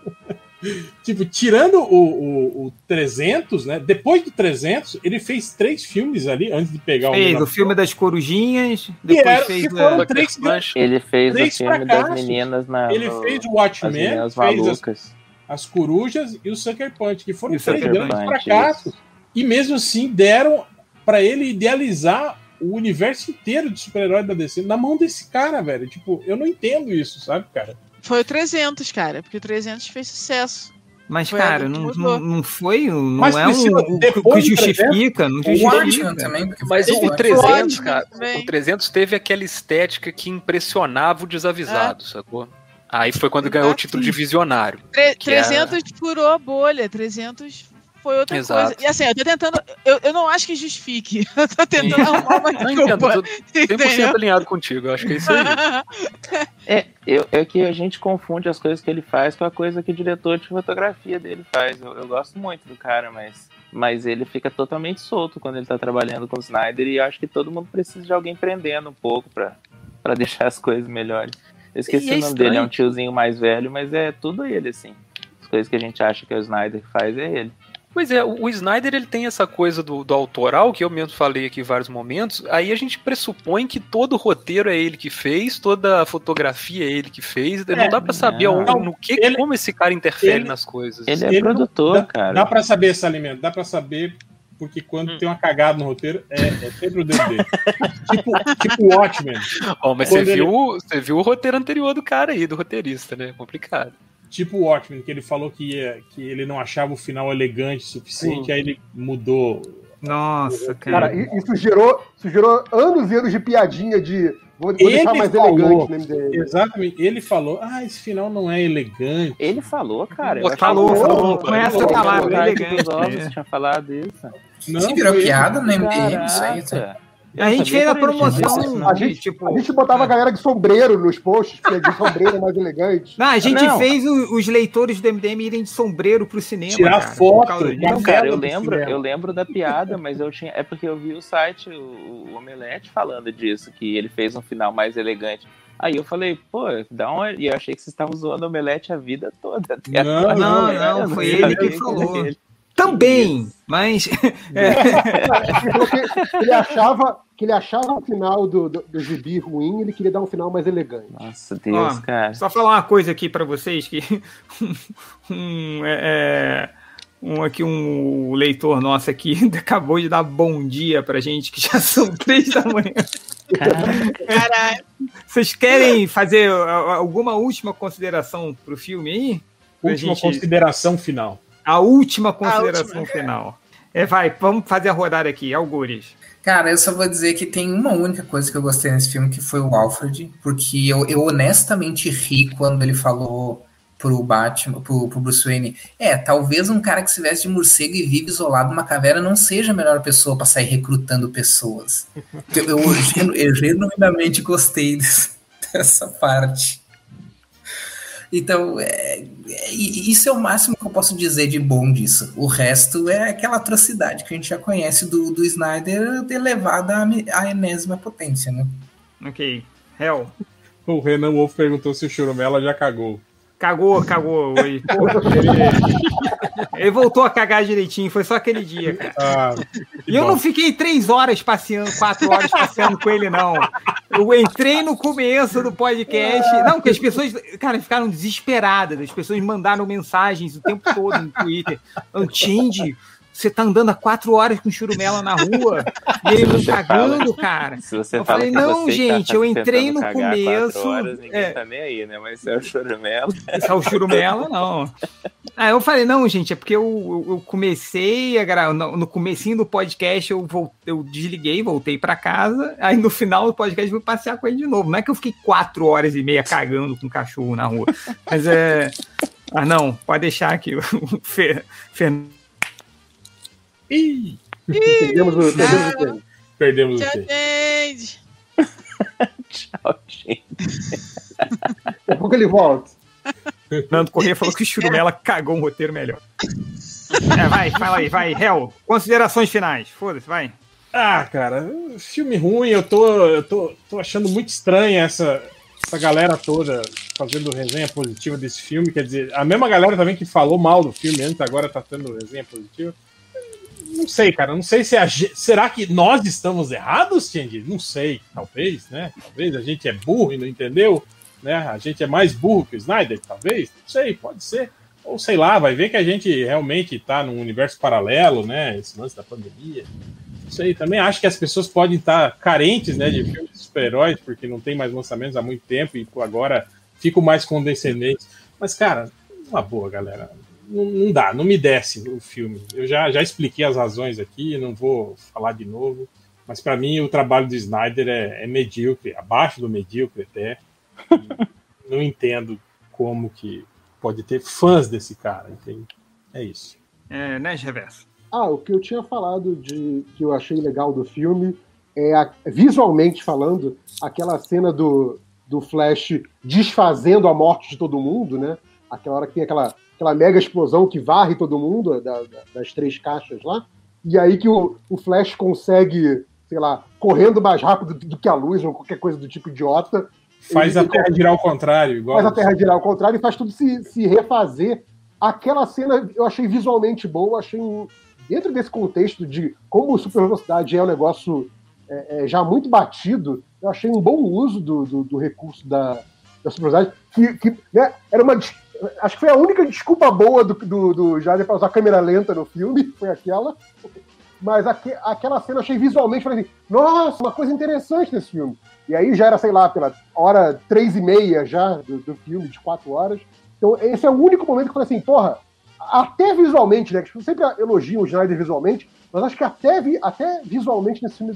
Tipo, tirando o, o, o 300, né? Depois do 300, ele fez três filmes ali antes de pegar fez o o filme das corujinhas, E depois era- fez que foram a- três, Ele fez Três o filme fracassos. das meninas na. Ele no- fez o As Watchmen, fez as, Malucas. as Corujas e o Sucker Punch, que foram E o três Sucker grandes Punch, fracassos. E mesmo assim deram pra ele idealizar o universo inteiro de super-herói da DC na mão desse cara, velho. Tipo, eu não entendo isso, sabe, cara? Foi o 300, cara. Porque o 300 fez sucesso. Mas, Foi cara, não, não, não foi, não Mas, é Priscila, um, o que justifica, não O justifica. Watchmen também, Mas o. 300, Watchmen cara, também. o 300 teve aquela estética que impressionava o desavisado, sacou? Aí foi quando ganhou o título de visionário. Tre- Que é- 300 furou a bolha. 300 foi outra Exato. coisa. E assim, eu tô tentando. Eu, eu não acho que justifique. <laughs> Eu tô tentando arrumar uma entendo, desculpa. tô 100% Entendeu? alinhado contigo, eu acho que é isso aí. <laughs> É, eu, é que a gente confunde as coisas que ele faz com a coisa que o diretor de fotografia dele faz. Eu, eu gosto muito do cara, mas, mas ele fica totalmente solto quando ele tá trabalhando com o Snyder e eu acho que todo mundo precisa de alguém prendendo um pouco pra, pra deixar as coisas melhores. Eu esqueci é o nome dele, é estranho. um tiozinho mais velho, mas é tudo ele, assim. As coisas que a gente acha que é o Snyder que faz é ele. Pois é, o o Snyder ele tem essa coisa do, do autoral, que eu mesmo falei aqui em vários momentos. Aí a gente pressupõe que todo o roteiro é ele que fez, toda a fotografia é ele que fez. não dá pra saber não. no que, Ele- como esse cara interfere ele- nas coisas. Ele é Ele não- produtor, dá, cara. Dá pra saber esse alimento, dá pra saber, porque quando Hum. tem uma cagada no roteiro, é, é sempre o dedo dele. <laughs> tipo, tipo o Watchmen. Ó, mas você ele- viu, você viu o roteiro anterior do cara aí, do roteirista, né? Complicado. Tipo o Watchmen, que ele falou que, ia, que ele não achava o final elegante o suficiente, Sim. aí ele mudou. Nossa, cara. Cara, isso gerou, isso gerou anos e anos de piadinha de. Vou, vou deixar Ele mais falou. elegante no MDM. Exatamente, ele falou: ah, esse final não é elegante. Ele falou, cara. Pô, falou, falou, Pô, com essa falou, palavra, elegante, dos ovos é. tinha falado isso. Não, virou piada no MDM, isso aí. A gente fez a promoção A gente, tipo. a gente botava a galera de sombreiro nos posts, porque de sombreiro é mais elegante. Não, a gente Não. fez o- os leitores do MDM irem de sombreiro pro cinema. Tirar cara, foto, Não, cara, eu lembro, cinema. eu lembro da piada, mas eu tinha. É porque eu vi o site, o, o Omelete, falando disso, que ele fez um final mais elegante. Aí eu falei, pô, dá uma. E eu achei que vocês estavam zoando o Omelete a vida toda. Até Não, agora. não, não, não foi ele que falou. Também, mas. Que ele achava que ele achava o final do, do, do gibi ruim, ele queria dar um final mais elegante. Nossa, Deus, Ó, cara. Só falar uma coisa aqui pra vocês que <laughs> um, é, é, um aqui um leitor nosso aqui <laughs> acabou de dar bom dia pra gente que já <laughs> são três da manhã. Caralho. Vocês querem fazer a- alguma última consideração pro filme aí? Pra Última gente- consideração final. A última consideração última. final. É, vai, vamos fazer a rodada aqui, Algures. Cara, eu só vou dizer que tem uma única coisa que eu gostei nesse filme, que foi o Alfred, porque eu, eu honestamente ri quando ele falou pro Batman, pro, pro Bruce Wayne, é, talvez um cara que se veste de morcego e vive isolado numa caverna não seja a melhor pessoa para sair recrutando pessoas. Eu, eu, eu, <laughs> genuinamente gostei dessa parte. Então, é, é- isso é o máximo que eu posso dizer de bom disso. O resto é aquela atrocidade que a gente já conhece do, do Snyder elevada à, à enésima potência, né? Ok. Hell. O Renan Wolf perguntou se o Churumela já cagou. Cagou, cagou hoje. Porra, ele, voltou a cagar direitinho, foi só aquele dia, cara. Ah, E eu bom. não fiquei três horas passeando, quatro horas passeando com ele, não. Eu entrei no começo do podcast. Não, porque as pessoas, cara, ficaram desesperadas. As pessoas mandaram mensagens o tempo todo no Twitter. Antindy, você tá andando há quatro horas com churumela na rua <laughs> e ele cagando, fala- cara. Eu falei, não, que gente, tá eu entrei no começo. Horas, ninguém é, tá nem aí, né? Mas se é o churumelo. se <laughs> é o churumela, não. Aí eu falei, não, gente, é porque eu, eu- eu comecei a gravar. No, no comecinho do podcast, eu, vol- eu desliguei, voltei pra casa. Aí no final do podcast, eu fui passear com ele de novo. Não é que eu fiquei quatro horas e meia cagando com um cachorro na rua. Mas é. Ah, não, pode deixar aqui. O <laughs> Fer, Fernando. Ih! <laughs> Perdemos o, perdemos o tempo. Perdemos o Tchau, tempo. gente. <laughs> Tchau, gente. Daqui a pouco ele volta. Fernando Corrêa falou que o Churumela cagou um roteiro melhor. É, vai, fala aí, vai. Hel, considerações finais. Foda-se, vai. Ah, cara, filme ruim, eu tô, eu tô, tô achando muito estranha essa, essa galera toda fazendo resenha positiva desse filme. Quer dizer, a mesma galera também que falou mal do filme antes, agora tá tendo resenha positiva. Não sei, cara, não sei se a ge- será que nós estamos errados, Tindy? Não sei, talvez, né? Talvez a gente é burro e não entendeu, né? A gente é mais burro que o Snyder, talvez, não sei, pode ser. Ou sei lá, vai ver que a gente realmente tá num universo paralelo, né? Esse lance da pandemia. Não sei, também acho que as pessoas podem estar carentes, né, de filmes de super-heróis, porque não tem mais lançamentos há muito tempo e agora ficam mais condescendentes. Mas, cara, uma boa, galera. Não, não dá, não me desce o filme. Eu já, já expliquei as razões aqui, não vou falar de novo. Mas para mim o trabalho do Snyder é, é medíocre, abaixo do medíocre até. Não entendo como que pode ter fãs desse cara, entende? É isso. É, né, Reverso? Ah, o que eu tinha falado de que eu achei legal do filme é, a- visualmente falando, aquela cena do, do Flash desfazendo a morte de todo mundo, né? Aquela hora que tem aquela, aquela mega explosão que varre todo mundo, da- da- das três caixas lá. E aí que o, o Flash consegue, sei lá, correndo mais rápido do que a luz, ou qualquer coisa do tipo idiota. Faz a Terra girar ao contrário, igual. faz a Terra girar ao contrário e faz tudo se, se refazer. Aquela cena eu achei visualmente boa, achei dentro desse contexto de como super velocidade é um negócio é, é, já muito batido, eu achei um bom uso do, do, do recurso da, da super velocidade, que, que né, era uma acho que foi a única desculpa boa do, do, do Jader para usar câmera lenta no filme, <laughs> foi aquela. Mas aque- aquela cena eu achei visualmente, falei assim, nossa, uma coisa interessante nesse filme. E aí já era, sei lá, pela hora três e meia já do, do filme, de quatro horas. Então esse é o único momento que eu falei assim, porra, até visualmente, né? Que sempre elogiam o Snyder visualmente, mas acho que até, vi- até visualmente nesse filme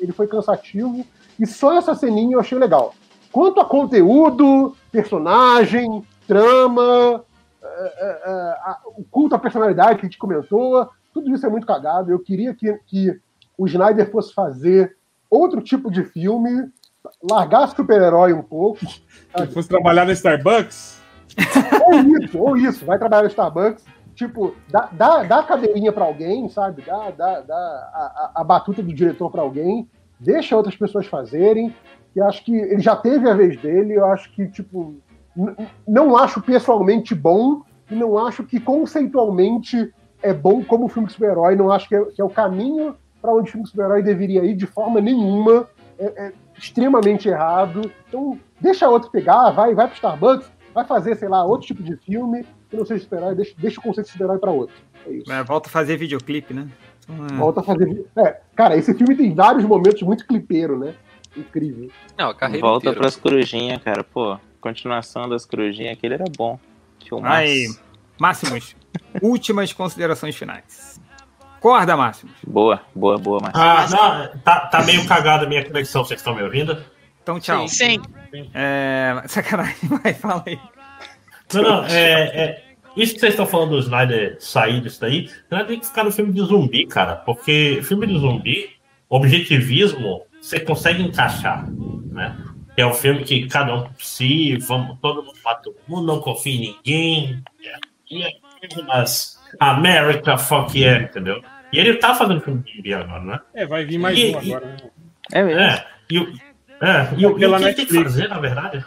ele foi cansativo. E só essa ceninha eu achei legal. Quanto a conteúdo, personagem, trama, é, é, é, o culto à personalidade que a gente comentou, tudo isso é muito cagado. Eu queria que, que o Snyder fosse fazer outro tipo de filme, largar super-herói um pouco. Se fosse trabalhar na Starbucks, ou isso, ou isso, vai trabalhar no Starbucks, tipo, dá, dá, dá a cadeirinha pra alguém, sabe? Dá, dá, dá a, a- a batuta do diretor pra alguém, deixa outras pessoas fazerem. E acho que ele já teve a vez dele, eu acho que, tipo, não acho pessoalmente bom e não acho que conceitualmente é bom como filme de super-herói, não acho que é, que é o caminho para onde o filme de super-herói deveria ir de forma nenhuma. É, é extremamente errado. Então, deixa outro pegar, vai, vai pro Starbucks, vai fazer, sei lá, outro tipo de filme que não seja super-herói, deixa, deixa o conceito de super-herói pra outro. É isso. É, volta a fazer videoclipe, né? Então, é. Volta a fazer. É, cara, esse filme tem vários momentos muito clipeiro, né? Incrível. Não, a carreira Volta inteira. pras corujinhas, cara. Pô, continuação das corujinhas, aquele era bom. Filmaço. Vai, Máximos, <laughs> últimas considerações finais. Acorda, Máximo. Boa, boa, boa, Márcio. Ah, não, tá, tá meio cagada a minha conexão, vocês estão me ouvindo? Então, tchau. Sim. É, sacanagem, <laughs> vai, fala aí. Não, não, é, é, isso que vocês estão falando do Snyder sair disso daí, Snyder tem que ficar no filme de zumbi, cara, porque filme de zumbi, objetivismo, você consegue encaixar, né? É um filme que cada um por si, vamos, todo mundo mata todo mundo, não confia em ninguém, e é umas America, fuck yeah, entendeu? E ele tá fazendo filme de zumbi agora, né? É, vai vir mais E- um agora. né? É mesmo? É, e o, é, e o, e o que ele tem que fazer, na verdade,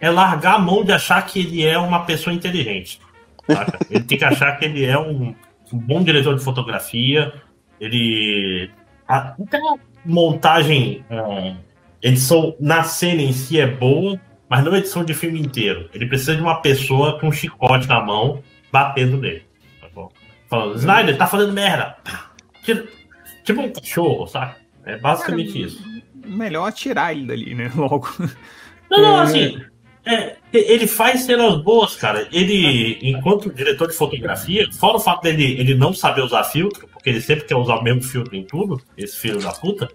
é largar a mão de achar que ele é uma pessoa inteligente. saca? <laughs> ele tem que achar que ele é um, um bom diretor de fotografia. Ele. A, até a montagem, é, edição na cena em si é boa, mas não edição de filme inteiro. Ele precisa de uma pessoa com um chicote na mão batendo nele. Tá bom? Falando, Snyder, tá fazendo merda. Tipo um cachorro, sabe? É basicamente isso. Melhor tirar ele dali, né? <laughs> Logo. Não, não, É. assim. é, ele faz cenas boas, cara. Ele, enquanto diretor de fotografia, fora o fato dele ele não saber usar filtro, porque ele sempre quer usar o mesmo filtro em tudo, esse filho da puta.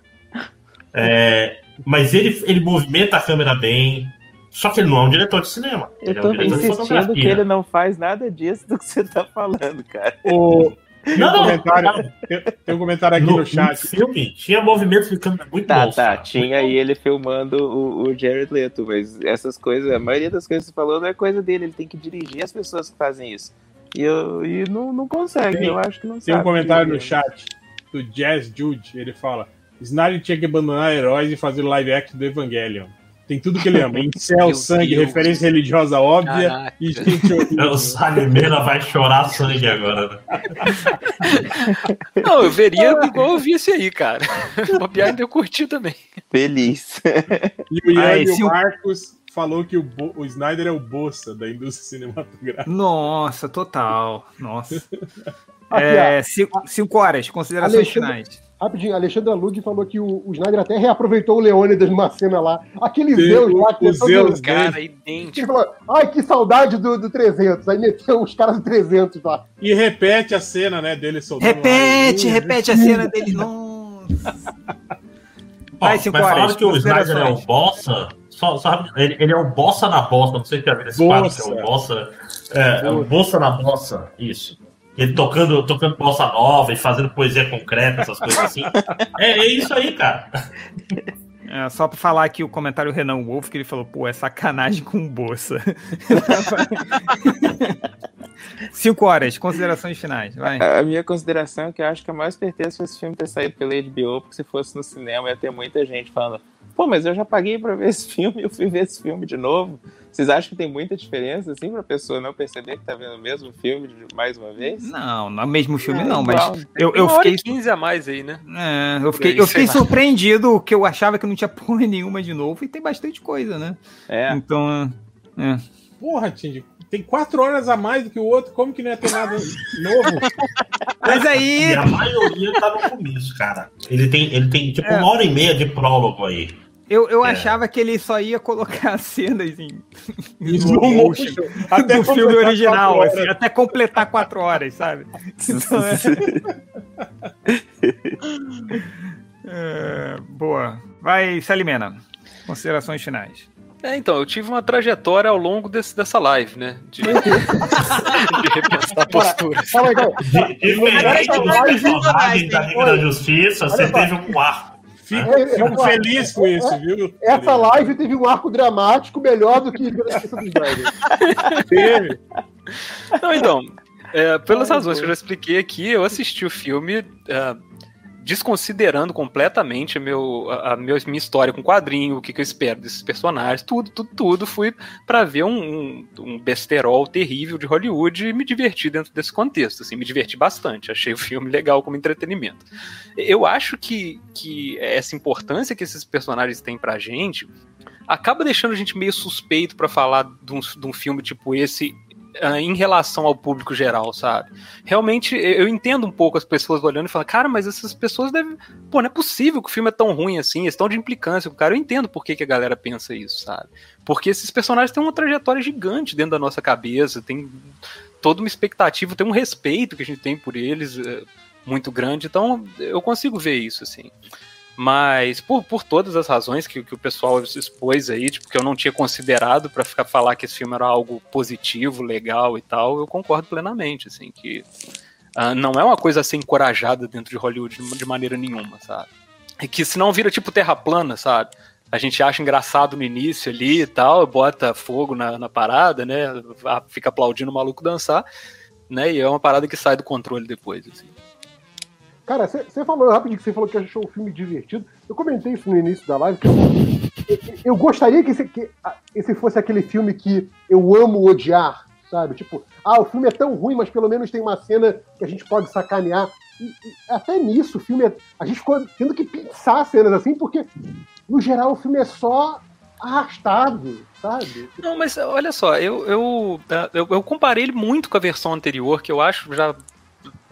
é, mas ele, ele movimenta a câmera bem. Só que ele não é um diretor de cinema. Eu Ele é tô um insistindo que ele não faz nada disso do que você tá falando, cara. O... Tem, Não, um não, comentário, tem, tem um comentário aqui no, No, chat. no filme tinha movimento de câmera muito Tá, bons. tá. cara. Tinha aí ele filmando o, o Jared Leto, mas essas coisas, a maioria das coisas que você falou não é coisa dele, ele tem que dirigir as pessoas que fazem isso. E, eu, e não, não consegue, Tem- eu acho que não Tem sabe. um comentário no chat do Jazz Jude. Ele fala: Snyder tinha que abandonar heróis e fazer live action do Evangelion. Tem tudo que ele ama: <laughs> incel, sangue, Deus. referência religiosa óbvia Caraca. e gente horrível. <laughs> O Salimena vai chorar sangue agora. Né? <laughs> Não, eu veria igual eu vi esse aí, cara. O ainda eu curti também. Feliz. E o Ian e o Marcos falou que o, Bo- o Snyder é o Bossa da indústria cinematográfica. Nossa, total. Nossa. É, cinco, cinco horas, considerações Alexandre- finais. Rapidinho, Alexandre Alug falou que o, o Snyder até reaproveitou o Leônidas numa cena lá. Aquele Sim, Zeus lá que o Zeus Cara, Ele idêntico. falou, ai, que saudade do, do 300. Aí meteu os caras do 300 lá. E repete a cena, né, dele soldando. Repete, lá. repete a cena dele. Nossa. Ó, Vai, mas cinco falaram que o Snyder é o bossa. Só, só ele, ele é o bossa na bossa. Não sei se já viram esse quadro que é o bossa. É, é o bossa na bossa. Isso. Ele tocando, tocando bossa nova e fazendo poesia concreta, essas coisas assim. É, é isso aí, cara. É, só pra falar aqui o comentário do Renan Wolf, que ele falou, pô, é sacanagem com Bolsa. <laughs> Cinco horas, considerações finais, vai. A minha consideração é que eu acho que a mais certeza foi esse filme ter saído pela HBO, porque se fosse no cinema ia ter muita gente falando pô, mas eu já paguei pra ver esse filme e eu fui ver esse filme de novo. Vocês acham que tem muita diferença, assim, pra pessoa não perceber que tá vendo o mesmo filme de- mais uma vez? Não, no mesmo filme É, não, mas igual. eu, eu Uma hora fiquei... e 15 a mais aí, né? É, eu fiquei, eu fiquei surpreendido, que eu achava que não tinha <laughs> porra nenhuma de novo, e tem bastante coisa, né? É. Então, é. Porra, Tindy, tem quatro horas a mais do que o outro, como que não ia ter nada novo? <laughs> Mas aí... E a maioria tá no começo, cara. Ele tem, ele tem tipo É. uma hora e meia de prólogo aí. Eu, eu É. achava que ele só ia colocar cenas em, <laughs> em Slow motion. Até do filme completar original, quatro assim, horas. até completar quatro horas, sabe? Então, é... <laughs> É, boa. Vai, Salimena. Considerações finais. É, então, eu tive uma trajetória ao longo desse, dessa live, né? De, <laughs> de repensar posturas. Calma aí, calma aí. Diferente do live- personagem da Liga da Justiça, você teve um arco. Fico, É, fico lá. feliz com isso, viu? Essa live teve um arco dramático melhor do que a Justiça do Snyder. Teve. Não, então, é, pelas razões que eu já expliquei aqui, eu assisti o filme é, desconsiderando completamente meu, a, a minha história com quadrinho, o que, que eu espero desses personagens, tudo, tudo, tudo. Fui pra ver um, um, um besterol terrível de Hollywood e me divertir dentro desse contexto. Assim, me diverti bastante. Achei o filme legal como entretenimento. Eu acho que, que essa importância que esses personagens têm pra gente acaba deixando a gente meio suspeito pra falar de um, de um filme tipo esse em relação ao público geral, sabe? Realmente, eu entendo um pouco as pessoas olhando e falando, cara, mas essas pessoas devem. Pô, não é possível que o filme é tão ruim assim, estão de implicância cara. Eu entendo por que, que a galera pensa isso, sabe? Porque esses personagens têm uma trajetória gigante dentro da nossa cabeça, tem toda uma expectativa, tem um respeito que a gente tem por eles. eh, muito grande, então eu consigo ver isso, assim. Mas por, por todas as razões que, que o pessoal expôs aí, tipo, que eu não tinha considerado para ficar falar que esse filme era algo positivo, legal e tal, eu concordo plenamente, assim, que uh, não é uma coisa a ser encorajada dentro de Hollywood de, maneira nenhuma, sabe? E que senão vira tipo terra plana, sabe? A gente acha engraçado no início ali e tal, bota fogo na, na parada, né? Fica aplaudindo o maluco dançar, né? E é uma parada que sai do controle depois, assim. Cara, você falou rapidinho que você falou que achou o filme divertido. Eu comentei isso no início da live. Eu, eu gostaria que esse, que esse fosse aquele filme que eu amo odiar, sabe? Tipo, ah, o filme é tão ruim, mas pelo menos tem uma cena que a gente pode sacanear. E, e até nisso, o filme é, a gente ficou tendo que pensar cenas assim, porque no geral o filme é só arrastado, sabe? Não, mas olha só, eu, eu, eu, eu comparei ele muito com a versão anterior, que eu acho já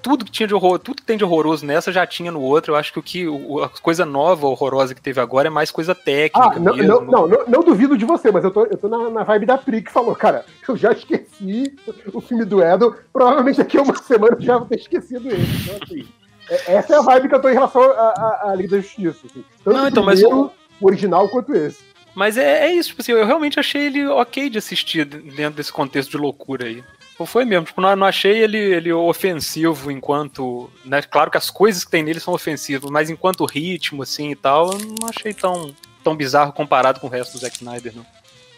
tudo que tinha de horror, tudo que tem de horroroso nessa já tinha no outro. Eu acho que o que o, a coisa nova, horrorosa que teve agora é mais coisa técnica. Ah, não, não, não, não, não, duvido de você, mas eu tô, eu tô na, na vibe da Pri que falou, cara, eu já esqueci o filme do Edel, provavelmente daqui a uma <laughs> semana eu já vou ter esquecido ele. Então, assim, é, essa é a vibe que eu tô em relação à Liga da Justiça. Assim. Tanto não, então, mas o... o original quanto esse. Mas é, é isso, tipo assim, eu realmente achei ele ok de assistir dentro desse contexto de loucura aí. Foi mesmo, tipo, não, não achei ele, ele ofensivo enquanto. Né, claro que as coisas que tem nele são ofensivas, mas enquanto ritmo, assim e tal, eu não achei tão, tão bizarro comparado com o resto do Zack Snyder, não.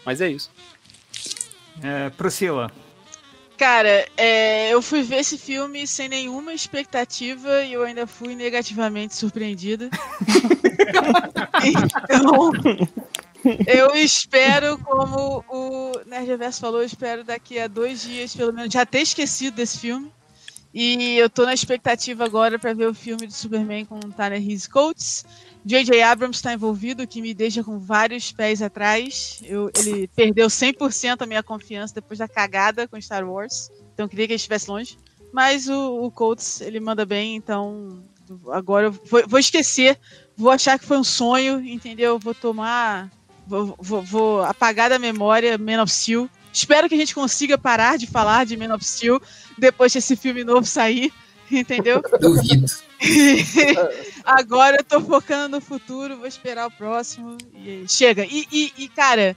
Mas é isso. É, Priscila. Cara, é, eu fui ver esse filme sem nenhuma expectativa e eu ainda fui negativamente surpreendida. <laughs> então, eu espero, como o Nerdverso falou, eu espero daqui a dois dias, pelo menos, já ter esquecido desse filme. E eu tô na expectativa agora para ver o filme de Superman com Tanner His Coates. J.J. Abrams está envolvido, que me deixa com vários pés atrás. Eu, ele perdeu 100% a minha confiança depois da cagada com Star Wars. Então eu queria que ele estivesse longe. Mas o, o Coates, ele manda bem, então agora eu vou, vou esquecer. Vou achar que foi um sonho, entendeu? Vou tomar Vou, vou, vou, apagar da memória Man of Steel. Espero que a gente consiga parar de falar de Man of Steel depois que esse filme novo sair, <laughs> entendeu? Duvido. <laughs> Agora eu tô focando no futuro, vou esperar o próximo e chega. E, e, e, cara,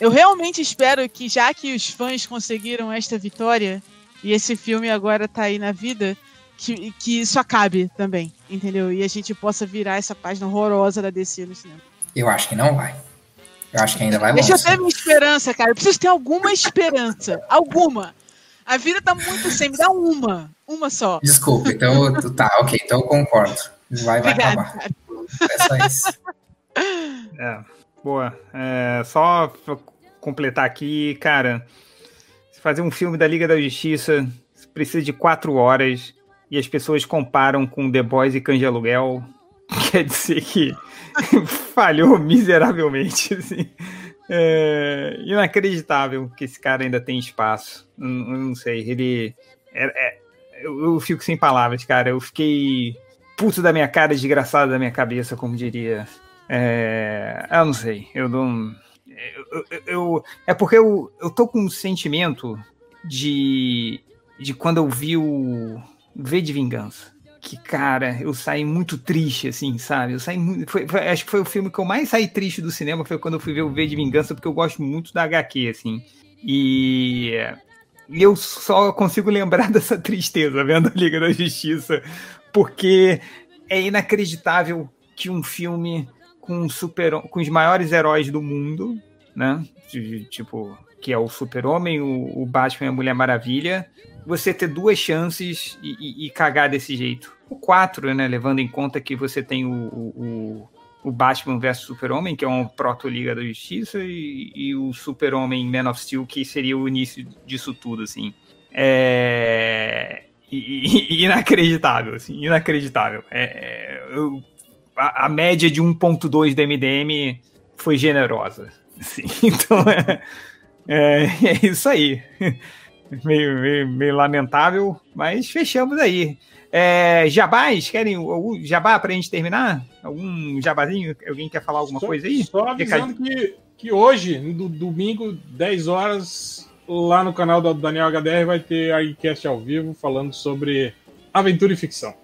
eu realmente espero que, já que os fãs conseguiram esta vitória e esse filme agora tá aí na vida, que, que isso acabe também, entendeu? E a gente possa virar essa página horrorosa da DC no cinema. Eu acho que não vai. Eu acho que ainda vai longe. Deixa eu ter minha esperança, cara. Eu preciso ter alguma esperança. alguma. A vida tá muito sem. Me dá uma. Uma só. Desculpa, então tá, ok, então eu concordo. Vai, vai Obrigada, acabar. É só isso. É, boa. É, só completar aqui, cara. Fazer um filme da Liga da Justiça precisa de quatro horas e as pessoas comparam com The Boys e Cães de Aluguel. <laughs> Quer dizer que <laughs> falhou miseravelmente. Assim. É inacreditável que esse cara ainda tem espaço. Eu não sei, ele. É, é, eu, eu, fico sem palavras, cara. Eu fiquei puto da minha cara, desgraçado da minha cabeça, como diria. É, eu não sei, eu não. Eu, eu, é porque eu, eu tô com um sentimento de, de quando eu vi o V de Vingança que, cara, eu saí muito triste, assim, sabe? Eu saí muito. Foi, foi, acho que foi o filme que eu mais saí triste do cinema, foi quando eu fui ver o V de Vingança, porque eu gosto muito da HQ, assim. E. E eu só consigo lembrar <laughs> dessa tristeza vendo a Liga da Justiça, porque é inacreditável que um filme com, super, com os maiores heróis do mundo, né? Tipo, que é o Super-Homem, o, o Batman e a Mulher Maravilha, você ter duas chances e, e, e, cagar desse jeito. O quatro, né? Levando em conta que você tem o, o, o Batman vs Super-Homem, que é um proto-Liga da Justiça, e, e o Super-Homem Man of Steel, que seria o início disso tudo, assim. É... <laughs> inacreditável, assim, inacreditável. É, é, eu, a, a, média de 1.2 do MDM foi generosa. <laughs> Assim, então é, é, é isso aí <laughs> meio, meio, meio lamentável, mas fechamos aí. É, jabás, querem algum jabá para a gente terminar? Algum jabazinho? Alguém quer falar alguma só, coisa aí? Só avisando que, que hoje, no domingo, 10 horas, lá no canal do Daniel HDR vai ter a iCast ao vivo falando sobre aventura e ficção.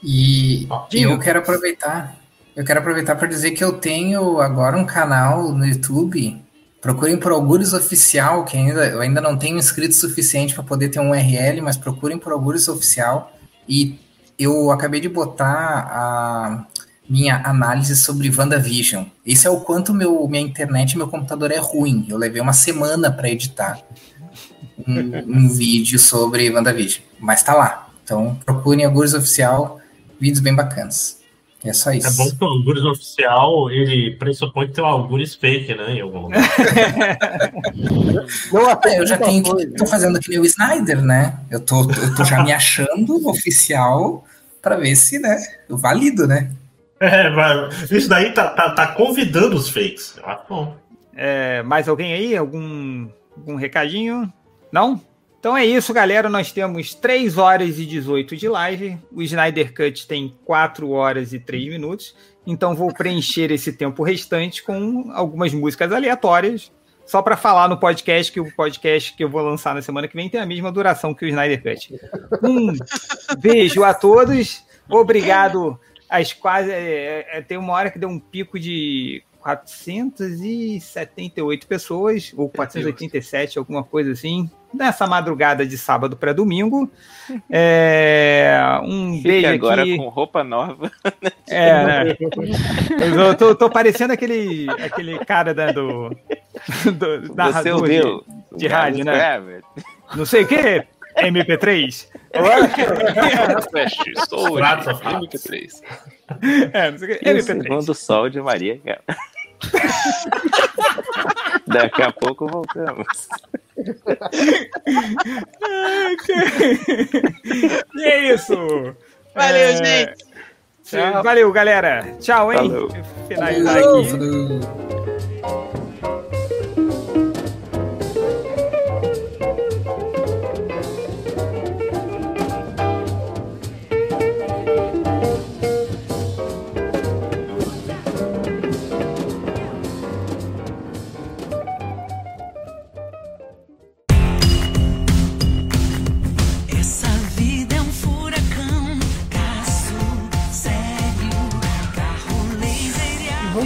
E Diga. eu quero aproveitar. Eu quero aproveitar para dizer que eu tenho agora um canal no YouTube. Procurem por Algures Oficial, que ainda, eu ainda não tenho inscrito suficiente para poder ter um URL, mas procurem por Algures Oficial. E eu acabei de botar a minha análise sobre WandaVision. Esse é o quanto meu, minha internet e meu computador é ruim. Eu levei uma semana para editar um, um <laughs> vídeo sobre WandaVision. Mas tá lá. Então procurem Algures Oficial, vídeos bem bacanas. É só isso. É bom que o Algures oficial, ele pressupõe que tem um Algures fake, né? Em algum lugar. Não, Ah, eu já tenho que, tô fazendo que nem o Snyder, né? Eu tô, eu tô já me achando <laughs> oficial para ver se, né, eu valido, né? É, mas isso daí tá, tá, tá convidando os fakes. Eu acho bom. É, mais alguém aí? Algum, algum recadinho? Não? Então é isso, galera. Nós temos 3 horas e 18 de live. O Snyder Cut tem 4 horas e 3 minutos. Então vou preencher esse tempo restante com algumas músicas aleatórias. Só para falar no podcast, que o podcast que eu vou lançar na semana que vem tem a mesma duração que o Snyder Cut. Um beijo a todos. Obrigado às quase. é, é, tem uma hora que deu um pico de 478 pessoas, ou 487, alguma coisa assim, nessa madrugada de sábado para domingo. É, um Fique beijo agora aqui. com roupa nova. É, né? Eu tô, tô parecendo aquele, aquele cara da, do, do Você narrador ouviu? de, de rádio, né? Não sei o que, MP3. Flash, sou Pratos, hoje, pratos. MP3. É, não sei o que, E o MP3. segundo sol de Maria. <laughs> Daqui a pouco voltamos. <laughs> E <laughs> é isso. Valeu, É, gente. Tchau. Valeu, galera. Tchau, hein? Falou. Finalizar aqui. falou.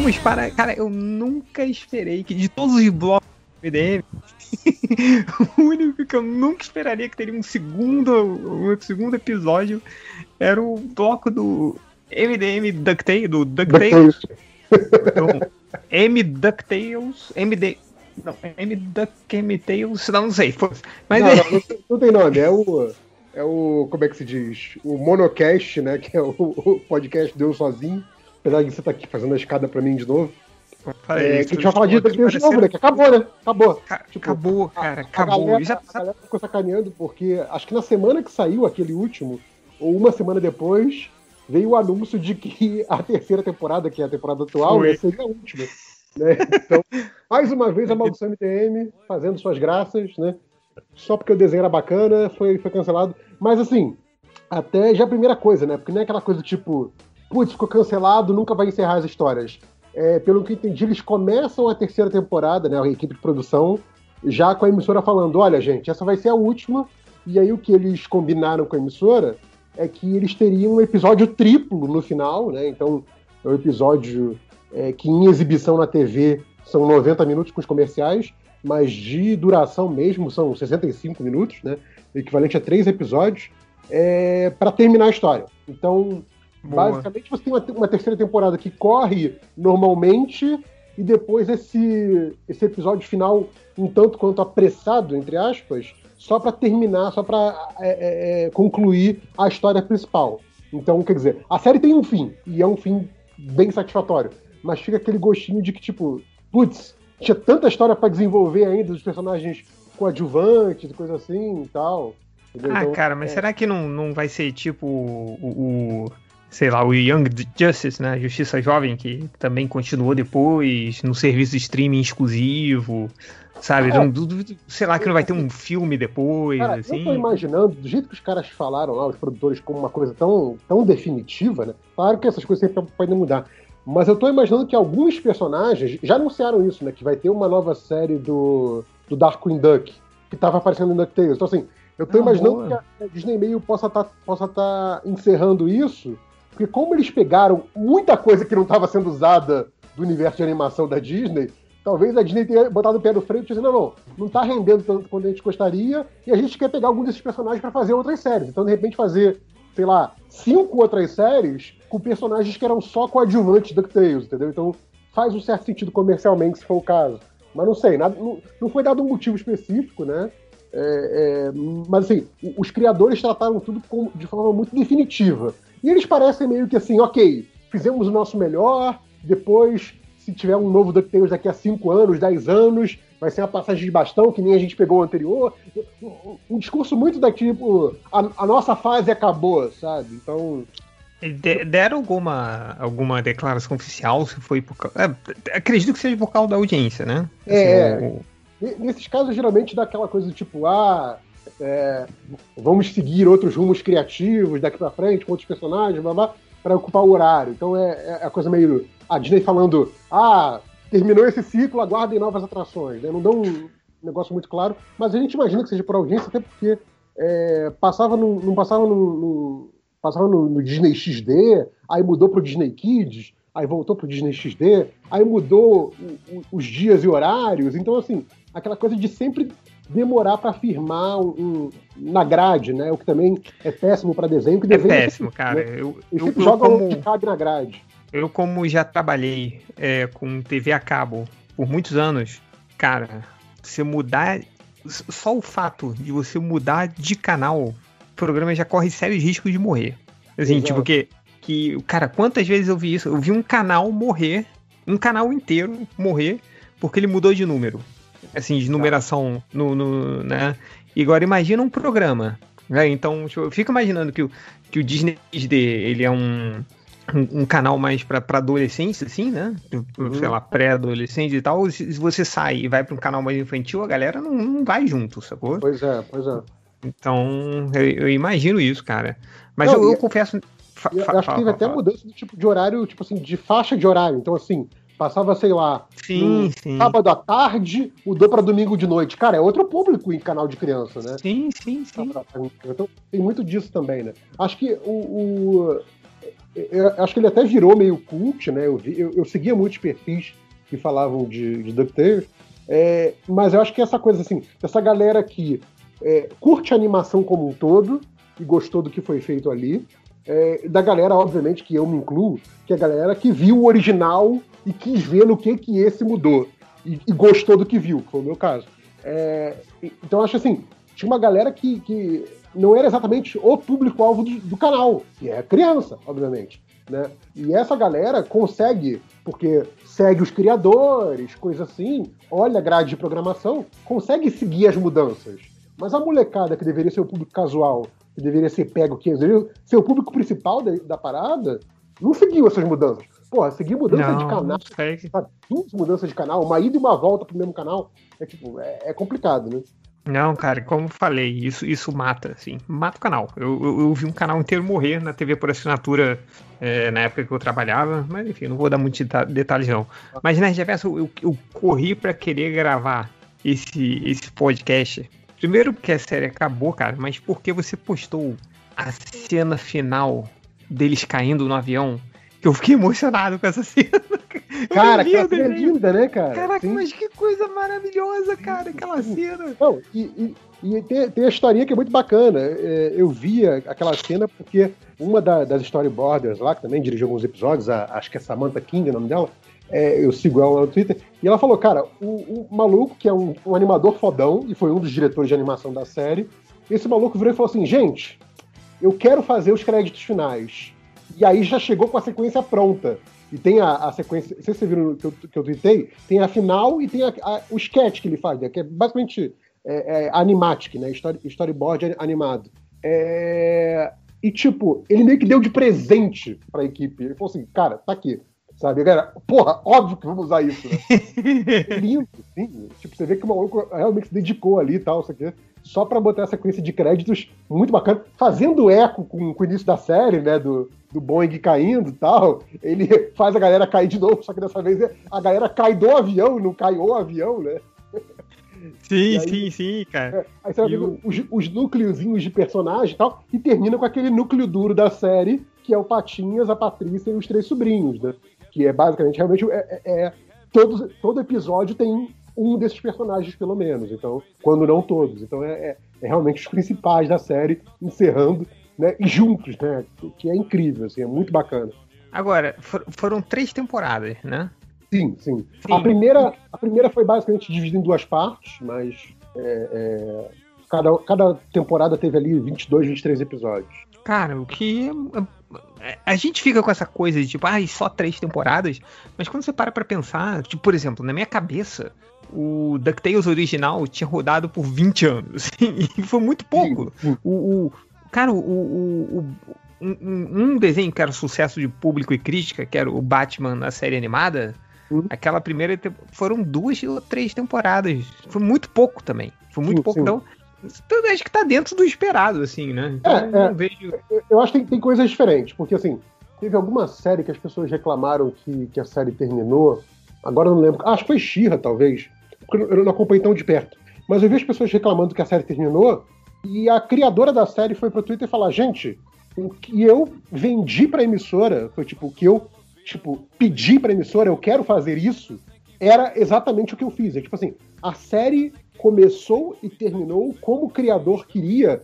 Vamos para. Cara, eu nunca esperei que de todos os blocos do MDM, <laughs> o único que eu nunca esperaria que teria um segundo, um segundo episódio era o bloco do MDM DuckTales, do DuckTales. Então, M DuckTales, MD. Não, M DuckTales, não, não sei. Mas não, é. não, não, tem- não tem nome, é o. É o. Como é que se diz? O Monocast, né? Que é o, o podcast Deu Sozinho. Apesar de você estar aqui fazendo a escada pra mim de novo. Fala É, que a gente vai falar de de novo, né? Que acabou, né? Acabou. Ca- Acabou, cara, A acabou. galera, Já a galera ficou sacaneando porque acho que na semana que saiu aquele último, ou uma semana depois, veio o anúncio de que <laughs> a terceira temporada, que é a temporada atual, né, seria a última. Né? Então, mais uma vez a Maldição MTM fazendo suas graças, né? Só porque o desenho era bacana, foi, foi cancelado. Mas assim, até já a primeira coisa, né? Porque não é aquela coisa tipo, putz, ficou cancelado, nunca vai encerrar as histórias. É, pelo que entendi, eles começam a terceira temporada, né? A equipe de produção, já com a emissora falando: olha, gente, essa vai ser a última. E aí o que eles combinaram com a emissora é que eles teriam um episódio triplo no final, né? Então, é um episódio é, que em exibição na TV são 90 minutos com os comerciais, mas de duração mesmo são 65 minutos, né? Equivalente a três episódios, é, para terminar a história. Então, Boa. basicamente, você tem uma, uma terceira temporada que corre normalmente e depois esse, esse episódio final um tanto quanto apressado, entre aspas, só para terminar, só para concluir a história principal. Então, quer dizer, a série tem um fim, e é um fim bem satisfatório, mas fica aquele gostinho de que, tipo, putz, tinha tanta história para desenvolver ainda dos personagens coadjuvantes e coisa assim e tal. entendeu? Ah, Então, cara, mas é, será que não, não vai ser tipo o- o, sei lá, o Young Justice, né? Justiça Jovem, que também continuou depois no serviço de streaming exclusivo, sabe? É. Não, sei lá que não vai ter um filme depois, Cara, assim. eu tô imaginando, do jeito que os caras falaram lá, os produtores, como uma coisa tão, tão definitiva, né? Claro que essas coisas sempre podem mudar. Mas eu tô imaginando que alguns personagens já anunciaram isso, né? Que vai ter uma nova série do, do Darkwing Duck, que tava aparecendo no DuckTales. Então, assim, eu tô Ah, imaginando boa. que a- Disney meio possa estar possa tá encerrando isso Porque como eles pegaram muita coisa que não estava sendo usada do universo de animação da Disney, talvez a Disney tenha botado o pé no freio e disse, não, não, não tá rendendo tanto quanto a gente gostaria, e a gente quer pegar alguns desses personagens para fazer outras séries. Então, de repente, fazer, sei lá, cinco outras séries com personagens que eram só coadjuvantes DuckTales, entendeu? Então, faz um certo sentido comercialmente, se for o caso. Mas não sei, nada, não, não foi dado um motivo específico, né? É, é, mas assim, os criadores trataram tudo com- de forma muito definitiva. E eles parecem meio que assim, ok, fizemos o nosso melhor, depois, se tiver um novo DuckTales daqui a 5 anos, 10 anos, vai ser uma passagem de bastão, que nem a gente pegou o anterior. Um, discurso muito da tipo, a, a nossa fase acabou, sabe? Então. De- Deram alguma, alguma declaração oficial, se foi por causa. é, acredito que seja por causa da audiência, né? É, Assim, é. o- Nesses casos, geralmente dá aquela coisa do tipo, ah, é, vamos seguir outros rumos criativos daqui pra frente, com outros personagens, blá blá, pra ocupar o horário. Então é, é a coisa meio. A Disney falando, ah, terminou esse ciclo, aguardem novas atrações. Né? Não dá um negócio muito claro, mas a gente imagina que seja por audiência, até porque é, passava no, não passava no, no- passava no, no Disney XD, aí mudou pro Disney Kids, aí voltou pro Disney XD, aí mudou o- o- os dias e horários. Então, assim, aquela coisa de sempre demorar para firmar um, um- na grade, né? O que também é péssimo para desenho. Que É desenho péssimo, sempre- cara. né? Eu, eu, sempre eu joga como- o que cabe na grade. Eu, como já trabalhei é, com TV a cabo por muitos anos, cara, você mudar. Só o fato de você mudar de canal, o programa já corre sérios riscos de morrer. Assim, Exato. tipo, que, que. Cara, quantas vezes eu vi isso? Eu vi um canal morrer, um canal inteiro morrer, porque ele mudou de número. Assim, de numeração no. no né? E agora imagina um programa. Né? Então, tipo, eu fico imaginando que o, que o Disney XD, ele é um um, um canal mais pra, pra adolescência, assim, né? Sei lá, pré-adolescente e tal. Se, se você sai e vai pra um canal mais infantil, a galera não, não vai junto, sacou? Pois é, pois é. Então, eu, eu imagino isso, cara. Mas Não, eu, eu e- confesso. fa- eu fa- acho que teve até mudança do tipo de horário, tipo assim, de faixa de horário. Então, assim, passava, sei lá, Sim, sim. sábado à tarde, mudou para domingo de noite. Cara, é outro público em canal de criança, né? Sim, sim, sim. Então, tem muito disso também, né? Acho que o. o- acho que ele até virou meio cult, né? Eu, vi- eu, eu seguia muitos perfis que falavam de, de DuckTales, é, mas eu acho que essa coisa, assim, essa galera que é, curte a animação como um todo e gostou do que foi feito ali, é, da galera, obviamente, que eu me incluo, que é a galera que viu o original e quis ver no que que esse mudou. E, e gostou do que viu, que foi o meu caso. É, então, acho assim, tinha uma galera que, que não era exatamente o público-alvo do, do canal, que é criança, obviamente. Né? E essa galera consegue, porque segue os criadores, coisa assim, olha a grade de programação, consegue seguir as mudanças. Mas a molecada que deveria ser o público casual, que deveria ser pego, que deveria ser o público principal da, da parada, não seguiu essas mudanças. Porra, seguir mudança Não, de canal, sabe? 15 mudanças de canal, uma ida e uma volta pro mesmo canal, é tipo, é, é complicado, né? Não, cara, como eu falei, isso, isso mata, assim, mata o canal. Eu, eu, eu vi um canal inteiro morrer na TV por assinatura é, na época que eu trabalhava, mas enfim, não vou dar muitos deta- detalhes não. Mas, né, Jefferson, eu, eu corri pra querer gravar esse, esse podcast. Primeiro porque a série acabou, cara, mas porque você postou a cena final deles caindo no avião, eu fiquei emocionado com essa cena. <laughs> Eu Cara, aquela cena é linda, né, cara? Caraca, Sim. mas que coisa maravilhosa, cara, aquela cena. Não, e, e- e tem, tem a historinha que é muito bacana. É, eu via aquela cena porque uma da- das storyboarders lá, que também dirigiu alguns episódios, a- acho que é Samantha King, o nome dela, é, eu sigo ela lá no Twitter, e ela falou, cara, o, o maluco, que é um, um animador fodão, e foi um dos diretores de animação da série, esse maluco virou e falou assim, gente, eu quero fazer os créditos finais. E aí já chegou com a sequência pronta. E tem a, a sequência, se vocês viram que eu, que eu tuitei, tem a final e tem a- a- o sketch que ele faz, né, que é basicamente é, é animatic, né? Story, storyboard animado. É, e, tipo, ele meio que deu de presente pra equipe. Ele falou assim, cara, tá aqui. Sabe, galera? Porra, óbvio que vamos usar isso, né? É <laughs> lindo, sim. Tipo, você vê que o maluco realmente se dedicou ali e tal, isso aqui. Só pra botar a sequência de créditos muito bacana, fazendo eco com, com o início da série, né? Do, do Boeing caindo e tal. Ele faz a galera cair de novo, só que dessa vez a galera cai do avião, não cai o avião, né? Sim, aí- sim, sim, cara. Aí você vai vendo os, os núcleozinhos de personagem e tal, e termina com aquele núcleo duro da série, que é o Patinhas, a Patrícia e os três sobrinhos, né? Que é basicamente, realmente, é, é- é- todo, todo episódio tem um desses personagens, pelo menos. Então, quando não todos. Então, é, é- é realmente os principais da série encerrando, né? E juntos, né? Que, que é incrível, assim, é muito bacana. Agora, for- foram três temporadas, né? Sim, sim. A, primeira, a primeira foi basicamente dividida em duas partes, mas é, é, cada, cada temporada teve ali 22, 23 episódios. Cara, o que. é- A gente fica com essa coisa de tipo, ai, só três temporadas, mas quando você para pra pensar, tipo, por exemplo, na minha cabeça, o DuckTales original tinha rodado por 20 anos, <laughs> e foi muito pouco. O, o- cara, o, o- o- um, um- desenho que era sucesso de público e crítica, que era o Batman na série animada, aquela primeira foram duas ou três temporadas. Foi muito pouco também. Foi muito pouco, então. Então acho que tá dentro do esperado, assim, né? Então, É, não é. vejo. Eu- Eu acho que tem, tem coisas diferentes, porque assim, teve alguma série que as pessoas reclamaram que, que a série terminou. Agora eu não lembro. Acho que foi Xirra, talvez. Porque eu não acompanhei tão de perto. Mas eu vi as pessoas reclamando que a série terminou. E a criadora da série foi pro Twitter falar: gente, o que eu vendi pra emissora, foi tipo, o que eu tipo, pedi pra emissora, eu quero fazer isso, era exatamente o que eu fiz. É tipo assim, a série começou e terminou como o criador queria.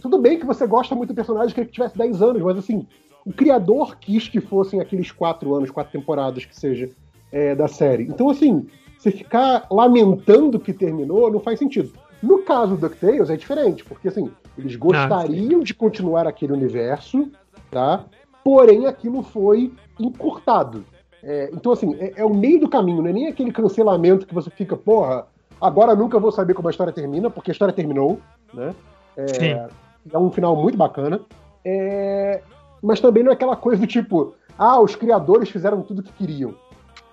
Tudo bem que você gosta muito do personagem, queria que tivesse 10 anos, mas assim, o criador quis que fossem aqueles 4 anos, 4 temporadas que seja é, da série. Então, assim, você ficar lamentando que terminou não faz sentido. No caso do DuckTales é diferente, porque assim, eles gostariam de continuar aquele universo, tá? Porém, aquilo foi encurtado. É, então, assim, é, é o meio do caminho, não é nem aquele cancelamento que você fica, porra, agora nunca vou saber como a história termina, porque a história terminou, né? É, Sim. é um final muito bacana. É, mas também não é aquela coisa do tipo, ah, os criadores fizeram tudo que queriam.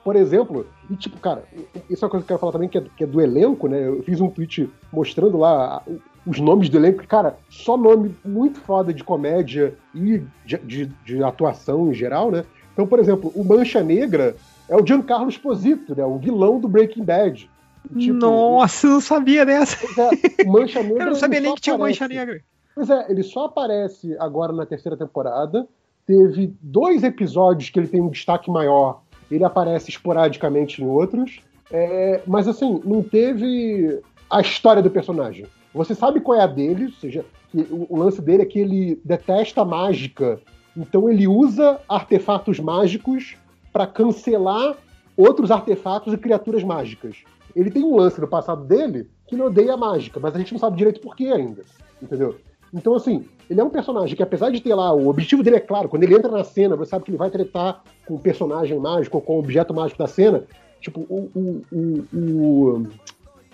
Por exemplo, e tipo, cara, isso é uma coisa que eu quero falar também, que é, que é do elenco, né? Eu fiz um tweet mostrando lá o- os nomes do elenco, que, cara, só nome muito foda de comédia e de, de- de atuação em geral, né? Então, por exemplo, o Mancha Negra é o Giancarlo Esposito, né? O vilão do Breaking Bad. Tipo, Nossa, eu não sabia dessa. É, o Mancha <laughs> Negra. Eu não sabia nem que tinha aparece- Mancha Negra. Pois é, ele só aparece agora na terceira temporada. Teve dois episódios que ele tem um destaque maior. Ele aparece esporadicamente em outros. É, mas assim, não teve a história do personagem. Você sabe qual é a dele, ou seja, o, o lance dele é que ele detesta a mágica. Então ele usa artefatos mágicos para cancelar outros artefatos e criaturas mágicas. Ele tem um lance no passado dele que não odeia a mágica, mas a gente não sabe direito por que ainda. Entendeu? Então, assim, ele é um personagem que, apesar de ter lá, o objetivo dele é claro, quando ele entra na cena, você sabe que ele vai tretar com o personagem mágico, com o objeto mágico da cena. Tipo, o. o, o, o-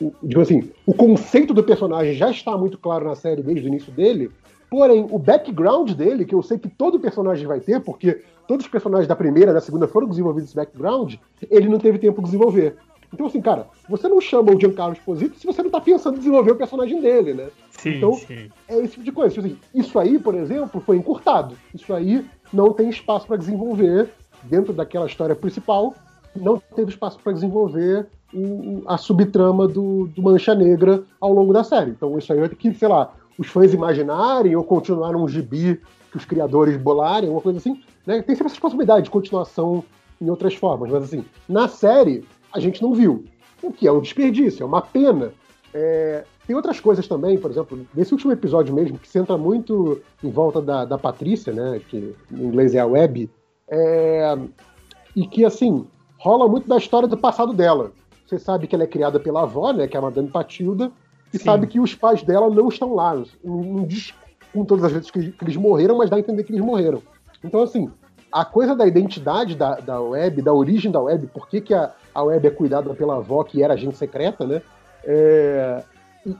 o- digamos assim, o conceito do personagem já está muito claro na série desde o início dele. Porém, o background dele, que eu sei que todo personagem vai ter, porque todos os personagens da primeira e da segunda foram desenvolvidos esse background, ele não teve tempo de desenvolver. Então, assim, cara, você não chama o Giancarlo Esposito se você não tá pensando em desenvolver o personagem dele, né? Sim, então, sim. é esse tipo de coisa. Tipo assim, isso aí, por exemplo, foi encurtado. Isso aí não tem espaço para desenvolver dentro daquela história principal. Não teve espaço para desenvolver o- a subtrama do, do Mancha Negra ao longo da série. Então, isso aí vai ter que, sei lá, os fãs imaginarem ou continuar num gibi que os criadores bolarem, uma coisa assim. Né? Tem sempre essa possibilidade de continuação em outras formas. Mas, assim, na série, a gente não viu. O que é um desperdício, é uma pena. É, tem outras coisas também, por exemplo, nesse último episódio mesmo, que centra muito em volta da, da Patrícia, né? Que em inglês é a Web, é, e que, assim, rola muito da história do passado dela. Você sabe que ela é criada pela avó, né? Que é a Madame Patilda, e Sim. sabe que os pais dela não estão lá. Não, não diz com todas as vezes que, que eles morreram, mas dá a entender que eles morreram. Então, assim, a coisa da identidade da, da web, da origem da web, por que, que a, a web é cuidada pela avó, que era agente secreta, né? É,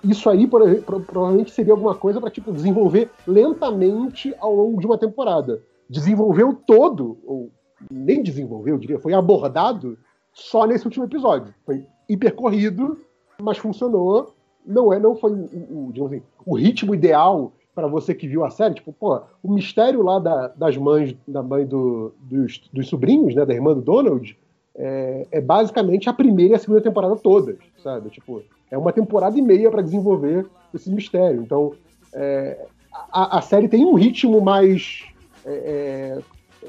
isso aí por pro- provavelmente seria alguma coisa para tipo, desenvolver lentamente ao longo de uma temporada. Desenvolveu todo, ou nem desenvolveu, eu diria, foi abordado só nesse último episódio. Foi hipercorrido, mas funcionou. Não é, não foi o, o- assim, o ritmo ideal para você que viu a série. Tipo, pô, o mistério lá da- das mães, da mãe do- dos, dos sobrinhos, né, da irmã do Donald, é, é basicamente a primeira e a segunda temporada todas, sabe? Tipo, é uma temporada e meia para desenvolver esse mistério. Então, é, a, a série tem um ritmo mais é, é,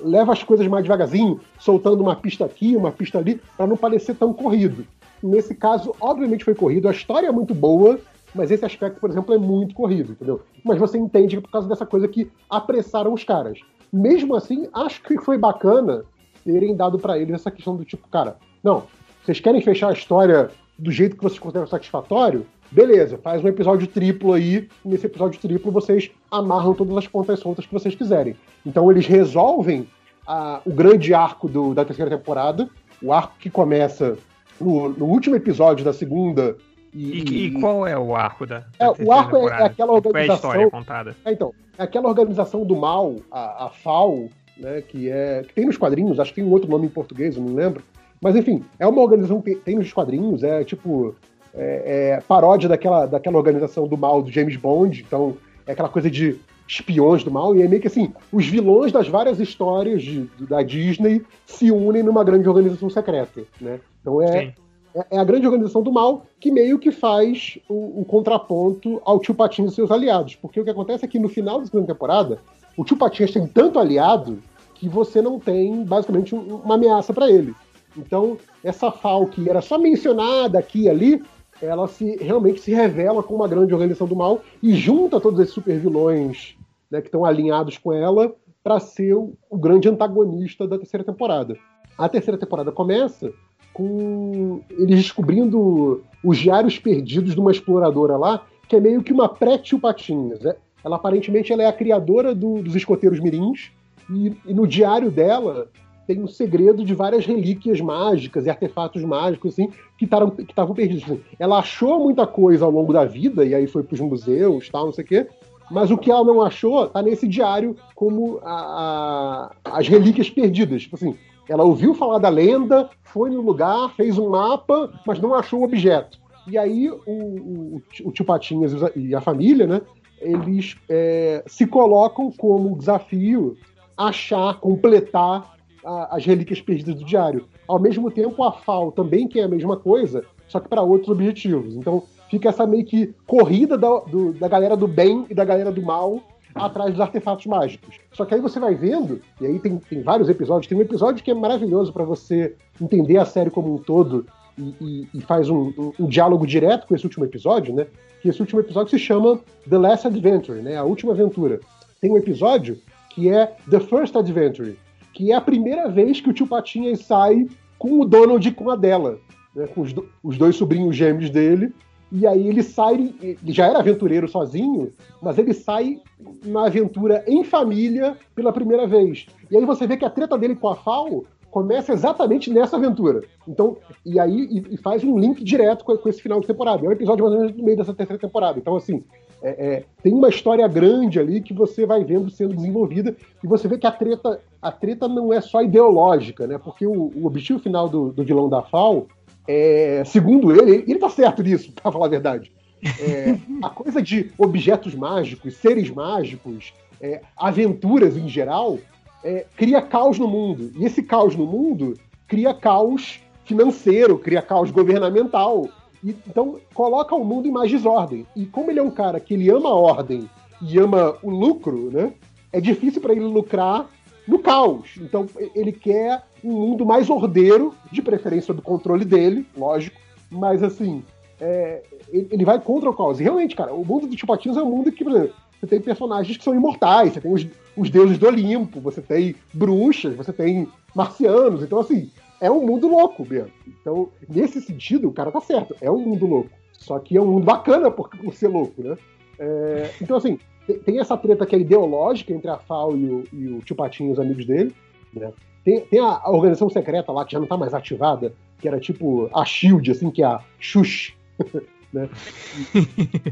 leva as coisas mais devagarzinho, soltando uma pista aqui, uma pista ali, para não parecer tão corrido. Nesse caso, obviamente foi corrido, a história é muito boa, mas esse aspecto, por exemplo, é muito corrido, entendeu? Mas você entende que por causa dessa coisa que apressaram os caras. Mesmo assim, acho que foi bacana terem dado para eles essa questão do tipo, cara, não, vocês querem fechar a história do jeito que vocês consideram satisfatório? Beleza, faz um episódio triplo aí, nesse episódio triplo vocês amarram todas as pontas soltas que vocês quiserem. Então eles resolvem a- o grande arco do- da terceira temporada, o arco que começa no, no último episódio da segunda. E, e qual é o arco da, da É, o arco é- é aquela Qual é a organização- história contada? É, então, é aquela organização do mal, a, a FAO, né, que é que tem nos quadrinhos, acho que tem um outro nome em português, eu não lembro. Mas enfim, é uma organização que tem nos quadrinhos, é tipo é, é paródia daquela, daquela organização do mal do James Bond, então é aquela coisa de espiões do mal, e é meio que assim, os vilões das várias histórias de- da Disney se unem numa grande organização secreta, né? Então é, é, é a grande organização do mal que meio que faz o, o contraponto ao Tio Patinhas e seus aliados. Porque o que acontece é que no final da segunda temporada, o Tio Patinhas tem tanto aliado que você não tem basicamente um- uma ameaça para ele. Então, essa FAO que era só mencionada aqui e ali, ela se realmente se revela como uma grande organização do mal e junta todos esses super vilões né, que estão alinhados com ela para ser o, o grande antagonista da terceira temporada. A terceira temporada começa com eles descobrindo os diários perdidos de uma exploradora lá, que é meio que uma pré-tio Patinhas. né? Ela aparentemente ela é a criadora do- dos escoteiros mirins, e, e no diário dela tem um segredo de várias relíquias mágicas e artefatos mágicos assim que estavam perdidos. Assim, Ela achou muita coisa ao longo da vida e aí foi para os museus, tal, não sei o quê. Mas o que ela não achou tá nesse diário como a- a- as relíquias perdidas. Tipo assim, ela ouviu falar da lenda, foi no lugar, fez um mapa, mas não achou o objeto. E aí o, o, o tio Patinhas e a família, né? Eles é, se colocam como desafio achar, completar a- as relíquias perdidas do diário. Ao mesmo tempo, a FAO também quer a mesma coisa, só que para outros objetivos. Então fica essa meio que corrida da, do- da galera do bem e da galera do mal atrás dos artefatos mágicos. Só que aí você vai vendo, e aí tem, tem vários episódios, tem um episódio que é maravilhoso para você entender a série como um todo e, e- e faz um, um- um diálogo direto com esse último episódio, né? Que esse último episódio se chama The Last Adventure, né? A última aventura. Tem um episódio que é The First Adventure, que é a primeira vez que o tio Patinhas sai com o Donald e com a dela, né? Com os, do- os dois sobrinhos gêmeos dele. E aí ele sai, ele já era aventureiro sozinho, mas ele sai na aventura em família pela primeira vez. E aí você vê que a treta dele com a Fal começa exatamente nessa aventura. Então, e aí e, e faz um link direto com, com esse final de temporada. É um episódio mais ou menos no meio dessa terceira temporada. Então, assim, é, é, tem uma história grande ali que você vai vendo sendo desenvolvida e você vê que a treta, a treta não é só ideológica, né? Porque o, o objetivo final do, do vilão da FAO é, segundo ele, ele tá certo nisso, <laughs> pra falar a verdade. É, a coisa de objetos mágicos, seres mágicos, é, aventuras em geral, é, cria caos no mundo. E esse caos no mundo cria caos financeiro, cria caos governamental. E, então, coloca o mundo em mais desordem. E como ele é um cara que ele ama a ordem e ama o lucro, né? É difícil para ele lucrar no caos. Então, ele quer um mundo mais ordeiro, de preferência sob controle dele, lógico. Mas, assim, é, ele vai contra o caos. E realmente, cara, o mundo do Tio Patinhas é um mundo que, por exemplo, você tem personagens que são imortais, você tem os, os deuses do Olimpo, você tem bruxas, você tem marcianos. Então, assim, é um mundo louco mesmo. Então, nesse sentido, o cara tá certo. É um mundo louco. Só que é um mundo bacana por, por ser louco, né? É, então, assim, tem, essa treta que é ideológica entre a FAO e o, e o Tio Patinho e os amigos dele, né? Tem, tem a, organização secreta lá que já não tá mais ativada, que era tipo a SHIELD, assim, que é a Xuxa, <laughs> né?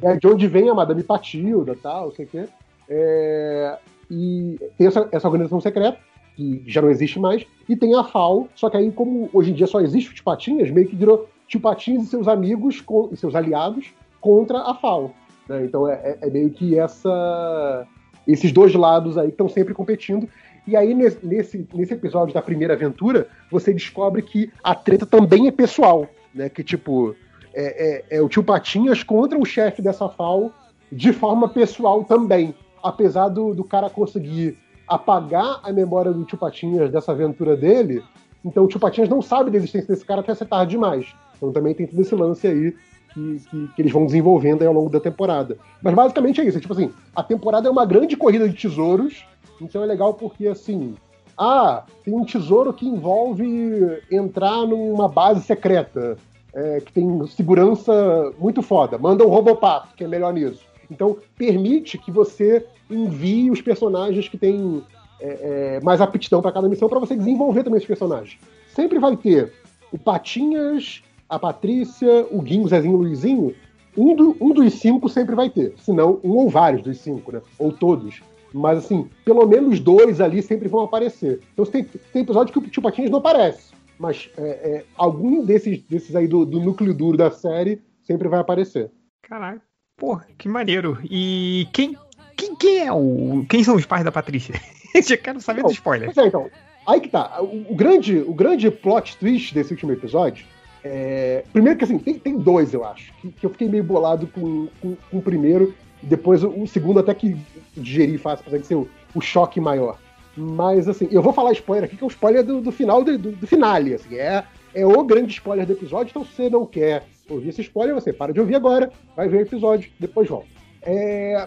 É de onde vem a Madame Patilda tal, sei o quê. É, e tem essa, essa organização secreta, que já não existe mais, e tem a FAO, só que aí, como hoje em dia só existe o Tio Patinhas, meio que virou Tio Patinhas e seus amigos com- e seus aliados contra a FAO. Né? Então é, é- é meio que essa esses dois lados aí estão sempre competindo. E aí, nesse, nesse episódio da primeira aventura, você descobre que a treta também é pessoal, né? Que, tipo, é, é- é o tio Patinhas contra o chefe dessa FAO de forma pessoal também. Apesar do, do cara conseguir apagar a memória do Tio Patinhas dessa aventura dele. Então o Tio Patinhas não sabe da existência desse cara até ser tarde demais. Então também tem todo esse lance aí que, que, que eles vão desenvolvendo ao longo da temporada. Mas basicamente é isso. É tipo assim, a temporada é uma grande corrida de tesouros. Então é legal porque assim. Ah, tem um tesouro que envolve entrar numa base secreta. é, que tem segurança muito foda. Manda um Robopato, que é melhor nisso. Então, permite que você envie os personagens que têm é, é, mais aptidão para cada missão para você desenvolver também os personagens. Sempre vai ter o Patinhas, a Patrícia, o Guinho, o Zezinho e o Luizinho. Um, do- um dos cinco sempre vai ter. Se não, um ou vários dos cinco, né? Ou todos. Mas, assim, pelo menos dois ali sempre vão aparecer. Então, tem, tem episódio que o Tio Patinhas não aparece. Mas é, é, algum desses, desses aí do, do núcleo duro da série sempre vai aparecer. Caralho. Porra, que maneiro. E quem, quem, quem é o. Quem são os pais da Patrícia? <laughs> Eu quero saber do spoiler. Pois é, então. Aí que tá. O, o grande, o grande plot twist desse último episódio é. Primeiro que assim, tem, tem dois, eu acho. Que, que eu fiquei meio bolado com, com, com o primeiro. Depois o, o segundo até que digeri fácil, apesar de ser o, o choque maior. Mas assim, eu vou falar spoiler aqui, que é o spoiler do, do final do, do, do finale. Assim, é, é o grande spoiler do episódio, então se você não quer ouvir esse spoiler, você para de ouvir agora, vai ver o episódio, depois volta. É,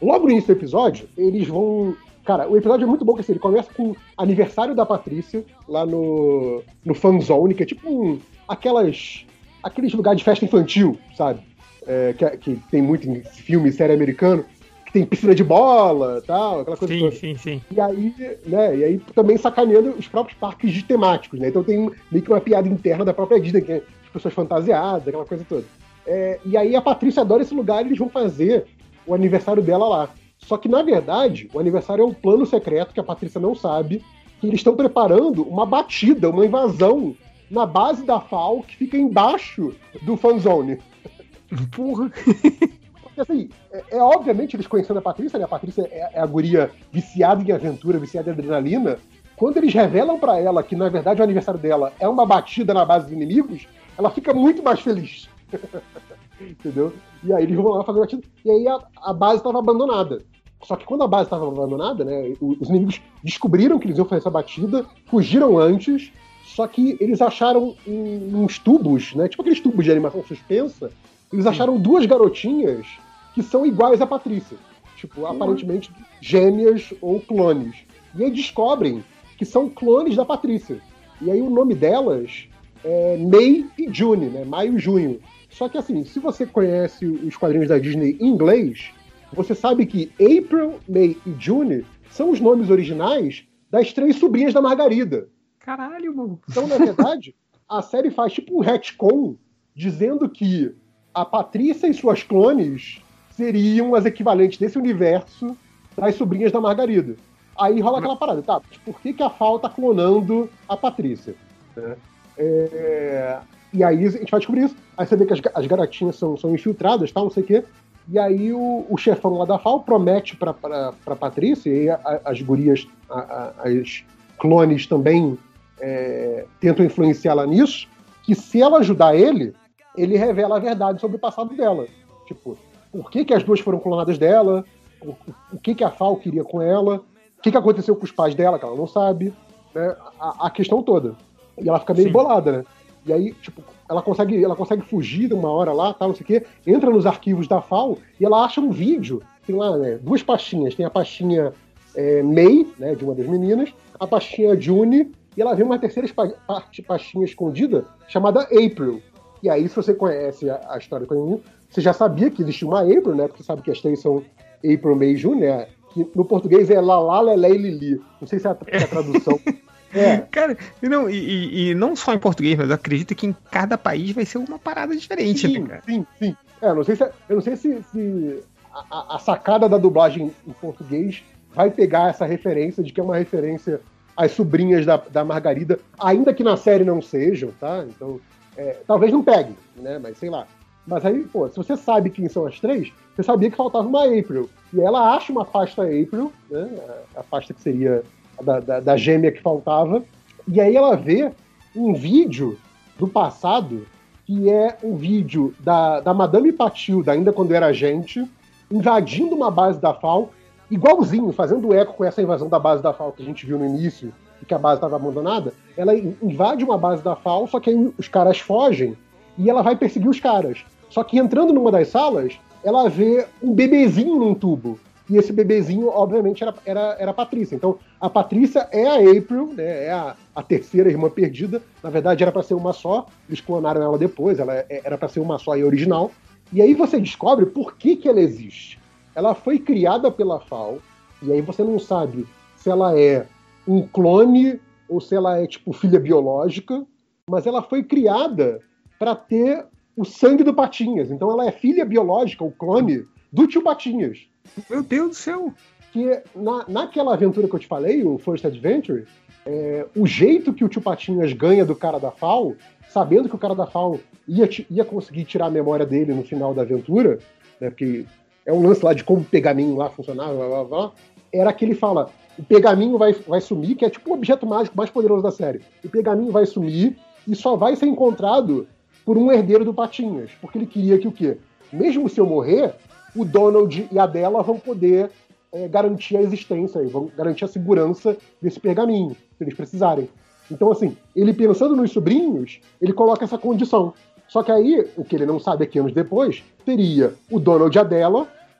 Logo no início do episódio, eles vão. Cara, o episódio é muito bom, porque assim, ele começa com o aniversário da Patrícia, lá no, no fanzone, que é tipo um, aquelas. aqueles lugares de festa infantil, sabe? É, que, que tem muito em filme e série americano, que tem piscina de bola tal, aquela coisa Sim, toda. sim, sim. E aí, né, e aí também sacaneando os próprios parques de temáticos, né? Então tem meio que uma piada interna da própria Disney, que é as pessoas fantasiadas, aquela coisa toda. É, e aí a Patrícia adora esse lugar e eles vão fazer o aniversário dela lá. Só que, na verdade, o aniversário é um plano secreto que a Patrícia não sabe, que eles estão preparando uma batida, uma invasão na base da FAO que fica embaixo do fanzone. Porra! Porque, assim, é, é obviamente eles conhecendo a Patrícia, né? A Patrícia é, é a guria viciada em aventura, viciada em adrenalina. Quando eles revelam pra ela que, na verdade, o aniversário dela é uma batida na base dos inimigos, ela fica muito mais feliz. <laughs> Entendeu? E aí eles vão lá fazer a batida. E aí a, a base estava abandonada. Só que quando a base estava abandonada, né, os inimigos descobriram que eles iam fazer essa batida, fugiram antes, só que eles acharam uns tubos, né, tipo aqueles tubos de animação suspensa, eles acharam duas garotinhas que são iguais a Patrícia. Tipo, aparentemente gêmeas ou clones. E aí descobrem que são clones da Patrícia. E aí o nome delas é May e June, né? Maio e junho. Só que assim, se você conhece os quadrinhos da Disney em inglês, você sabe que April, May e June são os nomes originais das três sobrinhas da Margarida. Caralho, mano. Então, na verdade, a série faz tipo um retcon dizendo que a Patrícia e suas clones seriam as equivalentes desse universo das sobrinhas da Margarida. Aí rola aquela parada, tá? Por que, que a FAO tá clonando a Patrícia? né? É, E aí a gente vai descobrir isso. Aí você vê que as, as garotinhas são, são infiltradas, tal, não sei o quê. E aí o, o chefão lá da FAO promete pra, pra, pra Patrícia, e a- a- as gurias, a- as clones também é, tentam influenciá-la nisso, que se ela ajudar ele, ele revela a verdade sobre o passado dela. Tipo, por que, que as duas foram clonadas dela, o, o que, que a FAO queria com ela, o que, que aconteceu com os pais dela, que ela não sabe, né? a, a questão toda. E ela fica meio Sim. bolada, né? E aí, tipo, ela consegue, ela consegue fugir de uma hora lá, tal, não sei o quê, entra nos arquivos da FAO e ela acha um vídeo. Tem lá, né, duas pastinhas. Tem a pastinha é, May, né, de uma das meninas, a pastinha June, e ela vê uma terceira parte- pastinha escondida chamada April. E aí, se você conhece a, a história do menino, você já sabia que existia uma April, né? Porque você sabe que as três são April, May e June, né? Que no português é Lala, Lelé e Lili. Não sei se é a, se é a tradução. <laughs> É. Cara, e não, e, e- não só em português, mas eu acredito que em cada país vai ser uma parada diferente, Sim, né, cara? sim, sim. É, eu não sei se, eu não sei se, se a, a sacada da dublagem em português vai pegar essa referência de que é uma referência às sobrinhas da, da Margarida, ainda que na série não sejam, tá? Então, é, talvez não pegue, né? Mas sei lá. Mas aí, pô, se você sabe quem são as três, você sabia que faltava uma April. E ela acha uma pasta April, né? A, pasta que seria da, da, da gêmea que faltava. E aí ela vê um vídeo do passado que é um vídeo da, da Madame Patilda, ainda quando era agente, invadindo uma base da FAO igualzinho, fazendo eco com essa invasão da base da FAO que a gente viu no início, e que a base estava abandonada, ela in- invade uma base da FAO, só que aí os caras fogem e ela vai perseguir os caras. Só que entrando numa das salas, ela vê um bebezinho num tubo. E esse bebezinho, obviamente, era, era, era a Patrícia. Então, a Patrícia é a April, né? É a, a terceira irmã perdida. Na verdade, era para ser uma só. Eles clonaram ela depois, ela é- era para ser uma só e original. E aí você descobre por que, que ela existe. Ela foi criada pela FAO, e aí você não sabe se ela é um clone ou se ela é, tipo, filha biológica, mas ela foi criada para ter o sangue do Patinhas. Então ela é filha biológica, o clone, do tio Patinhas. Meu Deus do céu! Que na, naquela aventura que eu te falei, o First Adventure, é, o jeito que o tio Patinhas ganha do cara da FAO, sabendo que o cara da FAO ia, ia conseguir tirar a memória dele no final da aventura, né, porque é um lance lá de como o pergaminho lá funcionava, blá, blá, blá, era que ele fala, o pergaminho vai, vai sumir, que é tipo o objeto mágico mais poderoso da série. O pergaminho vai sumir e só vai ser encontrado por um herdeiro do Patinhas, porque ele queria que o quê? Mesmo se eu morrer, o Donald e a Della vão poder é, garantir a existência, vão garantir a segurança desse pergaminho, se eles precisarem. Então, assim, ele pensando nos sobrinhos, ele coloca essa condição. Só que aí, o que ele não sabe é que anos depois, teria o Donald e a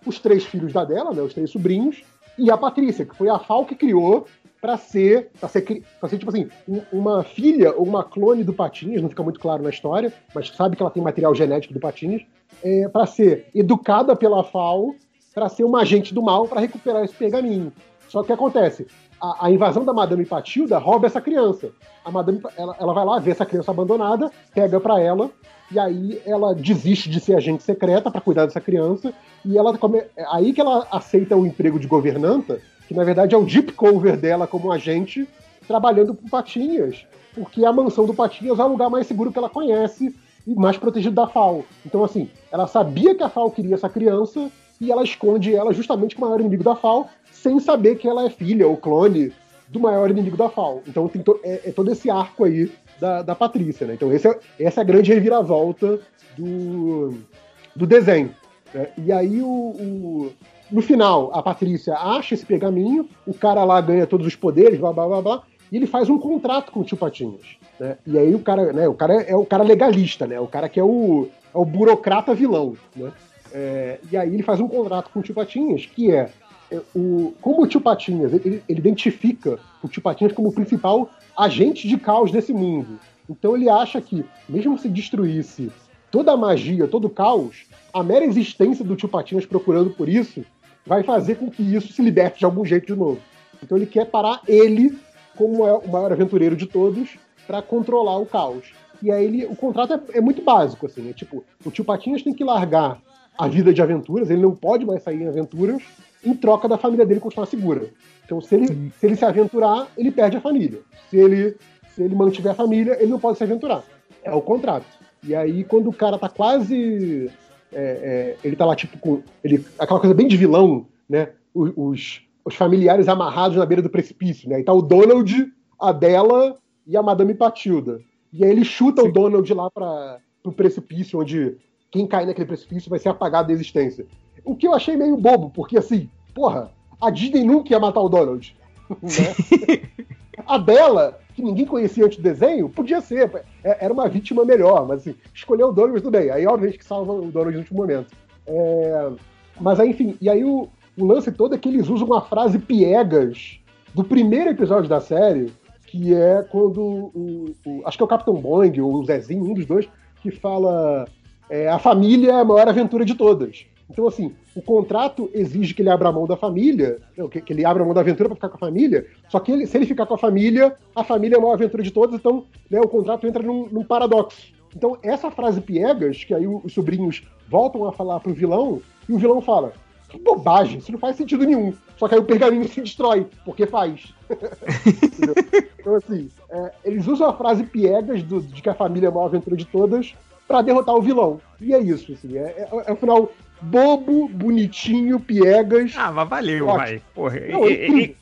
os três filhos da Della, né, os três sobrinhos, e a Patrícia, que foi a FAO que criou para ser, ser, ser, tipo assim, um- uma filha ou uma clone do Patinhas, não fica muito claro na história, mas sabe que ela tem material genético do Patinhas, é, para ser educada pela FAO, para ser uma agente do mal, para recuperar esse pergaminho. Só que o que acontece? A, a invasão da Madame Patilda rouba essa criança. A Madame, ela, ela vai lá, vê essa criança abandonada, pega para ela, e aí ela desiste de ser agente secreta para cuidar dessa criança, e ela come... é aí que ela aceita o emprego de governanta, que na verdade é o deep cover dela como agente, trabalhando com Patinhas, porque a mansão do Patinhas é o lugar mais seguro que ela conhece e mais protegido da FAO. Então, assim, ela sabia que a FAO queria essa criança e ela esconde ela justamente com o maior inimigo da FAO, sem saber que ela é filha ou clone do maior inimigo da FAO. Então tem to- é, é todo esse arco aí da, da Patrícia, né? Então é- essa é a grande reviravolta do, do desenho. né? E aí o, o- no final a Patrícia acha esse pergaminho, o cara lá ganha todos os poderes, blá blá blá blá, e ele faz um contrato com o tio Patinhas. né? E aí o cara, né? O cara é, é o cara legalista, né? O cara que é o, é o burocrata vilão, né? É, e aí ele faz um contrato com o tio Patinhas, que é, o, como o tio Patinhas, ele, ele identifica o tio Patinhas como o principal agente de caos desse mundo. Então ele acha que, mesmo se destruísse toda a magia, todo o caos, a mera existência do tio Patinhas procurando por isso vai fazer com que isso se liberte de algum jeito de novo. Então ele quer parar ele, como é o maior aventureiro de todos, para controlar o caos. E aí ele, o contrato é, é muito básico, assim, é tipo, o tio Patinhas tem que largar a vida de aventuras, ele não pode mais sair em aventuras, em troca da família dele continuar segura. Então, se ele, se ele se aventurar, ele perde a família. Se ele, se ele mantiver a família, ele não pode se aventurar. É o contrato. E aí, quando o cara tá quase. é, é, ele tá lá, tipo, com. Ele, aquela coisa bem de vilão, né? Os, os, os familiares amarrados na beira do precipício, né? E tá o Donald, a Della e a Madame Patilda. E aí ele chuta o Donald lá para pro precipício, onde quem cair naquele precipício vai ser apagado da existência. O que eu achei meio bobo, porque assim, porra, a Disney nunca ia matar o Donald. né? a Bela, que ninguém conhecia antes do desenho, podia ser. é- Era uma vítima melhor, mas assim, escolheu o Donald, tudo bem. Aí, obviamente, que salva o Donald no último momento. É, Mas aí, enfim, e aí o, o lance todo é que eles usam uma frase piegas do primeiro episódio da série, que é quando o, o- acho que é o Capitão Boing ou o Zezinho, um dos dois, que fala é, a família é a maior aventura de todas. Então, assim, o contrato exige que ele abra mão da família, que, ele abra mão da aventura para ficar com a família, só que ele- se ele ficar com a família, a família é a maior aventura de todas, então né, o contrato entra num, num paradoxo. Então, essa frase piegas, que aí os sobrinhos voltam a falar pro vilão, e o vilão fala: que bobagem, isso não faz sentido nenhum. Só que aí o pergaminho <laughs> se destrói, porque faz. <laughs> Então, assim, é, eles usam a frase piegas do- de que a família é a maior aventura de todas pra derrotar o vilão. E é isso, assim, é, é, é um final bobo, bonitinho, piegas. Ah, mas valeu, Ótimo. vai. Porra, Não, é, é é-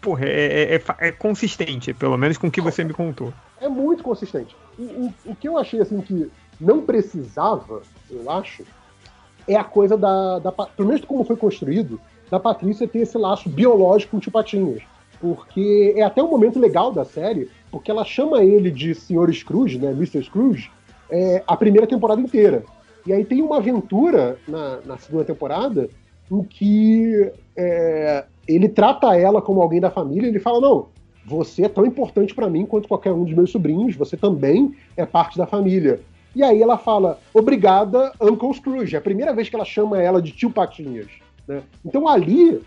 porra, é, é- é é consistente, pelo menos com o que você me contou. é muito consistente. O, o, o que eu achei assim que não precisava, eu acho, é a coisa da. da pelo menos como foi construído, da Patrícia ter esse laço biológico com o Tio Patinhas. Porque é até um momento legal da série, porque ela chama ele de Sr. Scrooge, né, Mr. Scrooge, é, a primeira temporada inteira. E aí tem uma aventura na, na segunda temporada em que é, ele trata ela como alguém da família, ele fala, não, você é tão importante para mim quanto qualquer um dos meus sobrinhos, você também é parte da família. E aí ela fala, obrigada, Uncle Scrooge. É a primeira vez que ela chama ela de tio Patinhas. Né? Então ali,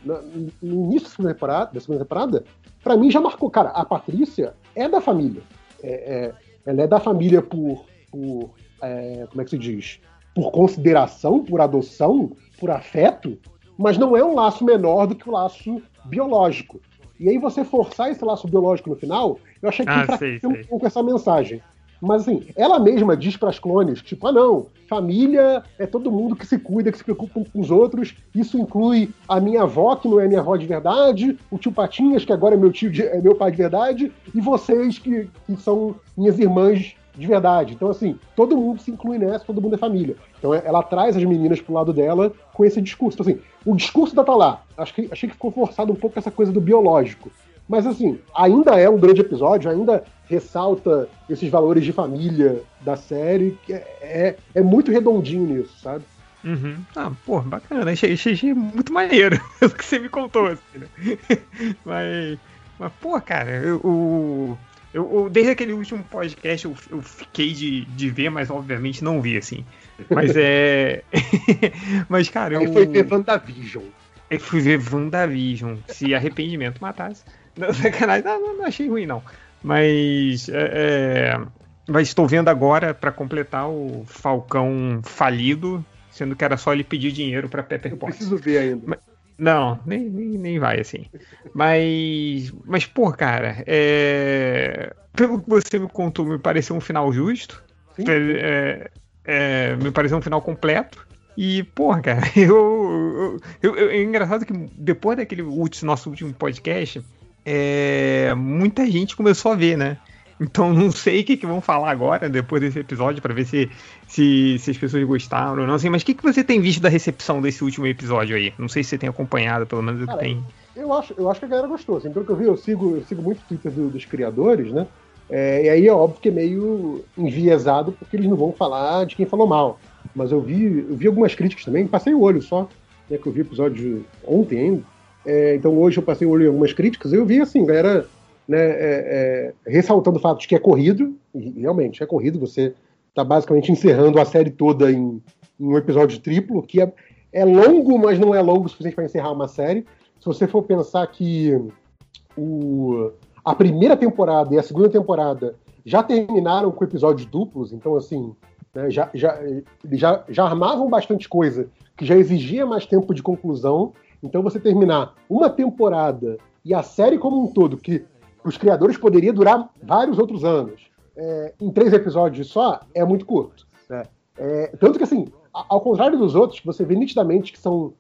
no início da segunda temporada, temporada, pra mim já marcou. Cara, a Patrícia é da família. É- é- ela é da família por, por é, como é que se diz? Por consideração, por adoção, por afeto, mas não é um laço menor do que o laço biológico. E aí você forçar esse laço biológico no final, eu achei que Ah, enfraqueceu um pouco essa mensagem. Mas assim, ela mesma diz para as clones, tipo, ah não, família é todo mundo que se cuida, que se preocupa com os outros. Isso inclui a minha avó, que não é minha avó de verdade, o tio Patinhas, que agora é meu tio, de- é meu pai de verdade, e vocês que, que são minhas irmãs de verdade. Então, assim, todo mundo se inclui nessa, todo mundo é família. Então, é- ela traz as meninas pro lado dela com esse discurso. Então, assim, o discurso da tá lá. Acho que, achei que ficou forçado um pouco essa coisa do biológico. Mas, assim, ainda é um grande episódio, ainda ressalta esses valores de família da série. que É, é, é muito redondinho nisso, sabe? Uhum. Ah, pô, bacana. Achei, achei muito maneiro <laughs> o que você me contou, assim, né? <laughs> Mas, mas pô, cara, eu, o- eu, eu- desde aquele último podcast eu, eu fiquei de, de ver, mas obviamente não vi, assim. Mas é. <laughs> mas, cara, eu. Aí foi ver WandaVision. Eu fui ver WandaVision. Se arrependimento matasse. <laughs> Não, sacanagem. Não, não, achei ruim, não. Mas. É, é, mas estou vendo agora, pra completar, o Falcão falido, sendo que era só ele pedir dinheiro pra Pepper Potts. Preciso ver ainda. Mas- não, nem, nem, nem vai assim. Mas. Mas, pô, cara, é, pelo que você me contou, me pareceu um final justo. É, é, me pareceu um final completo. E, porra, cara, <laughs> eu, eu, eu- É engraçado que depois daquele último, nosso último podcast, é, muita gente começou a ver, né? Então não sei o que, que vão falar agora, depois desse episódio, pra ver se, se, se as pessoas gostaram ou não. Assim, mas o que, que você tem visto da recepção desse último episódio aí? Não sei se você tem acompanhado, pelo menos eu Cara, tenho. Eu acho, eu acho que a galera gostou. Assim, pelo que eu vi, eu sigo, eu sigo muito o Twitter do- dos criadores, né? É, e aí é óbvio que é meio enviesado, porque eles não vão falar de quem falou mal. Mas eu vi, eu vi algumas críticas também, passei o olho só, né? Que eu vi o episódio ontem ainda. É, então hoje eu passei o olho em algumas críticas, e eu vi assim, galera né, é, é, ressaltando o fato de que é corrido, realmente é corrido, você tá basicamente encerrando a série toda em, em um episódio triplo, que é, é longo, mas não é longo o suficiente para encerrar uma série. Se você for pensar que o, a primeira temporada e a segunda temporada já terminaram com episódios duplos, então assim, né, já, já, já, já armavam bastante coisa que já exigia mais tempo de conclusão. Então você terminar uma temporada e a série como um todo, que os criadores poderia durar vários outros anos, é, em três episódios só, é muito curto. né? É, tanto que assim, ao contrário dos outros, que você vê nitidamente que são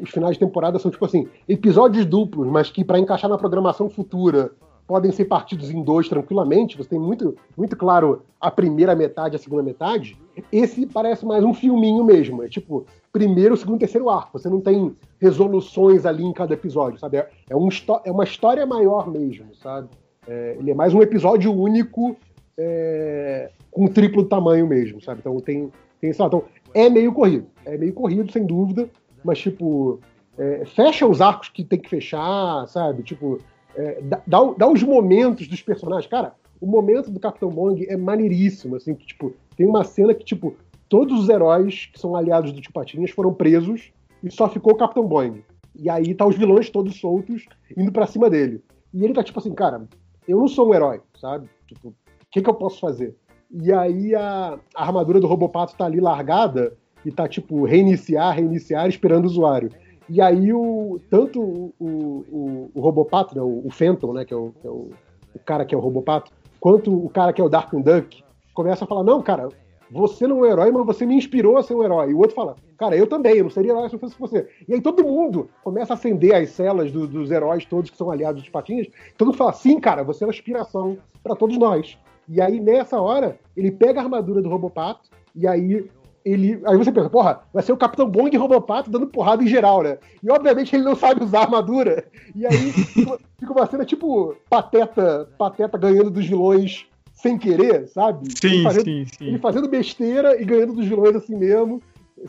os finais de temporada são tipo assim, episódios duplos, mas que para encaixar na programação futura podem ser partidos em dois tranquilamente. Você tem muito, muito claro a primeira metade e a segunda metade. Esse parece mais um filminho mesmo. É tipo, primeiro, segundo, terceiro arco. Você não tem resoluções ali em cada episódio, sabe? É, é, um, é uma história maior mesmo, sabe? É, ele é mais um episódio único é, com triplo tamanho mesmo, sabe? Então tem, tem lá, então é meio corrido. É meio corrido, sem dúvida, mas tipo, é, fecha os arcos que tem que fechar, sabe? Tipo, é, dá, dá, os momentos dos personagens. Cara, o momento do Capitão Bong é maneiríssimo, assim, que, tipo, tem uma cena que, tipo, todos os heróis que são aliados do Tio Patinhas foram presos e só ficou o Capitão Boeing. E aí tá os vilões todos soltos indo pra cima dele. E ele tá tipo assim, cara, eu não sou um herói, sabe? Tipo, o que, que eu posso fazer? E aí a, a armadura do Robopato tá ali largada e tá tipo reiniciar, reiniciar, esperando o usuário. E aí o tanto o, o, o, Robopato, né, o, Phantom, né, que é, o, que é o, o cara que é o Robopato, quanto o cara que é o Darkwing Duck, começa a falar, não, cara, você não é um herói, mas você me inspirou a ser um herói. E o outro fala, cara, eu também, eu não seria herói se não fosse você. E aí todo mundo começa a acender as celas do- dos heróis todos que são aliados dos patinhas. Todo mundo fala, sim, cara, você é uma inspiração para todos nós. E aí, nessa hora, ele pega a armadura do Robopato, e aí ele. Aí você pensa, porra, vai ser o Capitão Bong e Robopato dando porrada em geral, né? E obviamente ele não sabe usar armadura. E aí <laughs> fica, uma cena tipo pateta, pateta ganhando dos vilões sem querer, sabe? Sim, fazendo, sim, sim. Ele fazendo besteira e ganhando dos vilões assim mesmo,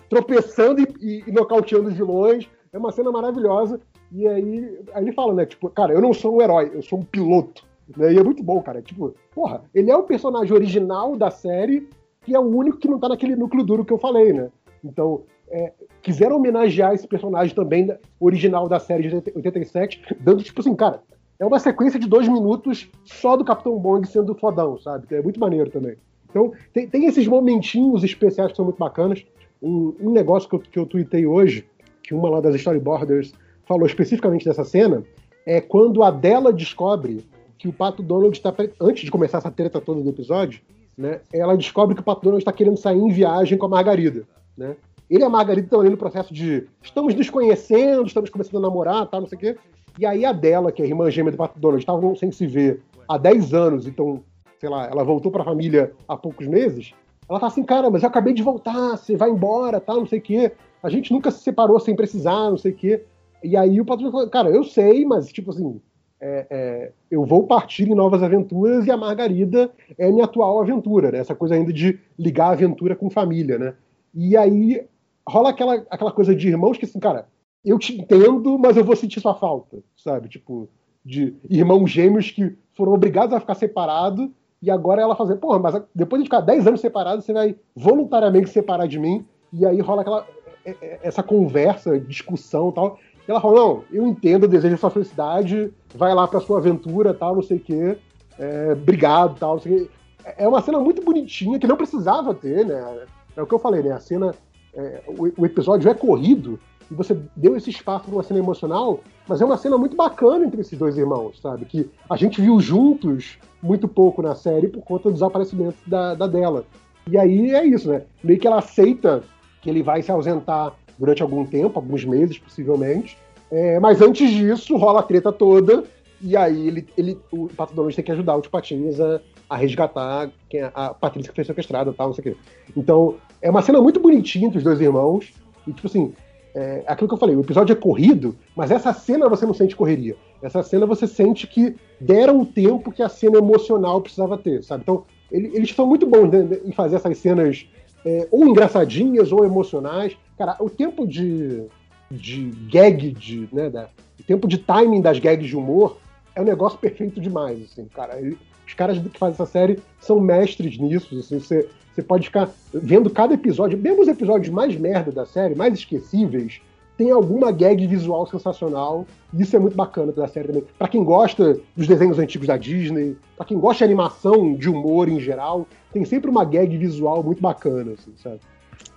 tropeçando e, e, e nocauteando os vilões. É uma cena maravilhosa. E aí, aí ele fala, né? Tipo, cara, eu não sou um herói, eu sou um piloto. Né? E é muito bom, cara. Tipo, porra, ele é o personagem original da série, que é o único que não tá naquele núcleo duro que eu falei, né? Então, é, quiseram homenagear esse personagem também da- original da série de 87, dando, tipo assim, cara, é uma sequência de dois minutos só do Capitão Bong sendo fodão, sabe? É muito maneiro também. Então, tem, tem esses momentinhos especiais que são muito bacanas. Um, um negócio que eu, que eu tuitei hoje, que uma lá das storyboarders falou especificamente dessa cena, é quando a dela descobre que o Pato Donald está. Antes de começar essa treta toda do episódio, né? Ela descobre que o Pato Donald está querendo sair em viagem com a Margarida, né? Ele e a Margarida estão ali no processo de estamos nos conhecendo, estamos começando a namorar, tal, não sei o quê. E aí a dela, que é a irmã gêmea do Pato Donald, estavam sem se ver há 10 anos, então, sei lá, ela voltou para a família há poucos meses. Ela tá assim, cara, mas eu acabei de voltar, você vai embora, tal, não sei o quê. A gente nunca se separou sem precisar, não sei o quê. E aí o Pato Donald falou, cara, eu sei, mas tipo assim, é, é, eu vou partir em novas aventuras e a Margarida é minha atual aventura, né? Essa coisa ainda de ligar a aventura com família, né? E aí rola aquela, aquela coisa de irmãos que assim, cara, eu te entendo, mas eu vou sentir sua falta, sabe? Tipo, de irmãos gêmeos que foram obrigados a ficar separados e agora ela fazer, porra, mas depois de ficar 10 anos separado, você vai voluntariamente se separar de mim e aí rola aquela é- é- essa conversa, discussão e tal. E ela fala, não, eu entendo, eu desejo a sua felicidade, vai lá pra sua aventura, tal, não sei o quê, é, obrigado, tal, não sei o quê. É uma cena muito bonitinha, que não precisava ter, né? É o que eu falei, né? A cena, é, o, o episódio é corrido, e você deu esse espaço para uma cena emocional, mas é uma cena muito bacana entre esses dois irmãos, sabe? Que a gente viu juntos muito pouco na série por conta do desaparecimento da, da dela. E aí é isso, né? Meio que ela aceita que ele vai se ausentar durante algum tempo, alguns meses possivelmente. É, mas antes disso, rola a treta toda, e aí ele, ele, o Pato Donald tem que ajudar o Tio Patinhas a, a resgatar quem, a, a Patrícia que foi sequestrada tal, não sei o quê. Então, é uma cena muito bonitinha entre os dois irmãos, e tipo assim, é aquilo que eu falei, o episódio é corrido, mas essa cena você não sente correria. Essa cena você sente que deram o tempo que a cena emocional precisava ter, sabe? Então, ele- eles são muito bons né, em fazer essas cenas é, ou engraçadinhas ou emocionais. Cara, o tempo de, de gag, de, né, da- o tempo de timing das gags de humor é um negócio perfeito demais, assim, cara. Ele- os caras que fazem essa série são mestres nisso, assim, você, você pode ficar vendo cada episódio, mesmo os episódios mais merda da série, mais esquecíveis, tem alguma gag visual sensacional, isso é muito bacana da série também. Pra quem gosta dos desenhos antigos da Disney, pra quem gosta de animação, de humor em geral, tem sempre uma gag visual muito bacana, assim, sabe?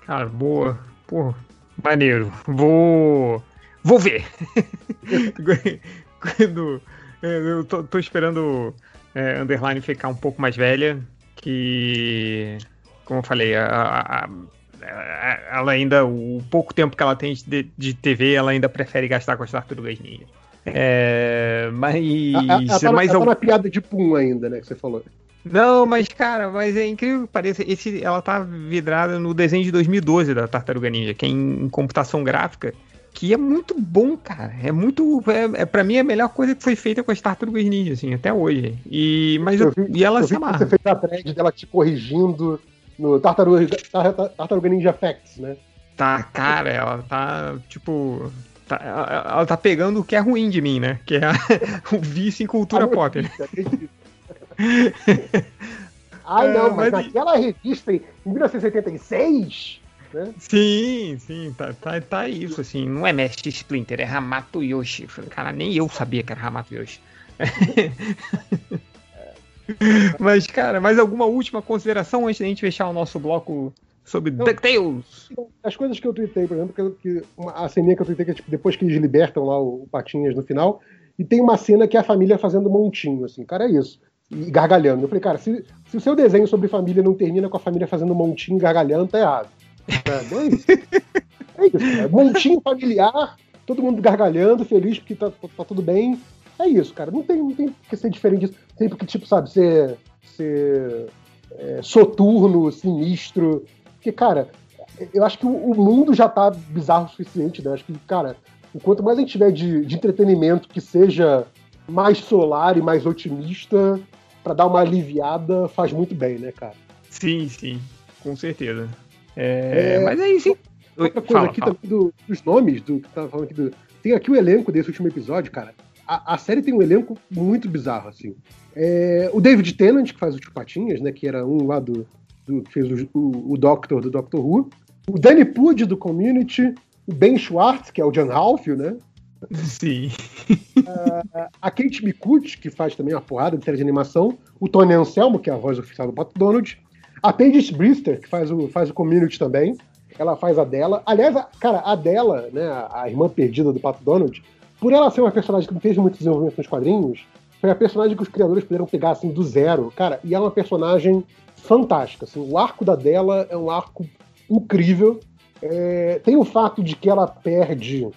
Cara, boa. Pô, maneiro. Vou. Vou ver. <laughs> Quando. é, Eu tô, tô esperando é, Underline ficar um pouco mais velha. Que. Como eu falei, a, a- a- ela ainda. O pouco tempo que ela tem de, de TV, ela ainda prefere gastar com as tartarugas ninja. É, mas. Ela, ela tá, na, mas ela tá eu- na piada de pum ainda, né, que você falou. Não, mas cara, mas é incrível que pareça. Esse, ela tá vidrada no desenho de 2012 da Tartaruga Ninja, que é em, em computação gráfica, que é muito bom, cara. É muito. É, é, pra mim é a melhor coisa que foi feita com as Tartarugas Ninja, assim, até hoje. E, mas eu- e ela eu se vi amarra. Você fez a thread dela te corrigindo no Tartaruga, Tar- Tartaruga Ninja Facts, né? Tá, cara, ela tá, tipo. tá- ela, ela tá pegando o que é ruim de mim, né? Que é a- <laughs> o vício em cultura Ah, pop. né? <laughs> Ai, É, não, mas, mas- naquela revista em 1976, né? Sim, sim, tá, tá, tá isso, assim. Não é Mestre Splinter, é Hamato Yoshi. Cara, nem eu sabia que era Hamato Yoshi. <laughs> Mas, cara, mais alguma última consideração antes da gente fechar o nosso bloco sobre DuckTales? As coisas que eu tuitei, por exemplo, que, que uma, a ceninha que eu tuitei, que é tipo, depois que eles libertam lá o, o Patinhas no final, e tem uma cena que é a família fazendo montinho, assim, cara, é isso. E gargalhando. Eu falei, cara, se, se o seu desenho sobre família não termina com a família fazendo montinho e gargalhando, tá errado. É, é isso. É isso, cara. Montinho familiar, todo mundo gargalhando, feliz porque tá, tá tudo bem. É isso, cara. Não tem, não tem que ser diferente disso. Tem porque, tipo, sabe, ser, ser é, soturno, sinistro. Porque, cara, eu acho que o, o mundo já tá bizarro o suficiente, né? Acho que, cara, quanto mais a gente tiver de, de entretenimento que seja mais solar e mais otimista, pra dar uma aliviada, faz muito bem, né, cara? Sim, sim, com certeza. É, mas é isso. hein? Outra coisa Fala, aqui fala. também do- dos nomes, do que tava falando aqui do. Tem aqui o elenco desse último episódio, cara. A, a série tem um elenco muito bizarro, assim. É, o David Tennant, que faz o Tio Patinhas, né? Que era um lá do. do- que fez o, o, o Doctor do Doctor Who. O Danny Pudi do Community. O Ben Schwartz, que é o John Halfio, né? Sim. a Kate Micucci, que faz também uma porrada de série de animação, o Tony Anselmo, que é a voz oficial do Pato Donald, a Paige Brister, que faz o, faz o Community também, ela faz a dela. Aliás, a- cara, a dela, né, a, a irmã perdida do Pato Donald, por ela ser uma personagem que não teve muito desenvolvimento nos quadrinhos, foi a personagem que os criadores puderam pegar assim do zero, cara, e é uma personagem fantástica. Assim, o arco da dela é um arco incrível. É, tem o fato de que ela perde.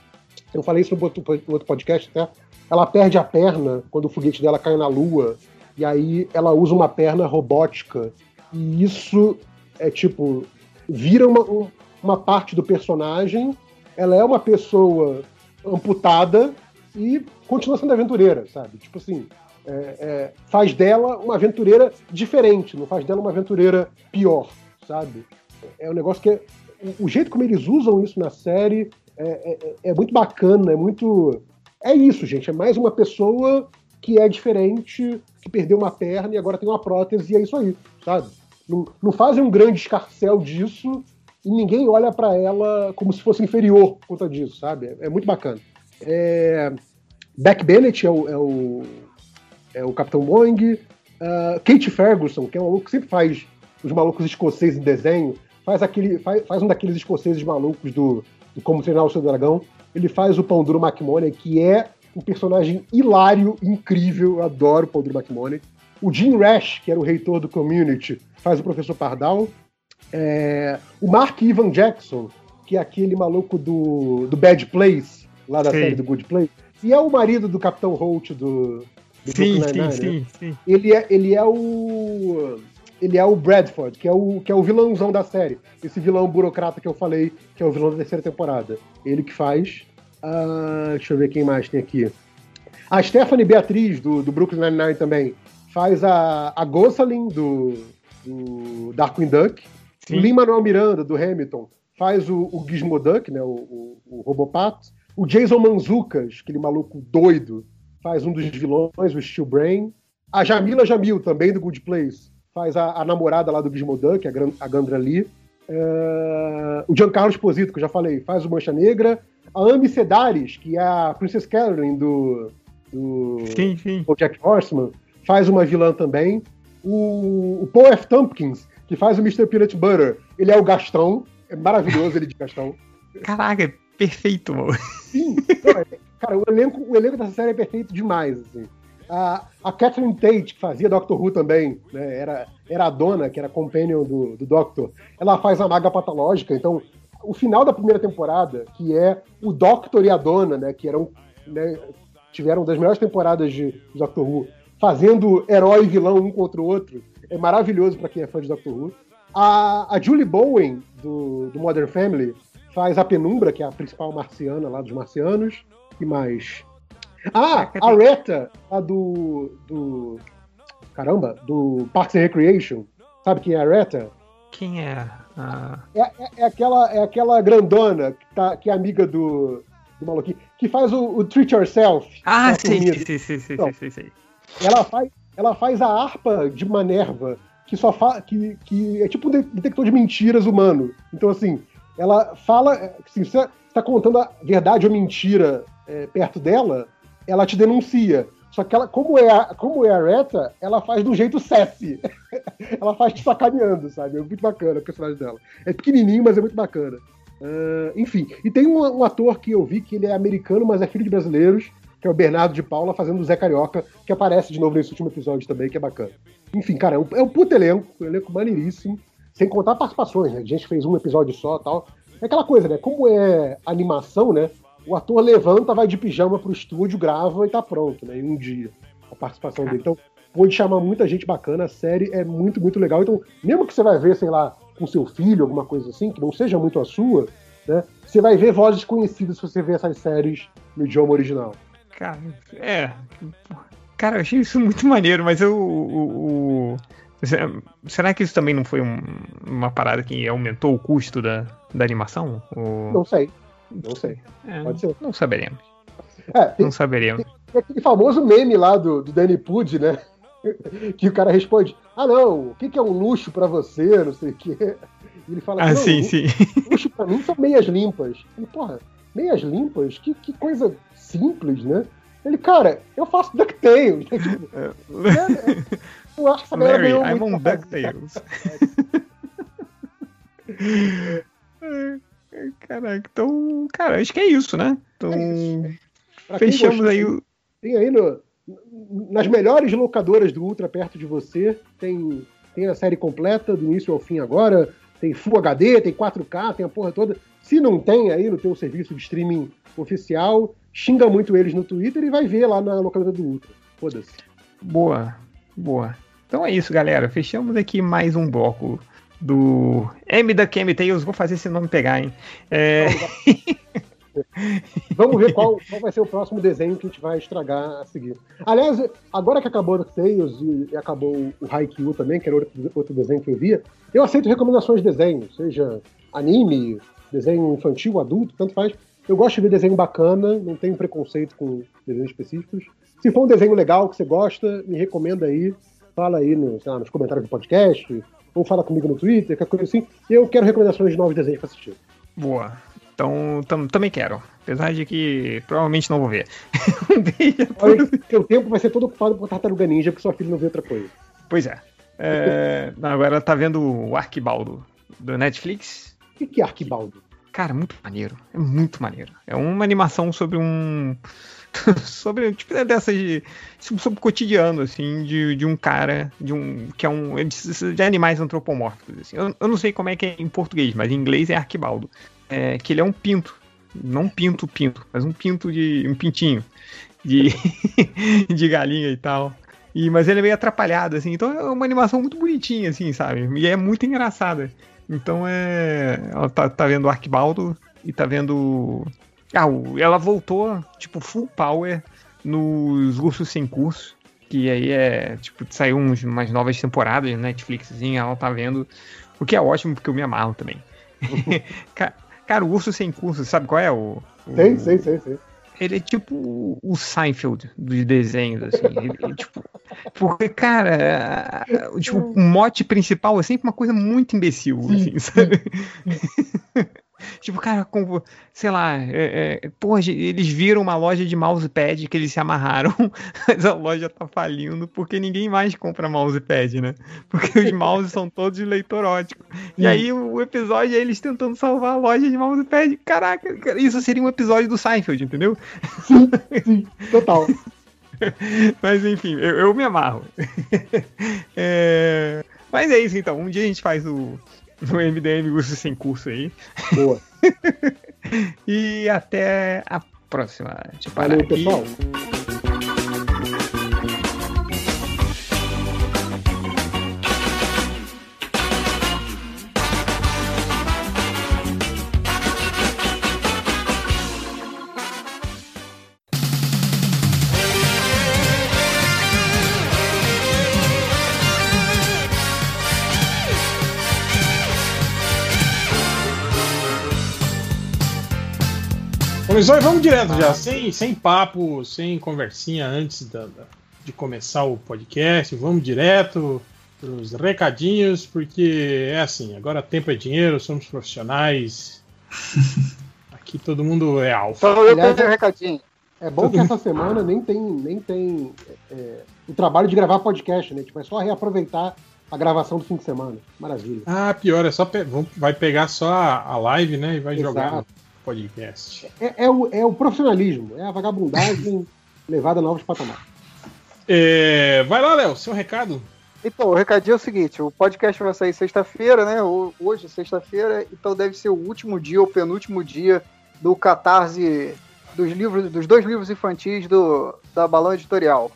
Eu falei isso no outro, podcast até. Ela perde a perna quando o foguete dela cai na lua. E aí ela usa uma perna robótica. E isso é tipo. Vira uma, um- uma parte do personagem. Ela é uma pessoa amputada e continua sendo aventureira, sabe? Tipo assim. é, é, faz dela uma aventureira diferente, não faz dela uma aventureira pior, sabe? É um negócio que é, o jeito como eles usam isso na série é, é- é muito bacana, é muito. É isso, gente. É mais uma pessoa que é diferente, que perdeu uma perna e agora tem uma prótese, e é isso aí, sabe? Não, não fazem um grande escarcel disso e ninguém olha pra ela como se fosse inferior por conta disso, sabe? É, é muito bacana. É, Beck Bennett é o, é o, é o Capitão Wong. Ah, Kate Ferguson, que é um maluco que sempre faz os malucos escoceses em desenho, faz, aquele, faz, faz um daqueles escoceses malucos do, do Como Treinar o Seu Dragão. Ele faz o Pão Duro McMoney, que é um personagem hilário, incrível. Eu adoro o Pão Duro McMoney. O Jim Rash, que era o reitor do Community, faz o Professor Pardal. É, o Mark Ivan Jackson, que é aquele maluco do, do Bad Place, lá da Sim. série do Good Place. E é o marido do Capitão Holt do, do Sim, sim, Nine-Nine, sim, né? sim. Ele é, ele é o. Ele é o Bradford, que é o, que é o vilãozão da série. Esse vilão burocrata que eu falei, que é o vilão da terceira temporada. Ele que faz. Ah, deixa eu ver quem mais tem aqui. A Stephanie Beatriz, do, do Brooklyn Nine-Nine também, faz a, a Gosselin, do, do Darkwing Duck. O Lin-Manuel Miranda, do Hamilton, faz o, o Gizmo Duck, né, o, o, o Robopato. O Jason Manzucas, aquele maluco doido, faz um dos vilões, o Steel Brain. A Jamila Jamil, também do Good Place, faz a, a namorada lá do Gizmo Duck, a, Gran- a Gandra Lee. É, o Giancarlo Esposito, que eu já falei, faz o Mancha Negra. A Amy Sedaris, que é a Princess Caroline do, do Sim, sim. Jack Horseman, faz uma vilã também. O, o Paul F. Tompkins, que faz o Mr. Peanut Butter, ele é o Gastão. É maravilhoso ele de Gastão. <laughs> Caraca, é perfeito, mano. Sim, é- cara, o elenco, o elenco dessa série é perfeito demais, assim. A, a Catherine Tate, que fazia Doctor Who também, né, era, era a dona, que era companion do, do Doctor, ela faz a maga patológica, então o final da primeira temporada, que é o Doctor e a dona, né, que eram, né, tiveram das melhores temporadas de, Doctor Who, fazendo herói e vilão um contra o outro, é maravilhoso pra quem é fã de Doctor Who. A, a Julie Bowen, do, do Modern Family, faz a Penumbra, que é a principal marciana lá dos marcianos. E mais? Ah, a Reta, a do, do. Caramba, do Parks and Recreation. Sabe quem é a Reta? Quem é? Ah, É, é- é aquela, é aquela grandona que, tá, que é amiga do, do maluquinho, que faz o, o Treat Yourself. ah sei, sei, sei, Então, sei, sei, sei. ela faz, ela faz a harpa de Manerva, que só fa que, que é tipo um de- detector de mentiras humano. Então, assim, ela fala. Assim, se você está contando a verdade ou mentira é, perto dela, ela te denuncia. Só que ela, como é a, como é a Reta, ela faz do jeito sassy. <laughs> ela faz te sacaneando, sabe? É muito bacana o personagem dela. É pequenininho, mas é muito bacana. Ah, enfim, e tem um, um ator que eu vi que ele é americano, mas é filho de brasileiros, que é o Bernardo de Paula, fazendo o Zé Carioca, que aparece de novo nesse último episódio também, que é bacana. Enfim, cara, é um, é um puto elenco, um elenco maneiríssimo, sem contar participações, né? A gente fez um episódio só tal. É aquela coisa, né? Como é animação, né? O ator levanta, vai de pijama pro estúdio, grava e tá pronto, né? Em um dia, a participação dele. Então, pode chamar muita gente bacana, a série é muito, muito legal. Então, mesmo que você vai ver, sei lá, com seu filho, alguma coisa assim, que não seja muito a sua, né? Você vai ver vozes conhecidas se você ver essas séries no idioma original. Cara, é. Cara, eu achei isso muito maneiro, mas eu. O, o- será que isso também não foi um- uma parada que aumentou o custo da, da animação? O- Não sei. Não sei. É, Pode ser. Não saberemos. É, tem, Não saberemos. tem aquele famoso meme lá do, do Danny Pud, né? <laughs> Que o cara responde: Ah, não, o que, que é um luxo pra você? Não sei o quê. E ele fala Ah, assim: "Não, sim, sim. Luxo pra mim são meias limpas. Ele, porra, meias limpas? Que, que coisa simples, né? Ele, cara, eu faço DuckTales. <laughs> né? Tipo, né? Eu acho que essa galera Larry, ganhou I'm muito on. DuckTales. <laughs> Caraca, então, cara, acho que é isso, né? Então, Pra quem fechamos gostou, aí o. Tem aí no, nas melhores locadoras do Ultra perto de você, tem, tem a série completa, do início ao fim agora, tem Full HD, tem 4K, tem a porra toda. Se não tem aí no teu serviço de streaming oficial, xinga muito eles no Twitter e vai ver lá na locadora do Ultra. Foda-se. Boa, boa. Então é isso, galera. Fechamos aqui mais um bloco do M da Cam Tales. Vou fazer esse nome pegar, hein? É... <laughs> Vamos ver qual, qual vai ser o próximo desenho que a gente vai estragar a seguir. Aliás, agora que acabou o DuckTales e, e acabou o Haikyuu também, que era outro, outro desenho que eu via, eu aceito recomendações de desenho, seja anime, desenho infantil, adulto, tanto faz. Eu gosto de ver desenho bacana, não tenho preconceito com desenhos específicos. Se for um desenho legal que você gosta, me recomenda aí, fala aí no, lá, nos comentários do podcast, ou fala comigo no Twitter, qualquer coisa assim. Eu quero recomendações de novos desenhos pra assistir. Boa. Então, tam- também quero. Apesar de que provavelmente não vou ver. <laughs> um beijo a Olha, todos. Teu tempo vai ser todo ocupado por Tartaruga Ninja, porque sua filha não vê outra coisa. Pois é. É, agora tá vendo o Arquibaldo do Netflix. O que, que é Arquibaldo? Cara, muito maneiro. É muito maneiro. É uma animação sobre um. <laughs> sobre, tipo, é dessas de. sobre o cotidiano, assim, de, de um cara, de um. que é um. de, de animais antropomórficos. Assim. Eu, eu não sei como é que é em português, mas em inglês é Arquibaldo. É, que ele é um pinto. Não pinto, pinto, mas um pinto de. um pintinho. De, <laughs> de galinha e tal. E, mas ele é meio atrapalhado, assim. Então é uma animação muito bonitinha, assim, sabe? E é muito engraçada. Então é. Ela tá, tá vendo o Arquibaldo e tá vendo. Ah, ela voltou, tipo, full power nos Ursos Sem Curso. Que aí é. Tipo, saiu uns, umas novas temporadas no Netflix, assim, ela tá vendo. O que é ótimo, porque eu me amarro também. <laughs> Ca- Cara, o Urso Sem Curso, sabe qual é o. o- Sei, sei, sei, sei. ele é tipo o- Seinfeld dos desenhos, assim. Ele, ele, tipo, porque, cara, tipo, o mote principal é sempre uma coisa muito imbecil, assim, sabe? <laughs> tipo, cara, como, sei lá, é, é, porra, eles viram uma loja de mousepad que eles se amarraram, <laughs> mas a loja tá falindo porque ninguém mais compra mousepad, né? Porque os mouses são todos de leitor ótico. E aí o episódio é eles tentando salvar a loja de mousepad. Caraca, cara, isso seria um episódio do Seinfeld, entendeu? Total. <laughs> Mas enfim, eu, eu me amarro. <laughs> É, Mas é isso então. Um dia a gente faz o, o MDM Urso Sem Curso aí. Boa. <laughs> e até a próxima. Valeu, pessoal. Começou e vamos direto já, sem, sem papo, sem conversinha antes da- da- de começar o podcast. Vamos direto pros recadinhos, porque é assim, agora tempo é dinheiro, somos profissionais. <laughs> Aqui todo mundo é alfa. Então eu Aliás, tenho um recadinho. É bom que essa semana nem tem, nem tem é, o trabalho de gravar podcast, né? Tipo, é só reaproveitar a gravação do fim de semana. Maravilha. Ah, pior, é só pe- vai pegar só a, live, né? E vai jogar no Exato. Podcast. É, é o, é o profissionalismo, é a vagabundagem <laughs> levada a novos patamares. É, vai lá, Léo, seu recado. Então, o recadinho é o seguinte: o podcast vai sair sexta-feira, né? Ho- Hoje, sexta-feira, então deve ser o último dia, o penúltimo dia do catarse dos livros, dos dois livros infantis do, da Balão Editorial.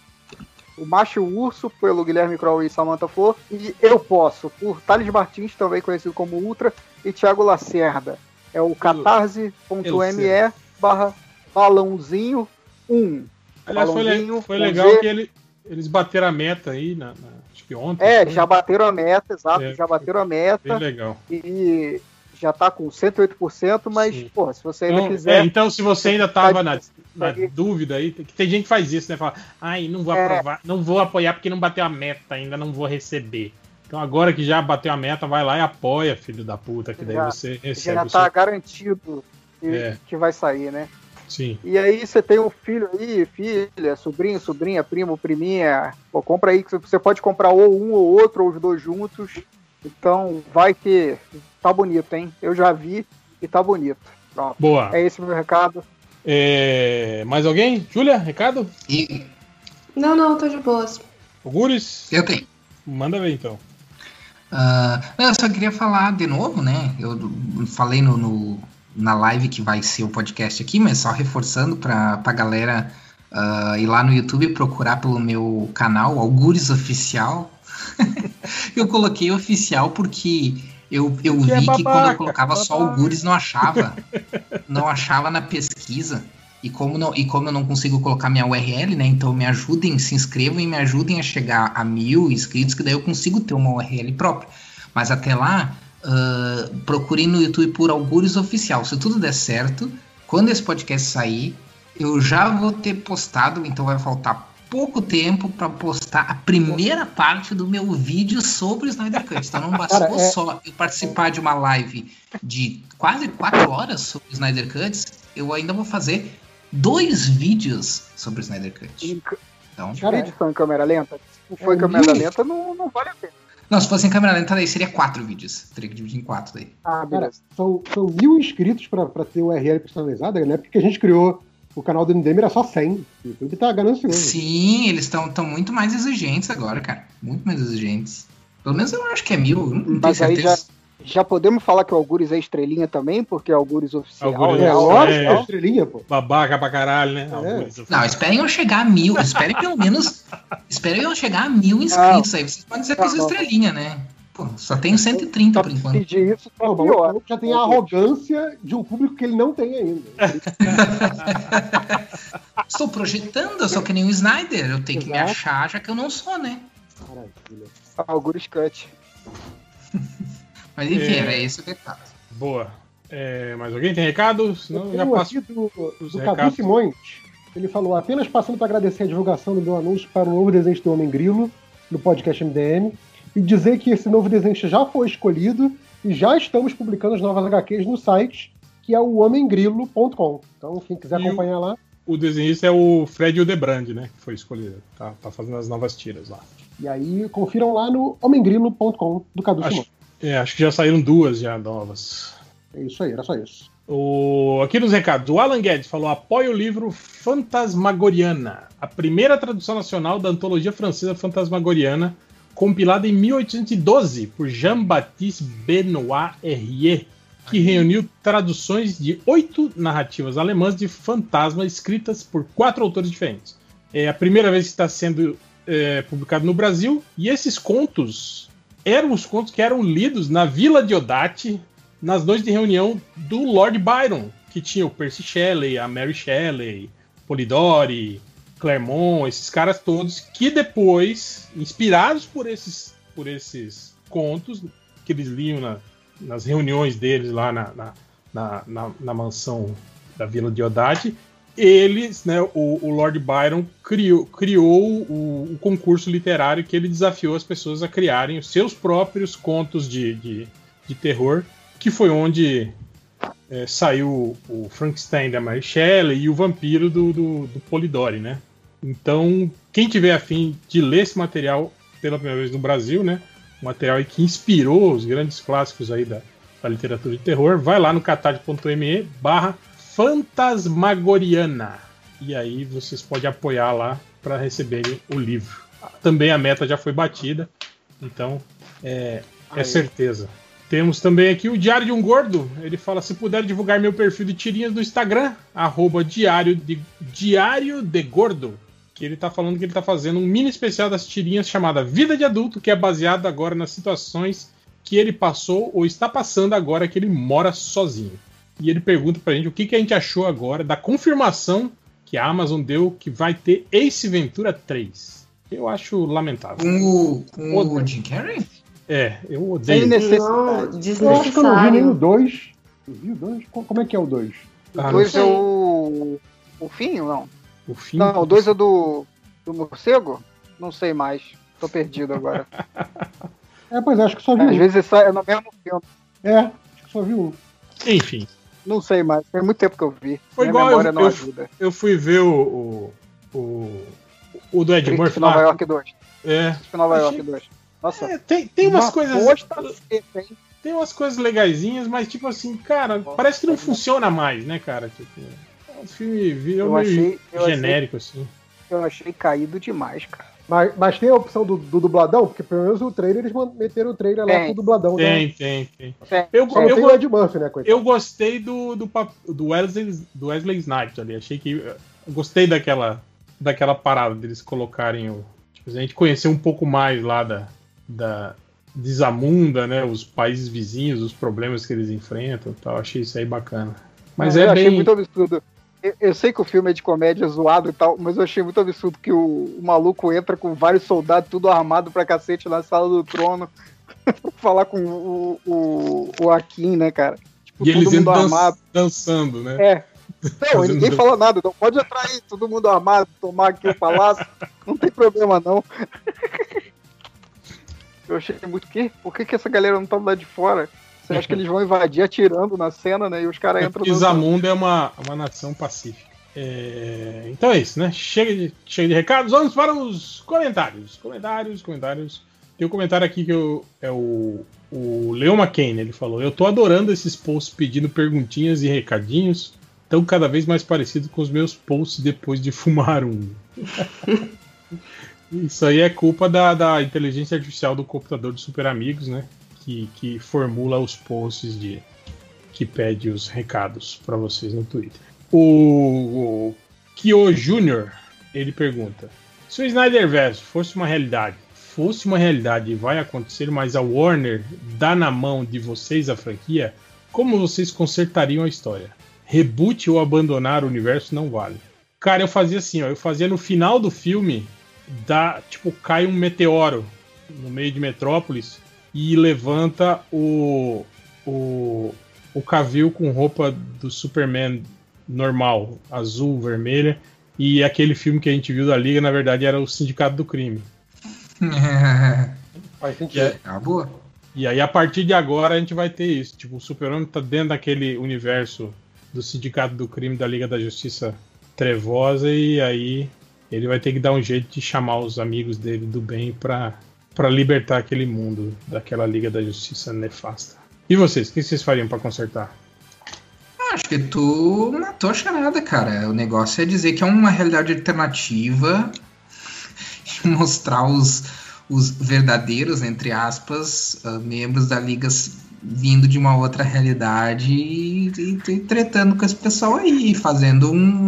O Macho Urso, pelo Guilherme Kroll e Samantha Flor. E Eu Posso, por Thales Martins, também conhecido como Ultra, e Thiago Lacerda. É o catarse.me barra balãozinho 1. Aliás, Balãozinho foi legal Z. que ele- eles bateram a meta aí, na, na- acho que ontem. É, foi. já bateram a meta, exato, É, já bateram a meta. Bem legal. E já tá com 108%, mas, porra, se você ainda Então, quiser. é, então, se você ainda tava na, na Aí. dúvida aí, que tem gente que faz isso, né? Fala, ai, não vou É. aprovar, não vou apoiar porque não bateu a meta, ainda não vou receber. Então agora que já bateu a meta, vai lá e apoia, filho da puta, que daí Já- você recebe já tá seu... garantido que, É. que vai sair, né? Sim. E aí você tem um filho aí, filha, sobrinho, sobrinha, primo, priminha. Pô, compra aí, que você pode comprar ou um ou outro, ou os dois juntos. Então vai que tá bonito, hein? Eu já vi e tá bonito. Pronto. Boa. É esse o meu recado. É, Mais alguém? Júlia, recado? Não, não, tô de boas. Gures? Eu tenho. Manda ver então. Não, eu só queria falar de novo, né? Eu falei no, no- na live que vai ser o podcast aqui, mas só reforçando pra, pra galera ah, ir lá no YouTube procurar pelo meu canal, Algures Oficial. <laughs> eu coloquei oficial porque eu, eu Que é vi que quando babaca, eu colocava só babaca. Algures não achava. não achava na pesquisa. E como, não, e como eu não consigo colocar minha URL, né? Então me ajudem, se inscrevam e me ajudem a chegar a mil inscritos, que daí eu consigo ter uma URL própria. Mas até lá, ah, procurem no YouTube por Algures Oficial. Se tudo der certo, quando esse podcast sair, eu já vou ter postado, então vai faltar pouco tempo para postar a primeira parte do meu vídeo sobre o Snyder Cut. Então não <laughs> bastou Cara, é- só eu participar de uma live de quase quatro horas sobre o Snyder Cut, eu ainda vou fazer dois vídeos sobre o Snyder Cut. Então, Vídeo só em câmera lenta. Se for em câmera lenta, não, não vale a pena. não, se fosse em câmera lenta, daí seria quatro vídeos. Teria que dividir em quatro daí. Ah, Cara, são, são mil inscritos pra, pra ter URL personalizada, né? Porque a gente criou o canal do MDM era só 100. O YouTube tá ganancioso. Sim, eles estão muito mais exigentes agora, cara. Muito mais exigentes. Pelo menos eu acho que é mil, não tenho Mas aí já, certeza. Já podemos falar que o Algures é estrelinha também, porque é Algures oficial. Algures né? é Lógico, é. estrelinha, pô. Babaca pra caralho, né? Algures Não, esperem eu chegar a mil. Esperem pelo menos. Esperem eu chegar a mil inscritos aí. Vocês podem dizer que eu sou Não. estrelinha, né? Pô, só tenho 130 por enquanto. Pedir isso Não, o maluco já tem a arrogância de um público que ele não tem ainda. <laughs> Estou projetando, eu sou que nem o Snyder. Eu tenho que me Exato. achar, já que eu não sou, né? Maravilha. Algures Cut. <laughs> Mas enfim, É. era esse o recado. Boa. É, mais alguém tem recado? Senão eu já um passo. aqui do, do Cadu. Simões. Ele falou, apenas passando para agradecer a divulgação do meu anúncio para o novo desenho do Homem Grilo no podcast MDM e dizer que esse novo desenho já foi escolhido e já estamos publicando as novas HQs no site, que é o homemgrilo.com. Então, quem quiser E o- acompanhar lá, O desenhista é o Fred Hildebrand, né? Que foi escolhido. Tá, tá fazendo as novas tiras lá. e aí confiram lá no homemgrilo.com do Cadu Simões. Acho, é, acho que já saíram duas já novas. É isso aí, era só isso. O, aqui nos recados, o Alan Guedes falou: apoia o livro Fantasmagoriana, a primeira tradução nacional da antologia francesa Fantasmagoriana, compilada em 1812 por Jean-Baptiste Benoit Herrier, que reuniu traduções de oito narrativas alemãs de fantasma escritas por quatro autores diferentes. É a primeira vez que está sendo é, publicado no Brasil, e esses contos eram os contos que eram lidos na Vila Diodati nas noites de reunião do Lord Byron, que tinha o Percy Shelley, a Mary Shelley, Polidori, Claremont, esses caras todos, que depois, inspirados por esses, por esses contos que eles liam na- nas reuniões deles lá na, na, na, na- mansão da Vila Diodati, eles, né, o, o Lord Byron criou, criou o, o concurso literário que ele desafiou as pessoas a criarem os seus próprios contos de, de, de terror, que foi onde é, saiu o Frankenstein da Mary Shelley e o Vampiro do, do, do Polidori, né? Então, quem tiver afim de ler esse material pela primeira vez no Brasil, né? Um material que inspirou os grandes clássicos aí da, da literatura de terror, vai lá no catarse.me barra Fantasmagoriana. E aí vocês podem apoiar lá para receberem o livro. Também a meta já foi batida, então é, é certeza. Temos também aqui o Diário de um Gordo. Ele fala: se puder divulgar meu perfil de tirinhas no Instagram, arroba diário de, diário de Gordo. que ele tá falando que ele tá fazendo um mini especial das tirinhas chamada Vida de Adulto, que é baseado agora nas situações que ele passou ou está passando agora que ele mora sozinho. E ele pergunta pra gente o que, que a gente achou agora da confirmação que a Amazon deu que vai ter Ace Ventura 3. Eu acho lamentável. Com o, com o Jim Carrey? É, eu odeio. Sem necessidade. Eu acho que eu não vi nem o 2. Eu vi o 2? Como é que é o 2? O 2 é o. O fim ou não? O fim? Não, o 2 é do. Do morcego? Não sei mais. Tô perdido agora. <laughs> É, pois é, acho que só vi Às um. vezes sai é no mesmo filme. É, acho que só vi um. Enfim. Não sei mais. Tem muito tempo que eu vi. Foi Minha igual eu, eu, eu fui ver o. O, o, o do Ed Murphy Nova. York 2. É. Príncipe Nova Achei- York 2. Nossa. É, tem, tem umas uma coisas. hein? Tem umas coisas legaisinhas, mas tipo assim, cara, parece que não funciona mais, né, cara? Tipo, o filme virou Eu meio achei- eu achei- genérico, assim. Eu achei caído demais, cara. Mas, mas tem a opção do, do dubladão, porque pelo menos o trailer, eles meteram o trailer lá Tem. com o dubladão. Tem, né? tem, tem. É. Eu, Só eu, tem go- o Ed Murphy, né, eu gostei do, do, do, Wesley, do Wesley Snipes ali. Achei que. eu gostei daquela, daquela parada deles colocarem o. Tipo, a gente conhecer um pouco mais lá da, da Desamunda, né? Os países vizinhos, os problemas que eles enfrentam e tal. Achei isso aí bacana. Mas eu é achei bem. muito absurdo. Eu, sei que o filme é de comédia zoado e tal, mas eu achei muito absurdo que o, o maluco entra com vários soldados, tudo armado pra cacete na sala do trono, <laughs> falar com o, o, o Akin, né, cara? Tipo, E eles todo mundo armado. dançando, né? É. <laughs> Não, ninguém fala nada, não pode entrar aí, todo mundo armado, tomar aqui o palácio, <laughs> não tem problema não. Eu achei muito que? Por que, que essa galera não tá lá de fora? Você acha que eles vão invadir atirando na cena, né? E os caras É entram Zamunda é uma, uma nação pacífica. É, Então é isso, né? Chega de, chega de recados, vamos para os comentários. Comentários, comentários. Tem um comentário aqui que eu, é o, o Leo McCain, ele falou: Eu tô adorando esses posts pedindo perguntinhas e recadinhos. Estão cada vez mais parecidos com os meus posts depois de fumar um. <laughs> Isso aí é culpa da, da inteligência artificial do computador dos super amigos, né? Que, que formula os posts de que pede os recados para vocês no Twitter. O, o Kyo Jr. ele pergunta: se o Snyderverse fosse uma realidade, fosse uma realidade e vai acontecer, mas a Warner dá na mão de vocês a franquia, como vocês consertariam a história? Reboot ou abandonar o universo não vale. Cara, eu fazia assim, ó, eu fazia no final do filme, dá, tipo, cai um meteoro no meio de Metrópolis e levanta o o, o Cavill com roupa do Superman normal, azul, vermelha, e aquele filme que a gente viu da Liga, na verdade, era o Sindicato do Crime. <laughs> Faz E, sentido. é- Ah, boa. e aí, a partir de agora, a gente vai ter isso. Tipo, o Super-Homem tá dentro daquele universo do Sindicato do Crime da Liga da Justiça Trevosa, e aí ele vai ter que dar um jeito de chamar os amigos dele do bem pra, pra libertar aquele mundo daquela Liga da Justiça nefasta. E vocês, o que vocês fariam pra consertar? Acho que tu matou a charada, cara. O negócio é dizer que é uma realidade alternativa <laughs> e mostrar os, os verdadeiros, entre aspas, ah, membros da Liga vindo de uma outra realidade e, e- e tretando com esse pessoal aí, fazendo um.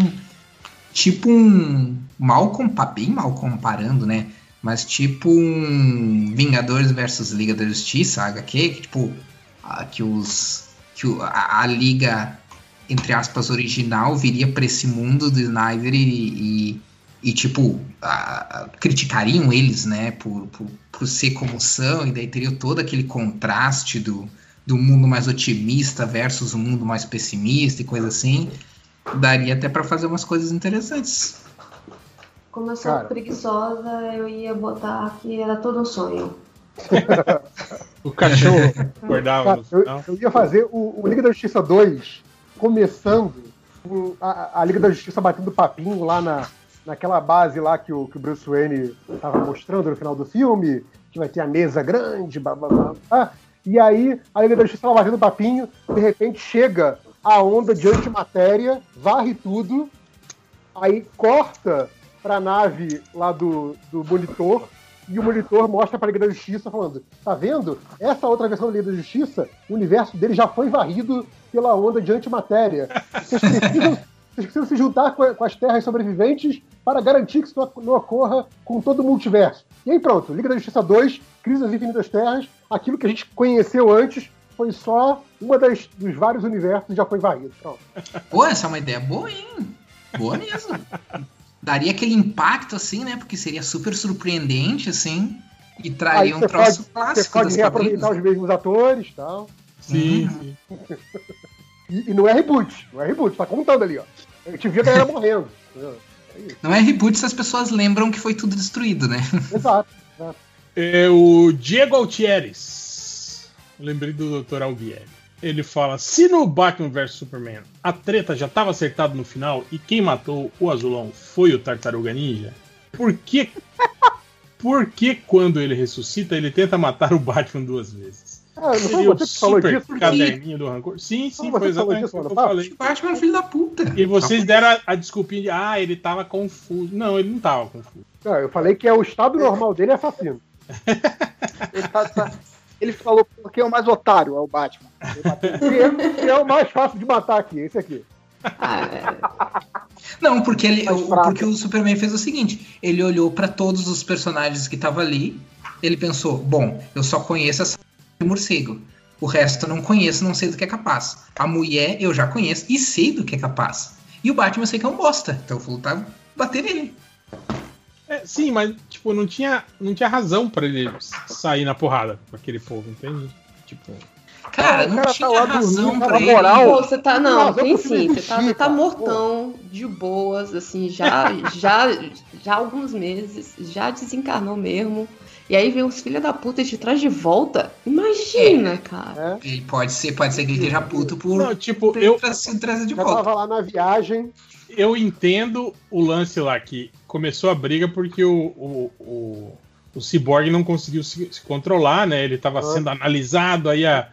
Tipo um. Mal compa bem mal comparando, né? Mas tipo um Vingadores versus Liga da Justiça, HQ, que tipo. ah, que os. que a, a Liga entre aspas, original viria para esse mundo do Snyder e, e, e, tipo, a- a- criticariam eles, né, por, por, por ser como são, e daí teria todo aquele contraste do, do mundo mais otimista versus o mundo mais pessimista e coisa assim. Daria até para fazer umas coisas interessantes. Como eu sou Cara. preguiçosa, eu ia botar que era todo um sonho. O cachorro <laughs> acordava eu, eu ia fazer o, o Liga da Justiça 2 começando com a, a Liga da Justiça batendo papinho lá na, naquela base lá que o, que o Bruce Wayne tava mostrando no final do filme, que vai ter a mesa grande, blá, blá, blá, blá. E aí a Liga da Justiça lá batendo papinho, de repente chega a onda de antimatéria, varre tudo, aí corta pra nave lá do, do monitor, e o monitor mostra pra Liga da Justiça falando: tá vendo? Essa outra versão da Liga da Justiça, o universo dele já foi varrido pela onda de antimatéria. Vocês precisam, <laughs> vocês precisam se juntar com, a- as terras sobreviventes para garantir que isso não- não ocorra com todo o multiverso. E aí pronto, Liga da Justiça 2, Crise das Infinitas Terras, aquilo que a gente conheceu antes foi só uma das, dos vários universos já foi varrido. Pronto. Pô, essa é uma ideia boa, hein? Boa mesmo. Daria aquele impacto, assim, né? Porque seria super surpreendente, assim. E Aí traria um troço pode, clássico você pode das reaproveitar quadrinhos. os mesmos atores e tal. Sim, Uhum. sim. <laughs> E, e não é reboot, não é reboot, tá contando ali, ó. A gente viu a galera morrendo. entendeu? Não é reboot se as pessoas lembram que foi tudo destruído, né? <laughs> Exato, exato. É o Diego Altieres. Lembrei do Dr. Albieri. Ele fala: se no Batman vs Superman a treta já estava acertada no final e quem matou o azulão foi o Tartaruga Ninja, por que. <laughs> Por que quando ele ressuscita ele tenta matar o Batman duas vezes? Ah, não Seria o você que falou super disso? caderninho do rancor? Sim, sim, Não, foi exatamente disso o que eu falei. Batman é filho da puta. E vocês deram a, a desculpinha de, ah, ele tava confuso. Não, ele não tava confuso. Não, eu falei que é o estado normal dele é assassino. Ele, tá- tá- ele falou porque é o mais otário, é o Batman. E é, é o mais fácil de matar aqui, esse aqui. <laughs> Não, porque, ele, porque o Superman fez o seguinte: ele olhou pra todos os personagens que estavam ali, ele pensou, bom, eu só conheço essa de morcego. O resto eu não conheço, não sei do que é capaz. A mulher eu já conheço e sei do que é capaz. E o Batman eu sei que é um bosta. Então eu vou lutar bater nele. É, sim, mas tipo, não tinha, não tinha razão pra ele sair na porrada com aquele povo, entende? Tipo. Cara, o não cara tá tinha lá razão dormindo, pra ele. moral, Pô, você tá. Não, tem sim. Você tá, tá mortão, de boas, assim, já, <laughs> já, já há alguns meses, já desencarnou mesmo. E aí vem uns filha da puta de trás de volta. Imagina, É. cara. Ele pode ser, pode ser que ele esteja puto por Não, tipo, ter eu, trazido de Já volta. tava lá na viagem. Eu entendo o lance lá que começou a briga porque o, o, o, o Cyborg não conseguiu se, se controlar, né? Ele estava sendo analisado, aí a,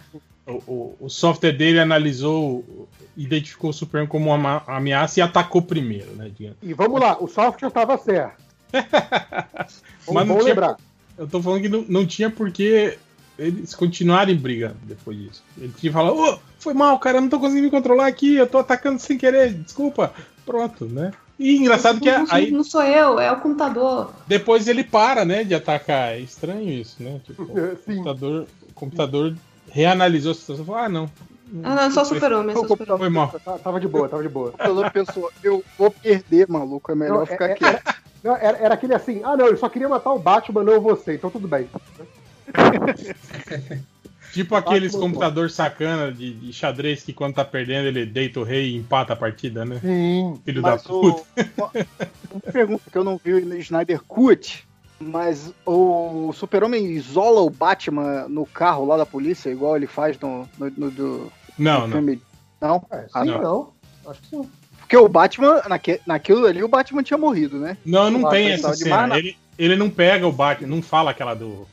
o, o, software dele analisou, identificou o Superman como uma ameaça e atacou primeiro, né? E vamos lá, o software tava certo. <laughs> Mas não tinha, lembrar. eu tô falando que não, não tinha porque eles continuarem brigando depois disso. Ele tinha que falar, ô, foi mal, cara, eu não tô conseguindo me controlar aqui, eu tô atacando sem querer, desculpa. Pronto, né? E engraçado que não, aí não sou eu, é o computador. depois ele para, né, de atacar. É estranho isso, né? Tipo, <laughs> o computador, o computador reanalisou a situação e falou, ah, não. Ah, não, só super-homem, é só super Foi mal. Tá- Tava de boa, tava de boa. O computador pensou, eu vou perder, maluco, é melhor Não, ficar é- quieto. Não, era, era aquele assim, ah não, ele só queria matar o Batman, não você, então tudo bem. <laughs> Tipo aqueles Batman, computador sacana de, de xadrez que quando tá perdendo ele deita o rei e empata a partida, né? Sim. Filho Mas da puta. o- Uma pergunta que eu não vi no Snyder Cut, mas o Super-Homem isola o Batman no carro lá da polícia, igual ele faz no, no, no- do, Não, no não. filme. Não? É, Ah, sim, não. não. Acho que sim. Porque o Batman, naque, naquilo ali, o Batman tinha morrido, né? Não, não tem essa cena. na- Ele, ele não pega o Batman, não fala aquela do.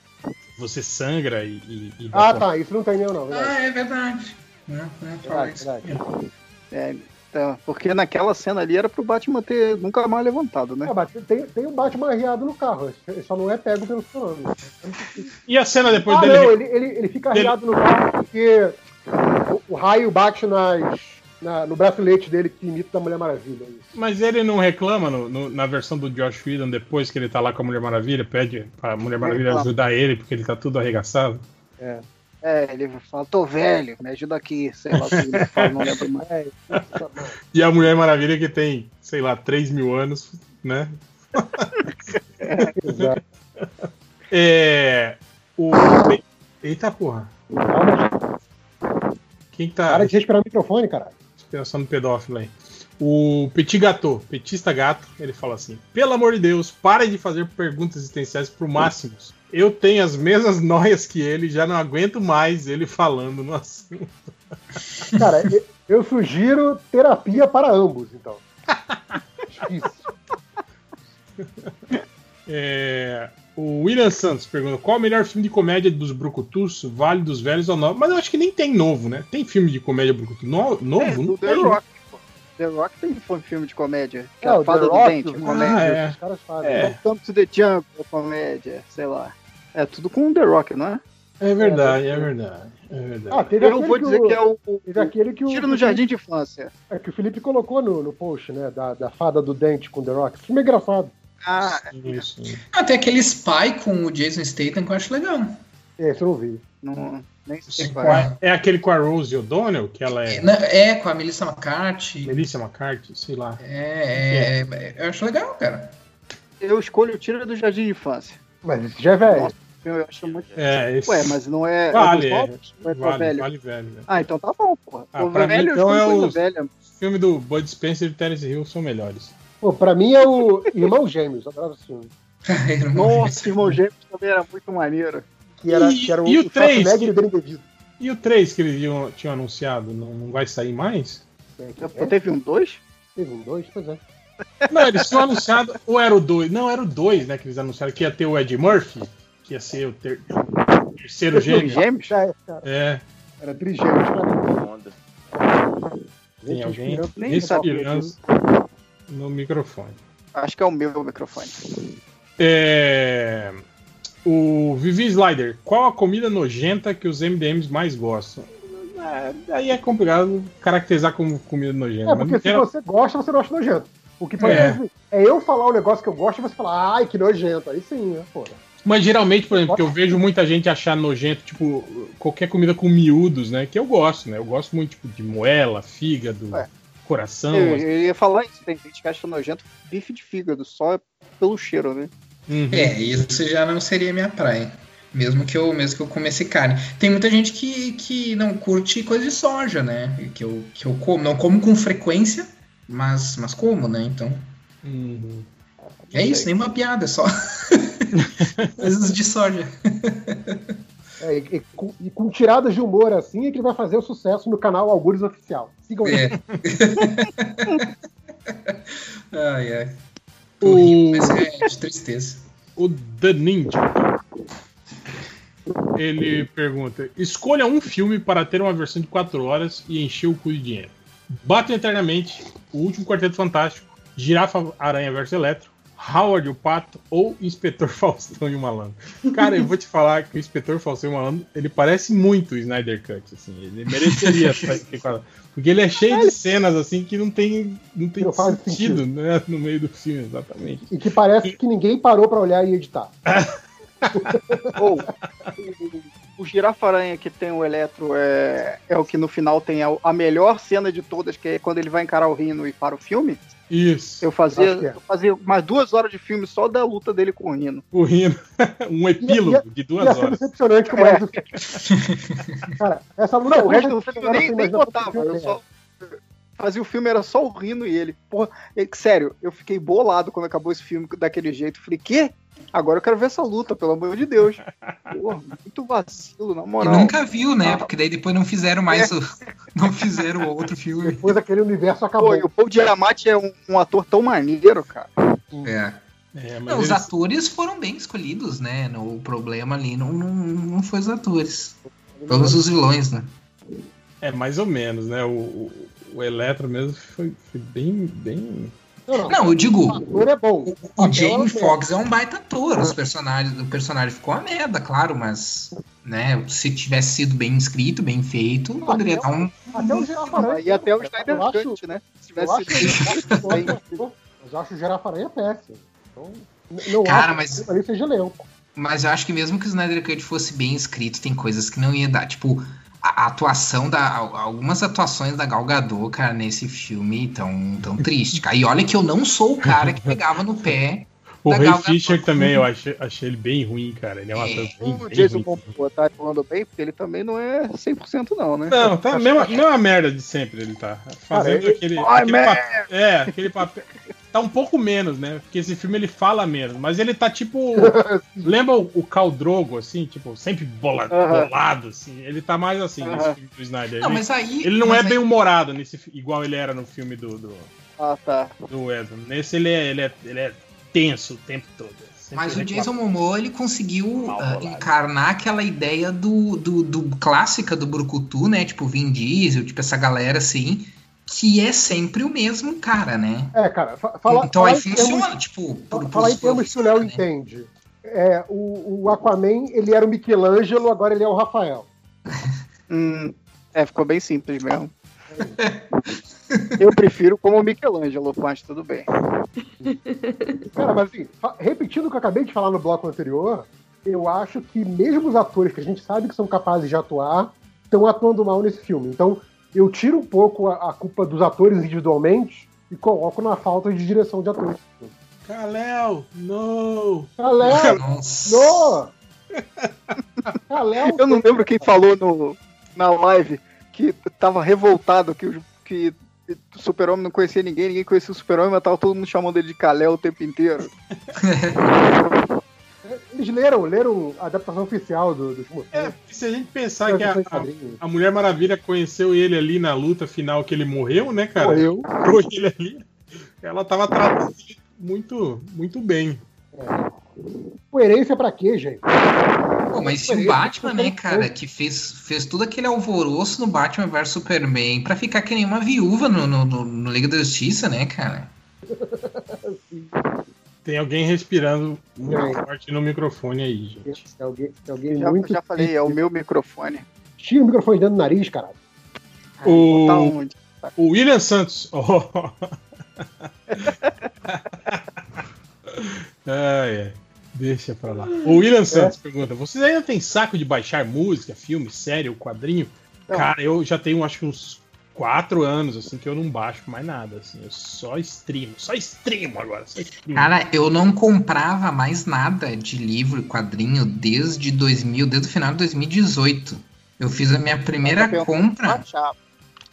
Você sangra e. e, e Ah, tá, isso não tem mesmo não. verdade. Ah, é verdade. Não, não, fala Verdade. É, então, porque naquela cena ali era pro Batman ter nunca mais levantado, né? É, tem, tem o Batman arriado no carro, ele só não é pego pelo super-homem. E a cena depois Ah, dele. não, ele, ele, ele fica dele- arriado no carro porque o, o raio bate nas, na- no bracelete dele que imita da Mulher Maravilha. isso. Mas ele não reclama no- no- na versão do Josh Whedon depois que ele tá lá com a Mulher Maravilha, pede pra Mulher Maravilha ajudar ele porque ele tá tudo arregaçado. É. É, ele fala, tô velho, me ajuda aqui, sei lá o que ele fala, não lembro mais. <laughs> É, E a Mulher Maravilha que tem, sei lá, 3 mil anos, né? <laughs> exato. É. O. Eita porra. Quem tá. Para de respirar o microfone, caralho. Pensando no pedófilo aí. O Petit Gato, Petista Gato, ele fala assim: Pelo amor de Deus, pare de fazer perguntas existenciais pro Máximos. Eu tenho as mesmas <laughs> noias que ele, já não aguento mais ele falando no assunto. <laughs> Cara, eu, eu sugiro terapia para ambos, então. <laughs> Difícil. É, o William Santos pergunta: qual o melhor filme de comédia dos Brucutus, Vale dos Velhos ou Novo? Mas eu acho que nem tem novo, né? Tem filme de comédia Brucutu no, novo? É, não The tem. Rock. The Rock tem um filme de comédia. Que É, é, o a Fada do Dente, o- comédia. Ah, é. Os caras fazem. É. Welcome to the Jungle, comédia, sei lá. É tudo com o The Rock, não é? É verdade, é verdade. É verdade. Ah, teve Eu não vou dizer que é o- Teve aquele que o. Tiro no Jardim de Infância. É que o Felipe colocou no, no post, né? Da, da fada do dente com The Rock. Filme é engraçado. Ah, tem aquele Spy com o Jason Statham que eu acho legal. Esse eu não vi. não, nem sei qual é. É aquele com a Rose O'Donnell, que ela é. Não, É, com a Melissa McCarthy. Melissa McCarthy, sei lá. É, é, é, eu acho legal, cara. Eu escolho o Tiro do Jardim de Infância. Mas esse já é velho. Nossa, eu acho muito. É, esse- Ué, mas não é. Vale, é é. Ou é só Vale, velho? vale velho. né? Ah, então tá bom, porra. Ah, velho mim, então é o velha. filme do Bud Spencer e Terence Hill são melhores. Pô, pra mim é o Irmão Gêmeos. Adorava esse filme. <laughs> Nossa, Irmão Gêmeos também era muito maneiro. Que era, E- que era o, e o o três, Schwarzenegger que- e o Danny DeVito. E o 3 que eles tinham anunciado, não, não vai sair mais? Pô, Teve um dois? Teve um dois? Pois é. Não, eles tinham anunciado, ou era o 2? Não, era o 2, né? Que eles anunciaram que ia ter o Ed Murphy, que ia ser o ter- terceiro gêmeo. Gêmeos? É, cara, É, era trigêmeos pra mim. Onda. tem alguém nem sabia. No microfone. Acho que é o meu microfone. É, O Vivi Slider, qual a comida nojenta que os MDMs mais gostam? É, Aí é complicado caracterizar como comida nojenta. É, porque se você gosta, você não acha nojento. O que pode É. é eu falar um negócio que eu gosto e você falar, ai, que nojento. Aí sim, né, pô. Mas geralmente, por exemplo, que eu vejo muita gente achar nojento, tipo, qualquer comida com miúdos, né? Que eu gosto, né? Eu gosto muito, tipo, de moela, fígado, É. coração. Eu, assim. eu ia falar isso, tem gente que acha nojento bife de fígado, só pelo cheiro, né? Uhum. É, isso já não seria minha praia. Mesmo que eu, mesmo que eu comesse carne. Tem muita gente que, que não curte coisa de soja, né? Que eu, que eu como. Não como com frequência, mas, mas como, né? Então. Uhum. É isso, nenhuma piada, é só. <laughs> Coisas de soja. <laughs> É, e, e com, e com tiradas de humor assim é que ele vai fazer o sucesso no canal Algures Oficial. Sigam ele. É. <laughs> ai, ai. O- rindo, mas é de tristeza. O The Ninja. Ele pergunta: escolha um filme para ter uma versão de 4 horas e encher o cu de dinheiro. Batman Eternamente, O Último Quarteto Fantástico, Girafa Aranha vs Eletro, Howard o Pato ou Inspetor <laughs> Faustão e o Malandro. Cara, eu vou te falar que o Inspetor Faustão e o Malandro, ele parece muito o Snyder Cut, assim, ele mereceria <laughs> porque ele é cheio de cenas assim que não tem, não tem Não faz sentido, né, no meio do filme, exatamente. E que parece que ninguém parou pra olhar e editar. <laughs> Ou o, o Girafa-Aranha que tem o Eletro é, é o que no final tem a, a melhor cena de todas, que é quando ele vai encarar o Rino e para o filme. Isso. Eu fazia, é. eu fazia mais duas horas de filme só da luta dele com o Rino. O Rino. <laughs> um epílogo de duas Ia horas. decepcionante com o É. <laughs> Cara, essa luta Não, o resto do filme nem, nem botava. Eu só fazia o filme, era só o Rino e ele. Porra, é que, sério, eu fiquei bolado quando acabou esse filme daquele jeito. Falei, quê? Agora eu quero ver essa luta, pelo amor de Deus. <laughs> Porra, muito vacilo, na E moral. nunca viu, né? Ah. Porque daí depois não fizeram mais o. Não fizeram o outro filme. Depois aquele universo Pô, acabou. e o Paul Diamante é um, um ator tão maneiro, cara. É. É, mas Não, os eles- atores foram bem escolhidos, né? O problema ali não, não, não foi os atores. Todos os vilões, né? É, mais ou menos, né? O, o, o Eletro mesmo foi, foi bem, bem. Não, eu digo. O é bom. O Jamie Foxx é um baita ator. Os personagens, o personagem ficou uma merda, claro, mas. Né, se tivesse sido bem escrito, bem feito, poderia dar um. Até o Girafa-Aranha. E até o Snyder Eu acho- Cut, né? Se tivesse acho, sido bem. mas <laughs> eu acho o Girafa-Aranha péssimo. Então, não Cara, acho mas- que seja leão. Mas eu acho que mesmo que o Snyder Cut fosse bem escrito, tem coisas que não ia dar. Tipo, a atuação da. Algumas atuações da Gal Gadot, cara, nesse filme tão, tão triste. cara. E olha que eu não sou o cara que pegava no pé. <laughs> O Ray. Fisher também, eu achei, achei ele bem ruim, cara. Ele é um ator bem, O Jason. Momoa tá falando bem, porque ele também não é 100% não, né? Não, tá a mesma, mesma merda de sempre ele tá. Fazendo Cara, aquele. Aquele papel, é, aquele papel. Tá um pouco menos, né? Porque esse filme ele fala menos, mas ele tá tipo. <laughs> lembra o, o Khal Drogo, assim? Tipo, sempre bola, Aham. bolado, assim. Ele tá mais assim nesse Aham. filme do Snyder. Não, ele, mas aí- ele não mas é aí- bem humorado nesse, igual ele era no filme do, do, Ah, tá. do Edson. Nesse ele é, ele, é, ele é tenso o tempo todo. Mas o. Jason Momoa ele conseguiu ah, encarnar aquela ideia do, do, do clássica do Brucutu, né? Tipo Vin Diesel, tipo essa galera assim, que é sempre o mesmo cara, né? É, cara, fa- fala, então fala aí funciona, termos- tipo, por, Falar em termos que o Léo entende. é, o, o Aquaman, ele era o Michelangelo, agora ele é o Rafael. <laughs> Hum, é, ficou bem simples mesmo. <laughs> Eu prefiro como o Michelangelo, mas tudo bem. <laughs> Cara, mas assim, repetindo o que eu acabei de falar no bloco anterior, eu acho que mesmo os atores que a gente sabe que são capazes de atuar, estão atuando mal nesse filme. Então, eu tiro um pouco a, a culpa dos atores individualmente e coloco na falta de direção de atores. Kalel, no! Kalel, no! Kalel, Eu não lembro quem falou no, na live que tava revoltado que o que o Super-Homem não conhecia ninguém, ninguém conhecia o Super-Homem, mas tava todo mundo chamando ele de Kalel o tempo inteiro. <laughs> Eles leram, leram a adaptação oficial do, do filme. É, se a gente pensar que a, a- a Mulher Maravilha conheceu ele ali na luta final que ele morreu, né, cara? Morreu. Ele ali. Ela tava tratando ele muito, muito bem. Coerência pra quê, gente? Pô, mas se o Batman, né, cara, que fez, fez todo aquele alvoroço no Batman vs Superman pra ficar que nem uma viúva no, no, no, no Liga da Justiça, né, cara? <laughs> Tem alguém respirando muito Não. forte no microfone aí, gente. Tem alguém, tem alguém Já, muito. já falei, é o meu microfone. Tira o microfone dentro do nariz, caralho. O, botar onde? o William Santos. <laughs> Oh. ai, ai. Deixa pra lá. O William Santos pergunta: Vocês ainda têm saco de baixar música, filme, série ou quadrinho? Não. Cara, eu já tenho acho que uns quatro anos assim que eu não baixo mais nada. Assim, eu só streamo, só streamo agora. Só streamo. Cara, eu não comprava mais nada de livro e quadrinho desde 2000, desde o final de 2018. Eu fiz a minha primeira compra.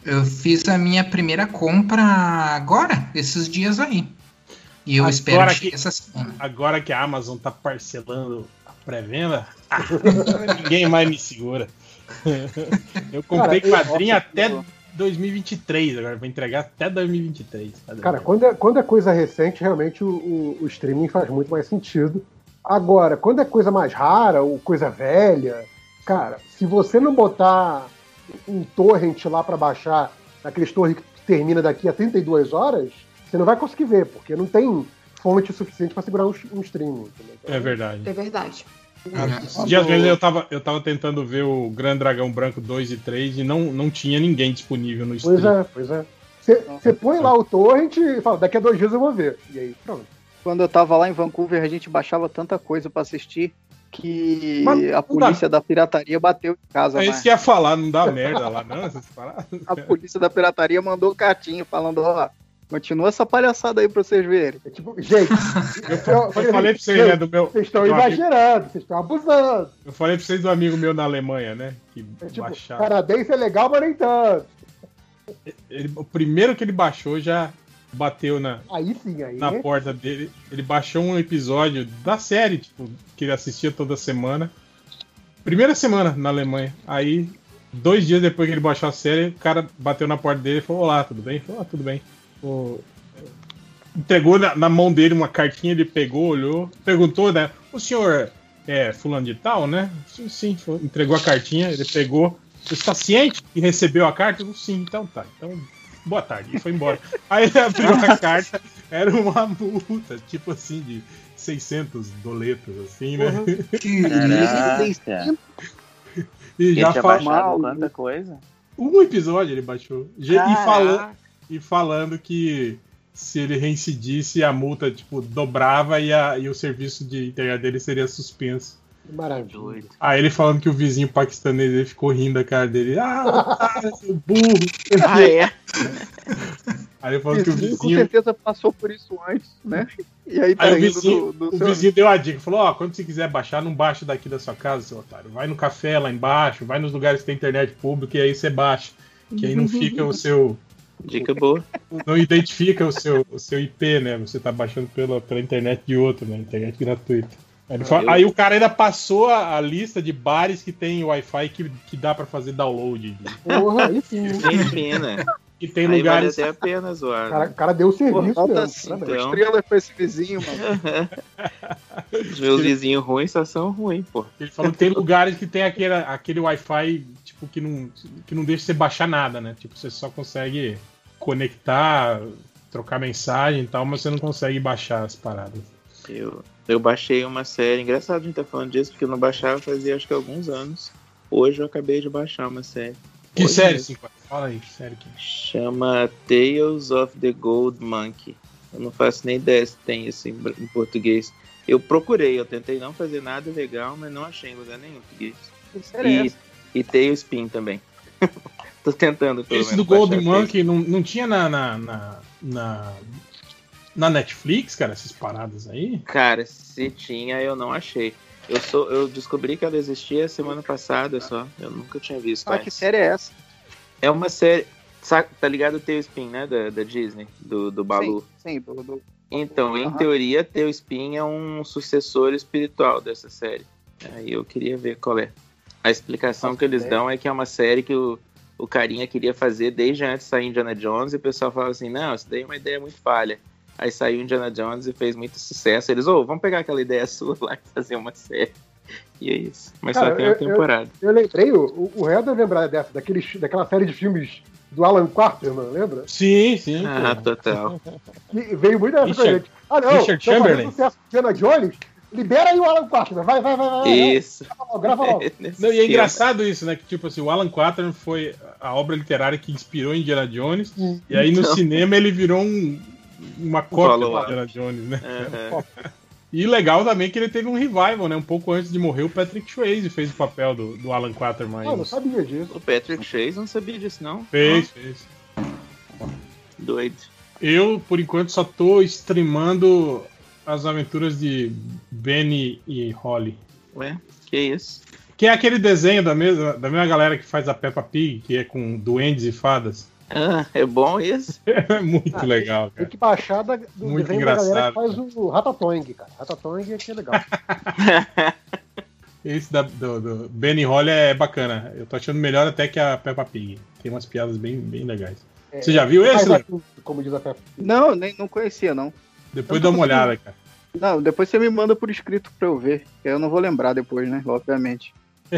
Eu fiz a minha primeira compra agora, esses dias aí. E eu espero Agora que que- essa semana. Agora que a Amazon tá parcelando a pré-venda, ah, <laughs> ninguém mais me segura. <laughs> Eu comprei Cara, eu- quadrinho ó, até 2023, agora vou entregar até 2023. Cadê? Cara, quando é, quando é coisa recente, realmente o, o- o streaming faz muito mais sentido. Agora, quando é coisa mais rara ou coisa velha, cara, se você não botar um torrent lá pra baixar, aqueles torrent que termina daqui a 32 horas, você não vai conseguir ver, porque não tem fonte suficiente pra segurar um, um streaming. entendeu? É verdade. É verdade. Esses dias mesmo eu tava, eu tava tentando ver o Gran Dragão Branco 2 e 3 e não, não tinha ninguém disponível no Pois stream. é, pois é. Você- põe lá o torrent e fala, daqui a dois dias eu vou ver. E aí, pronto. Quando eu tava lá em Vancouver, a gente baixava tanta coisa pra assistir que Mas a polícia da pirataria bateu em casa. É isso que ia falar, não dá merda lá, não? Essas paradas. A polícia da pirataria mandou cartinha falando, ó, continua essa palhaçada aí pra vocês verem. É tipo, gente, Eu, <laughs> eu falei pra vocês, né, do meu. Vocês estão amigo- exagerando, vocês estão abusando. Eu falei pra vocês do amigo meu na Alemanha, né? Que É tipo, baixava. canadense é legal, mas nem tanto. Ele- o primeiro que ele baixou já bateu na, Aí sim, aí. na porta dele. Ele baixou um episódio da série, tipo, que ele assistia toda semana. Primeira semana na Alemanha. Aí, dois dias depois que ele baixou a série, o cara bateu na porta dele e falou: Olá, tudo bem? Ele falou: ah, tudo bem. O- Entregou na, na mão dele uma cartinha, ele pegou, olhou, perguntou, né? O senhor é fulano de tal, né? Sim, sim. foi. Entregou a cartinha, ele pegou. Você está ciente que recebeu a carta? Eu, Sim, então tá. Então, boa tarde. E foi embora. <laughs> Aí ele abriu a carta, era uma multa, tipo assim, de 600 doletas, assim, né? <laughs> Caraca. E Ele já fala- baixado tanta coisa. Um episódio ele baixou. E Caraca. E falando que se ele reincidisse, a multa, tipo, dobrava e, a, e o serviço de internet dele seria suspenso. Maravilha. Aí ele falando que o vizinho paquistanês ele ficou rindo da cara dele. Ah, <laughs> otário, seu burro. Ah, é? Aí ele falando que o Vizinho com certeza passou por isso antes, né? E aí tá Aí o vizinho, do, do o seu- vizinho deu a dica, falou, ó, quando você quiser baixar, não baixa daqui da sua casa, seu otário. Vai no café lá embaixo, vai nos lugares que tem internet pública e aí você baixa. Que aí não <laughs> fica o seu. Dica boa. Não identifica o seu, o seu IP, né? Você tá baixando pela, pela internet de outro, né? Internet gratuita. Aí, fala- Eu- aí o cara ainda passou a, a lista de bares que tem Wi-Fi que, que dá pra fazer download. de- Porra, aí sim. Tem pena. E tem Aí lugares. Vale até a pena zoar. O cara, o cara deu o serviço cinco parabéns. Então. estrelas pra esse vizinho, mano. <laughs> Os meus vizinhos ruins só são ruins, pô. Ele falou que tem lugares que tem aquele, aquele Wi-Fi, tipo, que não, que não deixa você baixar nada, né? Tipo, você só consegue conectar, trocar mensagem e tal, mas você não consegue baixar as paradas. Eu, Eu baixei uma série. Engraçado a gente tá falando disso, porque eu não baixava fazia acho que alguns anos. Hoje eu acabei de baixar uma série. Que Hoje série, mesmo. sim? Fala aí, que série que Chama Tales of the Gold Monkey. Eu não faço nem ideia se tem isso em, em português. Eu procurei, eu tentei não fazer nada legal, mas não achei em lugar nenhum português. E, e Tailspin também. <laughs> Tô tentando pelo Esse menos. do Golden Monkey não, não tinha na, na, na, na, na Netflix, cara, essas paradas aí? Cara, se tinha, eu não achei. Eu, sou, eu descobri que ela existia semana passada só. Eu nunca tinha visto. Ah, antes. que série é essa? É uma série. Tá ligado o Tailspin, né? Da, da Disney, do, do Balu. Sim, sim, do, do- Então, em Aham. teoria, Tailspin é um sucessor espiritual dessa série. Aí eu queria ver qual é. A explicação que eles dão é que é uma série que o, o carinha queria fazer desde antes de sair Indiana Jones e o pessoal fala assim, não, isso daí é uma ideia muito falha. Aí saiu Indiana Jones e fez muito sucesso. Eles, ô, vamos pegar aquela ideia sua lá e fazer uma série. E é isso. Mas Cara, só tem uma eu- temporada. Eu, eu lembrei, o, o Real deve lembrar dessa, daquele, daquela série de filmes do Alan Quarterman, lembra? Sim, sim. Ah, total. Que veio muito nessa Richard- gente. Ah, não, Richard Chamberlain. sucesso com Diana Jones, libera aí o Alan Quarterman, vai, vai, vai, vai. vai. Isso. Grava logo, grava logo. <laughs> Não, e é engraçado isso, né? Que tipo assim, o Alan Quatermain foi a obra literária que inspirou Indiana Jones. E aí no Então. cinema ele virou um- uma cópia do. Indiana Jones, né? Aham. <laughs> E legal também que ele teve um revival, né? Um pouco antes de morrer, o Patrick Swayze fez o papel do, do Alan Quatermain. Ah, não sabia disso. O Patrick Chase não sabia disso, não. Fez, fez. Doido. Eu, por enquanto, só tô streamando as aventuras de Benny e Holly. Ué, que isso? Que é aquele desenho da mesma, da mesma galera que faz a Peppa Pig, que é com duendes e fadas. Ah, é bom isso? <laughs> É muito Ah, legal, Tem cara. que baixar da, do Muito desenho da galera engraçado, que faz o Ratatouille, cara. Ratatouille aqui é legal. <laughs> Esse da, do, do Benny Holly é bacana. Eu tô achando melhor até que a Peppa Pig. Tem umas piadas bem, bem legais. É, Você já viu esse, tudo, Como diz a Peppa. Não, nem, não conhecia, não. Depois dá uma olhada, cara. Não, depois você me manda por escrito pra eu ver. que Eu não vou lembrar depois, né? Obviamente. <laughs>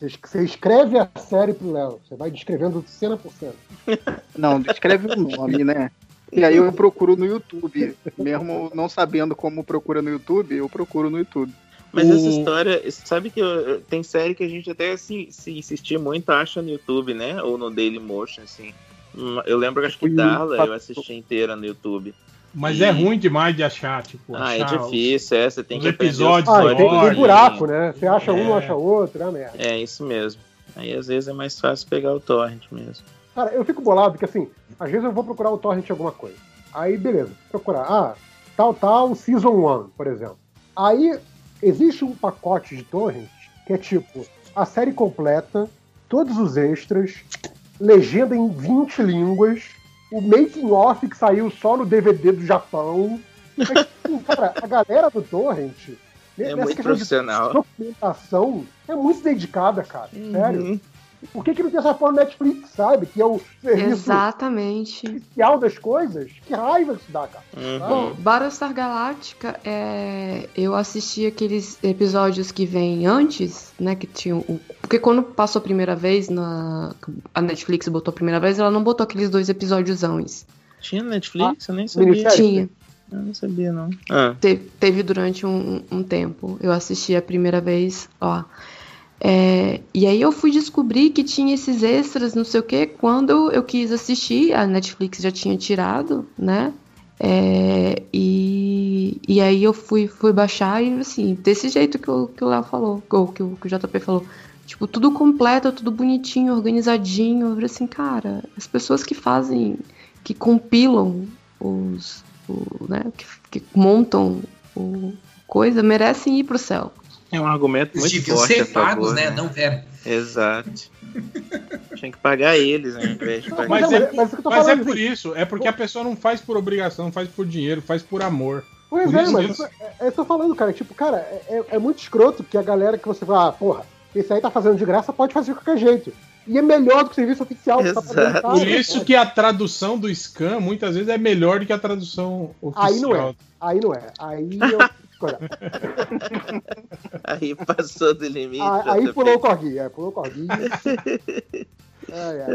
Você- escreve a série pro Léo. Você vai descrevendo cena por cena. <laughs> Não, descreve o nome, né? E aí eu procuro no YouTube. Mesmo não sabendo como procura no YouTube, eu procuro no YouTube. Mas essa história, sabe que eu- tem série que a gente até se, se insistir muito acha no YouTube, né? Ou no Dailymotion, assim. Hum, Eu lembro que acho que Darla eu assisti inteira no YouTube. Mas E- é ruim demais de achar, tipo, Ah, é achar difícil, é. Você tem os que episódios Ah, tem, tem buraco, né? Você acha um, É. não acha outro, é uma merda. É isso mesmo. Aí às vezes é mais fácil pegar o torrent mesmo. Cara, eu fico bolado porque assim, às vezes eu vou procurar o torrent de alguma coisa. Aí, beleza, procurar. Ah, tal, tal, Season 1, por exemplo. Aí, existe um pacote de torrent que é tipo a série completa, todos os extras, legenda em 20 línguas, o making off que saiu só no DVD do Japão. Mas, assim, <laughs> cara, a galera do torrent É muito questão de profissional. documentação é muito dedicada, cara. Uhum. Sério. Por que, que não tem essa no Netflix, sabe? Que é o serviço Exatamente. oficial das coisas? Que raiva isso dá, cara. Uhum. Bom, Battlestar Galactica, é... eu assisti aqueles episódios que vêm antes, né? Que tinham. O... Porque quando passou a primeira vez, na... a Netflix botou a primeira vez, ela não botou aqueles dois episódios antes. Tinha Netflix? eu nem sabia. Tinha. Eu não sabia, não. Ah, Te- teve durante um, um tempo. Eu assisti a primeira vez, ó. É, e aí eu fui descobrir que tinha esses extras, não sei o que, quando eu quis assistir, a Netflix já tinha tirado, né? É, e, e aí eu fui, fui baixar e assim, desse jeito que o, que o Léo falou, ou que o, que o JP falou. Tipo, tudo completo, tudo bonitinho, organizadinho. Eu falei assim, cara, as pessoas que fazem, que compilam os, o, né, que, que montam o coisa, merecem ir pro céu. É um argumento Eles muito deviam forte ser a favor, pagos, né? Não verba. Exato. Tinha que pagar eles, né? Ao invés de pagar. Mas, Não, é, mas- é falando, por isso, é porque a pessoa não faz por obrigação, faz por dinheiro, faz por amor. Pois Por é, isso mas eu, é, é, eu tô falando, cara, tipo, cara, é, é- é muito escroto que a galera que você fala, ah, porra, esse aí tá fazendo de graça, pode fazer de qualquer jeito. E é melhor do que o serviço oficial. que tá Por isso que a tradução do scan muitas vezes é melhor do que a tradução oficial. Aí não é. Aí não é. Aí eu. <laughs> <laughs> Aí passou do limite. aí, aí pulou o corguinho, é, pulou o corguinho. <laughs> É, é.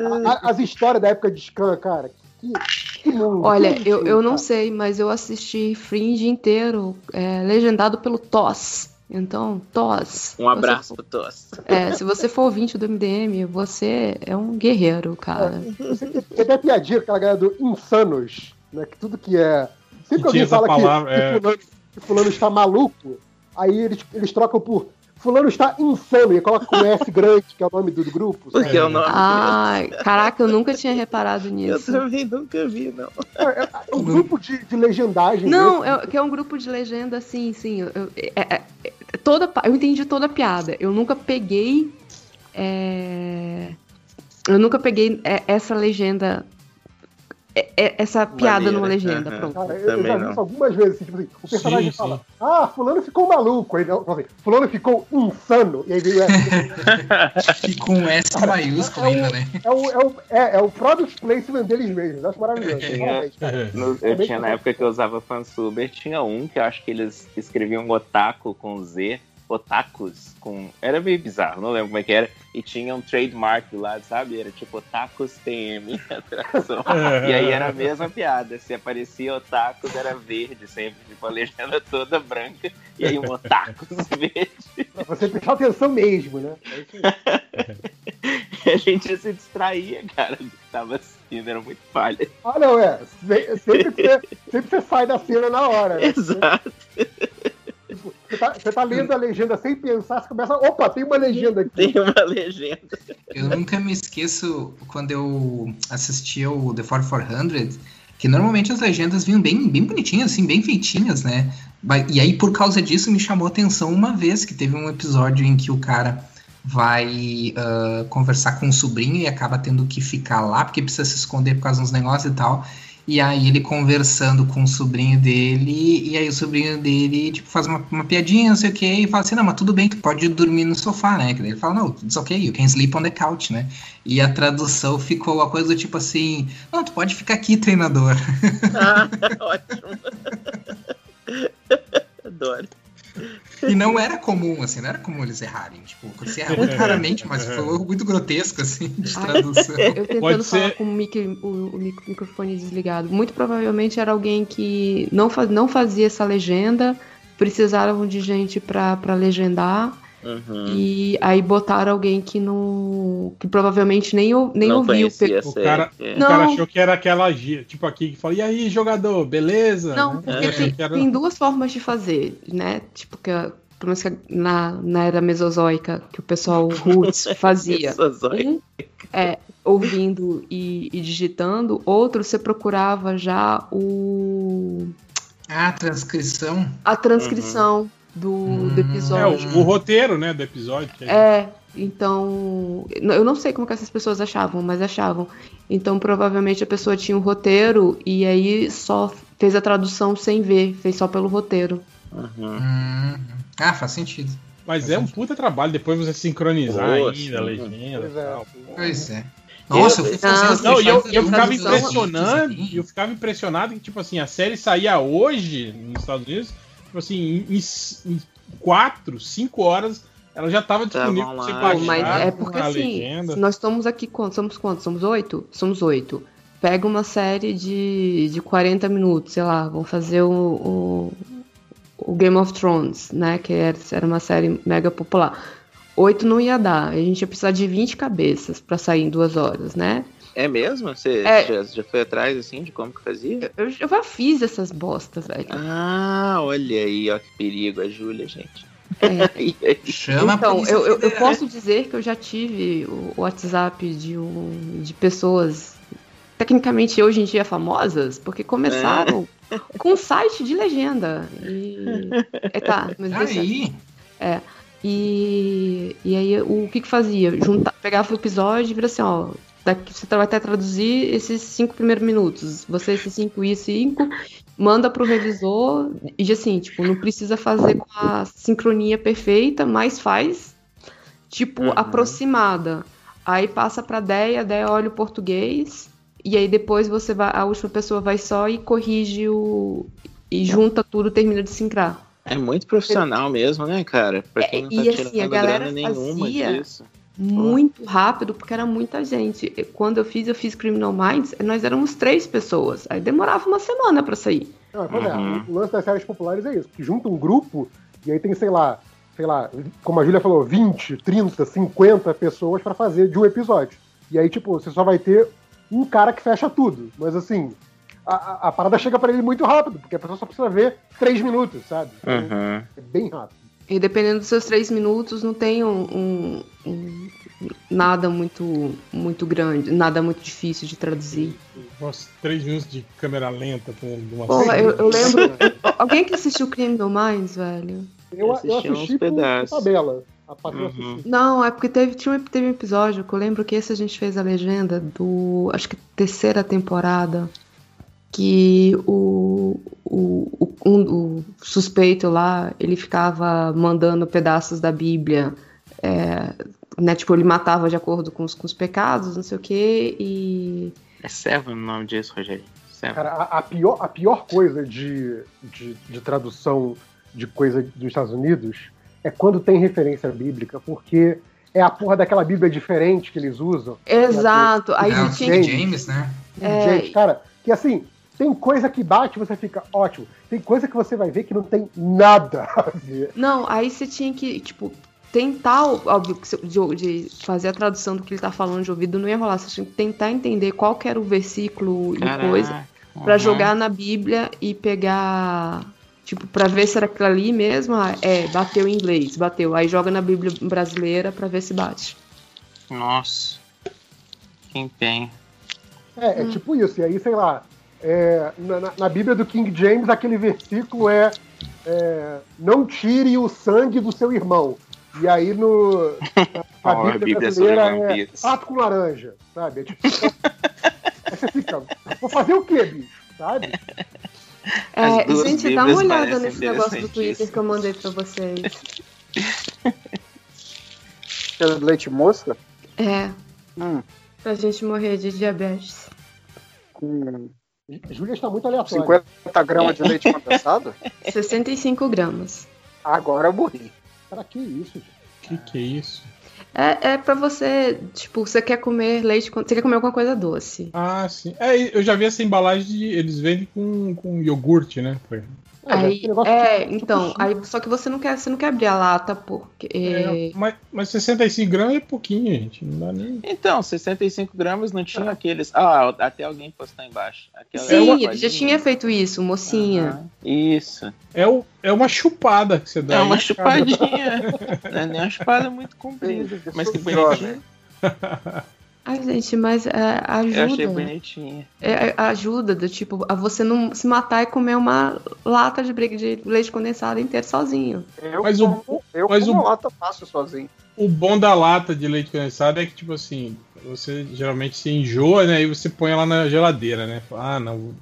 As histórias da época de Scan, cara, que, que mundo. Olha, que eu, eu não cara. sei, mas eu assisti Fringe inteiro, é, legendado pelo TOS. Então, TOS. Um abraço pro Toss. É, se você for ouvinte do MDM, você é um guerreiro, cara. Tem até piadinha com aquela galera do Insanos, né? Que tudo que é. Sempre que alguém essa fala que- palavra, que, é. fulano, que fulano está maluco, aí eles, eles trocam por Fulano está insano e coloca com S grande, que é o nome do, do grupo. Porque é o nome. Ai, caraca, eu nunca tinha reparado nisso. Eu também nunca vi, não. É, é um grupo de, de legendagem. Não, é, que é um grupo de legenda, sim, sim. Eu, eu- é- é- é- toda, eu entendi toda a piada. Eu nunca peguei. é, eu nunca peguei é, essa legenda. É- é- essa piada numa legenda, aham. pronto. Cara, eu, eu já vi não. isso algumas vezes, assim, tipo assim, o personagem Sim, fala, sim. ah, fulano ficou maluco, aí não, assim, fulano ficou insano, e aí veio essa. E com S <laughs> maiúsculo ainda, né? É o, é, o, é, é o product placement deles mesmos, eu acho maravilhoso. Tinha- no- eu tinha na época que eu usava fansuber, tinha um que eu acho que eles escreviam otaku com Z, otakus com. Era meio bizarro, não lembro como é que era. E tinha um trademark do lado, sabe? Era tipo otakus TM, <laughs> tradução. e aí era a mesma piada. Se aparecia otakus, era verde sempre, tipo a legenda toda branca. E aí um otakus <laughs> verde. Pra você prestar atenção mesmo, né? É isso aí. <laughs> E a gente se distraía, cara, do que tava assistindo, era muito falha. Ah, não, é. se- Sempre que você, sempre que você sai da cena na hora. Né? Exato. Você, tá, você tá lendo a legenda sem pensar, você começa. Opa, tem uma legenda aqui. Tem uma legenda. Eu nunca me esqueço quando eu assistia o The 4400, que normalmente as legendas vinham bem, bem bonitinhas, assim, bem feitinhas, né? E aí, por causa disso, me chamou a atenção uma vez que teve um episódio em que o cara vai ah, conversar com o sobrinho e acaba tendo que ficar lá, porque precisa se esconder por causa dos negócios e tal. E aí ele conversando com o sobrinho dele, e aí o sobrinho dele, tipo, faz uma, uma piadinha, não sei o que, e fala assim, não, mas tudo bem, tu pode dormir no sofá, né? Ele fala, não, it's okay, you can sleep on the couch, né? E a tradução ficou a coisa do tipo assim, não, tu pode ficar aqui, treinador. <laughs> Ah, <laughs> ótimo. <laughs> Adoro. E não era comum, assim, não era comum eles errarem. Tipo, erra muito raramente, mas foi algo muito grotesco, assim, de tradução. <laughs> Eu tentando Pode falar ser- com o, mic- o- o mic- microfone desligado. Muito provavelmente era alguém que não, fa- não fazia essa legenda, precisaram de gente pra legendar. Uhum. E aí botaram alguém que não. que provavelmente nem, ou- nem Não ouviu. a O cara, é. o cara achou que era aquela, tipo aqui, que fala, e aí, jogador, beleza? Não, Né? porque Achou tem, era- tem duas formas de fazer, né? Tipo, que a- pelo menos que na, na era mesozoica, que o pessoal <laughs> roots fazia. Um é ouvindo e, e digitando, outro você procurava já o Ah, transcrição. a transcrição do, do É, episódio. o, o roteiro, né, do episódio. que É, então. Eu não sei como que essas pessoas achavam, mas achavam. Então, provavelmente a pessoa tinha o roteiro e aí só fez a tradução sem ver, fez só pelo roteiro. Uhum. Hum, ah, faz sentido. Mas é um puta trabalho depois você sincronizar Pô, ainda a sim. legenda Pois é. tal. Pois é. Nossa, eu Não, e eu, eu do ficava impressionado, eu ficava impressionado que, tipo assim, a série saía hoje nos Estados Unidos, tipo assim, em, em quatro, cinco horas, ela já tava Tava disponível pra você baixar Mas é porque assim, legenda. nós estamos aqui quantos? Somos quantos? Somos oito? Somos oito. Pega uma série de, de 40 minutos, sei lá, vamos fazer o, o, o Game of Thrones, né? Que era, era uma série mega popular. Oito não ia dar, a gente ia precisar de 20 cabeças pra sair em duas horas, né? É mesmo? Você É. já, já foi atrás, assim, de como que fazia? Eu, eu já fiz essas bostas, velho. Ah, olha aí, ó, que perigo, a Júlia, gente. É. <laughs> Chama a Então, eu, eu, eu posso dizer que eu já tive o WhatsApp de, um, de pessoas, tecnicamente hoje em dia famosas, porque começaram com um site de legenda. E. <laughs> É, tá, mas deixa- Aí, É. E, e aí o que que fazia? Junta, pegava o episódio e vira assim, ó. Daqui, você vai até traduzir esses cinco primeiros minutos. Você, esses cinco e cinco, manda pro revisor e assim, tipo, não precisa fazer com a sincronia perfeita, mas faz, tipo, Uhum. aproximada. Aí passa pra Deia, a Deia olha o português, e aí depois você vai, a última pessoa vai só e corrige o. e junta tudo, termina de sincrar. É muito profissional mesmo, né, cara? Pra quem não tá E assim, a galera fazia- disso. Muito rápido, porque era muita gente. E Quando eu fiz, eu fiz Criminal Minds, nós éramos três pessoas. Aí demorava uma semana pra sair. Não, pois é, Uhum. o lance das séries populares é isso, que junta um grupo e aí tem, sei lá, sei lá, como a Júlia falou, 20, 30, 50 pessoas pra fazer de um episódio. E aí, tipo, você só vai ter um cara que fecha tudo. Mas assim, a, a- a parada chega pra ele muito rápido, porque a pessoa só precisa ver três minutos, sabe? Uhum. É bem rápido. E dependendo dos seus três minutos, não tem um, um- um- nada muito, muito grande, nada muito difícil de traduzir. Nossa, três minutos de câmera lenta pra de uma Porra, série. eu, eu lembro. Alguém que assistiu Criminal Minds, velho? Eu, eu assisti uns pedaços. tabela. Uhum. Não, é porque teve, tinha um, teve um episódio que eu lembro que esse a gente fez a legenda do. Acho que terceira temporada. Que o, o, o, um- o suspeito lá, ele ficava mandando pedaços da Bíblia. é, né, tipo, ele matava de acordo com os, com os pecados, não sei o quê, e. É Seven o nome disso, Rogério. Cara, a, a pior, a pior coisa de, de, de tradução de coisa dos Estados Unidos é quando tem referência bíblica, porque é a porra daquela Bíblia diferente que eles usam. Exato, aí King você tinha que- James, né? É. James, cara, que assim, tem coisa que bate e você fica ótimo. Tem coisa que você vai ver que não tem nada a ver. Não, aí você tinha que, tipo, tentar, óbvio, de, de fazer a tradução do que ele tá falando de ouvido não ia rolar. Você tinha que tentar entender qual que era o versículo e Caraca, coisa pra uhum. jogar na Bíblia e pegar, tipo, pra ver se era aquilo ali mesmo. Ah, é, bateu em inglês, bateu. Aí joga na Bíblia brasileira pra ver se bate. Nossa. Que empenho. É, é tipo isso. E aí, sei lá, é, na, na- Bíblia do King James, aquele versículo é, é, não tire o sangue do seu irmão. E aí no a Ó, a Bíblia, Bíblia sobre brasileira é pato com laranja, sabe? É tipo, aí você fica, vou fazer o quê, bicho? Sabe? É, gente, dá uma olhada nesse negócio do Twitter que eu mandei pra vocês. Cheiro de leite moça? É, Hum, pra gente morrer de diabetes. com Júlia está muito aleatória. 50 gramas de leite <laughs> condensado? 65 gramas. Agora eu morri. Cara, que isso, gente? Que que é isso? É, é pra você, tipo, você quer comer leite, com- você quer comer alguma coisa doce. Ah, sim. É, eu já vi essa embalagem de. Eles vendem com, com iogurte, né? Foi. Aí, é, então, aí só que você não quer, você não quer abrir a lata porque É, mas, mas 65 gramas é pouquinho, gente. Não dá nem. Então, 65 gramas não tinha aqueles. Ah, até alguém postou embaixo. Aquela Sim, ele já tinha feito isso, mocinha. Isso. É, o, é uma chupada que você dá. É uma aí, chupadinha. <laughs> Não é nem uma chupada muito comprida. Mas que bonitinho. Ai, gente, mas é, ajuda. Eu achei bonitinha. É, é, ajuda do tipo a você não se matar e comer uma lata de, leite condensado inteiro sozinho. Eu Mas o- como, eu mas como o- lata fácil sozinho. O bom da lata de leite condensado é que, tipo assim, você geralmente se enjoa, né? E você põe ela na geladeira, né? Ah, não,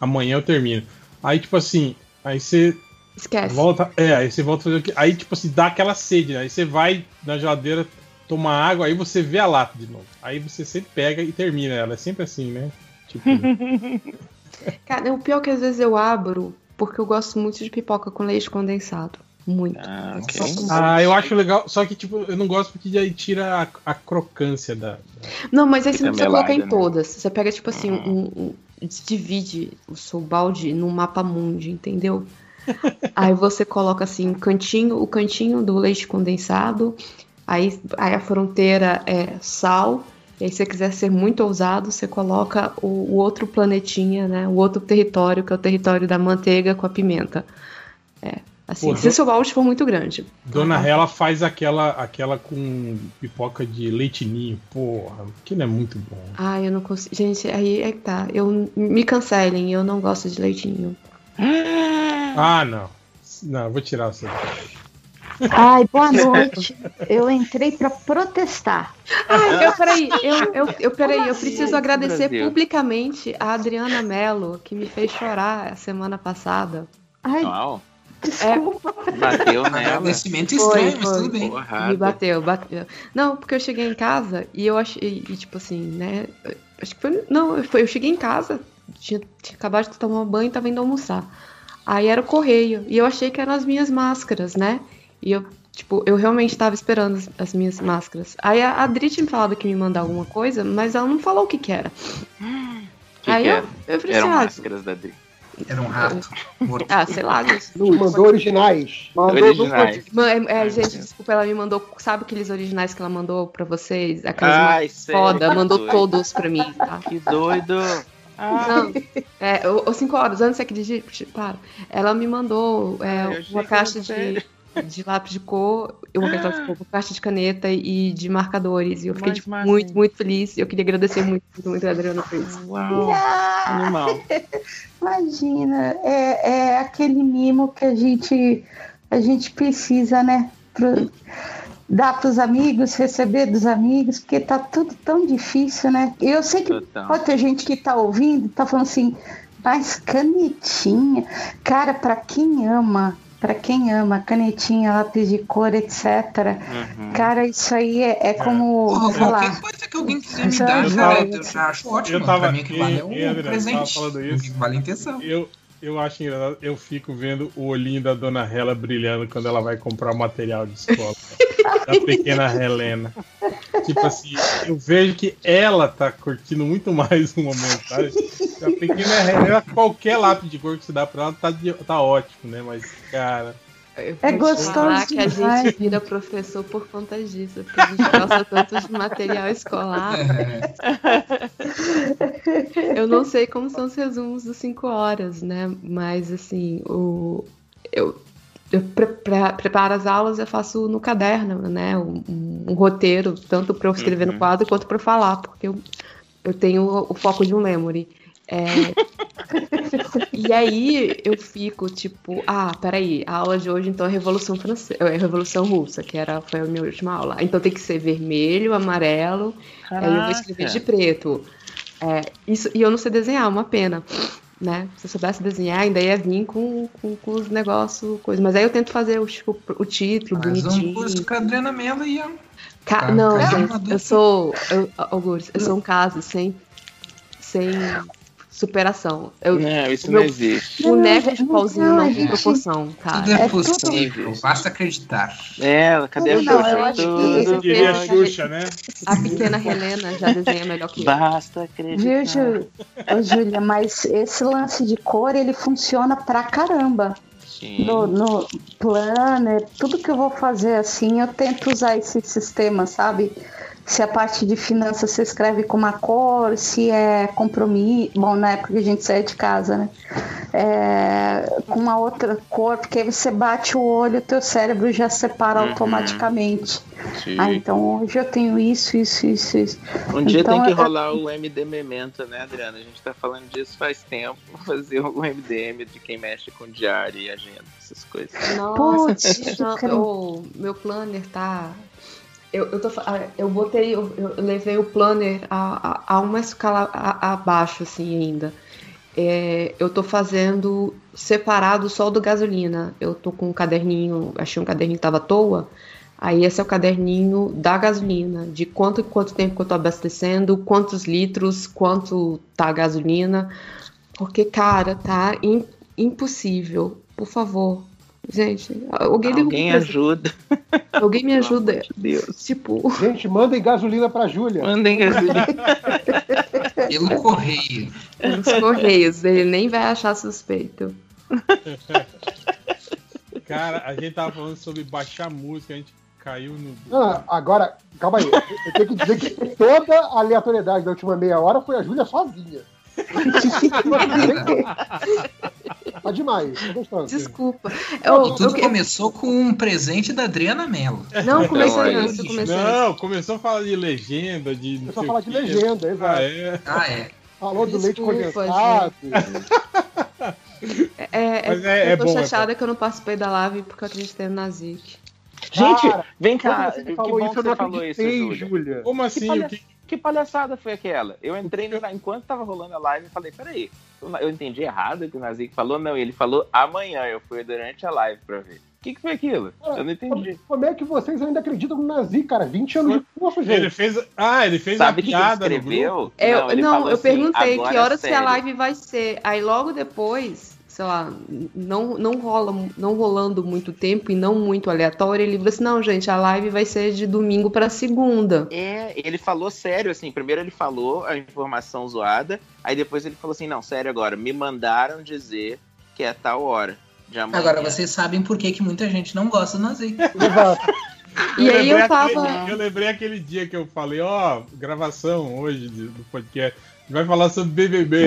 amanhã eu termino. Aí, tipo assim, aí você Esquece. volta. É, aí você volta a fazer o que. Aí, tipo assim, dá aquela sede, né? Aí você vai na geladeira, toma água, aí você vê a lata de novo. Aí você sempre pega e termina ela. É sempre assim, né? Tipo, <laughs> Cara, o pior é que às vezes eu abro porque eu gosto muito de pipoca com leite condensado. Muito. Ah, ok. ah, eu acho legal. Só que, tipo, eu não gosto porque aí tira a, a crocância da. Não, mas aí você não precisa colocar em melada, né? todas. Você pega, tipo assim, um, um- divide o seu balde num mapa mundi, entendeu? <laughs> aí você coloca assim, um cantinho, o cantinho do leite condensado, aí, aí a fronteira é sal, e aí se você quiser ser muito ousado, você coloca o, o outro planetinha, né? O outro território, que é o território da manteiga com a pimenta. É. Assim, Pô, se do- o seu balde for muito grande. Dona Rela faz aquela, aquela com pipoca de leitinho. Porra, aquilo é muito bom. Ah, eu não consigo. Gente, aí é que tá. Eu, me cancelem, eu não gosto de leitinho. Ah, não. Não, vou tirar você. Ai, boa noite. Eu entrei pra protestar. Ai, eu, peraí, eu, eu, eu, peraí, eu preciso agradecer Brasil? publicamente a Adriana Mello, que me fez chorar a semana passada. Ai, Uau. desculpa. Bateu <laughs> nela. Agradecimento Foi, estranho, mas foi. tudo bem. Porrada. Me bateu, bateu. Não, porque eu cheguei em casa e eu achei, e, tipo assim, né? Acho que foi. Não, foi, eu cheguei em casa, tinha, tinha acabado de tomar banho e tava indo almoçar. Aí era o correio. E eu achei que eram as minhas máscaras, né? E eu Tipo, eu realmente tava esperando as, as minhas máscaras. Aí a Adri tinha me falado que me mandar alguma coisa, mas ela não falou o que que era. Que Aí que eu, era? eu falei Eram assim, ah, máscaras da Dri. Era um rato. <laughs> Ah, sei lá. gente. Não, mandou originais. Originais. Ma- é, é, gente, desculpa, ela me mandou. Sabe aqueles originais que ela mandou pra vocês? Aquelas Ai, sei, foda, que mandou doido. todos pra mim, tá? Que doido. Não, é, o- os cinco horas, antes você acredita? Para. Ela me mandou é, uma que caixa de, sério. De lápis de cor, uma caixa, de cor, caixa de caneta e de marcadores. E eu fiquei tipo, muito, muito feliz. E eu queria agradecer muito, muito, muito a Adriana por isso. Uau. <laughs> Animal. Imagina, é, é aquele mimo que a gente, a gente precisa, né? Pro, dar para os amigos, receber dos amigos, porque tá tudo tão difícil, né? Eu sei que Total. pode ter gente que tá ouvindo, tá falando assim, mas canetinha, cara, para quem ama, para quem ama canetinha, lápis de cor, etc. Uhum. Cara, isso aí é, é como, Porra, sei lá. qualquer coisa que alguém quiser me Isso dar, é já, legal. eu já acho ótimo. Eu tava, pra mim, aquilo ali é um e- presente. falando isso. Vale a intenção. Eu, eu acho engraçado, eu fico vendo o olhinho da dona Hela brilhando quando ela vai comprar material de escola. da <laughs> pequena Helena. Tipo assim, eu vejo que ela tá curtindo muito mais o momento, sabe? A pequena Helena, qualquer lápis de cor que se dá pra ela tá, de- tá ótimo, né? Mas, cara. É gostoso falar que a gente vira professor por conta disso, porque a gente gosta tanto de material escolar. <laughs> Eu não sei como são os resumos dos 5 horas, né? Mas assim, o eu, eu pre- pre- preparo as aulas, eu faço no caderno, né? Um, um- um roteiro, tanto para eu escrever Uhum. no quadro quanto para falar, porque eu, eu tenho o, o foco de um memory. É, <laughs> e aí eu fico tipo, ah, peraí, a aula de hoje então é Revolução Francesa, é Revolução Russa, que era, foi a minha última aula. Então tem que ser vermelho, amarelo, aí eu vou escrever de preto. É, isso, e eu não sei desenhar, uma pena. Né? Se eu soubesse desenhar, ainda ia vir com, com, com os negócios, coisa. Mas aí eu tento fazer o, tipo, o título Faz bonitinho. um curso com a Adriana Mello e. Ca- não, gente, eu sou. Eu, Augusto, eu sou um caso sem, sem superação. Eu, Não, isso o não meu existe. boneco de pauzinho não, não a tem proporção, cara. Tudo é, É tudo- possível, basta acreditar. É, cadê a Não, Xuxa? eu acho que Tudo esse Diria texto- Xuxa, né? A pequena Helena já desenha melhor que eu. Basta acreditar. Viu, Júlia? Júlia, mas esse lance de cor, ele funciona pra caramba. Sim. No, no planner, tudo que eu vou fazer assim, eu tento usar esse sistema, sabe? Se a parte de finanças você escreve com uma cor, se é compromisso. Bom, na época que a gente saía de casa, né? É, com uma outra cor, porque aí você bate o olho, o teu cérebro já separa Uhum. automaticamente. Sim. Ah, então hoje eu tenho isso, isso, isso, isso. Um dia Então, tem que eu- rolar o MD Memento, né, Adriana? A gente tá falando disso faz tempo. <laughs> Fazer o MDM de quem mexe com diário e agenda, essas coisas. Nossa, Putz, <laughs> o meu planner tá. Eu, eu, tô, ah, eu botei, eu, eu levei o planner a, a, a uma escala abaixo, assim, ainda. É, eu tô fazendo separado só do gasolina. Eu tô com um caderninho, achei um caderninho que tava à toa. Aí esse é o caderninho da gasolina, de quanto quanto tempo que eu tô abastecendo, quantos litros, quanto tá a gasolina. Porque, cara, tá im- impossível. Por favor. Gente, alguém, Alguém ajuda. Alguém me ajuda. Deus. Tipo, Gente, mandem gasolina pra Júlia. Mandem gasolina. <laughs> Pelo correio. os correios, ele nem vai achar suspeito. Cara, a gente tava falando sobre baixar música, a gente caiu no. Ah, agora, calma aí. Eu tenho que dizer que toda a aleatoriedade da última meia hora foi a Júlia sozinha. Tá demais. Desculpa. E Eu, tudo eu- começou com um presente da Adriana Mello. Não, comecei Então, antes, eu comecei antes. Não, começou a falar de legenda, de. não Começou a falar de legenda, exato. Ah, é. Ah, é. Falou do leite Desculpa, condensado. <laughs> É, é, é- é eu tô bom, é chateada que eu não participei da live porque eu acreditei no Nazik. Gente, Cara, vem cá. Que bom isso, que eu não você falou isso, Júlia. Como Que, assim? palha- O que- que palhaçada foi aquela? Eu entrei no... enquanto tava rolando a live, eu falei, peraí, eu- eu entendi errado o que o Nazik falou? Não, ele falou amanhã, eu fui durante a live pra ver. O que, que foi aquilo? Eu não entendi. Como é que vocês ainda acreditam no Nazi, cara? 20 anos de curso, gente. Ele fez. Ah, ele fez Sabe a que, piada no escreveu? grupo. Eu, não, não, eu assim, perguntei "Agora que horas que a sério." live vai ser. Aí logo depois sei lá, não, não rola, não rolando muito tempo e não muito aleatório, ele falou assim, não, gente, a live vai ser de domingo pra segunda. É, ele falou sério, assim. Primeiro ele falou a informação zoada, aí depois ele falou assim: não, sério agora, me mandaram dizer que é tal hora. De amanhã. Agora vocês sabem por que, que muita gente não gosta do Nazi. <laughs> E aí eu lembrei tava- aquele- eu lembrei aquele dia que eu falei, ó, gravação hoje de- do podcast. Vai falar sobre BBB.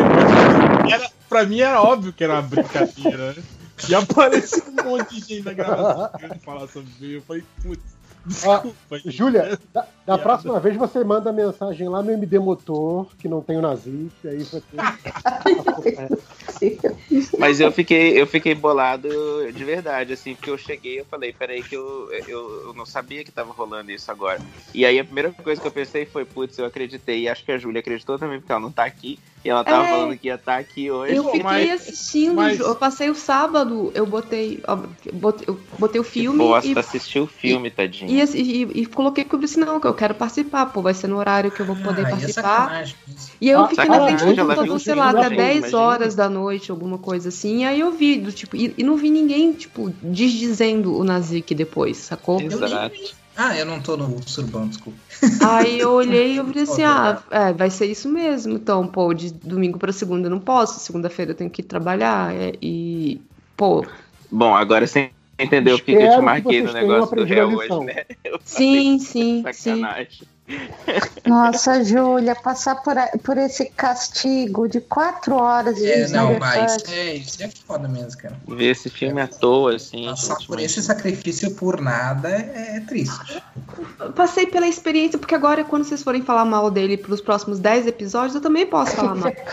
Era, pra mim era óbvio que era uma brincadeira, né? E apareceu um monte de gente na gravação querendo falar sobre BBB. Eu falei, putz, desculpa. gente. Júlia, <laughs> da, próxima vez você manda mensagem lá no MD Motor, que não tem o Nazi, e aí você. <laughs> Mas eu fiquei, eu fiquei bolado de verdade, assim, porque eu cheguei e eu falei, peraí, que eu, eu, eu não sabia que tava rolando isso agora. E aí a primeira coisa que eu pensei foi, putz, eu acreditei, e acho que a Júlia acredtou também, porque ela não tá aqui, e ela tava É. falando que ia estar aqui hoje. Eu fiquei assistindo, mas- eu passei o sábado, eu botei, ó, eu botei, eu botei o filme Bosta, e, assistiu o filme, tadinho. e, assi- e- e coloquei que eu disse, não, que eu quero participar, pô, vai ser no horário que eu vou poder Ah, é participar. E eu Ah, fiquei na frente do computador, sei lá, até frente, 10 imagina. horas da noite, alguma coisa assim. E aí eu vi, do, tipo, e, e não vi ninguém, tipo, desdizendo o Nazik depois, sacou? Ah, eu não tô no surbão, desculpa. Aí eu olhei e eu falei assim, <laughs> ah, é, vai ser isso mesmo. Então, pô, de domingo pra segunda eu não posso, segunda-feira eu tenho que ir trabalhar. é, e, pô, Bom, agora você entendeu porque que eu Espero te que marquei no negócio do réu hoje, né? <laughs> Eu sim, sim, sim. Nossa, Júlia, passar por, por esse castigo de quatro horas de É, não, mas é, isso é foda mesmo, cara. Ver esse filme à toa, assim. Passar por esse sacrifício por nada é, é triste. Passei pela experiência, porque agora, quando vocês forem falar mal dele pros próximos 10 episódios, eu também posso falar mal. <laughs>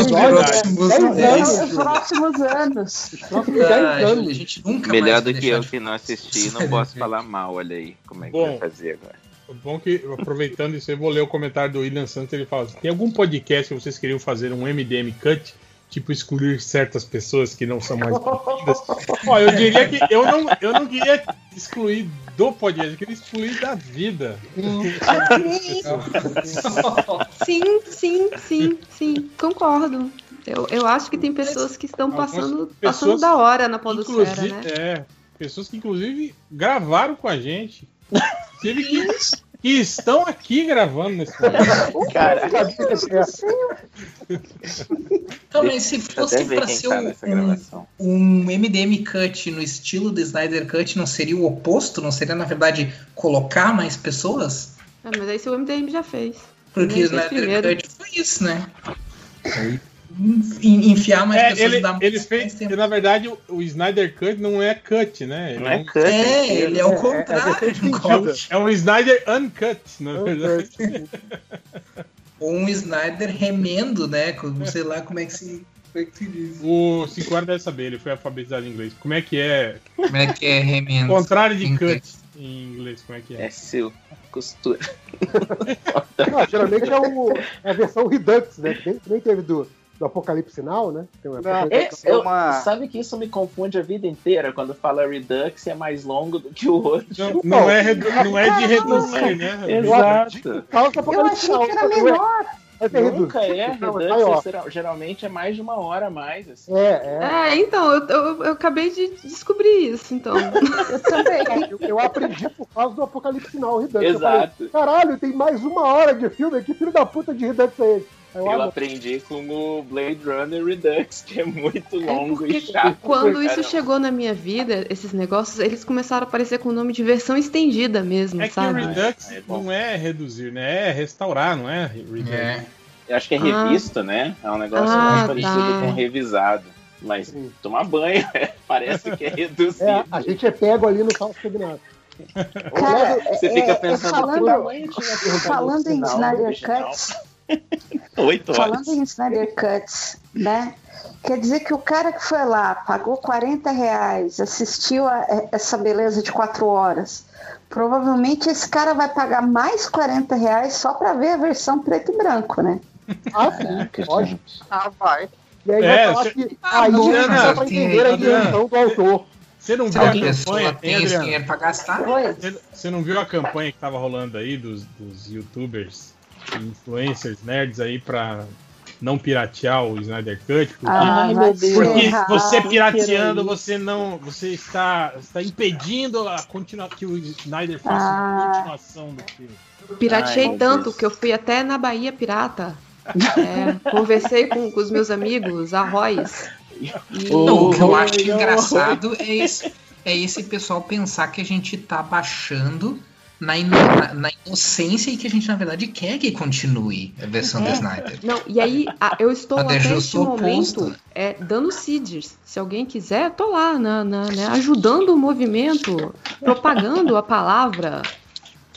Os próximos Dez dez. anos, Os próximos anos. Ah, Júlia, a gente nunca Melhor mais do que eu que não assisti, não posso <laughs> falar mal, olha aí como é que Bom. vai fazer agora. O bom que, aproveitando isso, eu vou ler o comentário do William Santos. Ele fala assim: tem algum podcast que vocês queriam fazer um MDM cut? Tipo, excluir certas pessoas que não são mais bem-vindas? <laughs> Ó, eu diria que eu não, eu não queria excluir do podcast, eu queria excluir da vida. Sim, sim, sim, sim, concordo. Eu, eu acho que tem pessoas que estão passando, pessoas passando da hora na podosfera, Inclusive, né? é, pessoas que inclusive gravaram com a gente. Que, que estão aqui gravando nesse momento. <laughs> Então, mas se Deixa eu fosse pra ser tá um, um, MDM Cut no estilo do Snyder Cut, não seria o oposto? Não seria, na verdade, colocar mais pessoas? Ah, mas aí o MDM já fez. Porque o Snyder. Cut foi isso, né? En- Enfiar mais É, pessoas ele, da ele fez, na verdade, o, o Snyder Cut não é cut, né? Não é um- cut, É, ele é o contrário, É, um- é um Snyder uncut, na verdade. Ou um Snyder remendo, né? Com- Sei lá como é que se, como é que se diz. O 5 deve saber, ele foi alfabetizado em inglês. Como é que é? Como é que é remendo? <laughs> Contrário de cut em inglês, como é que é? É seu, costura. <laughs> Não, geralmente é, o, é a versão Redux, né? Que nem, nem teve do, do Apocalipse Now, né? Tem uma É, eu- Sabe que isso me confunde a vida inteira quando fala Redux é mais longo do que o outro. Não, não é, redu- não é de reduzir, né? Exato. Eu achei que era menor. Vai ter Nunca é então, Redux, geralmente é mais de uma hora a mais. Assim. É, É, então, eu, eu, eu acabei de descobrir isso, então. <laughs> Eu também. Eu, eu aprendi por causa do Apocalipse Now, Redux. Exato. Eu falei, Caralho, tem mais uma hora de filme, que filho da puta de Redux é esse? Eu, Eu ah, aprendi com o Blade Runner Redux, que é muito longo e chato. Quando isso Caramba. chegou na minha vida, esses negócios, eles começaram a aparecer com o nome de versão estendida mesmo, É que o sabe? Redux não é reduzir, né? É restaurar, não é? Reduzir. Eu acho que é Ah. revisto, né? É um negócio Ah, mais parecido tá. com revisado. Mas tomar banho, <laughs> é, parece que é reduzido. é, a gente é pego ali no falso combinado. Cara, Você é- fica é pensando, falando, falando em Snyder original? <laughs> Oito horas. falando em Snyder Cuts, né? Quer dizer que o cara que foi lá, pagou 40 reais, assistiu a a- essa beleza de quatro horas, provavelmente esse cara vai pagar mais 40 reais só pra ver a versão preto e branco, né? Ah, sim, <laughs> lógico. Ah, vai. E aí É, vai falar cê- que Ah, aí pra tem- entender a intenção do autor. Você não viu a campanha, tem esse dinheiro pra gastar, Você- Você não viu a campanha que tava rolando aí dos, dos youtubers, influencers, nerds aí pra não piratear o Snyder Cut, porque, Ah, ser porque você pirateando, você não, você está, está impedindo a continua, que o Snyder faça Ah. a continuação do filme. Pirateei Ai, tanto que eu fui até na Bahia Pirata. É, conversei com, com os meus amigos, arróis. E- Não, o que eu acho engraçado é esse, é esse pessoal pensar que a gente tá baixando na, ino- na- inocência e que a gente, na verdade, quer que continue a versão do É. Snyder. Não, e aí a- eu estou Até até este oposto. momento é, dando seeds. Se alguém quiser, tô lá, na, na- né, ajudando o movimento, propagando a palavra.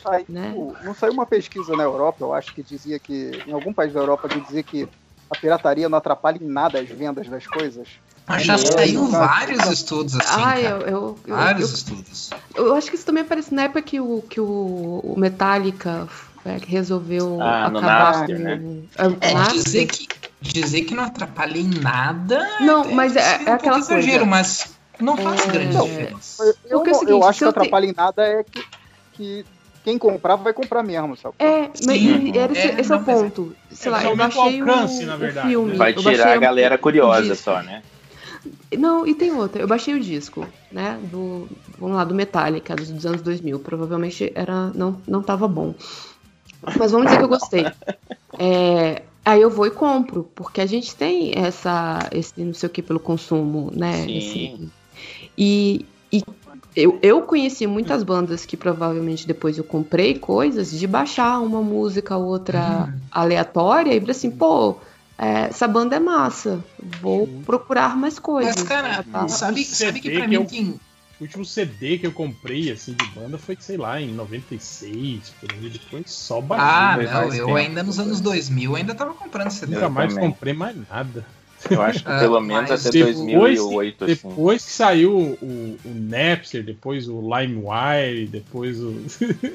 Aí, Né? não saiu uma pesquisa na Europa, eu acho que dizia que, em algum país da Europa, que dizia que a pirataria não atrapalha em nada as vendas das coisas. Mas já É, saiu no vários estudos assim. Ah, cara. eu, eu, eu, vários eu- estudos. eu acho que isso também aparece na época que o, que o, o Metallica é, que resolveu Ah, no acabar Napster, com né? o É, Napster. dizer que, dizer que não atrapalha em nada. Não, mas é, é um aquela exagero, coisa. mas não faz É, grande não, diferença. Eu, Porque é o seguinte, eu acho que eu te- atrapalha em nada é que, que quem comprar vai comprar mesmo, sabe? É, mas Sim. era esse, É, esse é o é- ponto. Sei lá, só eu o baixei o, alcance, na o verdade, filme. Vai eu baixei tirar a o- galera o curiosa só, né? Não, e tem outra. Eu baixei o disco, né? Do, vamos lá, do Metallica, dos, dos anos 2000. Provavelmente era, não, não tava bom. Mas vamos dizer que eu gostei. É, aí eu vou e compro, porque a gente tem essa, esse não sei o que pelo consumo, né? Sim. Esse- e e eu, eu conheci muitas bandas que provavelmente depois eu comprei coisas de baixar uma música, outra aleatória e falei assim, pô, é, essa banda é massa, vou procurar mais coisas. Mas, cara, tá? sabe, sabe que pra mim eu- tem. O último CD que eu comprei, assim, de banda foi, sei lá, em 96, por aí, depois só baixei. Ah, não, eu tempo. ainda nos anos 2000 ainda tava comprando CD. Nunca mais comprei mais nada. Eu acho que Ah, pelo menos mas até Depois, 2008, que, assim. depois que saiu o, o Napster, depois o LimeWire, depois o.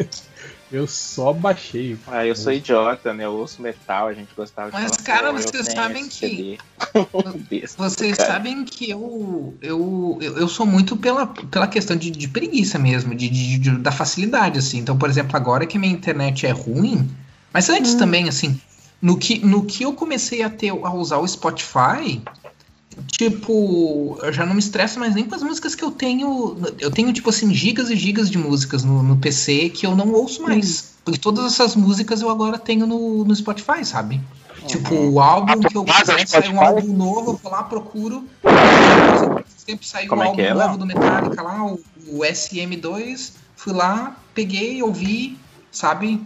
<laughs> eu só baixei. Ah, eu sou idiota, né? Eu ouço metal, a gente gostava de Mas, cara, vocês sabem que- <laughs> <laughs> Vocês cara. sabem que eu, eu, eu, eu sou muito pela, pela questão de, de preguiça mesmo, de, de- de- da facilidade, assim. Então, por exemplo, agora que minha internet é ruim, mas antes também, assim, no que, no que eu comecei a ter a usar o Spotify, tipo, eu já não me estresso mais nem com as músicas que eu tenho. Eu tenho, tipo assim, gigas e gigas de músicas no, no PC que eu não ouço mais. Porque todas essas músicas eu agora tenho no, no Spotify, sabe? Tipo, o álbum que eu Mas no quiser, sai um álbum novo, eu vou lá, procuro. Sempre saiu Como o é álbum que é, novo do Metallica lá, o, o SM2. Fui lá, peguei, ouvi, sabe?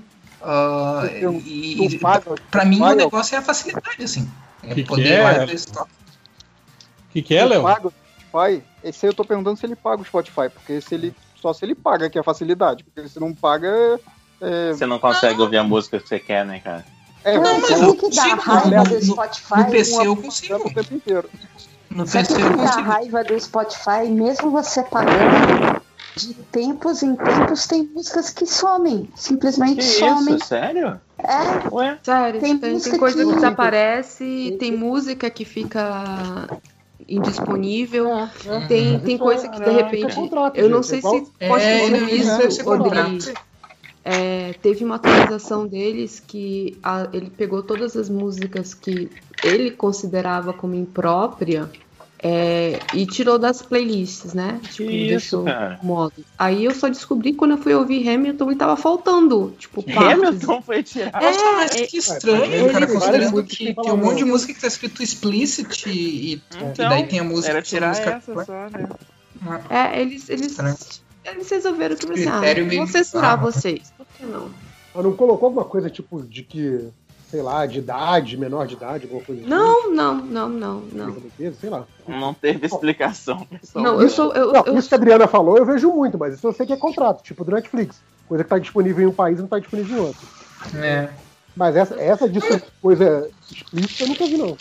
Ah, Eu- e, paga o pra mim o negócio é a facilidade, assim. É Que que poder é? ir lá e ver estoque. O que, que é, Léo? paga o Spotify? Esse aí eu tô perguntando se ele paga o Spotify, porque se ele, só se ele paga que é a facilidade, porque se não paga. É, Você não consegue ouvir a música que você quer, né, cara? é, Não, mas eu- o que dá raiva do Spotify. No PC eu uma- consigo. No PC que eu dá consigo. raiva do Spotify, mesmo você pagando, de tempos em tempos tem músicas que somem. Simplesmente Que somem. isso? Sério? É. Ué? Sério, Tem tem, tem, coisa que que- desaparece, tem música que fica indisponível, É, tem, tem coisa que de repente. contrato, Eu não sei se pode É, ter isso deve ser isso, Odri. contrato. É, teve uma atualização deles que a- ele pegou todas as músicas que ele considerava como imprópria é, e tirou das playlists, né? Tipo, isso, deixou cara? modo. Aí eu só descobri quando eu fui ouvir Hamilton e tava faltando, tipo, <laughs> partes. Hamilton foi tirado. Nossa, É, mas é- que estranho, ele- cara, ele- considerando que músicas tem um monte de música que tá escrito explicit e, e Então, daí tem a música Era que tirar música- essa só, né? É, eles, eles, Estranho. eles resolveram que assim, ah, vou censurar vocês. Por que não? Mas não colocou alguma coisa tipo de que, sei lá, de idade, menor de idade, alguma coisa assim? Não, não, não, não, não. Sei lá. Não teve explicação. pessoal. Não, eu sou. Eu, Não, eu- isso que a Adriana falou, eu vejo muito, mas isso eu sei que é contrato, tipo do Netflix. Coisa que tá disponível em um país e não tá disponível em outro. É. Mas essa, essa de ser coisa explícita eu nunca vi, não.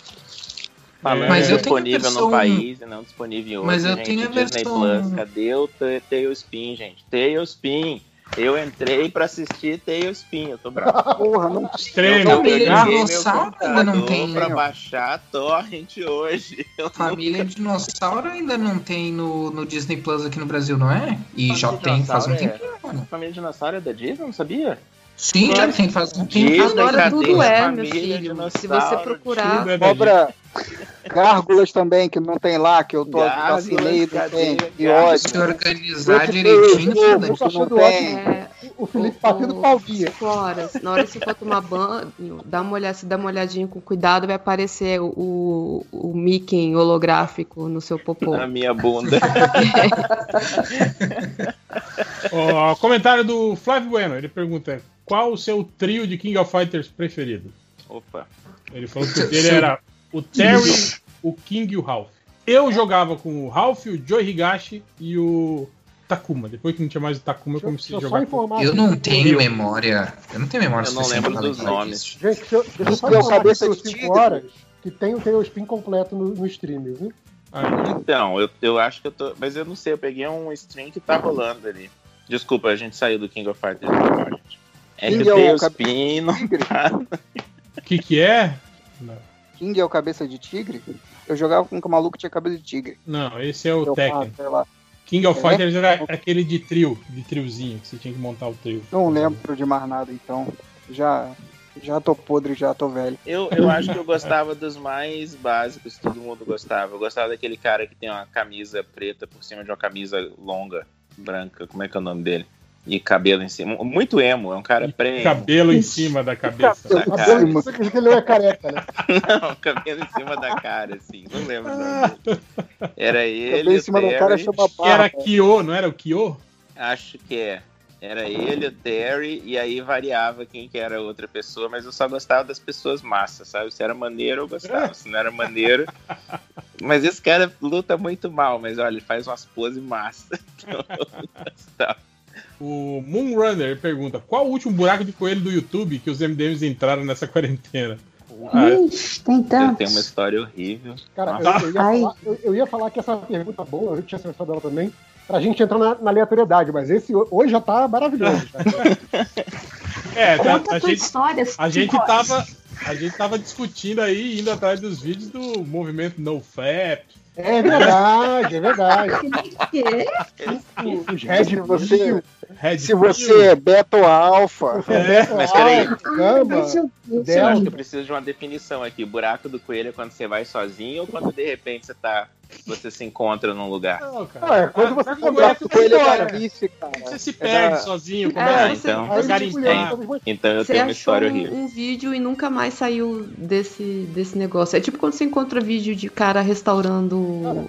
Falando Mas eu tenho a disponível versão- no país e não disponível em outro. Mas eu gente, tenho a Disney versão- Plus, cadê o Ta- Tailspin, gente? Tailspin. Eu entrei pra assistir Tailspin, eu tô bravo. <laughs> Porra, não Extremo. Eu Família peguei Dinossauro ainda não tem. pra baixar Torrent hoje. <laughs> Eu Família Dinossauro ainda não tem no, no Disney Plus aqui no Brasil, não é? E Família já tem faz um é- tempo. mano. Família Dinossauro é da Disney, não sabia? Sim, já tem faz um tempo. Agora tudo a é, meu filho. Se você procurar. É Cobra gárgulas também, que não tem lá, que eu tô Gárgulas, assinei, não cadê? tem. Que Gárgulas. Se organizar direitinho, não tem. É, O Felipe batendo. Cinco horas. Na hora que você for tomar banho, dá uma olhada, se dá uma olhadinha com cuidado, vai aparecer o, o, o Mickey holográfico no seu popô. Na minha bunda. <laughs> Ó, comentário do Flávio Bueno. Ele pergunta: qual o seu trio de King of Fighters preferido? Opa. Ele falou que o dele era o Terry, o King e o Ralph. Eu jogava com o Ralph, o Joe Higashi e o Takuma. Depois que não tinha mais o Takuma, eu comecei a eu jogar com Eu não tenho memória. Eu não tenho memória Eu não lembro dos nomes. disso. Gente, deixa eu, deixa eu só Deu informar cabeça de por 5 tigre. horas que tem o Tailspin completo no, no stream, viu? Então, eu, eu acho que eu tô. Mas eu não sei, eu peguei um stream que tá rolando ali. Desculpa, a gente saiu do King of Fighters. É King que é o o Tailspin não tá. O que, que é? Não. King é o cabeça de tigre? Eu jogava com um maluco que tinha cabeça de tigre. Não, esse é o Tekken. King of É? Fighters era aquele de trio, de triozinho, que você tinha que montar o trio. Não lembro de mais nada, então. Já, já tô podre, já tô velho. Eu, eu acho que eu gostava dos mais básicos, todo mundo gostava. Eu gostava daquele cara que tem uma camisa preta por cima de uma camisa longa, branca, como é que é o nome dele? E cabelo em cima. Muito emo, é um cara pré Cabelo em cima da cabeça. Da cara. Isso quer dizer que ele não é careca, né? <laughs> Não, cabelo em cima da cara, assim. Não lembro. Era ele. Cabelo em o cima do cara Terry, chama Que era. Kyo, não era o Kyo? Acho que é. Era ele, o Terry, e aí variava quem que era a outra pessoa, mas eu só gostava das pessoas massas, sabe? Se era maneiro, eu gostava. Se não era maneiro. <laughs> Mas esse cara luta muito mal, mas olha, ele faz umas poses massas. <laughs> Então, eu gostava. O Moonrunner pergunta: qual o último buraco de coelho do YouTube que os MDMs entraram nessa quarentena? Ah, Ixi, tem eu tantos. tenho uma história horrível. Cara, Tá. eu, eu ia falar, eu, eu ia falar que essa pergunta boa, eu tinha selecionado ela também, pra gente entrar na, na aleatoriedade, mas esse ho- hoje já tá maravilhoso. já. <laughs> é, tá- Conta a gente, história. a gente horas. tava. A gente tava discutindo aí, indo atrás dos vídeos do movimento NoFap. É verdade, é verdade. <laughs> Que? O- Os Red você, Red se você é Beto Alpha, <laughs> É, mas peraí. Deixa eu acho que eu preciso de uma definição aqui. O buraco do coelho é quando você vai sozinho ou quando de repente você tá. Você se encontra num lugar? Não, Ah, cara. é, quando você comprar coelho com ele é cara. Você se É perde da- sozinho, É, começa Ah, você- então. Eu- Então eu Você tenho uma história um, horrível. um vídeo e nunca mais saiu desse, desse negócio. É tipo quando você encontra vídeo de cara restaurando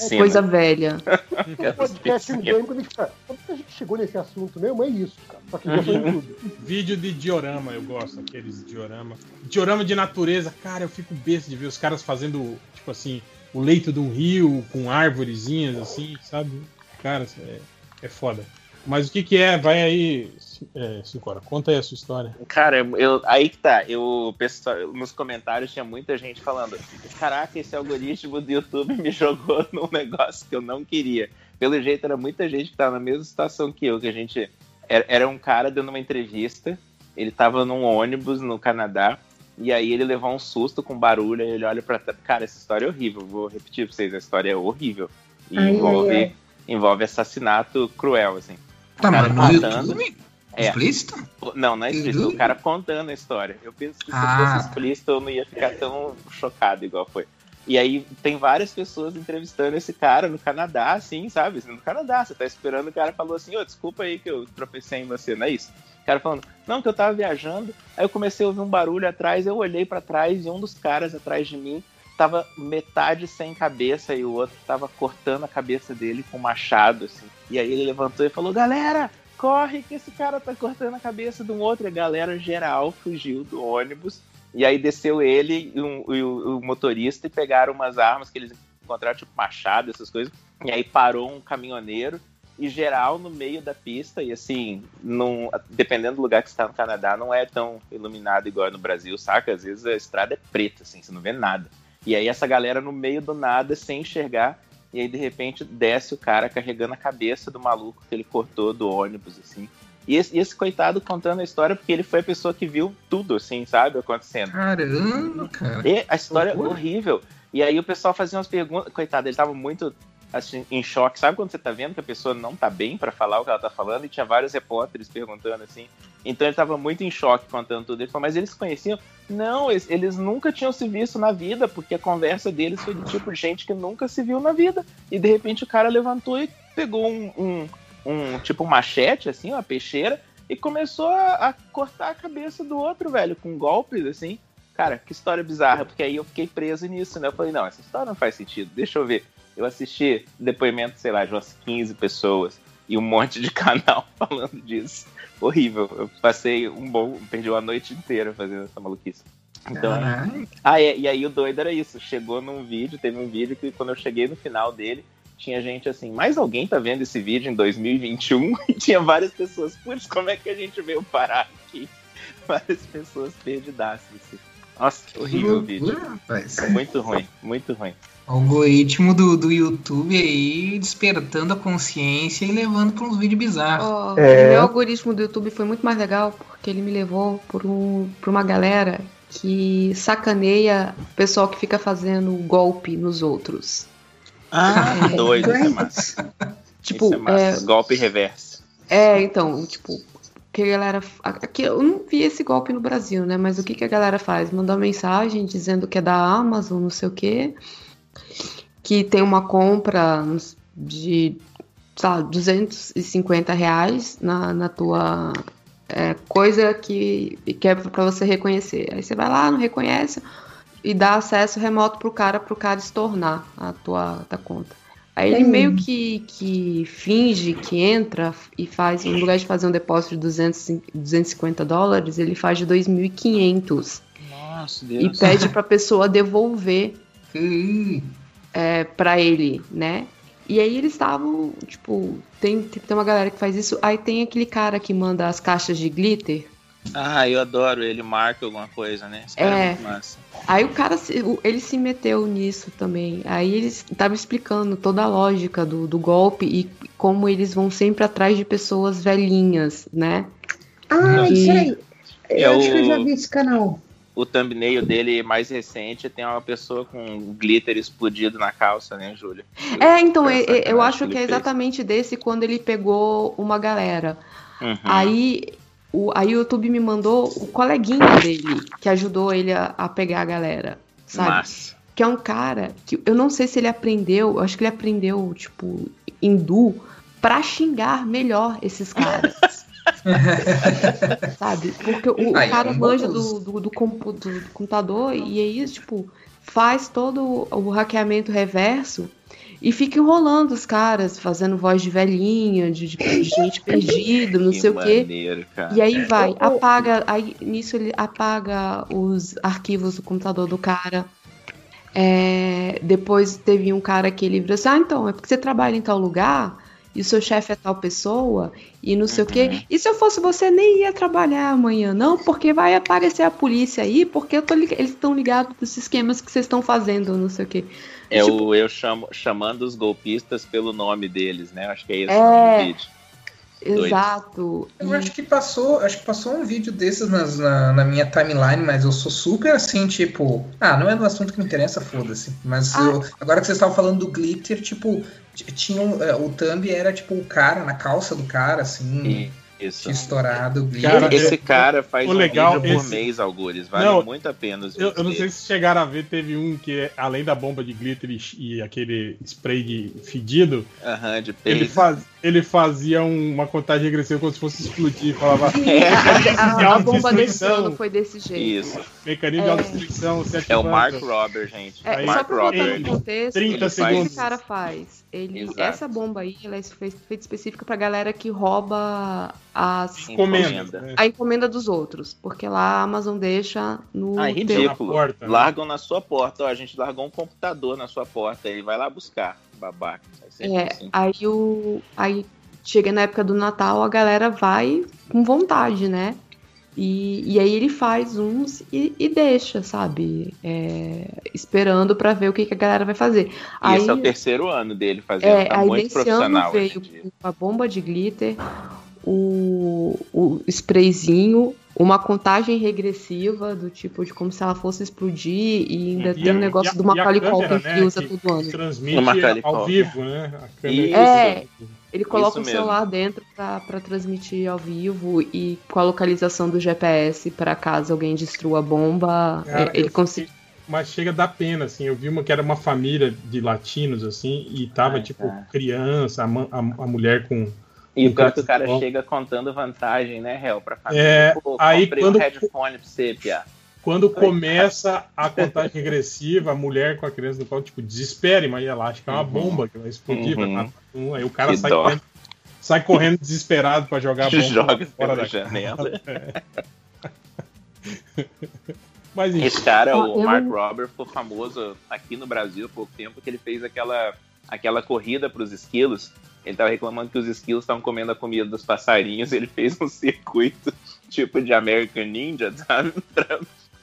Piscina. coisa velha. <laughs> O podcast como que a gente chegou nesse assunto mesmo? É isso, cara. Só que já foi em tudo. Vídeo de diorama, eu gosto, aqueles diorama. Diorama de natureza, cara, eu fico besta de ver os caras fazendo, tipo assim, o leito de um rio com árvorezinhas, assim, sabe? Cara, é, é foda. Mas o que que é? Vai aí, é, Sincora, conta aí a sua história. Cara, eu, aí que tá. Eu, pessoal, nos comentários tinha muita gente falando: Caraca, esse algoritmo do YouTube me <laughs> jogou num negócio que eu não queria. Pelo jeito, era muita gente que tava na mesma situação que eu, que a gente. Era, era um cara dando uma entrevista, ele tava num ônibus no Canadá, e aí ele levou um susto com barulho, aí ele olha pra trás. Cara, essa história é horrível, vou repetir pra vocês, a história é horrível. E Ai, ai, envolve, ai. envolve assassinato cruel, assim. Tá, mas no contando- YouTube? É. Explícito? Não, não é explícito. O cara contando a história. Eu penso que se Ah. fosse explícito eu não ia ficar tão chocado igual foi. E aí tem várias pessoas entrevistando esse cara no Canadá, assim, sabe? No Canadá, você tá esperando, o cara falou assim, ô, desculpa aí que eu tropecei em você, não é isso? O cara falando, não, que eu tava viajando, aí eu comecei a ouvir um barulho atrás, eu olhei pra trás e um dos caras atrás de mim tava metade sem cabeça e o outro tava cortando a cabeça dele com um machado, assim. E aí ele levantou e falou, galera, corre que esse cara tá cortando a cabeça de um outro. E a galera geral fugiu do ônibus. E aí desceu ele e, um- o, motorista e pegaram umas armas que eles encontraram, tipo machado, essas coisas. E aí parou um caminhoneiro e geral no meio da pista. E assim, não, dependendo do lugar que você tá no Canadá, não é tão iluminado igual no Brasil, saca? Às vezes a estrada é preta, assim, você não vê nada. E aí essa galera no meio do nada, sem enxergar, e aí de repente desce o cara carregando a cabeça do maluco que ele cortou do ônibus, assim. E esse, esse coitado contando a história porque ele foi a pessoa que viu tudo, assim, sabe, acontecendo. Caramba, cara. E a história é horrível. E aí o pessoal fazia umas perguntas. Coitado, ele tava muito assim, em choque. Sabe quando você tá vendo que a pessoa não tá bem pra falar o que ela tá falando? E tinha vários repórteres perguntando assim. Então ele tava muito em choque contando tudo. Ele falou, mas eles conheciam? Não, eles, eles nunca tinham se visto na vida, porque a conversa deles foi do tipo de gente que nunca se viu na vida. E de repente o cara levantou e pegou um, um, um tipo um machete, assim, uma peixeira, e começou a, a cortar a cabeça do outro, velho, com golpes, assim. Cara, que história bizarra, porque aí eu fiquei preso nisso, né? Eu falei, não, essa história não faz sentido, deixa eu ver. Eu assisti depoimento, sei lá, de umas 15 pessoas e um monte de <laughs> canal falando disso. Horrível. Eu passei um bom. Perdi uma noite inteira fazendo essa maluquice. Então, ah, é, e aí o doido era isso. Chegou num vídeo, teve um vídeo que quando eu cheguei no final dele, tinha gente assim, mais alguém tá vendo esse vídeo em 2021? <laughs> E tinha várias pessoas, putz, como é que a gente veio parar aqui? <laughs> Várias pessoas perdidaças. Assim. Nossa, que horrível o vídeo. Muito ruim, muito ruim. Algoritmo do, do YouTube aí despertando a consciência e levando pra uns vídeos bizarros. Ó, É. O meu algoritmo do YouTube foi muito mais legal porque ele me levou por, um, por uma galera que sacaneia o pessoal que fica fazendo golpe nos outros. Ah, <laughs> É. doido, isso é massa. <laughs> Tipo, isso é massa. é- Golpe reverso. É, então, tipo, que a galera. Aqui, eu não vi esse golpe no Brasil, né? Mas o que, que a galera faz? Manda uma mensagem dizendo que é da Amazon, não sei o quê. Que tem uma compra de, sei lá, 250 reais na, na tua é, coisa que, que é pra você reconhecer. Aí você vai lá, não reconhece e dá acesso remoto pro cara, pro cara estornar a tua, tua conta. Aí ele Hum. meio que, que finge que entra e faz, em lugar de fazer um depósito de 200, e- 250 dólares, ele faz de 2.500 Nossa, e Deus. pede <laughs> pra pessoa devolver é, para ele, né? E aí eles estavam, tipo, tem, tem uma galera que faz isso, aí tem aquele cara que manda as caixas de glitter. Ah, eu adoro ele, marca alguma coisa, né? Esse cara É. muito massa. Aí o cara, se- o- ele se meteu nisso também. Aí eles estavam explicando toda a lógica do, do golpe e como eles vão sempre atrás de pessoas velhinhas, né? Ah, Que- isso aí. Eu É acho que eu já o- vi esse canal. O thumbnail dele mais recente tem uma pessoa com glitter explodido na calça, né, Júlia? É, então, é- é- eu sacanagem acho que que é fez. exatamente desse quando ele pegou uma galera. Uhum. Aí, o, aí o YouTube me mandou o coleguinha dele, que ajudou ele a, a pegar a galera, sabe? Massa. Que é um cara que eu não sei se ele aprendeu, eu acho que ele aprendeu, tipo, hindu, pra xingar melhor esses caras. <laughs> <laughs> sabe? Porque o Aí, cara é um manja do, do, do, compu- do- do computador e aí, tipo, faz todo o hackeamento reverso e fica enrolando os caras, fazendo voz de velhinha, de, de- de gente perdida, não <laughs> Que sei o quê. maneiro, cara. E aí vai, apaga, aí nisso ele apaga os arquivos do computador do cara. É, depois teve um cara que ele virou assim: Ah, então, é porque você trabalha em tal lugar e o seu chefe é tal pessoa e não sei o Uhum. quê. E se eu fosse você, nem ia trabalhar amanhã, não, porque vai aparecer a polícia aí, porque eu tô eles estão ligados dos esquemas que vocês estão fazendo, não sei o quê. É Tipo, o eu chamo, chamando os golpistas pelo nome deles, né? Acho que é esse É. o vídeo. Doido. Exato. Eu acho que passou, acho que passou um vídeo desses nas- na, na minha timeline, mas eu sou super assim, tipo, ah, não é do assunto que me interessa, foda-se. Mas Ah. eu- agora que vocês estavam falando do glitter, tipo, tinha é, o thumb era tipo o cara na calça do cara, assim, Isso. tinha estourado o glitter. Cara, esse é- cara faz o um legal, vídeo por esse- mês, Algures. Vale Não, muito a pena os Eu, eu não sei se chegaram a ver, teve um que, é, além da bomba de glitter e, e aquele spray de fedido, Aham, de ele, faz, ele fazia um- uma contagem regressiva como se fosse explodir. Falava. <laughs> É. A, a bomba desse autodestruição. ano foi desse jeito. Isso. Mecanismo de É. autodestruição. se É o. Mark Robber, gente. É, Aí, só Mark pra botar Robber. no contexto, 30 o que segundos. esse cara faz? Ele, Exato. essa bomba aí, ela é feita, específica pra galera que rouba as, Encomenda. né? a encomenda dos outros. Porque lá a Amazon deixa no Ah, é teu- ridículo. Na porta, né? Largam na sua porta. Ó, a gente largou um computador na sua porta. Ele vai lá buscar, babaca. É, assim. aí o. Aí chega na época do Natal, a galera vai com vontade, né? E, e aí ele faz uns e, e deixa, sabe? É, esperando pra ver o que, que a galera vai fazer. E aí, esse é o terceiro ano dele fazendo. é, tá aí muito nesse ano profissional. veio a bomba de glitter, o, o sprayzinho, uma contagem regressiva do tipo de como se ela fosse explodir e ainda E tem a- um negócio a- do Macaulay Culkin né, que usa que todo ano. Transmite ao Culkin. vivo, né? A câmera Isso. É, ele coloca o celular dentro pra, pra transmitir ao vivo e com a localização do GPS pra caso alguém destrua a bomba, Cara, é, ele consegue. Mas chega a dar pena, assim. Eu vi uma que era uma família de latinos, assim, e tava, tipo, criança, a, a, a mulher com. E o pior que o cara bom. chega contando vantagem, né, réu, pra família. É, Pô, aí comprei quando- um headphone pra você, Pia. Quando começa a contagem regressiva, a mulher com a criança no colo, tipo, desespere, mas ela acha que é uma Uhum. bomba que vai explodir. vai Uhum. matar um. Aí o cara sai correndo, sai correndo desesperado pra jogar a bomba <laughs> Joga fora pela da janela. casa. <laughs> É. Mas. Esse cara, o eu- Mark Robert, ficou famoso aqui no Brasil há pouco tempo que ele fez aquela, aquela corrida para os esquilos. Ele tava reclamando que os esquilos estavam comendo a comida dos passarinhos. Ele fez um <laughs> circuito tipo de American Ninja, <laughs> sabe?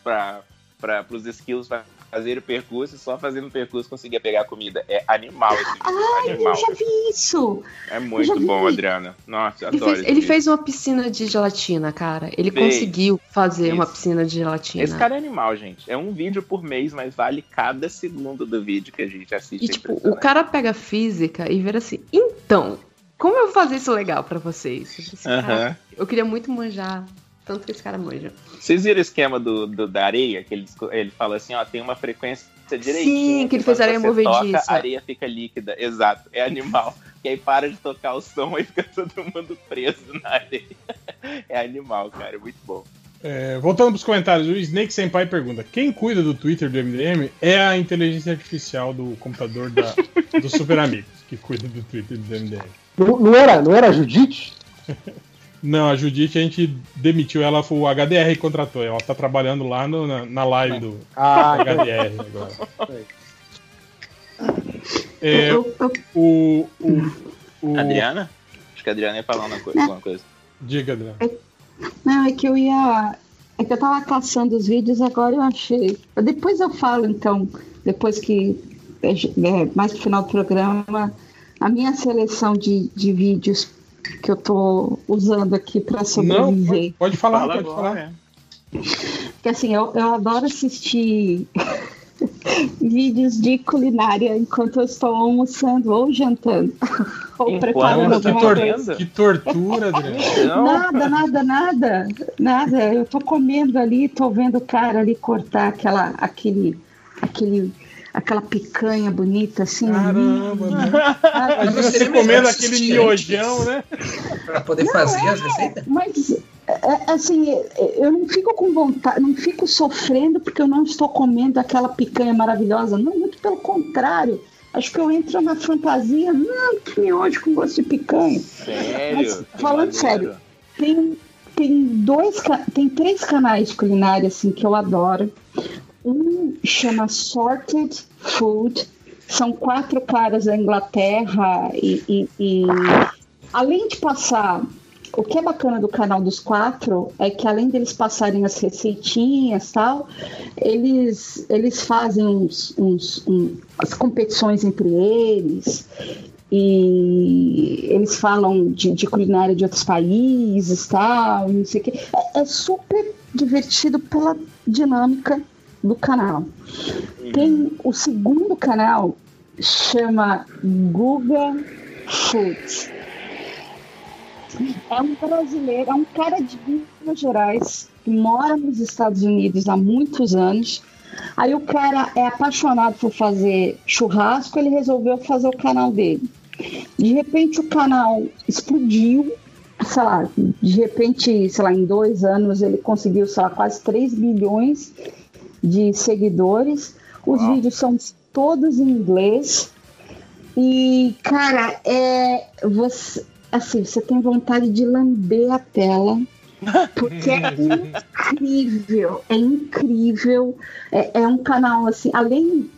Pra, pra, os esquilos fa- fazerem o percurso e só fazendo o percurso conseguia pegar a comida. É animal esse vídeo. Ai, animal. eu já vi isso. É muito bom, Adriana. Nossa, Ele adoro fez, ele vídeo. fez uma piscina de gelatina, cara. Ele Fez. conseguiu fazer uma piscina de gelatina. Esse cara é animal, gente. É um vídeo por mês, mas vale cada segundo do vídeo que a gente assiste. E tipo, o cara pega física e vira assim, então, como eu vou fazer isso legal pra vocês? Eu, assim, Aham. "Cara, eu queria muito manjar, tanto que esse cara manja. Vocês viram o esquema do, do- da areia? Que ele, ele fala assim, ó, tem uma frequência direitinha. Sim, que ele fez areia você movediça. Toca, a areia fica líquida. Exato, é animal. <laughs> E aí para de tocar o som e fica todo mundo preso na areia. É animal, cara, é muito bom. É, voltando pros comentários, o Snake Senpai pergunta: quem cuida do Twitter do MDM é a inteligência artificial do computador da, <laughs> do Super Amigos, que cuida do Twitter do MDM. Não, não era, não era a Judite? <laughs> Não, a Judite a gente demitiu ela, foi o HDR que contratou. Ela tá trabalhando lá no- na, na live do Ah, HDR agora. É, o, o, o. Adriana? Acho que a Adriana ia falar uma coisa, alguma coisa. Diga, Adriana. Não, é que eu ia. É que eu tava caçando os vídeos agora eu achei. Depois eu falo, então, depois que. é, é, mais pro final do programa, a minha seleção de, de vídeos que eu tô usando aqui pra sobreviver. Pode falar, Fala pode agora, falar. Porque assim, eu, eu adoro assistir <laughs> vídeos de culinária enquanto eu estou almoçando ou jantando. <laughs> ou preparando que, alguma tor- coisa. que tortura, Adriana. Nada, nada, nada, nada. Eu tô comendo ali, tô vendo o cara ali cortar aquela, aquele, aquele, aquela picanha bonita assim. Caramba, né? Mas você comendo aquele miojão, né? Pra poder fazer as receitas? Mas é, assim, eu não fico com vontade, não fico sofrendo porque eu não estou comendo aquela picanha maravilhosa. Não, muito pelo contrário. Acho que eu entro na fantasia, não, que miojo com gosto de picanha. Sério? Mas, falando sério, tem, tem dois, tem três canais de culinária assim que eu adoro. Um chama Sorted Food. São quatro caras da Inglaterra e, e- e além de passar o que é bacana do canal dos quatro é que além deles passarem as receitinhas tal, eles, eles fazem uns, uns- as competições entre eles e eles falam de, de culinária de outros países tal, não sei o quê. É, é super divertido pela dinâmica do canal. Tem o segundo canal chama Guga Foods. É um brasileiro, é um cara de Minas Gerais, que mora nos Estados Unidos há muitos anos. Aí o cara é apaixonado por fazer churrasco, ele resolveu fazer o canal dele. De repente o canal explodiu, sei lá, de repente, sei lá, em dois anos ele conseguiu, sei lá, quase 3 milhões de seguidores. Os vídeos são todos em inglês. E, cara, é. Você, assim, você tem vontade de lamber a tela. Porque é <laughs> incrível, é incrível. É, é um canal assim, além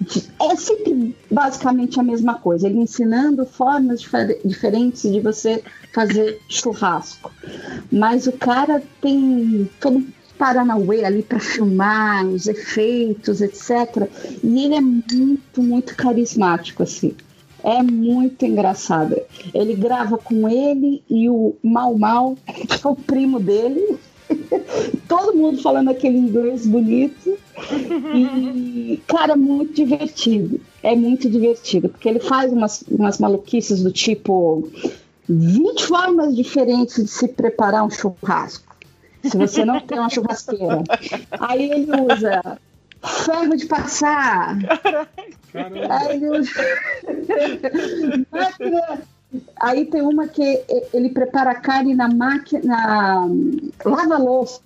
de, é sempre basicamente a mesma coisa, ele ensinando formas difer- diferentes de você fazer churrasco. Mas o cara tem todo um paranauê ali para filmar os efeitos, etc. E ele é muito, muito carismático, assim. É muito engraçado. Ele grava com ele e o Mal Mal, <laughs> que é o primo dele. <laughs> Todo mundo falando aquele inglês bonito. E, cara, muito divertido. É muito divertido, porque ele faz umas, umas maluquices do tipo 20 formas diferentes de se preparar um churrasco. Se você não tem uma churrasqueira. Aí ele usa ferro de passar. Aí ele usa. máquina Aí tem uma que ele prepara a carne na máquina, lava louça.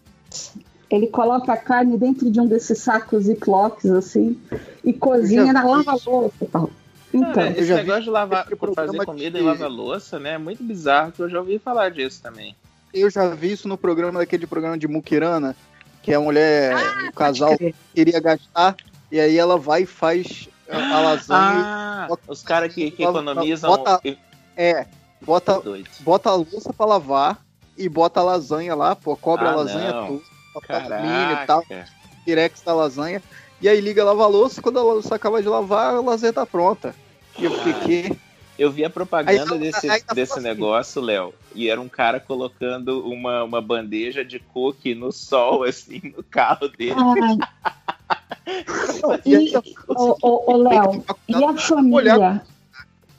Ele coloca a carne dentro de um desses sacos ziplocs assim e cozinha na lava louça. Então, esse já vi de lavar, por fazer comida que- e lavar louça, né? É muito bizarro, que eu já ouvi falar disso também. Eu já vi isso no programa daquele programa de Mukirana, que a mulher, o casal queria gastar, e aí ela vai e faz a, a lasanha. Ah, os caras que, que Bota- economizam. bota- É, bota, Doido. bota a louça pra lavar e bota a lasanha lá, pô, cobre a Ah, lasanha não. toda, bota milho e tal, direx da lasanha, e aí liga a lava-louça, e quando a louça acaba de lavar, a lasanha tá pronta. E eu fiquei, que? Eu vi a propaganda Aí- desse, aí tá desse assim. negócio, Léo, e era um cara colocando uma, uma bandeja de cookie no sol, <laughs> assim, no carro dele. E, ô, ô, ô, Léo, e a família?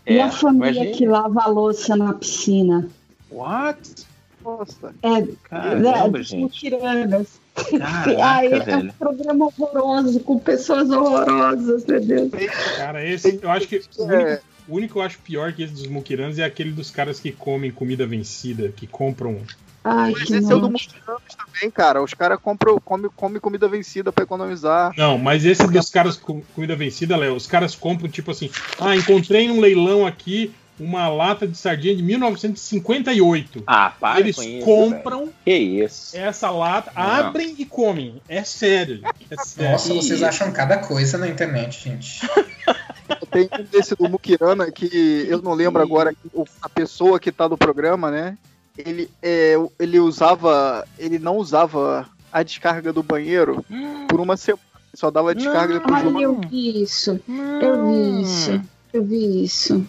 E É, a família imagine. que lava a louça na piscina? What? Nossa. É, Caramba, né, gente. mutiranas. Caraca, Ai, é um programa horroroso, com pessoas horrorosas, meu Deus. Cara, esse, eu acho que o único, o único que eu acho pior que esse dos Mukiranos é aquele dos caras que comem comida vencida, que compram. Ai, Mas esse é o do Mukiranos também, cara. Os caras compram come, come comida vencida pra economizar. Não, mas esse dos caras com comida vencida, Léo, os caras compram tipo assim: ah, encontrei num leilão aqui uma lata de sardinha de 1958. Ah, para Eles com isso, compram velho. Que isso? essa lata, Não. abrem e comem. É sério. É sério. Nossa, vocês acham cada coisa na internet, gente. <laughs> Tem um desse do Mukirana que eu não lembro agora a pessoa que tá no programa, né? Ele, é, ele usava. Ele não usava a descarga do banheiro por uma semana. Só dava descarga depois de Ai, eu vi isso. Eu vi isso. Eu vi isso.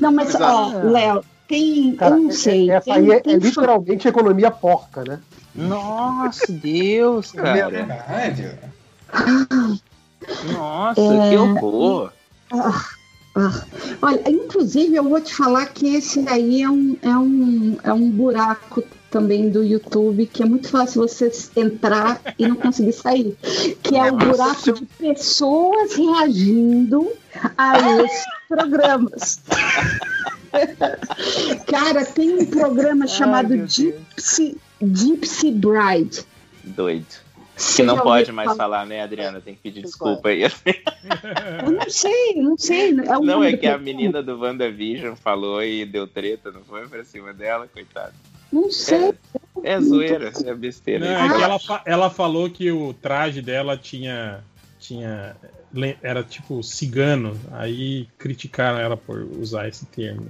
Não, mas, ó, ah, Léo, tem. Cara, eu não é- sei. essa tem- aí é, tem é literalmente economia porca, né? Nossa, Deus, cara. Verdade. Nossa, É, que horror. Ah, ah. Olha, inclusive eu vou te falar que esse aí é um, é um, é um buraco também do YouTube que é muito fácil você entrar e não conseguir sair. Que é o buraco de pessoas reagindo a esses programas. <laughs> Cara, tem um programa chamado Gypsy, Gypsy Bride. Doido. Que não pode mais falar? falar, né, Adriana? Tem que pedir desculpa aí. <laughs> Eu não sei, não sei. É o Não, é que a menina do WandaVision falou e deu treta, não foi pra cima dela, coitada. Não sei. É zoeira, é besteira. Não, é que ela, ela falou que o traje dela tinha. tinha era tipo cigano. Aí criticaram ela por usar esse termo.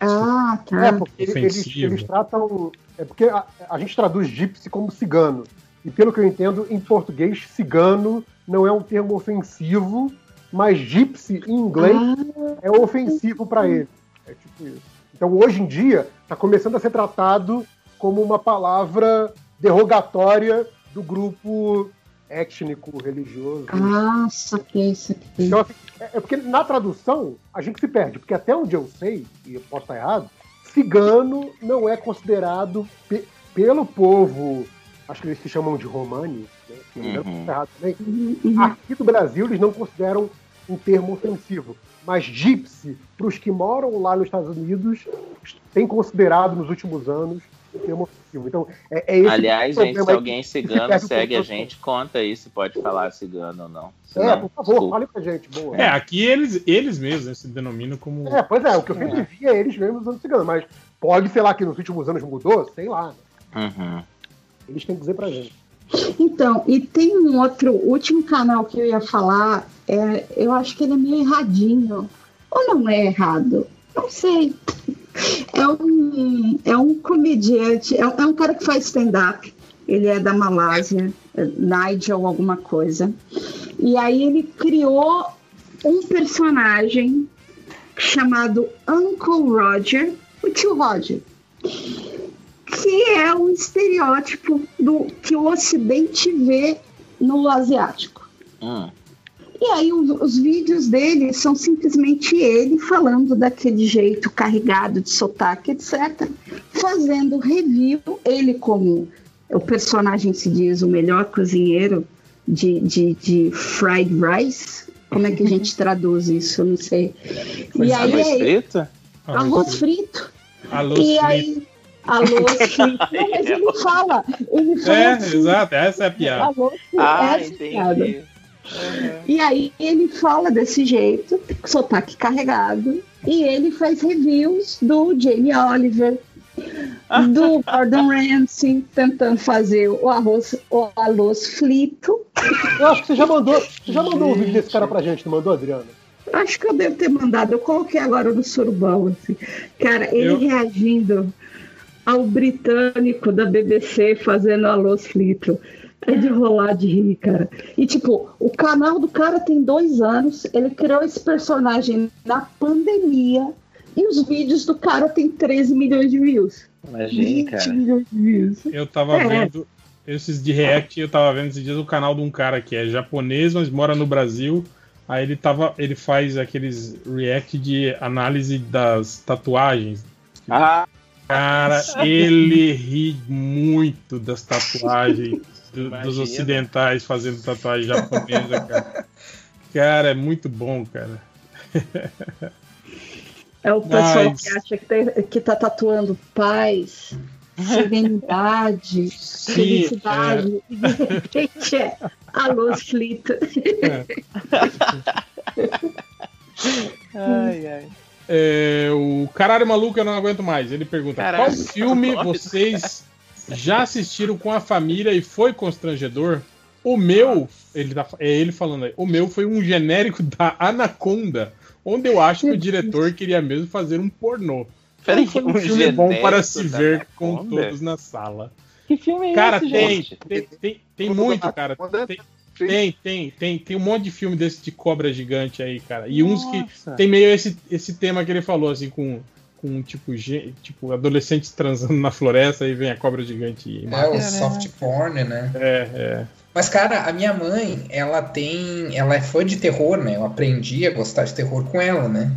Ah, tá. É, porque eles, eles, Ofensivo. eles tratam. É porque a, a gente traduz gypsy como cigano. E pelo que eu entendo, em português, cigano não é um termo ofensivo, mas gypsy em inglês é ofensivo para ele. É tipo isso. Então hoje em dia está começando a ser tratado como uma palavra derrogatória do grupo étnico, religioso. Ah, saquei, saquei. Então, assim, é, é porque na tradução a gente se perde, porque até onde eu sei, e eu posso estar errado, cigano não é considerado pe- pelo povo, acho que eles se chamam de romani, né? se não Uhum. estar errado também. Aqui no Brasil eles não consideram um termo ofensivo, mas gypsy, para os que moram lá nos Estados Unidos, tem considerado nos últimos anos um termo ofensivo. Então, é, é esse Aliás, gente, se alguém <laughs> se cigano um segue a gente, conta aí se pode falar cigano ou não. É, Senão, por favor, desculpa. fale pra gente. Boa. É, aqui eles, eles mesmos né, se denominam como. É, pois é, o que eu sempre vi é eles mesmos usando cigano, mas pode, sei lá, que nos últimos anos mudou, sei lá. né? Uhum. Eles têm que dizer pra gente. Então, e tem um outro, último canal que eu ia falar, é, eu acho que ele é meio erradinho. Ou não é errado? Não sei. É um, é um comediante, é, um- é um cara que faz stand-up. Ele é da Malásia, é Nigel alguma coisa. E aí ele criou um personagem chamado Uncle Roger, o tio Roger. Que é o estereótipo do que o Ocidente vê no asiático. E aí o- os vídeos dele são simplesmente ele falando daquele jeito carregado de sotaque, etc. Fazendo review, ele como o personagem se diz o melhor cozinheiro de, de, de fried rice. Como é que a gente <laughs> traduz isso? Eu não sei. E aí Arroz é frito? arroz frito. Alô, e aí, alô, <laughs> frito. Não, mas ele fala, ele fala É, assim, exato, essa é a piada. alô, frito, Ah, essa é a piada. E aí ele fala desse jeito, sotaque carregado, e ele faz reviews do Jamie Oliver, do <laughs> Gordon Ramsay, tentando fazer o arroz, o arroz frito. Eu acho que você já mandou, você já mandou um vídeo desse cara pra gente, não mandou, Adriana? Acho que eu devo ter mandado, eu coloquei agora no surubão, assim. Cara, ele Eu- reagindo ao britânico da BBC fazendo arroz frito. É de rolar de rir, cara. E tipo, o canal do cara tem dois anos, ele criou esse personagem na pandemia e os vídeos do cara tem 13 milhões de views. Imagina, 20 cara. milhões de views. Eu tava É. vendo esses de React, eu tava vendo esses dias o canal de um cara que é japonês, mas mora no Brasil. Aí ele tava, ele faz aqueles react de análise das tatuagens. Ah, Cara, ele ri muito das tatuagens do- dos ocidentais fazendo tatuagem japonesa, cara. Cara, é muito bom, cara. É o pessoal Mas- que acha que, tem- que tá tatuando paz, serenidade, Sim, felicidade, e de repente é <laughs> arroz frito. <laughs> Ai, ai. É, o Caralho Maluco eu não aguento mais. Ele pergunta: Caralho, qual filme nossa. vocês já assistiram com a família e foi constrangedor? O meu, ele tá, é ele falando aí, o meu foi um genérico da Anaconda, onde eu acho que o diretor queria mesmo fazer um pornô. Peraí, Não foi um um filme bom para se ver com todos na sala. Que filme é Cara, esse, tem, gente? tem, tem, tem muito, cara. Tem, tem, tem, tem, tem um monte de filme desse de cobra gigante aí, cara. E uns que Nossa. tem meio esse, esse tema que ele falou, assim, com, com tipo, tipo, adolescentes transando na floresta e vem a cobra gigante e É, o soft porn, né? É, é. Mas, cara, a minha mãe, ela tem. Ela é fã de terror, né? Eu aprendi a gostar de terror com ela, né?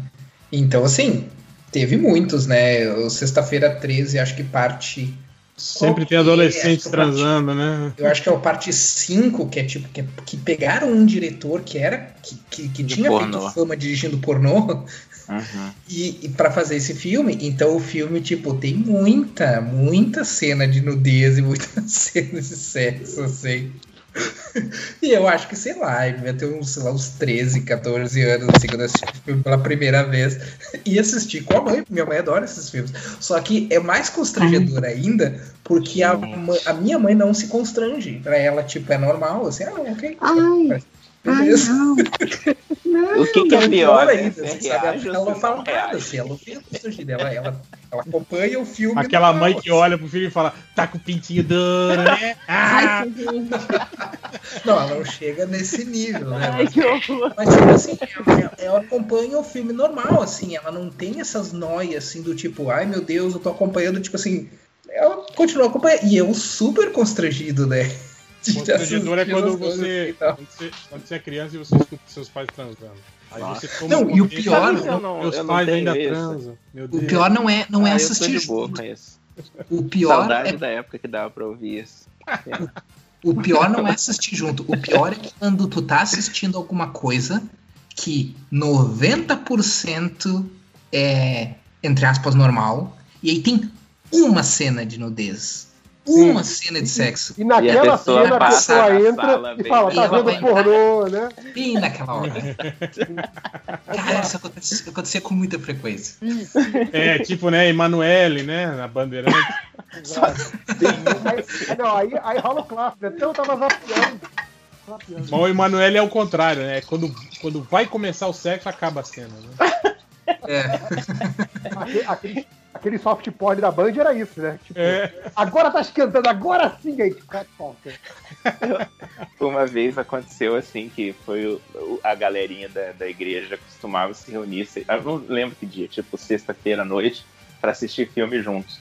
Então, assim, teve muitos, né? O Sexta-feira 13, acho que parte. Sempre tem adolescentes parte- transando, né? Eu acho que é o parte 5, que é tipo, que, que pegaram um diretor que era. que, que, que tinha pornô. feito fama dirigindo pornô. Uhum. <laughs> E, e para fazer esse filme, então o filme, tipo, tem muita, muita cena de nudez e muita <laughs> cena de sexo, assim. <laughs> E eu acho que, sei lá, eu devia ter uns, sei lá, uns 13, 14 anos, assim, quando eu assisti o filme pela primeira vez. <laughs> E assisti com a mãe, minha mãe adora esses filmes. Só que é mais constrangedor ainda, porque a, a minha mãe não se constrange. Pra ela, tipo, é normal, assim, ah, ok. Ai, ai, não. não. <laughs> O que, que é pior, pior né? ainda, assim, sabe? Ela não fala nada, assim, ela não fica constrangida, ela, ela, ela acompanha o filme. Aquela mãe que olha pro filho e fala, tá com o pintinho duro, né? <laughs> Ah! Que. Não, ela não chega nesse nível, né? Ai, que horror. Mas, tipo assim, ela, ela acompanha o filme normal, assim, ela não tem essas noias, assim, do tipo, ai meu Deus, eu tô acompanhando, tipo assim, ela continua acompanhando. E eu super constrangido, né? De Constrangedor é assistir quando as coisas você, e tal. quando você. Quando você é criança e você escuta seus pais transando. Aí Nossa. você toma Não, um e o pior- "Não, Eu não- meus eu não pais ainda isso. transam. Meu O Deus. pior não é, não é Ah, eu tô assistir de boa junto. com isso. O pior Saudade é da época que dava pra ouvir isso. <laughs> O pior não é assistir junto. O pior é quando tu tá assistindo alguma coisa que 90% é, entre aspas, normal, e aí tem uma cena de nudez. Uma cena de sexo. E naquela pessoa cena a passa pessoa entra e fala, E tá vendo pornô, né? Bem naquela hora. <laughs> Cara, isso acontecia, acontecia com muita frequência. É, tipo, né, Emanuele, né, na Bandeirante. Aí, não, aí, aí rola o clássico, né? Então eu tava zapeando. Mas o Emanuele é o contrário, né? Quando, quando vai começar o sexo, acaba a cena, né? Aquele, aquele, aquele soft porn da Band era isso, né? Tipo, É. agora tá esquentando, agora sim, aí. Uma vez aconteceu assim que foi o- o- a galerinha da, da igreja costumava se reunir, se- eu não lembro que dia, tipo sexta-feira à noite, pra assistir filme juntos.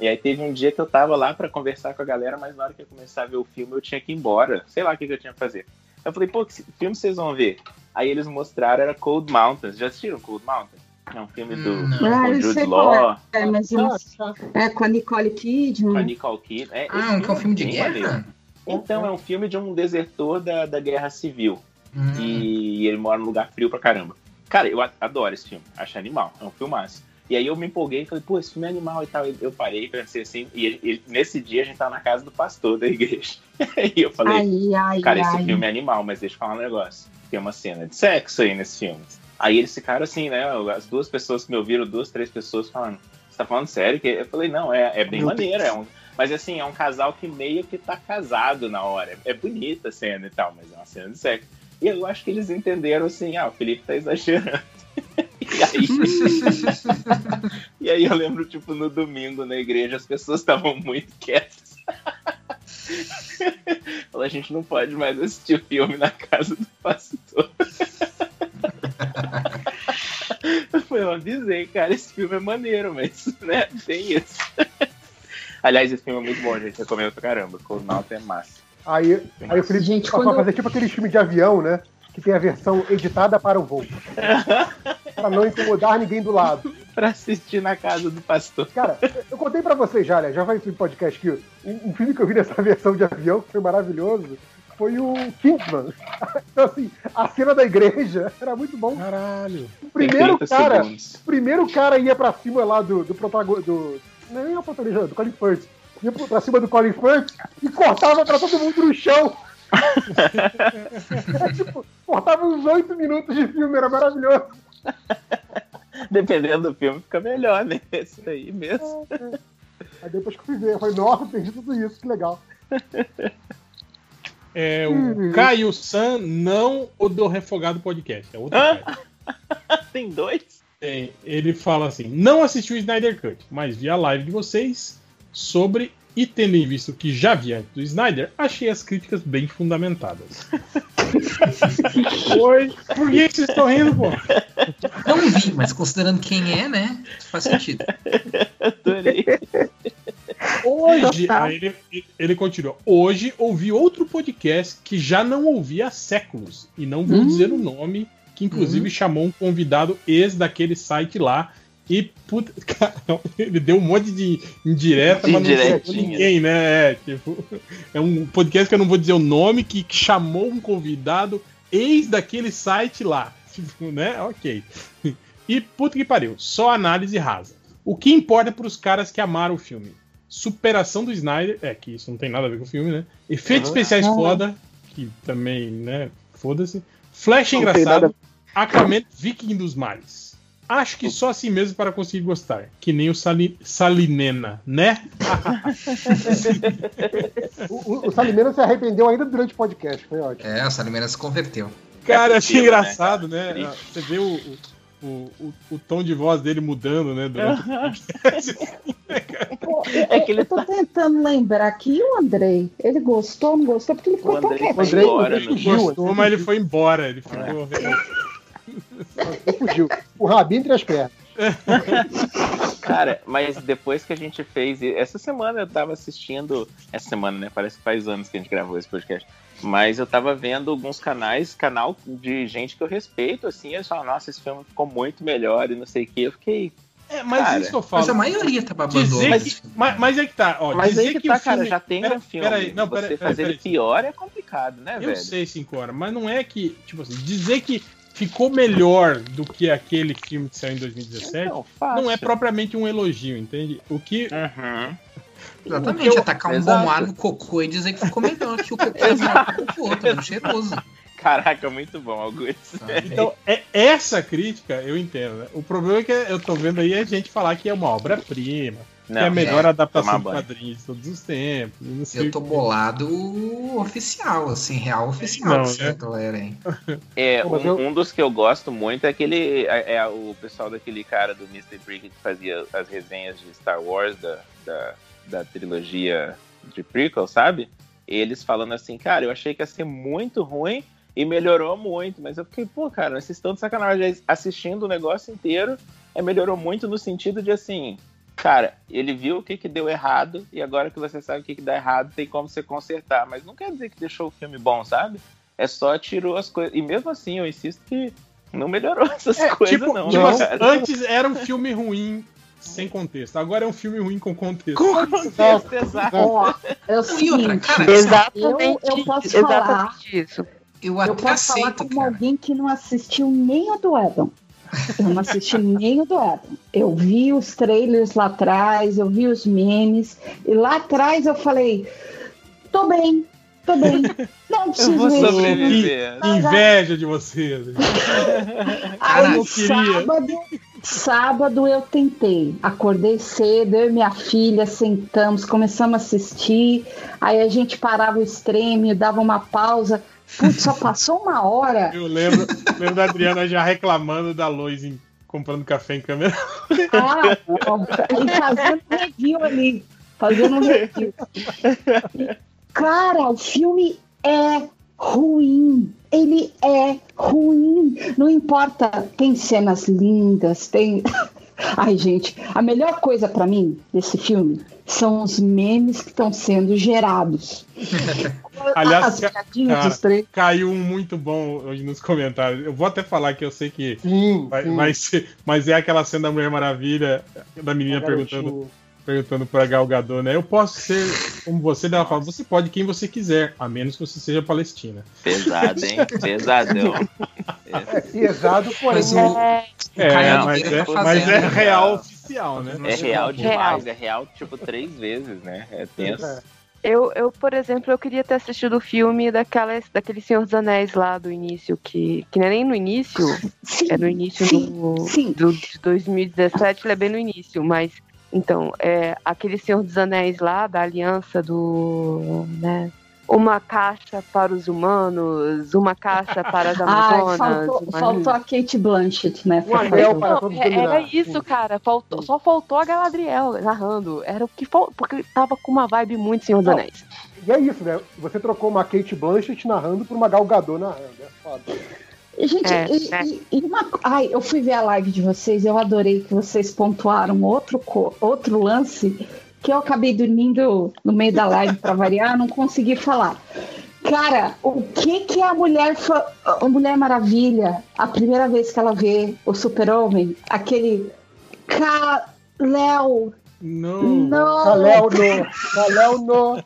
E aí teve um dia que eu tava lá pra conversar com a galera, mas na hora que eu começar a ver o filme eu tinha que ir embora. Sei lá o que, que eu tinha que fazer. Eu falei, pô, que filme vocês vão ver? Aí eles mostraram, era Cold Mountains. Já assistiram Cold Mountains? É um filme do Ah, com Jude Law, qual é, mas eu é com a Nicole Kidman. com a Nicole Kidman. É, Ah, que é um filme de bem guerra? maneiro. Então, é um filme de um desertor da, da Guerra Civil. Hum. E ele mora num lugar frio pra caramba. Cara, eu adoro esse filme. Acho animal. É um filmaço. E aí eu me empolguei e falei, pô, esse filme é animal e tal. E Eu parei, pensei assim. E ele- ele- nesse dia a gente tava na casa do pastor da igreja. <laughs> e eu falei, Ai, ai, cara, esse ai. filme é animal, mas deixa eu falar um negócio. Tem uma cena de sexo aí nesse filme. Aí eles ficaram assim, né? As duas pessoas que me ouviram, duas, três pessoas falando, você tá falando sério? Que Eu falei, não, é, é bem Meu maneiro. É um, mas assim, é um casal que meio que tá casado na hora. É bonita a cena e tal, mas é uma cena de sexo. E eu acho que eles entenderam assim, ah, o Felipe tá exagerando. <laughs> e aí. e aí eu lembro, tipo, no domingo na igreja, as pessoas estavam muito quietas. Falei, a gente não pode mais assistir filme na casa do pastor. Eu avisei, cara, esse filme é maneiro, mas né, tem isso. Aliás, esse filme é muito bom, gente. Recomendo pra caramba. Mountain é massa. Aí, aí o Felipe Gente, quando- a fazer tipo aquele filme de avião, né? Que tem a versão editada para o voo. <laughs> pra não incomodar ninguém do lado. pra assistir na casa do pastor. Cara, eu contei pra vocês já, né? Já vai no podcast que um, um filme que eu vi nessa <laughs> versão de avião, que foi maravilhoso, foi o Kingsman. <laughs> Então, assim, a cena da igreja era muito bom. Caralho. O primeiro 30 cara, segundos. o primeiro cara ia pra cima lá do, do protagonista. Do, não é nem o protagonista, do Colin Firth. Ia pra cima do Colin Firth e cortava pra todo mundo no chão. <laughs> É, tipo, cortava uns oito minutos de filme, era maravilhoso. <laughs> Dependendo do filme, fica melhor, né? Esse aí mesmo. Aí depois que eu fui ver, eu falei, nossa, perdi tudo isso, que legal. É, o Uhum. Caio San não o do Refogado Podcast. É outro. <laughs> Tem dois? Tem. Ele fala assim: não assisti o Snyder Cut, mas vi a live de vocês sobre. E tendo em vista o que já vi antes do Snyder, achei as críticas bem fundamentadas. Oi, por que vocês estão rindo, pô? Não vi, mas considerando quem é, né? Faz sentido. Adorei. Hoje, ele, ele continua. Hoje ouvi outro podcast que já não ouvi há séculos. E não vou Hum. dizer o nome, que inclusive chamou um convidado ex daquele site lá. E puta, <laughs> cara, ele deu um monte de indireta, mas não ninguém, né? É, tipo, <laughs> é um podcast que eu não vou dizer o nome, que chamou um convidado ex daquele site lá. <laughs> Tipo, né? Ok. E puta que pariu, só análise rasa. O que importa pros caras que amaram o filme? Superação do Snyder, é que isso não tem nada a ver com o filme, né? Efeitos Uhum. especiais foda, que também, né? Foda-se. Flash engraçado, Aquaman Viking dos Mares. Acho que só assim mesmo para conseguir gostar. Que nem o Sali- Salinena, né? <laughs> O, o, o Salimena se arrependeu ainda durante o podcast, foi ótimo. É, o Salimena se converteu. Cara, eu achei né, engraçado, né? Triste. Você vê o, o, o, o tom de voz dele mudando, né? Durante o podcast. É que ele eu tô tentando lembrar aqui o Andrei. Ele gostou, não gostou? Porque ele ficou tão quietinho. Andrei, Andrei gostou, mas ele foi embora. Ele ficou. Ele fugiu. O rabinho entre as pernas. <laughs> Cara, mas depois que a gente fez. Essa semana eu tava assistindo. Essa semana, né? Parece que faz anos que a gente gravou esse podcast. Mas eu tava vendo alguns canais, canal de gente que eu respeito, assim. Eles falam, nossa, esse filme ficou muito melhor e não sei o que. Eu fiquei. É, mas cara, isso que eu falo. Mas a maioria tá babando Dizer que- mas, mas é que tá, ó. Mas dizer aí que, tá, o filme... cara, já tem Pera- um filme. Peraí, não, Você peraí, fazer peraí, ele pior é complicado, né, Eu velho? sei, 5 horas, mas não é que, tipo assim, dizer que ficou melhor do que aquele filme que saiu em 2017 Não, não, é propriamente um elogio, entende? O que. Exatamente, atacar um Exato. bom ar no cocô e dizer que ficou melhor que o cocô do cocô, tá muito cheiroso. Caraca, muito bom, Augusto. Então, é, essa crítica eu entendo. Né? O problema é que eu tô vendo aí a gente falar que é uma obra-prima, que Não, é a melhor é, adaptação de quadrinhos de todos os tempos. não sei Eu tô quê. bolado oficial, assim, real oficial Não, dessa né? galera, hein? <laughs> É, um, eu- um dos que eu gosto muito é aquele. É, é o pessoal daquele cara do Mr. Brick que fazia as resenhas de Star Wars da, da, da trilogia de prequel, sabe? Eles falando assim, cara, eu achei que ia ser muito ruim e melhorou muito, mas eu fiquei, pô, cara, vocês estão de sacanagem assistindo o negócio inteiro, é, melhorou muito no sentido de assim. Cara, ele viu o que, que deu errado e agora que você sabe o que, que dá errado, tem como você consertar. Mas não quer dizer que deixou o filme bom, sabe? É só tirou as coisas. E mesmo assim, eu insisto que não melhorou <laughs> essas É, coisas, tipo, não. tipo assim, cara. antes era um filme ruim sem contexto. Agora é um filme ruim com contexto. Com contexto, exato. É o E outra, seguinte, cara, eu, eu posso exatamente falar, isso. Eu eu até posso falar aceito, como alguém que não assistiu nem o do Adam. Eu não assisti nem o do Adam. Eu vi os trailers lá atrás, eu vi os memes, e lá atrás eu falei, tô bem, tô bem. Não preciso vou ver. sobreviver. Que inveja de você. Aí queria. sábado, sábado eu tentei. Acordei cedo, eu e minha filha sentamos, começamos a assistir. Aí a gente parava o stream, dava uma pausa. Putz, só passou uma hora. Eu lembro, lembro da Adriana já reclamando da Lois em- comprando café em câmera. Ah, não. E fazendo review ali. Fazendo um review. E, Cara, o filme é ruim. Ele é ruim. Não importa. Tem cenas lindas, tem. Ai, gente, a melhor coisa pra mim desse filme são os memes que estão sendo gerados. <laughs> Aliás, As ca- piadinhas cara, caiu um muito bom hoje nos comentários. Eu vou até falar que eu sei que sim. vai ser, mas é aquela cena da Mulher Maravilha, da menina perguntando. Perguntando pra Gal Gadot, né? Eu posso ser como você? Ela fala, você pode quem você quiser, a menos que você seja palestina. Pesado, hein? Pesadão. É pesado, porém. Mas o- é- É, mas é, tá mas é real <laughs> oficial, né? É real demais, é real tipo três vezes, né? É tenso. Eu, eu, por exemplo, eu queria ter assistido o filme daquela, daquele Senhor dos Anéis lá do início, que, que não é nem no início, é no início do, do, de 2017, ele é bem no início, mas então, é aquele Senhor dos Anéis lá, da aliança do. né? Uma caixa para os humanos, uma caixa para as <laughs> Ai, Amazonas. faltou, uma- faltou a Kate Blanchett, né? Um anel para Não, todos é- era isso, cara. Faltou, só faltou a Galadriel narrando. Era o que faltou, porque tava com uma vibe muito Senhor dos Não. Anéis. E é isso, né? Você trocou uma Kate Blanchett narrando por uma Gal Gadot narrando. É foda. Gente, É, e, é. e- e uma, ai, eu fui ver a live de vocês, eu adorei que vocês pontuaram outro, co- outro lance que eu acabei dormindo no meio da live para variar, não consegui falar. Cara, o que que a mulher, a mulher Maravilha, a primeira vez que ela vê o Super-Homem, aquele Léo, Não. não, Kalel no. Kalel no.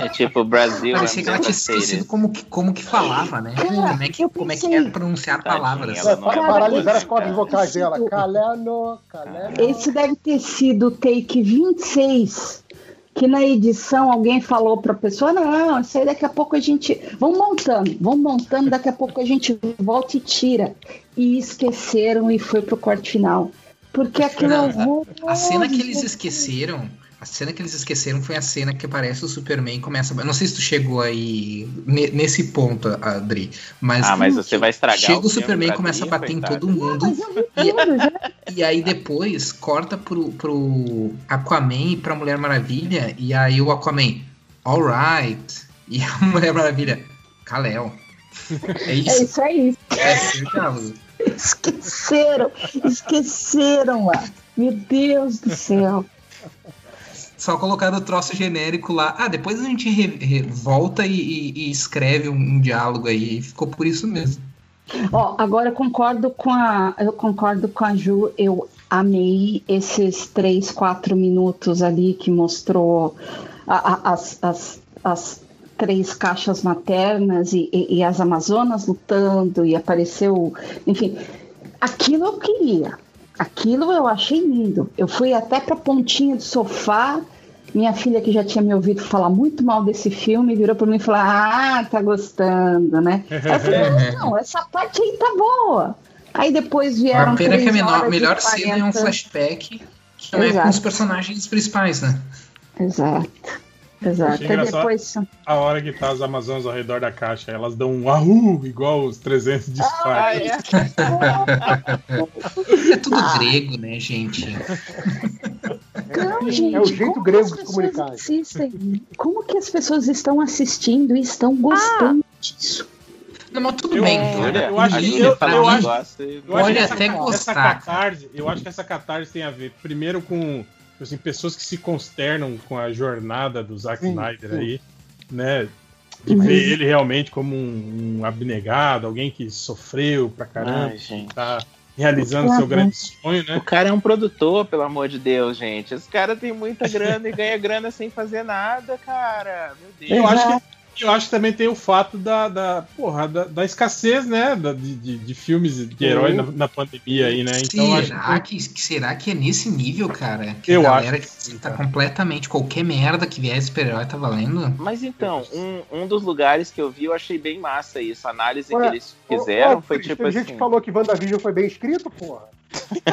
É tipo Brasil. Parecia I'm que ela tinha esquecido como que, como que falava, né? Cara, como, é que, como é que é pronunciar palavras. Ela não é Pa- Cara, Paralisar esse as cordas vocais dela. Kalel no. Kalel no. Esse deve ter sido o take 26, que na edição alguém falou pra pessoa, não, isso aí daqui a pouco a gente... Vamos montando, vamos montando, daqui a pouco a gente volta e tira. E esqueceram e foi pro corte final. Porque aquilo é Não, horroroso. A cena que eles esqueceram. A cena que eles esqueceram foi a cena que aparece o Superman e começa. Eu não sei se tu chegou aí ne- nesse ponto, Adri. Mas, Ah, mas você vai estragar chega o o, Superman e começa a bater em todo mundo. E, <laughs> e aí depois corta pro, pro Aquaman e pra Mulher Maravilha. E aí o Aquaman, alright. E a <laughs> Mulher Maravilha, Kalel. É É isso. isso aí. É esse o diálogo. Esqueceram, esqueceram lá. Meu Deus do céu. Só colocaram o troço genérico lá. Ah, depois a gente re- re- volta e, e- e escreve um, um diálogo aí. Ficou por isso mesmo. Ó, agora eu concordo com a eu concordo com a Ju, eu amei esses três, quatro minutos ali que mostrou a- a- as, as, as três caixas maternas e, e- e as Amazonas lutando e apareceu, enfim, aquilo eu queria, aquilo eu achei lindo. Eu fui até pra pontinha do sofá. Minha filha, que já tinha me ouvido falar muito mal desse filme, virou pra mim e falou: Ah, tá gostando, né? Eu falei: Não, essa parte aí tá boa. Aí depois vieram. a pena que a menor, melhor cena é um 40. flashback que não é com Exato. os personagens principais, né? Exato. Exato. Depois. a hora que tá as Amazonas ao redor da caixa, elas dão um ahu, igual os 300 de Sparta. É tudo grego, né, gente? Não, gente, É o jeito grego de comunicar. Assistem? Como que as pessoas estão assistindo e estão gostando disso? Não, mas tudo Eu- bem, eu- cara. eu acho- eu- eu Eu que essa, até essa gostar, catarse, eu acho que essa catarse tem a ver primeiro com assim, pessoas que se consternam com a jornada do Zack Sim, Snyder sim. aí, né? De Mas- ver ele realmente como um, um abnegado, alguém que sofreu pra caramba, Ai, gente. tá realizando seu grande sonho, né? O cara é um produtor, pelo amor de Deus, gente. Esse cara tem muita <laughs> grana e ganha grana sem fazer nada, cara. Meu Deus. Eu acho, que, eu acho que também tem o fato da, da, porra, da, da escassez, né? da- de, de, de filmes de herói na, na pandemia aí, né? Então acho será, que... será que é nesse nível, cara? Que Eu a galera acho que tá completamente qualquer merda que vier super-herói tá valendo? Mas então, um, um dos lugares que eu vi, eu achei bem massa isso. A análise Ué, que eles fizeram Ô, ô, foi tipo assim. gente que falou que WandaVision foi bem escrito, porra. <laughs>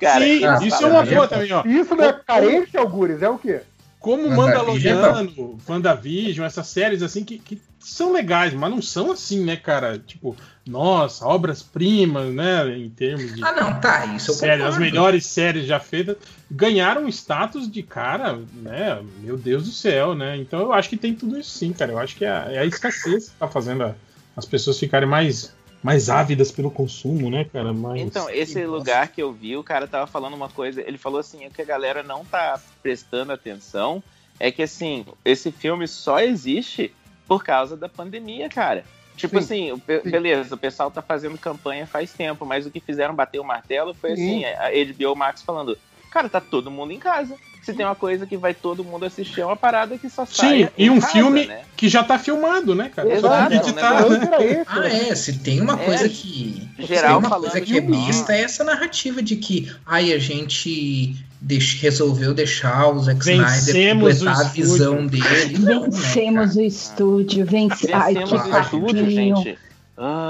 Cara, Sim, isso é uma boa também, ó. Isso não é carência, Algures, é o quê? Como Mandaloriano, WandaVision, essas séries assim que, que são legais, mas não são assim, né, cara? Tipo, nossa, obras-primas, né? Em termos de. Ah, não, tá, isso eu série, concordo. As melhores séries já feitas ganharam status de cara, né? Meu Deus do céu, né? Então eu acho que tem tudo isso sim, cara. Eu acho que é a, é a escassez que tá fazendo a- as pessoas ficarem mais, mais ávidas pelo consumo, né, cara? Mais... Então, esse lugar que eu vi, o cara tava falando uma coisa, ele falou assim, o que a galera não tá prestando atenção é que assim, esse filme só existe por causa da pandemia, cara. Tipo Sim, assim, beleza, o pessoal tá fazendo campanha faz tempo, mas o que fizeram bater o martelo foi Sim. assim, a HBO Max falando, cara, tá todo mundo em casa. Se tem uma coisa que vai todo mundo assistir, é uma parada que só sai Sim, e um casa, filme né? que já tá filmado, né, cara? Só Exato, tem que é um editar, negócio- né? Ah, é, se tem uma É, coisa que. geral se tem uma coisa que é que- besta é essa narrativa de que ai, a gente deix- resolveu deixar o Zack Snyder Vencemos completar o a visão estúdio. dele. Não, né, Vencemos o estúdio, vence... Ai, que Vencemos o estúdio, gente.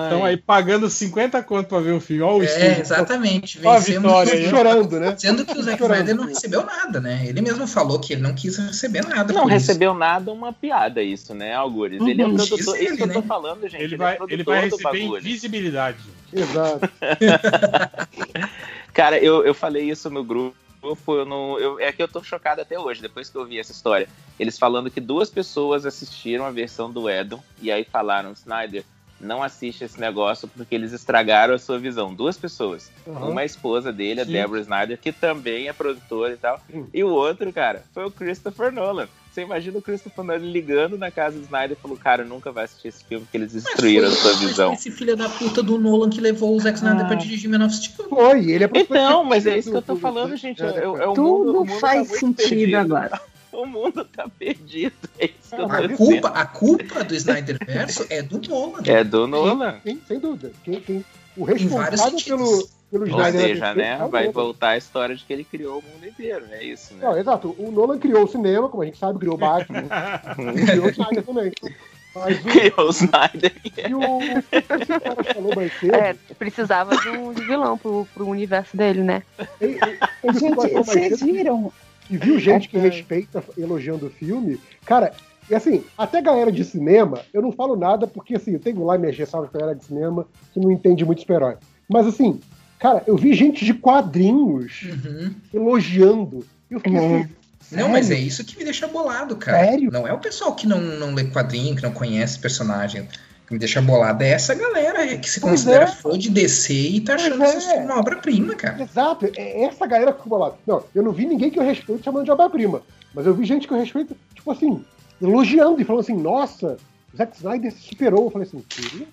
Estão aí pagando 50 conto pra ver o filme. Olha o É, estúdio. exatamente. Olha a Vencemos vitória aí. Chorando, né? Sendo que o Zack. Snyder não recebeu nada, né? Ele mesmo falou que ele não quis receber nada. Não por isso. recebeu nada, uma piada isso, né, Algures? Ele é Uhum. produtor, Diz isso ele, que eu tô né? falando, gente. Ele é vai, produtor ele vai receber invisibilidade. Exato. <laughs> Cara, eu, eu falei isso no grupo. Eu no, eu, é que eu tô chocado até hoje, depois que eu vi essa história. Eles falando que duas pessoas assistiram a versão do Edom e aí falaram, Snyder, não assiste esse negócio porque eles estragaram a sua visão. Duas pessoas. Aham. Uma é esposa dele, a Sim. Deborah Snyder, que também é produtora e tal. E o outro, cara, foi o Christopher Nolan. Você imagina o Christopher Nolan ligando na casa do Snyder e falou, cara, nunca vai assistir esse filme porque eles destruíram a sua visão. Esse filho da puta do Nolan que levou o Zack Snyder pra dirigir Man of Steel. Foi, ele é Então, mas é isso que eu tô falando, gente. É, é o Tudo mundo, o mundo faz tá sentido perdido. agora. O mundo tá perdido. É isso que eu A culpa, a culpa do Snyder Verso é do Nolan. É do Nolan. Sim, sem dúvida. Quem, quem, o responsável pelo, pelo Ou Snyder seja, né? É Vai Nolan. voltar a história de que ele criou o mundo inteiro. É isso, né? Não, exato. O Nolan criou o cinema, como a gente sabe, criou o Batman. e <laughs> criou o Snyder também. Mas o, Criou o Snyder. e o, o que o cara falou mais cedo, É, precisava de um vilão pro, pro universo dele, né? Gente, vocês viram? E viu gente que respeita elogiando o filme. Cara, e assim, até galera de cinema, eu não falo nada porque assim, eu tenho lá minhas ressalvas pra galera de cinema que não entende muito super-herói. Mas assim, cara, eu vi gente de quadrinhos Uhum. elogiando. E eu fiquei assim, Não, mas é sério? isso que me deixa bolado, cara. Sério? Não é o pessoal que não, não lê quadrinho, que não conhece personagem. Que me deixa bolado é essa galera que se considera é. fã de DC e tá achando Pois é. filme uma obra-prima, cara. Exato, é essa galera que ficou bolada. Não, eu não vi ninguém que eu respeito chamando de obra-prima. Mas eu vi gente que eu respeito, tipo assim, elogiando e falando assim, nossa, Zack Snyder se superou. Eu falei assim, really?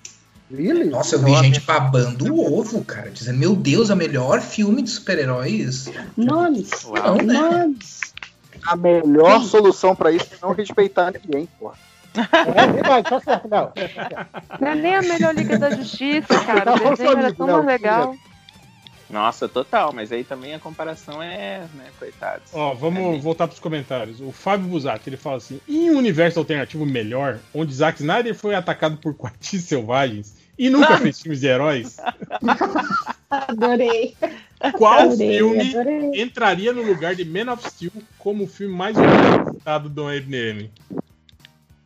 Really? Nossa, eu vi gente babando o ovo, cara, dizendo, meu Deus, é o melhor filme de super-heróis. Nomes, Não, né? nomes. A melhor solução pra isso é não respeitar ninguém, porra. É verdade, tá certo, não. Não é nem a melhor Liga da Justiça, cara. O desenho era tão não, mais legal. Nossa, total, mas aí também a comparação é, né, coitados. Ó, vamos voltar pros comentários. O Fábio Busato, ele fala assim: em um universo alternativo melhor, onde Zack Snyder foi atacado por quartis selvagens e nunca <laughs> fez filmes de heróis, Adorei. qual Adorei, filme adorei. entraria no lugar de Man of Steel como o filme mais visitado do MDM?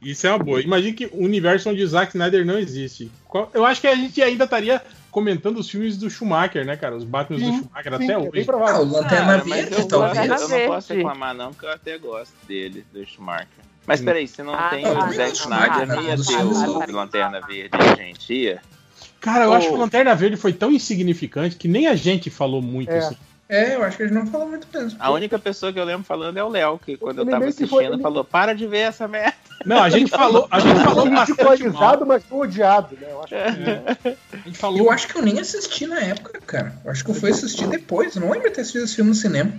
Isso é uma boa. Imagine que o universo onde Zack Snyder não existe. Eu acho que a gente ainda estaria comentando os filmes do Schumacher, né, cara? Os Batman do Schumacher sim, até é hoje. bem provável. Ah, o Lanterna mas Verde, eu, talvez. eu, eu não posso reclamar, não, porque eu até gosto dele, do Schumacher. Mas peraí, se não Ah, tem tá. o Ah, Zack não, Snyder, não ia não, ter não, o não. Lanterna Verde, a gente ia. Cara, eu Ô. acho que o Lanterna Verde foi tão insignificante que nem a gente falou muito É. assim. É, eu acho que a gente não falou muito mesmo. A única pessoa que eu lembro falando é o Léo, que quando eu Ele tava assistindo, foi- falou: para de ver essa merda. Não, a gente falou, a gente falou bastante mal. ridicularizado, mas não odiado, né? Eu acho que... A gente falou. Eu acho que eu nem assisti na época, cara. Eu acho que eu fui assistir depois. Eu não lembro de ter assistido esse filme no cinema.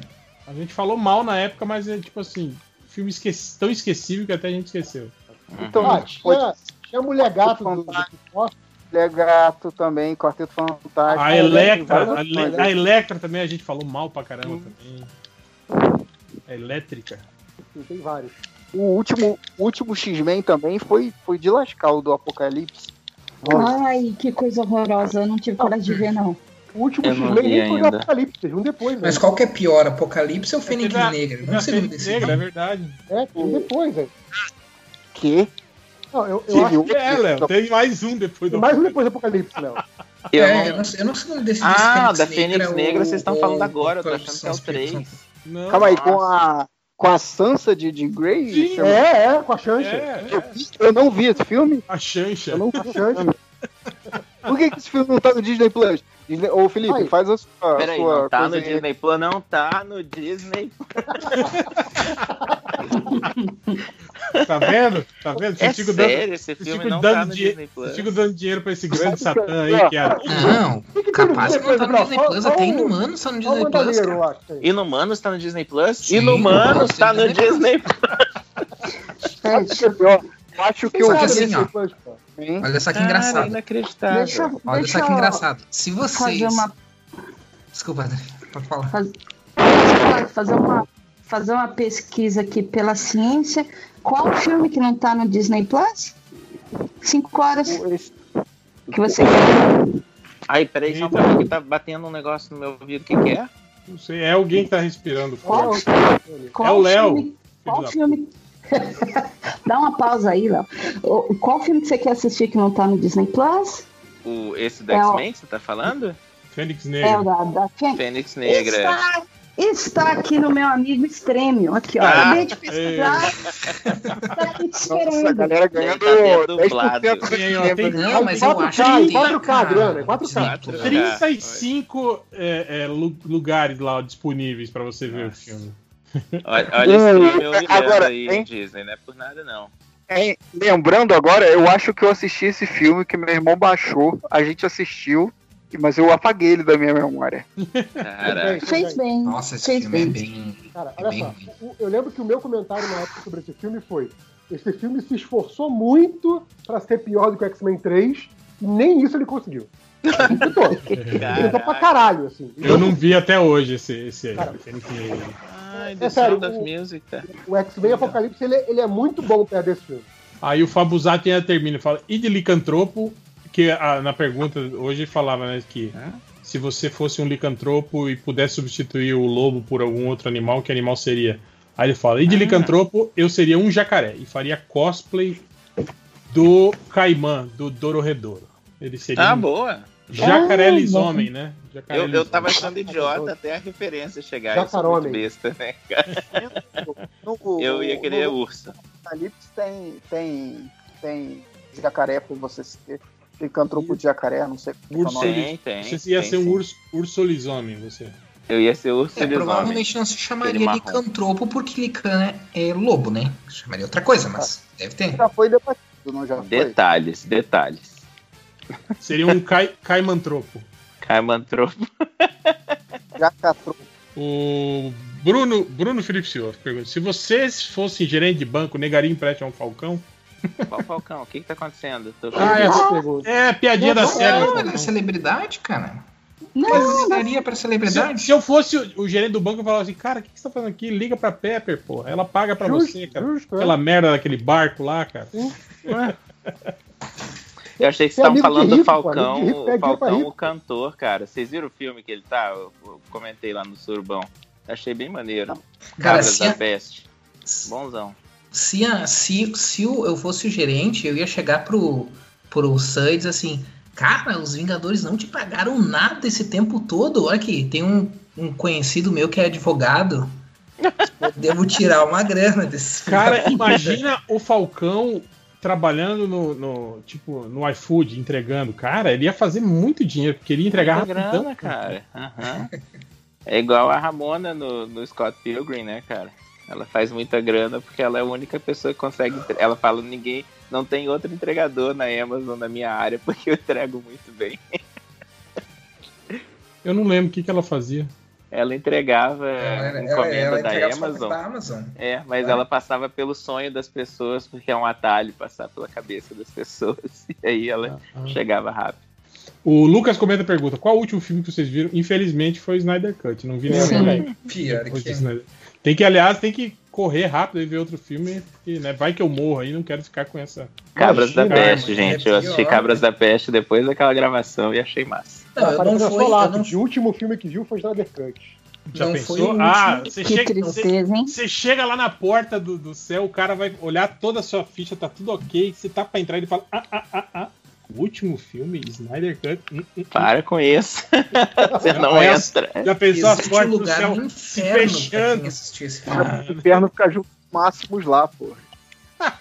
A gente falou mal na época, mas é tipo assim, filme esqueci- tão esquecível que até a gente esqueceu. Então, Ah, tinha, tinha a Mulher Gato do, do Pipoca. Mulher Gato também, Quarteto Fantástico. A Electra, a, Le- a Electra também a gente falou mal pra caramba também. A elétrica. Sim, Tem vários. O último, último X-Men também foi, foi de lascar o do Apocalipse. Ai, que coisa horrorosa. Eu não tive coragem de ver, não. O último Eu X-Men nem foi do ainda. Apocalipse, teve um depois, né? Mas qual que é pior, Apocalipse ou Fênix teve a- Negra? Não sei o Fênix desse Negra, é verdade. É, um depois, velho. Que? Não, eu, eu acho que É, Léo, tem mais um depois do Tem mais um depois do Apocalipse, Léo. <laughs> Eu é, não- eu, não sei, eu não sei o nome desse Ah, da Fênix Negra, ou- vocês estão falando agora, eu tô ou achando que é o São 3. Não. Calma aí, com a, com a Sansa de, de Grey? Sim, é, é, com a Xancha. É, Eu, eu não vi esse filme. a Xancha. Eu não vi esse filme. <laughs> Por que, que esse filme não tá no Disney Plus? Disney... Ô, Felipe, Aí. faz a sua. Peraí, não tá no aí. Disney Plus, não tá no Disney <laughs> Tá vendo? Tá vendo? É fico sério, esse vocês filme ficam não dando tá no Disney Plus. vocês ficam dando dinheiro pra esse grande satã aí que é. Não, capaz que não tá no Disney Plus, até Inumanos tá no Disney Plus, cara. Inumanos tá no Disney Plus? Inumanos tá no Disney Plus. É pior? Eu acho que Só o que assim, ó, Plus, pô. Hein? olha só que Cara, engraçado. inacreditável. Deixa, Olha deixa só que engraçado. Se vocês. fazer uma Desculpa, André, pode falar. Faz- fazer uma, fazer uma pesquisa aqui pela ciência. Qual o filme que não tá no Disney Plus? Cinco horas que você quer. Aí, peraí, só um que tá batendo um negócio no meu ouvido. O que, que é? Não sei, é alguém que tá respirando Qual, qual É o Léo. filme- Qual filme. <laughs> Dá uma pausa aí, Léo. O- Qual filme que você quer assistir que não tá no Disney Plus? O, esse do É o- X-Men que você tá falando? Fênix É o Negra. da, da Fê- Fênix Negra. Está, está aqui no meu amigo Extremio. Aqui, ó. Ah, Acabei de pesquisar. Tá aqui te Nossa, a esperando. galera Tá ganhando sendo 10% dublado. do Tem, ó, tem Não, mas eu 4K, acho que tem. 4K, cara, Adriano, é 4K. Disney Plus. 35 é, é, lu- lugares lá disponíveis pra você ver o filme. Olha, olha esse filme humilhando agora, aí, hein? Disney. Não é por nada, não. Lembrando agora, eu acho que eu assisti esse filme que meu irmão baixou, a gente assistiu, mas eu apaguei ele da minha memória. Cara, Fez bem. Nossa, esse Fez filme é bem. bem. Cara, é olha bem só. Eu lembro que o meu comentário na época sobre esse filme foi: esse filme se esforçou muito pra ser pior do que o X-Men 3, e nem isso ele conseguiu. Ele <laughs> tentou. Ele tentou pra caralho, assim. Eu não vi até hoje esse, esse Cara, Negra. Ai, É The sério, Sound of o- Music, tá? O X-Men Apocalipse, ele, ele é muito bom perto desse filme. Aí o Fabuzati ainda termina e fala: e de licantropo? Que ah, na pergunta hoje falava né, que se você fosse um licantropo e pudesse substituir o lobo por algum outro animal, que animal seria? Aí ele fala: e de Ah. licantropo, eu seria um jacaré e faria cosplay do Caimã, do Dororredouro. Ele seria Ah, um boa. Jacaré Ah, lisomem, né? Jacaré Eu, eu tava achando idiota até a referência chegar. Muito besta, né, cara? No- Eu ia querer no urso. Apocalipse tem, tem, tem jacaré pra você ser. Licantropo de jacaré, não sei como é o Urso nome. Tem, tem. Você ia tem, ser um sim. urso, urso lisomem, você. Eu ia ser urso É, lisomem. provavelmente não se chamaria licantropo porque lican é, é lobo, né? Chamaria outra coisa, mas deve ter. Já foi debatido, não já foi? Detalhes, detalhes. Seria um cai, caimantropo. Caimantropo. Jacatropo. O Bruno, Bruno Felipe Silva pergunta: se vocês fossem gerente de banco, negaria empréstimo a um falcão? Qual Falcão? O que que tá acontecendo? Tô Ah, é, é a piadinha da série. Não, é celebridade, cara. Não, Mas daria pra Se, celebridade? se eu fosse o, o gerente do banco, eu falava assim, cara, o que, que você tá fazendo aqui? Liga pra Pepper, porra. Ela paga pra Justo, você, cara. justo, é. Aquela merda daquele barco lá, cara. <laughs> Eu achei que Você vocês estavam falando do rico, Falcão, amigo de rico o Falcão, o cantor, cara. Vocês viram o filme que ele tá? Eu, eu comentei lá no Surbão. Achei bem maneiro. Cara, Cabras se da a- Peste. Bonzão. Se, a, se, se eu fosse o gerente, eu ia chegar pro, pro Sam e dizer assim: Cara, os Vingadores não te pagaram nada esse tempo todo. Olha aqui, tem um, um conhecido meu que é advogado. Eu <laughs> devo tirar uma grana desse filho da Cara, puta." imagina o Falcão trabalhando no, no, tipo, no iFood, entregando. Cara, ele ia fazer muito dinheiro, porque ele ia entregar grana, cara. Aham. É igual a Ramona no, no Scott Pilgrim, né, cara? Ela faz muita grana porque ela é a única pessoa que consegue. Ela fala: ninguém. Não tem outro entregador na Amazon na minha área <laughs> porque eu entrego muito bem. Eu não lembro o que, que ela fazia. Ela entregava Ela- encomenda ela da entregava só Amazon. da Amazon. É, mas É. ela passava pelo sonho das pessoas, porque é um atalho passar pela cabeça das pessoas. <laughs> E aí ela Ah, chegava rápido. O Lucas comenta e pergunta: qual o último filme que vocês viram? Infelizmente foi Snyder Cut. Não vi nenhum. Pior que- Snyder. Tem que, aliás, tem que correr rápido e ver outro filme, porque né, vai que eu morro aí, não quero ficar com essa. Cabras da Peste, mas gente. é Eu assisti. Cabras da Peste depois daquela gravação e achei massa. Parece na sua lápide. O último filme que viu foi Snyder Cut. Já Não pensou? ah, você Que chega, tristeza, você, você chega lá na porta do, do céu, o cara vai olhar toda a sua ficha, tá tudo ok, você tá pra entrar e ele fala: ah, ah, ah, ah. O último filme, Snyder Cut. hum, hum, hum. Para com isso. <laughs> Você não Aí, entra. Já pensou as Existe um portas do lugar céu no se inferno pra fechando? quem assistiu esse O filme. inferno fica junto com máximos lá, pô.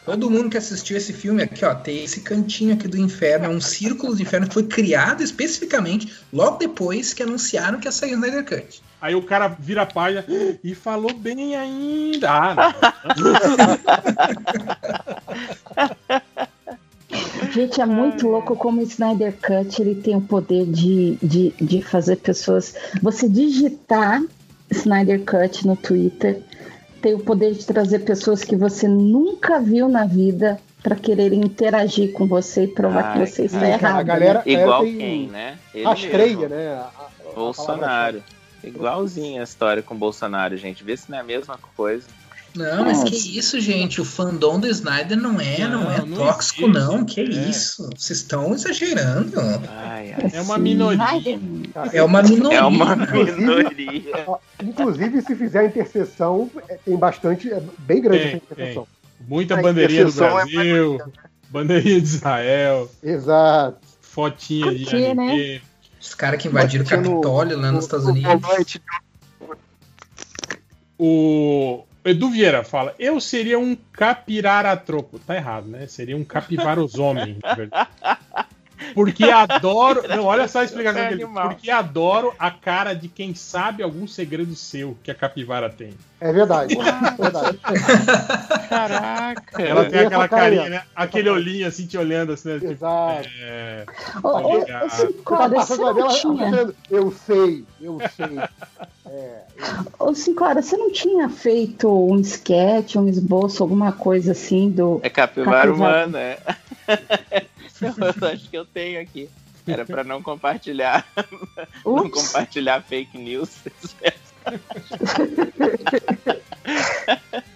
Todo mundo que assistiu esse filme aqui, ó, tem esse cantinho aqui do inferno, é um círculo do inferno que foi criado especificamente logo depois que anunciaram que ia sair o Snyder Cut. Aí o cara vira a página e falou bem ainda. Ah, <laughs> Gente, é muito louco como o Snyder Cut ele tem o poder de, de, de fazer pessoas. Você digitar Snyder Cut no Twitter tem o poder de trazer pessoas que você nunca viu na vida para quererem interagir com você e provar que você está errado. A galera- Igual tem- quem, né? Ele Rastreia, mesmo. né? a- a- Bolsonaro. Igualzinho a história com o Bolsonaro, gente. Vê se não é a mesma coisa. Não, mas que isso, gente? O fandom do Snyder não é, não, Não, é não tóxico, existe, não. Que é. isso? Vocês estão exagerando. É uma minoria. É uma minoria. É uma Inclusive- minoria. Inclusive, se fizer a interseção, é, tem bastante, é bem grande essa Tem, interseção. Muita A bandeirinha do interseção é Brasil, bandeirinha de Israel, Exato. fotinha de quê, né? Os caras que invadiram o Capitólio lá nos Estados Unidos. O Edu Vieira fala: Eu seria um capiraratropo. Tá errado, né? Seria um capivarosomem, na. <laughs> Porque adoro. Não, olha só a explicação É dele. animal. Porque adoro a cara de quem sabe algum segredo seu que a capivara tem. É verdade. É verdade. Caraca. Ela tem aquela carinha. né? Aquele olhinho assim te olhando assim, né? Tipo, Exato. é. Ô, ô, Obrigado. ô, Você tá não tinha. dizendo, eu sei, eu sei. É, Ô, Sincora, você não tinha feito um sketch, um esboço, alguma coisa assim do. É capivara Capivara. humana, é. <laughs> <laughs> Eu acho que eu tenho aqui. Era pra não compartilhar. <laughs> não compartilhar fake news. <laughs>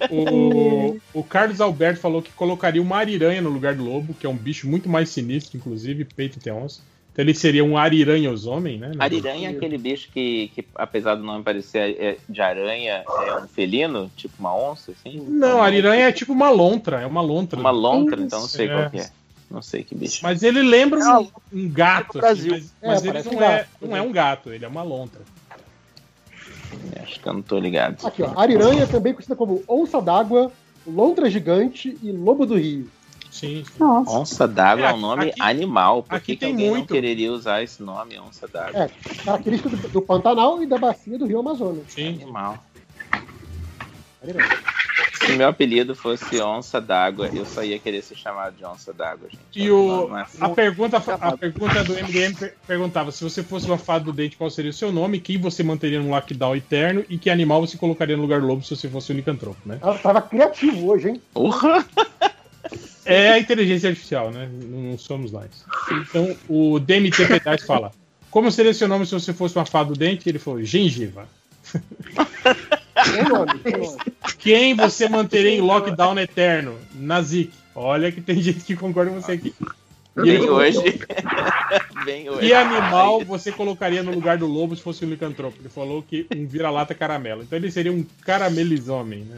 O, o Carlos Alberto falou que colocaria uma ariranha no lugar do lobo, que é um bicho muito mais sinistro, inclusive, peito tem onça. Então ele seria um ariranhosomem, né? Ariranha é aquele bicho que, que, apesar do nome parecer é, de aranha, é um felino, tipo uma onça, assim? Não, ariranha é tipo uma lontra, é uma lontra. Uma lontra, então não sei É. qual que é. Não sei que bicho. Mas ele lembra um, um gato, assim, mas, É, mas ele não, um é, não é um gato, ele é uma lontra. Acho que eu não tô ligado. Aqui, ó. Ariranha também conhecida como onça d'água, lontra gigante e lobo do rio. Sim. Nossa. Onça d'água é um Aqui- nome aqui- animal. Por aqui que, que tem alguém não muito. quereria usar esse nome, onça d'água? É, característica do, do Pantanal e da bacia do rio Amazonas. Sim. Animal. Ariranha. Se meu apelido fosse onça d'água, eu só ia querer ser chamado de onça d'água, gente. E o, não é a, pergunta, a pergunta do MDM per- perguntava: se você fosse uma fada do dente, qual seria o seu nome? Quem você manteria no lockdown eterno? E que animal você colocaria no lugar do lobo se você fosse o Licantropo, né? Ela tava criativo hoje, hein? Porra! É a inteligência artificial, né? Não não somos nós. Então, o DMT Pedais fala: Como seria seu nome se você fosse uma fada do dente? Ele falou: Gengiva. <laughs> Quem você manteria em lockdown eterno? Nazik. Olha que tem gente que concorda com você aqui. E ele Bem hoje. <laughs> Bem hoje. Que animal você colocaria no lugar do lobo se fosse um licantropo? Ele falou que um vira-lata caramelo. Então ele seria um caramelizomem, né?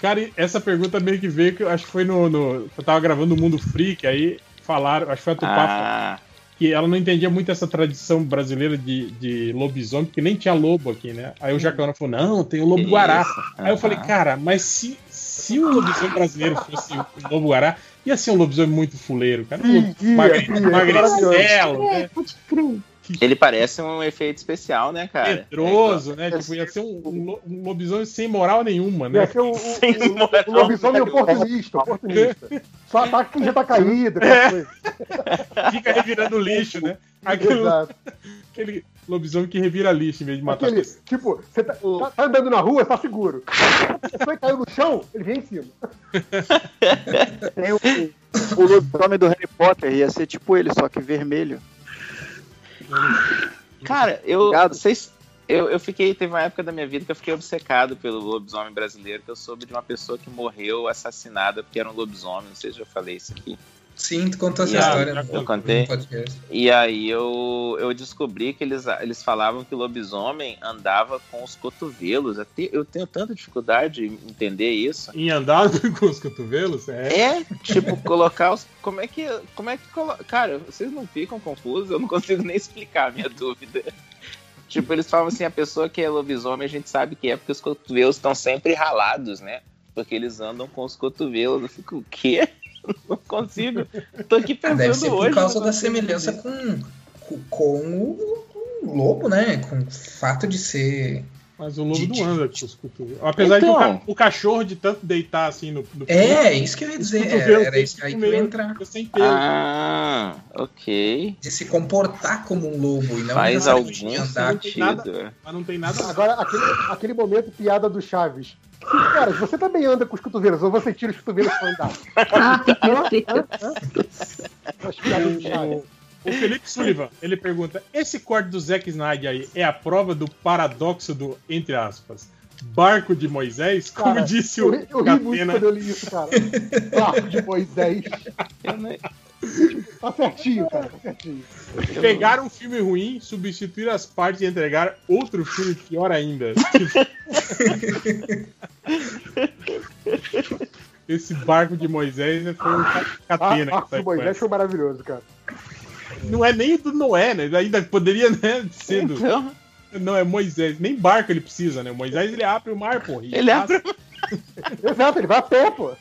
Cara, essa pergunta meio que veio que eu acho que foi no, no- Eu tava gravando o Mundo Freak, aí falaram, acho que foi a Tupá Ah, que ela não entendia muito essa tradição brasileira de, de lobisomem, porque nem tinha lobo aqui, né? Aí o Jacana falou, não, tem o lobo guará. Aí eu falei, cara, mas se, se o lobisomem brasileiro fosse o lobo guará, ia ser um lobisomem muito fuleiro, cara. Um ia, magricelo, É, né? pode crer. Ele parece um efeito especial, né, cara? Medroso, né? Tipo, ia ser um, um lo- um lobisomem sem moral nenhuma, né? Ia ser o, o, o, o lobisomem oportunista, oportunista. Só ataca quem já tá caído, aquela É. coisa. <laughs> Fica revirando lixo, né? Aquele, Exato. aquele lobisomem que revira lixo em vez de matar Aquele, tipo, você tá, tá- tá andando na rua, tá seguro. A pessoa caiu no chão, ele vem em cima. <laughs> Tem o, o lobisomem do Harry Potter, ia ser tipo ele, só que vermelho. Cara, eu, vocês, eu, eu fiquei. Teve uma época da minha vida que eu fiquei obcecado pelo lobisomem brasileiro, que eu soube de uma pessoa que morreu assassinada porque era um lobisomem. Não sei se eu já falei isso aqui. Sim, tu contou essa E história. Eu no- contei. E aí eu, eu descobri que eles, eles falavam que o lobisomem andava com os cotovelos. Eu te- Eu tenho tanta dificuldade em entender isso. Em andar <laughs> com os cotovelos? É. É, tipo, colocar os. Como é que. Como é que. colo- Cara, vocês não ficam confusos? Eu não consigo nem explicar a minha dúvida. Tipo, eles falam assim, a pessoa que é lobisomem, a gente sabe que é porque os cotovelos estão sempre ralados, né? Porque eles andam com os cotovelos. Eu fico, o quê? <laughs> Não consigo. Tô aqui pensando Deve ser hoje. por causa não da semelhança com, com, com o, o lobo, né? Com o fato de ser. Mas o lobo De- não anda com os cotovelos. Apesar de que o, Então. ca- o cachorro de tanto deitar assim no. no É, isso que eu ia dizer. cotovelos Era isso aí que eu ia meio- entrar. Sem pelo. Ah, ok. De se comportar como um lobo e não Faz algum de andar. sentido. Mas não tem nada. Agora, aquele, aquele momento piada do Chaves. Cara, você também anda com os cotovelos, ou você tira os cotovelos pra andar? <laughs> As piadas do Chaves. O Felipe Sullivan, ele pergunta: esse corte do Zack Snyder aí é a prova do paradoxo do, entre aspas, barco de Moisés? Como Cara, disse eu, o ri- eu ri muito quando eu li isso, cara. Barco de Moisés. Tá certinho, cara, tá certinho. Pegar um filme ruim, substituir as partes e entregar outro filme pior ainda. <laughs> Esse barco de Moisés foi um ca- catena. Ah, que saiu o com Moisés foi maravilhoso, cara. Não é nem do Noé, né? Ainda poderia né, ser do. Então. Não, é Moisés. Nem barco ele precisa, né? O Moisés ele abre o mar, porra. Ele passa. abre <laughs> Exato, ele vai a pé, pô.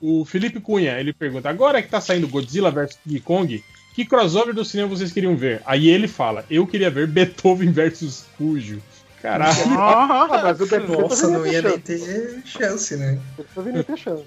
O Felipe Cunha, ele pergunta: agora que tá saindo Godzilla vs King Kong, que crossover do cinema vocês queriam ver? Aí ele fala: eu queria ver Beethoven versus Cujo. Caralho. Ah, <laughs> mas o Beethoven Nossa, não ia nem ter chance, né? Beethoven não ia ter chance.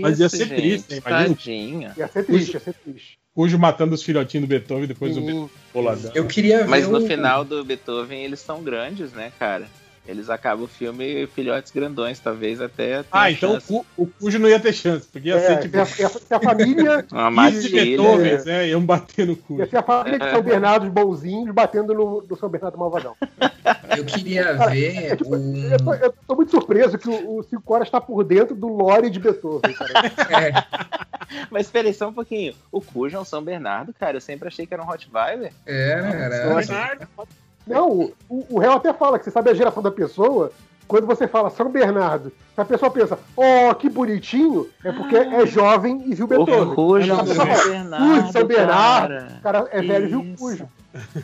Mas ia Isso, ser triste, gente, Imagina. Tadinha. Ia ser triste, ia ser triste. Cujo matando os filhotinhos do Beethoven depois o Beethoven boladão. Eu queria ver. Mas no o- final do Beethoven eles são grandes, né, cara? Eles acabam o filme filhotes grandões, talvez até. Ah, então o, chance. Cu- o Cujo não ia ter chance, porque ia É, ser tipo. se a, se família. <laughs> Uma de matilha. Beethoven, né? Iam bater no Cujo. Ia ser a família de São Bernardo, os bonzinhos, batendo no, no São Bernardo Malvadão. Eu queria Cara, ver é tipo, um. eu, tô, eu tô muito surpreso que o, o Cinco Horas está por dentro do lore de Beethoven, cara. É, Mas espera aí só um pouquinho. O Cujo é um São Bernardo, cara. Eu sempre achei que era um Rottweiler. era, era. Bernardo. Não, o, o, réu até fala que você sabe a geração da pessoa. Quando você fala São Bernardo, a pessoa pensa, oh, que bonitinho, é porque é jovem e viu Beethoven. O Cujo é um pessoa São Bernardo, "Ui, São Bernardo, cara. o cara é velho e viu. Cujo.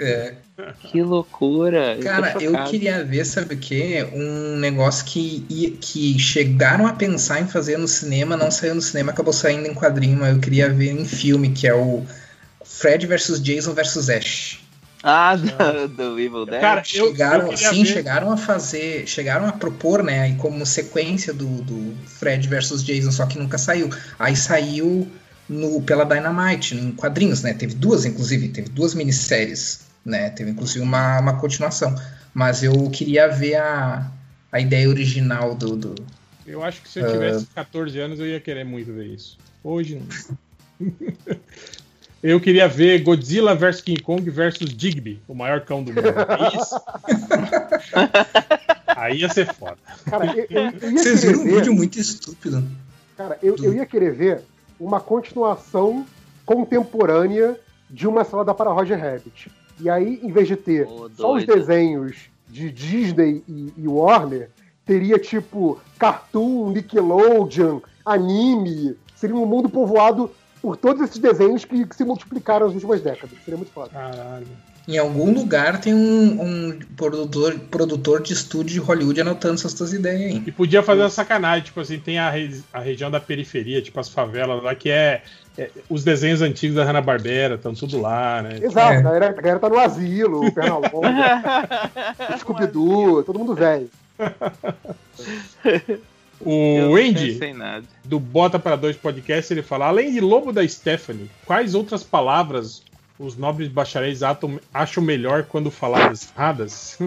É. Que loucura. Cara, eu chocado. queria ver, sabe o quê? Um negócio que, que chegaram a pensar em fazer no cinema, não saiu no cinema, acabou saindo em quadrinho, mas eu queria ver em filme, que é o Fred versus Jason versus Ash. Ah, do, do Evil Dead? Cara, eu, chegaram, eu sim, ver- chegaram a fazer, chegaram a propor, né, aí como sequência do, do Fred versus Jason, só que nunca saiu. Aí saiu no, pela Dynamite, em quadrinhos, né, teve duas, inclusive, teve duas minisséries, né, teve inclusive uma, uma continuação. Mas eu queria ver a, a ideia original do... do... Eu acho que se eu tivesse 14 anos eu ia querer muito ver isso. Hoje não. <laughs> Eu queria ver Godzilla vs King Kong versus Digby, o maior cão do mundo. É isso. <laughs> Aí ia ser foda. Cara, eu, eu, ia Vocês querer viram um ver, vídeo muito estúpido. cara, eu, eu ia querer ver uma continuação contemporânea de uma salada para Roger Rabbit. E aí, em vez de ter Ô, só os desenhos de Disney e, e Warner, teria tipo Cartoon, Nickelodeon, anime. Seria um mundo povoado por todos esses desenhos que, que se multiplicaram nas últimas décadas. Seria muito foda. Caralho. Em algum lugar tem um, um produtor, produtor de estúdio de Hollywood anotando essas ideias aí. E podia fazer uma sacanagem, tipo assim, tem a, re- a região da periferia, tipo as favelas lá, que é, é- os desenhos antigos da Hanna-Barbera, estão tudo lá, né? Exato, a, galera, a galera tá no asilo, o Pernalonga, <laughs> o Scooby-Doo, todo mundo velho. <laughs> O Andy, do Bota para Dois Podcast, ele fala: além de lobo da Stephanie, quais outras palavras os nobres bacharéis atam- acham melhor quando faladas erradas?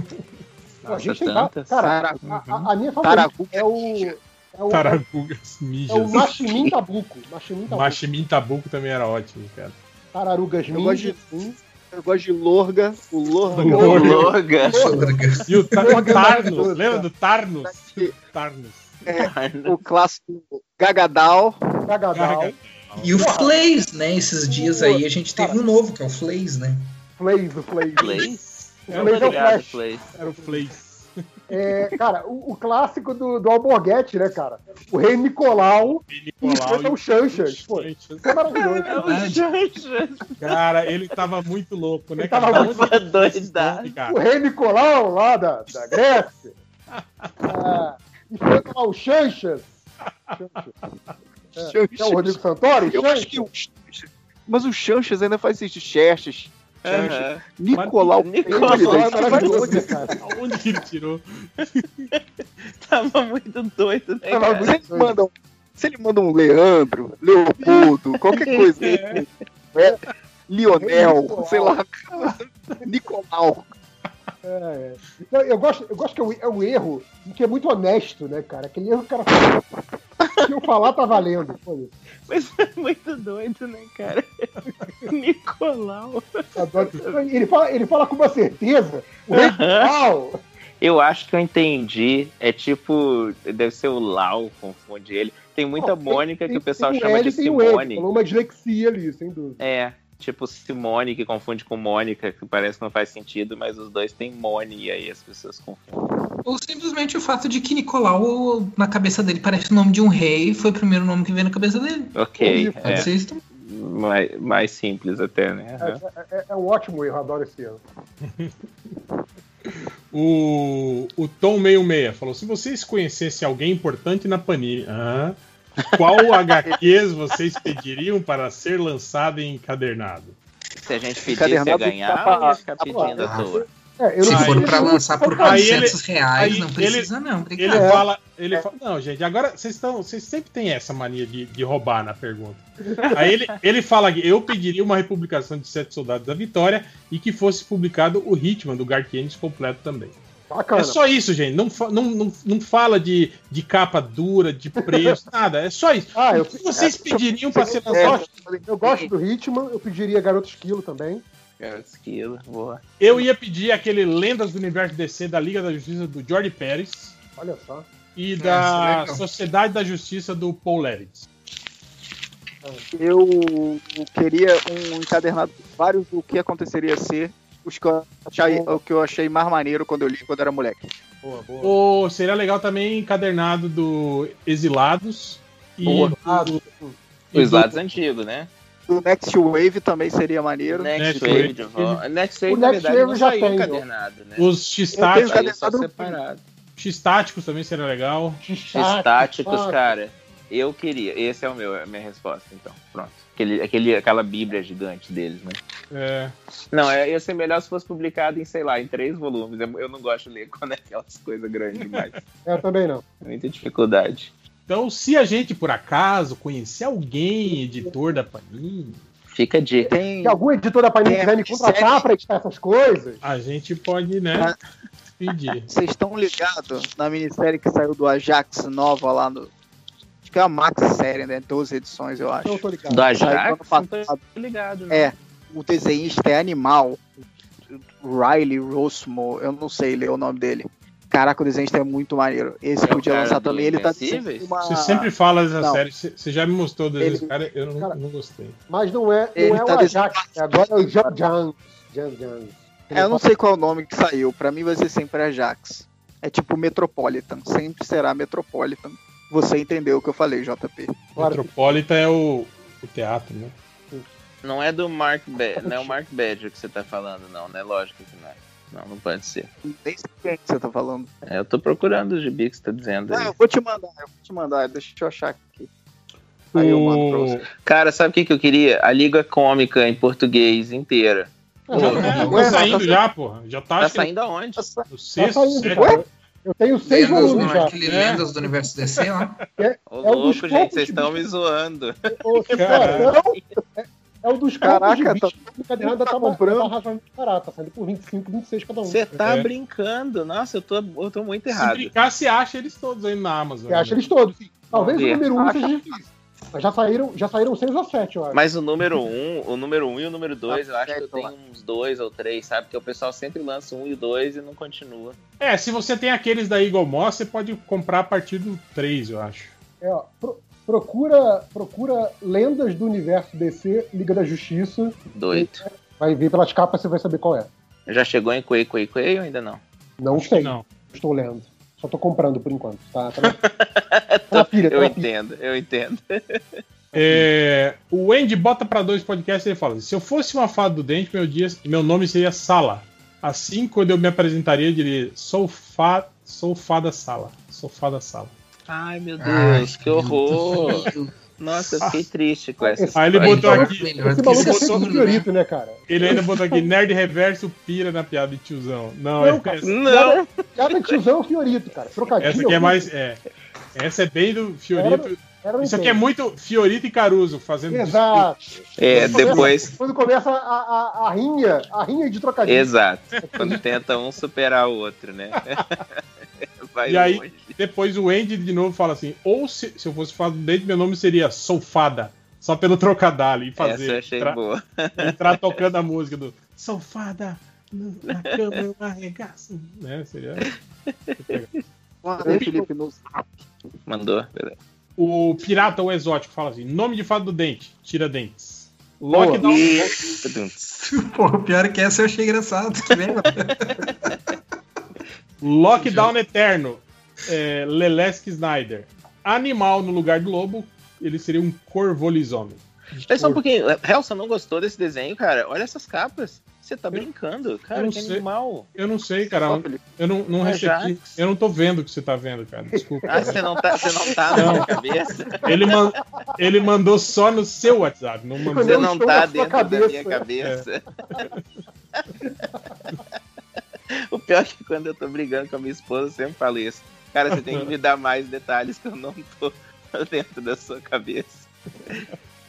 a gente tem ca- cara, a, a- minha favorita é o. É o, Taragugas é o. Machimin Tabuco. Machimin Tabuco. Machimin Tabuco também era ótimo, cara. Tararugas Eu gosto mijas. de, eu gosto de Lorga, o Lorga. Lorga. E o Lorga é Tarnus, maravilhoso, lembra do Tarnus? Tarnus. É, <laughs> o clássico Gagadal. Gagadal. E o Flays, né? Esses dias aí a gente teve um novo, que é o Flays, né? Flays, o Flays. Flays? O Flays é o Flash. Flays. Era o Flays. <laughs> É, cara, o, o clássico do, do Alborguete, né, cara? O rei Nicolau, e Nicolau enfrenta o Chanchas. Pô, isso é maravilhoso. Cara, ele tava muito louco, né, Ele cara? tava Da muito cara? O rei Nicolau, lá da, da Grécia. <laughs> Ah, lá o Chanchas. É, é o Rodrigo Santoro? Eu acho que o Mas o Chanchas ainda faz. Chestes. Chanchas. Aham. Nicolau. Nicolau. Onde que ele tirou? <laughs> Tava muito doido, né, Tava cara? muito- Se ele manda um, se ele manda um Leandro, Leopoldo, qualquer <laughs> coisa. É. É, Lionel, sei lá. Nicolau. É, é. Não, eu, gosto, eu gosto que é um, é um erro que é muito honesto, né, cara? Aquele erro que o cara fala. <laughs> Se eu falar, tá valendo. Pô, Mas é muito doido, né, cara? <laughs> Nicolau. adoro. Ele fala, ele fala com uma certeza. O rei Nicolau. Eu acho que eu entendi. É tipo. Deve ser o Lau, confunde ele. Tem muita Não, Mônica que o pessoal tem chama L, de tem Simone. Falou uma dislexia ali, sem dúvida. É, tipo Simone que confunde com Mônica, que parece que não faz sentido, mas os dois têm Mone e aí as pessoas confundem. Ou simplesmente o fato de que Nicolau, na cabeça dele, parece o nome de um rei, foi o primeiro nome que veio na cabeça dele. Ok, Pode é. ser. Mais, mais simples até, né? Aham. É, é- é um ótimo erro, adoro esse erro. <laughs> O, o Tom 66 falou: se vocês conhecessem alguém importante na Panini, ah, qual HQs vocês pediriam para ser lançado em encadernado? Se a gente pedisse ia Encadernado ganhar, tá ficar pedindo à toa? É, eu Se for se- lançar por Aí 400 ele- reais, aí não ele- precisa não, Ele obrigado. fala, ele fala, não, gente, agora vocês estão, vocês sempre têm essa mania de, de roubar na pergunta. Aí ele, ele fala que eu pediria uma republicação de Sete Soldados da Vitória e que fosse publicado o Hitman do Garth Ennis completo também. Bacana. É só isso, gente. Não, fa- não, não, não fala de, de capa dura, de preço, <laughs> nada. É só isso. Ah, eu, o que vocês é, pediriam para ser eu, lançado? eu gosto do Hitman, eu pediria Garoto Esquilo também. Cara, esquilo, boa. Eu ia pedir aquele Lendas do Universo DC da Liga da Justiça do Jordi Pérez Olha só. e é da. Sociedade da Justiça do Paul Levitz. Eu queria um encadernado vários do que aconteceria se os que eu achei, o que eu achei mais maneiro quando eu li quando era moleque. Boa, boa. Ou seria legal também encadernado do Exilados e Boa. do, do- lados antigos, né? O Next Wave também seria maneiro. Next, Next Wave Wave. de volta. Next O Wave, na Next verdade, Wave não já saiu tem, encadernado, né? os X-Táticos. Encadernado- separado. X-Táticos também seria legal. X-Táticos, cara. Eu queria. Esse é o meu, a minha resposta, então. Pronto. Aquele, aquele, aquela bíblia gigante deles, né? É, Não, é, ia ser melhor se fosse publicado em, sei lá, em três volumes. Eu, eu não gosto de ler <laughs> quando é aquelas coisas grandes demais. <laughs> É, também não. Muita dificuldade. Então, se a gente, por acaso, conhecer alguém, editor da Panini, Fica a dica. Tem Se algum editor da Panini É, quiser me contratar pra editar essas coisas, a gente pode, né, pedir. Vocês estão ligados na minissérie que saiu do Ajax nova lá no. Que é a Max série, né? 12 edições, eu acho. eu tô ligado. Não passado. tô ligado, né? É, o desenhista é animal. Riley Rossmo, eu não sei ler o nome dele. Caraca, o desenhista é muito maneiro. Esse É o podia cara lançar também. Ele tá uma... Você sempre fala dessa Não. série, você já me mostrou desses Ele- caras, eu não, Cara, não gostei. Mas não é, Ele não é tá o Ajax, é agora é o Jan Jan. Jan Jan. É, eu não sei qual é o nome que saiu. Pra mim vai ser sempre Ajax. É tipo Metropolitan. Sempre será Metropolitan. Você entendeu o que eu falei, JP. Metropolita é o, o teatro, né? Não é do Mark Badger, não é o Mark Badger que você tá falando, não, né? Lógico que não é. Não, não pode ser. Nem sei quem que você tá falando. É, eu tô procurando o gibi que você tá dizendo Não, aí. eu vou te mandar, eu vou te mandar. Deixa eu achar aqui. Aí eu mando pra você. Cara, sabe o que, que eu queria? A Liga Cômica em português inteira. É, tá saindo já, porra. Já tá, Tá saindo aonde? O Tá sexto, saindo, sétimo. Eu tenho seis Lendas, volumes já. aquele Lendas do Universo DC, ó. <laughs> É, Ô, é louco, gente, poucos vocês estão me zoando. Ô, cara, é, é um dos Caraca, tá- que o encadernado tá comprando. Tá razoavelmente barato, tá saindo por 25, 26 cada um. Você tá É. brincando. Nossa, eu tô, eu tô muito Se errado. brincar, você acha eles todos aí na Amazon. Você acha eles todos, sim. Talvez o número 1 um Acha- seja difícil. Mas já saíram, já saíram 6 ou 7, eu acho. Mas o número 1, um, o número 1 um e o número 2, eu acho que eu tenho uns dois ou três, sabe? Porque o pessoal sempre lança um e dois e não continua. É, se você tem aqueles da Eagle Moss, você pode comprar a partir do 3, eu acho. É, ó, pro- procura, procura Lendas do Universo DC, Liga da Justiça. Doido. Vai ver pelas capas, você vai saber qual é. Já chegou em Quay Quay Quay ou ainda não? Não sei. Não. Estou lendo. Só tô comprando por enquanto. Tá, tá, na- tá na pilha, tá Eu na pilha. entendo, eu entendo. É, o Andy bota pra dois podcasts e ele fala: se eu fosse uma fada do dente, meu, dia, meu nome seria Sala. Assim, quando eu me apresentaria, eu diria: sou, fa, sou fada Sala. Sou fada Sala. Ai, meu Deus, Ai, que horror. <laughs> Nossa, eu fiquei triste com essa Aí ele história. botou aqui. Esse maluco é sempre fiorito, né, cara? Ele ainda botou aqui: nerd reverso pira na piada de tiozão. Não, Não, é- cara. Não, Piada de tiozão é o Fiorito, cara. Trocadilho. essa aqui é mais. É, essa é bem do Fiorito. Era Isso aqui é muito Fiorito e Caruso fazendo. Exato. é, Quando começa- depois. Quando começa a, a, a rinha, a rinha de trocadilho. Exato. Quando tenta um superar o outro, né? <laughs> Vai E aí, longe. depois o Andy de novo fala assim: ou se, se eu fosse dente, meu nome seria Solfada. Só pelo trocadilho e Essa fazer. eu achei entrar, boa. entrar tocando a música do Solfada na cama eu arregaço. Né? Seria. Aí, Felipe, no Mandou. beleza. O pirata ou exótico fala assim: nome de fada do dente, tira dentes. Lockdown. <laughs> Pô, o pior que essa eu achei engraçado. <laughs> Lockdown Eterno, é, Lelesk Snyder. Animal no lugar do lobo, ele seria um corvolisomem. Espera só um pouquinho. Helson não gostou desse desenho, cara? Olha essas capas. Você tá brincando, cara, que sei. animal. Eu não sei, cara. Eu não, não É recebi. Eu não tô vendo o que você tá vendo, cara. Desculpa. Ah, você não tá, você não tá na Não. minha cabeça? Ele, man- ele mandou só no seu WhatsApp, não mandou Você não tá na dentro da cabeça. minha cabeça. <laughs> <laughs> o pior é que quando eu tô brigando com a minha esposa, eu sempre falo isso. Cara, você tem que me dar mais detalhes que eu não tô <laughs> dentro da sua cabeça.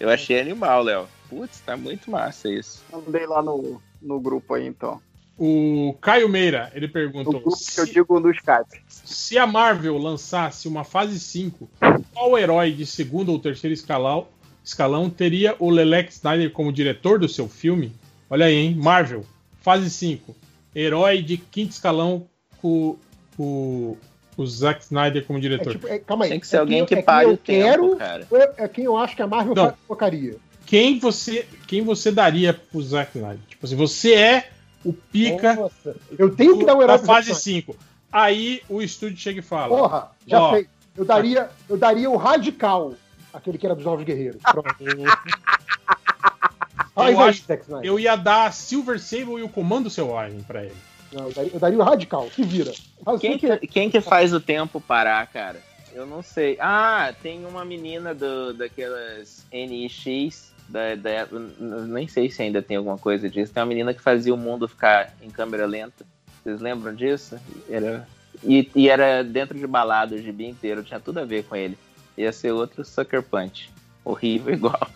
Eu achei animal, Léo. Putz, tá muito massa isso. Mandei lá no, no grupo aí, então. O Caio Meira, ele No perguntou: grupo que eu se, digo no Skype. se a Marvel lançasse uma fase 5, qual herói de segundo ou terceiro escalão, escalão teria o Lelex Snyder como diretor do seu filme? Olha aí, hein? Marvel, fase 5. Herói de quinto escalão com, com o Zack Snyder como É diretor. tipo, é, calma aí. Tem que ser é alguém quem- que é eu o tempo, quero, cara. é, é quem eu acho que a Marvel Não. focaria. Quem você, quem você daria pro Zack Snyder? Tipo assim, você é o pica Nossa, eu tenho que dar um herói da fase Zack 5. Aí o estúdio chega e fala: Porra, já Ó, sei. Eu daria, eu daria o Radical, aquele que era dos Novos Guerreiros. <laughs> Eu acho-. Eu ia dar Silver Sable e o Comando Selvagem pra ele. Não, eu, daria, eu daria o Radical, se vira. Quem que, quem que faz o tempo parar, cara? Eu não sei. Ah, tem uma menina do, daquelas NX. Da, da, nem sei se ainda tem alguma coisa disso. Tem uma menina que fazia o mundo ficar em câmera lenta. Vocês lembram disso? Era, e, e era dentro de balada o gibi inteiro. Tinha tudo a ver com ele. Ia ser outro Sucker Punch. Horrível igual.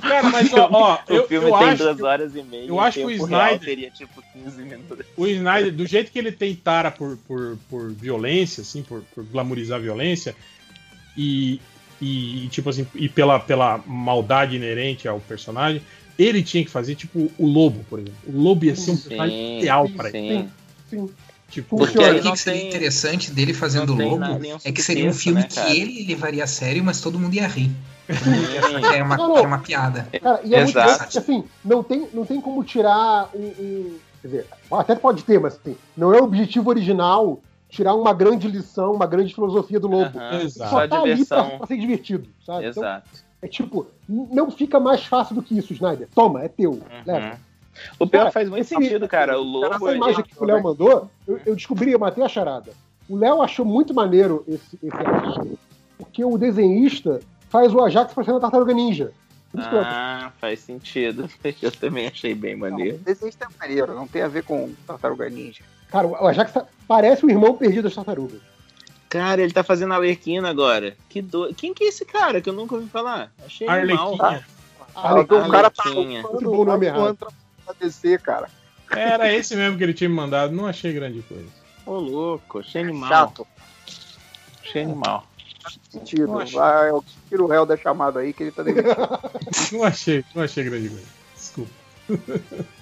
Cara, mas ó, ó, o eu, filme eu tem acho, duas horas e meia. eu acho que o Snyder- teria tipo 15 minutos. o Snyder, do jeito que ele tem tara por, por, por violência, assim, por, por glamorizar a violência, e, e tipo assim, e pela, pela maldade inerente ao personagem, ele tinha que fazer, tipo, o Lobo, por exemplo. O Lobo ia ser um personagem ideal pra sim. ele. Sim. Tipo, Porque o que seria tem- interessante dele fazendo Lobo nada, é que seria um filme né, que ele levaria a sério, mas todo mundo ia rir. <laughs> Era uma, Não, não. era uma piada. Cara, e é muito Exato. louco, porque, assim, não tem, não tem como tirar um, um- Quer dizer, até pode ter, mas assim, não é o objetivo original tirar uma grande lição, uma grande filosofia do lobo. Exato. Só Só tá ali pra, pra ser divertido, sabe? Então, Exato. É tipo, não fica mais fácil do que isso, Snyder. Toma, é teu. Leva. O pior Cara, faz muito esse- sentido, cara. O Lobo. Essa imagem que o Léo mandou, eu, eu descobri, eu matei a charada. O Léo achou muito maneiro esse, esse Ajax, porque o desenhista faz o Ajax parecendo a Tartaruga Ninja. Ah, faz sentido. <laughs> Eu também achei bem maneiro. Desenho é maneiro, não tem a ver com Tartaruga Ninja. Cara, o Ajax tá- parece o irmão perdido das tartarugas. Cara, ele tá fazendo Arlequina agora. Que do... Quem que é esse cara que eu nunca ouvi falar? Achei animal. Arlequinha. Ah, o cara tá Arlequinha. Muito bom o nome errado. Pra descer, cara. Era esse mesmo que ele tinha me mandado, não achei grande coisa. Ô, louco, achei animal. Chato. Achei animal. Sentido. Vai, eu tiro o réu da chamada aí que ele tá demitido. <laughs> Não achei, não achei grande coisa. Desculpa. <laughs>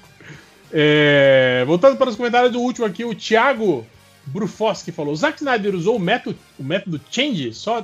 É, voltando para os comentários do último aqui, o Thiago Brufoski falou: Zack Snyder usou o método, o método Change só,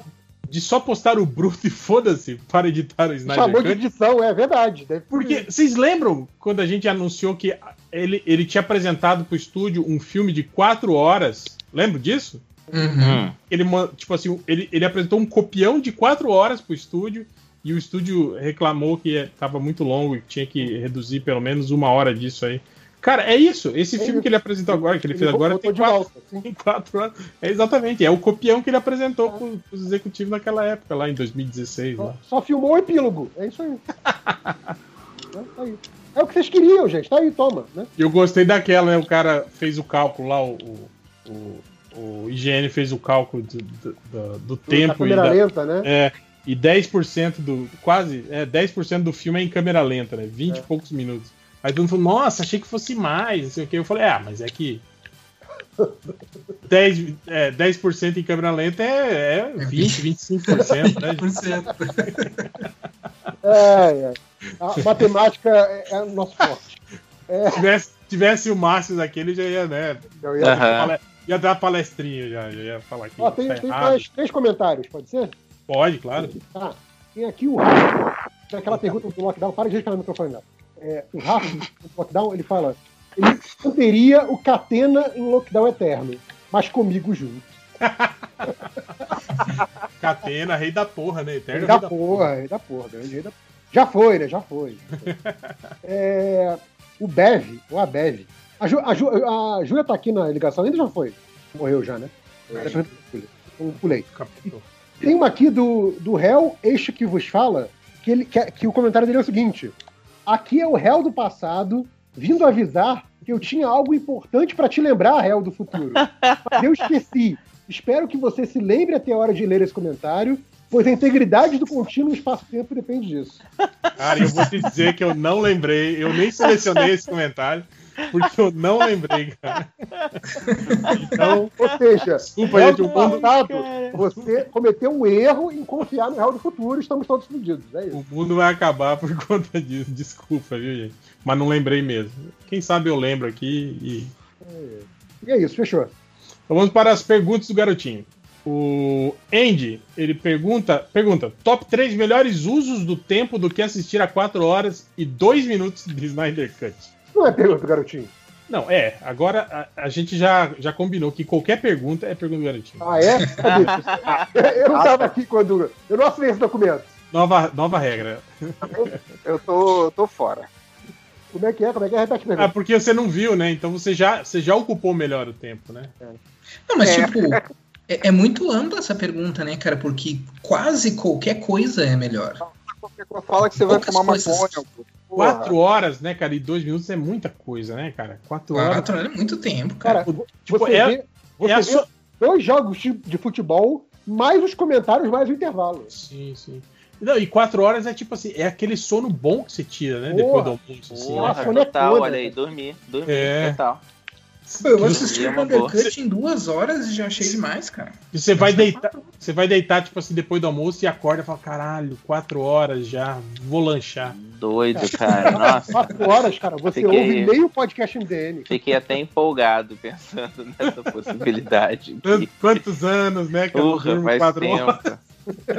de só postar o bruto e foda-se para editar o Snyder Chamou de Cut? edição, é verdade. Deve- Porque vocês lembram quando a gente anunciou que ele, ele tinha apresentado pro estúdio um filme de quatro horas? Lembra disso? Uhum. Ele, tipo assim, ele, ele apresentou um copião de quatro horas pro estúdio e o estúdio reclamou que estava muito longo e tinha que reduzir pelo menos uma hora disso aí. Cara, é isso. Esse É filme que ele apresentou agora, que ele, Ele fez agora, tem quatro, volta, tem <laughs> quatro horas. É exatamente. É o copião que ele apresentou pros, pros executivos naquela época, lá em 2016. Lá. Só filmou o epílogo. É isso aí. Né? <laughs> Tá aí. É o que vocês queriam, gente. Tá aí, toma. Né? E eu gostei daquela, né? O cara fez o cálculo lá, o, o, o, IGN fez o cálculo do, do, do- do tempo. e câmera da- lenta, né? É, e 10% do. Quase, é, 10% do filme é em câmera lenta, né? 20 e poucos minutos. Aí todo mundo falou, nossa, achei que fosse mais, não sei o que. Eu falei, ah, mas é que. <laughs> 10%, é, 10 em câmera lenta é, é 20, 25%, né? 20%. <laughs> É, é. A matemática é, é o nosso forte. É, Se tivesse, tivesse o Márcio daquele, já ia, né? eu ia- Aham. Ia dar palestrinha já, já ia falar aqui. Ó, tem, tá tem mais três comentários, pode ser? Pode, claro. Tá. Tem aqui o aquela pergunta do lockdown, para de respirar no microfone não. É, o Rafa, do lockdown, ele fala: ele manteria o Catena em lockdown eterno, mas comigo junto. <laughs> Catena, rei da porra, né? Eterno Rei rei da porra, rei da porra, grande rei da Já foi, né? Já foi. <laughs> É, o Bev, ou a Bev. A, Ju, a, Ju, a Júlia tá aqui na ligação, ainda já foi. Morreu já, né? Depois eu pulei. Eu pulei. Tem uma aqui do, do réu, este que vos fala, que, ele, que, que o comentário dele é o seguinte: aqui é o réu do passado vindo avisar que eu tinha algo importante pra te lembrar, réu do futuro. Mas <laughs> eu esqueci. Espero que você se lembre até a hora de ler esse comentário, pois a integridade do contínuo espaço-tempo depende disso. Cara, eu vou te dizer que eu não lembrei, eu nem selecionei esse comentário, porque eu não lembrei, cara. Então, Ou seja, Desculpa, réu gente, o mundo- passado, você cometeu um erro em confiar no réu do futuro, estamos todos fudidos. É isso. o mundo vai acabar por <laughs> conta disso. Desculpa, viu, gente? Mas não lembrei mesmo. Quem sabe eu lembro aqui e. E é isso, fechou. Então vamos para as perguntas do garotinho. O Andy, ele pergunta, pergunta: top 3 melhores usos do tempo do que assistir a 4 horas e 2 minutos de Snyder Cut. Não é pergunta, garotinho. Não, é. Agora a, a gente já, já combinou que qualquer pergunta é pergunta do garotinho. Ah, é? <laughs> Eu não estava aqui quando. Eu não assinei esse documento. Nova, nova regra. Eu tô, tô fora. Como é que é? Como é que é? Repete Ah, porque você não viu, né? Então você já, você já ocupou melhor o tempo, né? Não, mas É. tipo, é, é muito ampla essa pergunta, né, cara? Porque quase qualquer coisa é melhor. Fala que você vai Poucas fumar coisas. maconha. Porra. Quatro horas, né, cara? E dois minutos é muita coisa, né, cara? Quatro horas. Quatro horas é muito tempo, cara. Cara, Tipo, você é- vê, você é a vê sua- dois jogos de, de futebol, mais os comentários, mais o intervalo. Sim, sim. Não, e quatro horas é tipo assim, é aquele sono bom que você tira, né? Depois do Porra. almoço. Assim, Porra, né? total, olha aí, dormir, dormir, É. total. Pô, eu assisti o uma Snyder boa. Cut em duas horas e já achei demais, cara. E você vai deitar, você vai deitar, tipo assim, depois do almoço e acorda e fala, caralho, quatro horas já, vou lanchar. Doido, cara. <laughs> Nossa. Quatro horas, cara, você Fiquei- ouve meio podcast MDM. Fiquei até empolgado pensando <laughs> nessa possibilidade. Quantos- Quantos anos, né, que eu não Porra, durmo faz quatro tempo. horas?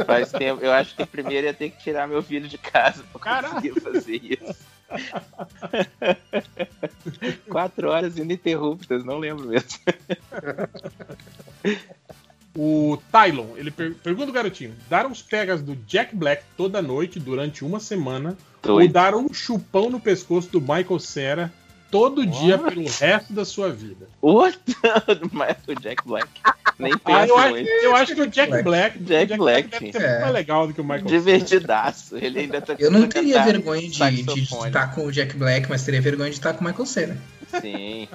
Faz tempo. Eu acho que primeiro ia ter que tirar meu filho de casa pra conseguir fazer isso. <laughs> Quatro horas ininterruptas, não lembro mesmo. O Tylon, ele per- pergunta o garotinho: dar uns pegas do Jack Black toda noite durante uma semana ou Doido. dar um chupão no pescoço do Michael Cera todo dia pelo resto da sua vida? <laughs> What? Mas o Jack Black. Nem Ah, pensa eu, acho, eu acho que o Jack Black, Jack o Black. deve ser muito mais legal do que o Michael Divertidaço. Ele ainda tá Eu não teria vergonha de, de estar com o Jack Black, mas teria vergonha de estar com o Michael Cera. Sim.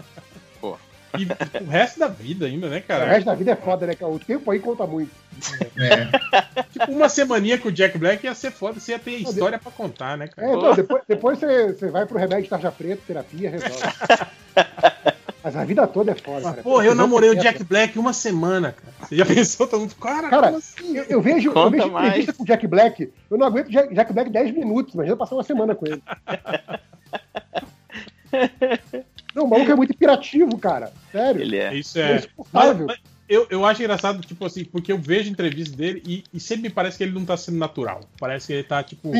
E o resto da vida ainda, né, O cara? resto da vida é foda, né, cara? O tempo aí conta muito. Tipo, uma semaninha com o Jack Black ia ser foda, você ia ter história pra contar, né, cara? É, então, depois, depois você, você vai pro remédio de tarja preta, terapia, resolve. Mas a vida toda é foda, cara. Pô, eu namorei o Jack Black uma semana, cara. Você já pensou? Todo mundo, cara, Cara, como assim? eu, eu vejo, eu vejo mais. entrevista com o Jack Black, eu não aguento Jack, Jack Black 10 minutos, imagina passar uma semana com ele. <laughs> Não, o maluco é muito pirativo, cara. Sério. Ele é. Isso é. insuportável. Mas- mas eu, eu acho engraçado, tipo assim, porque eu vejo entrevistas dele e, e sempre me parece que ele não tá sendo natural. Parece que ele tá, tipo,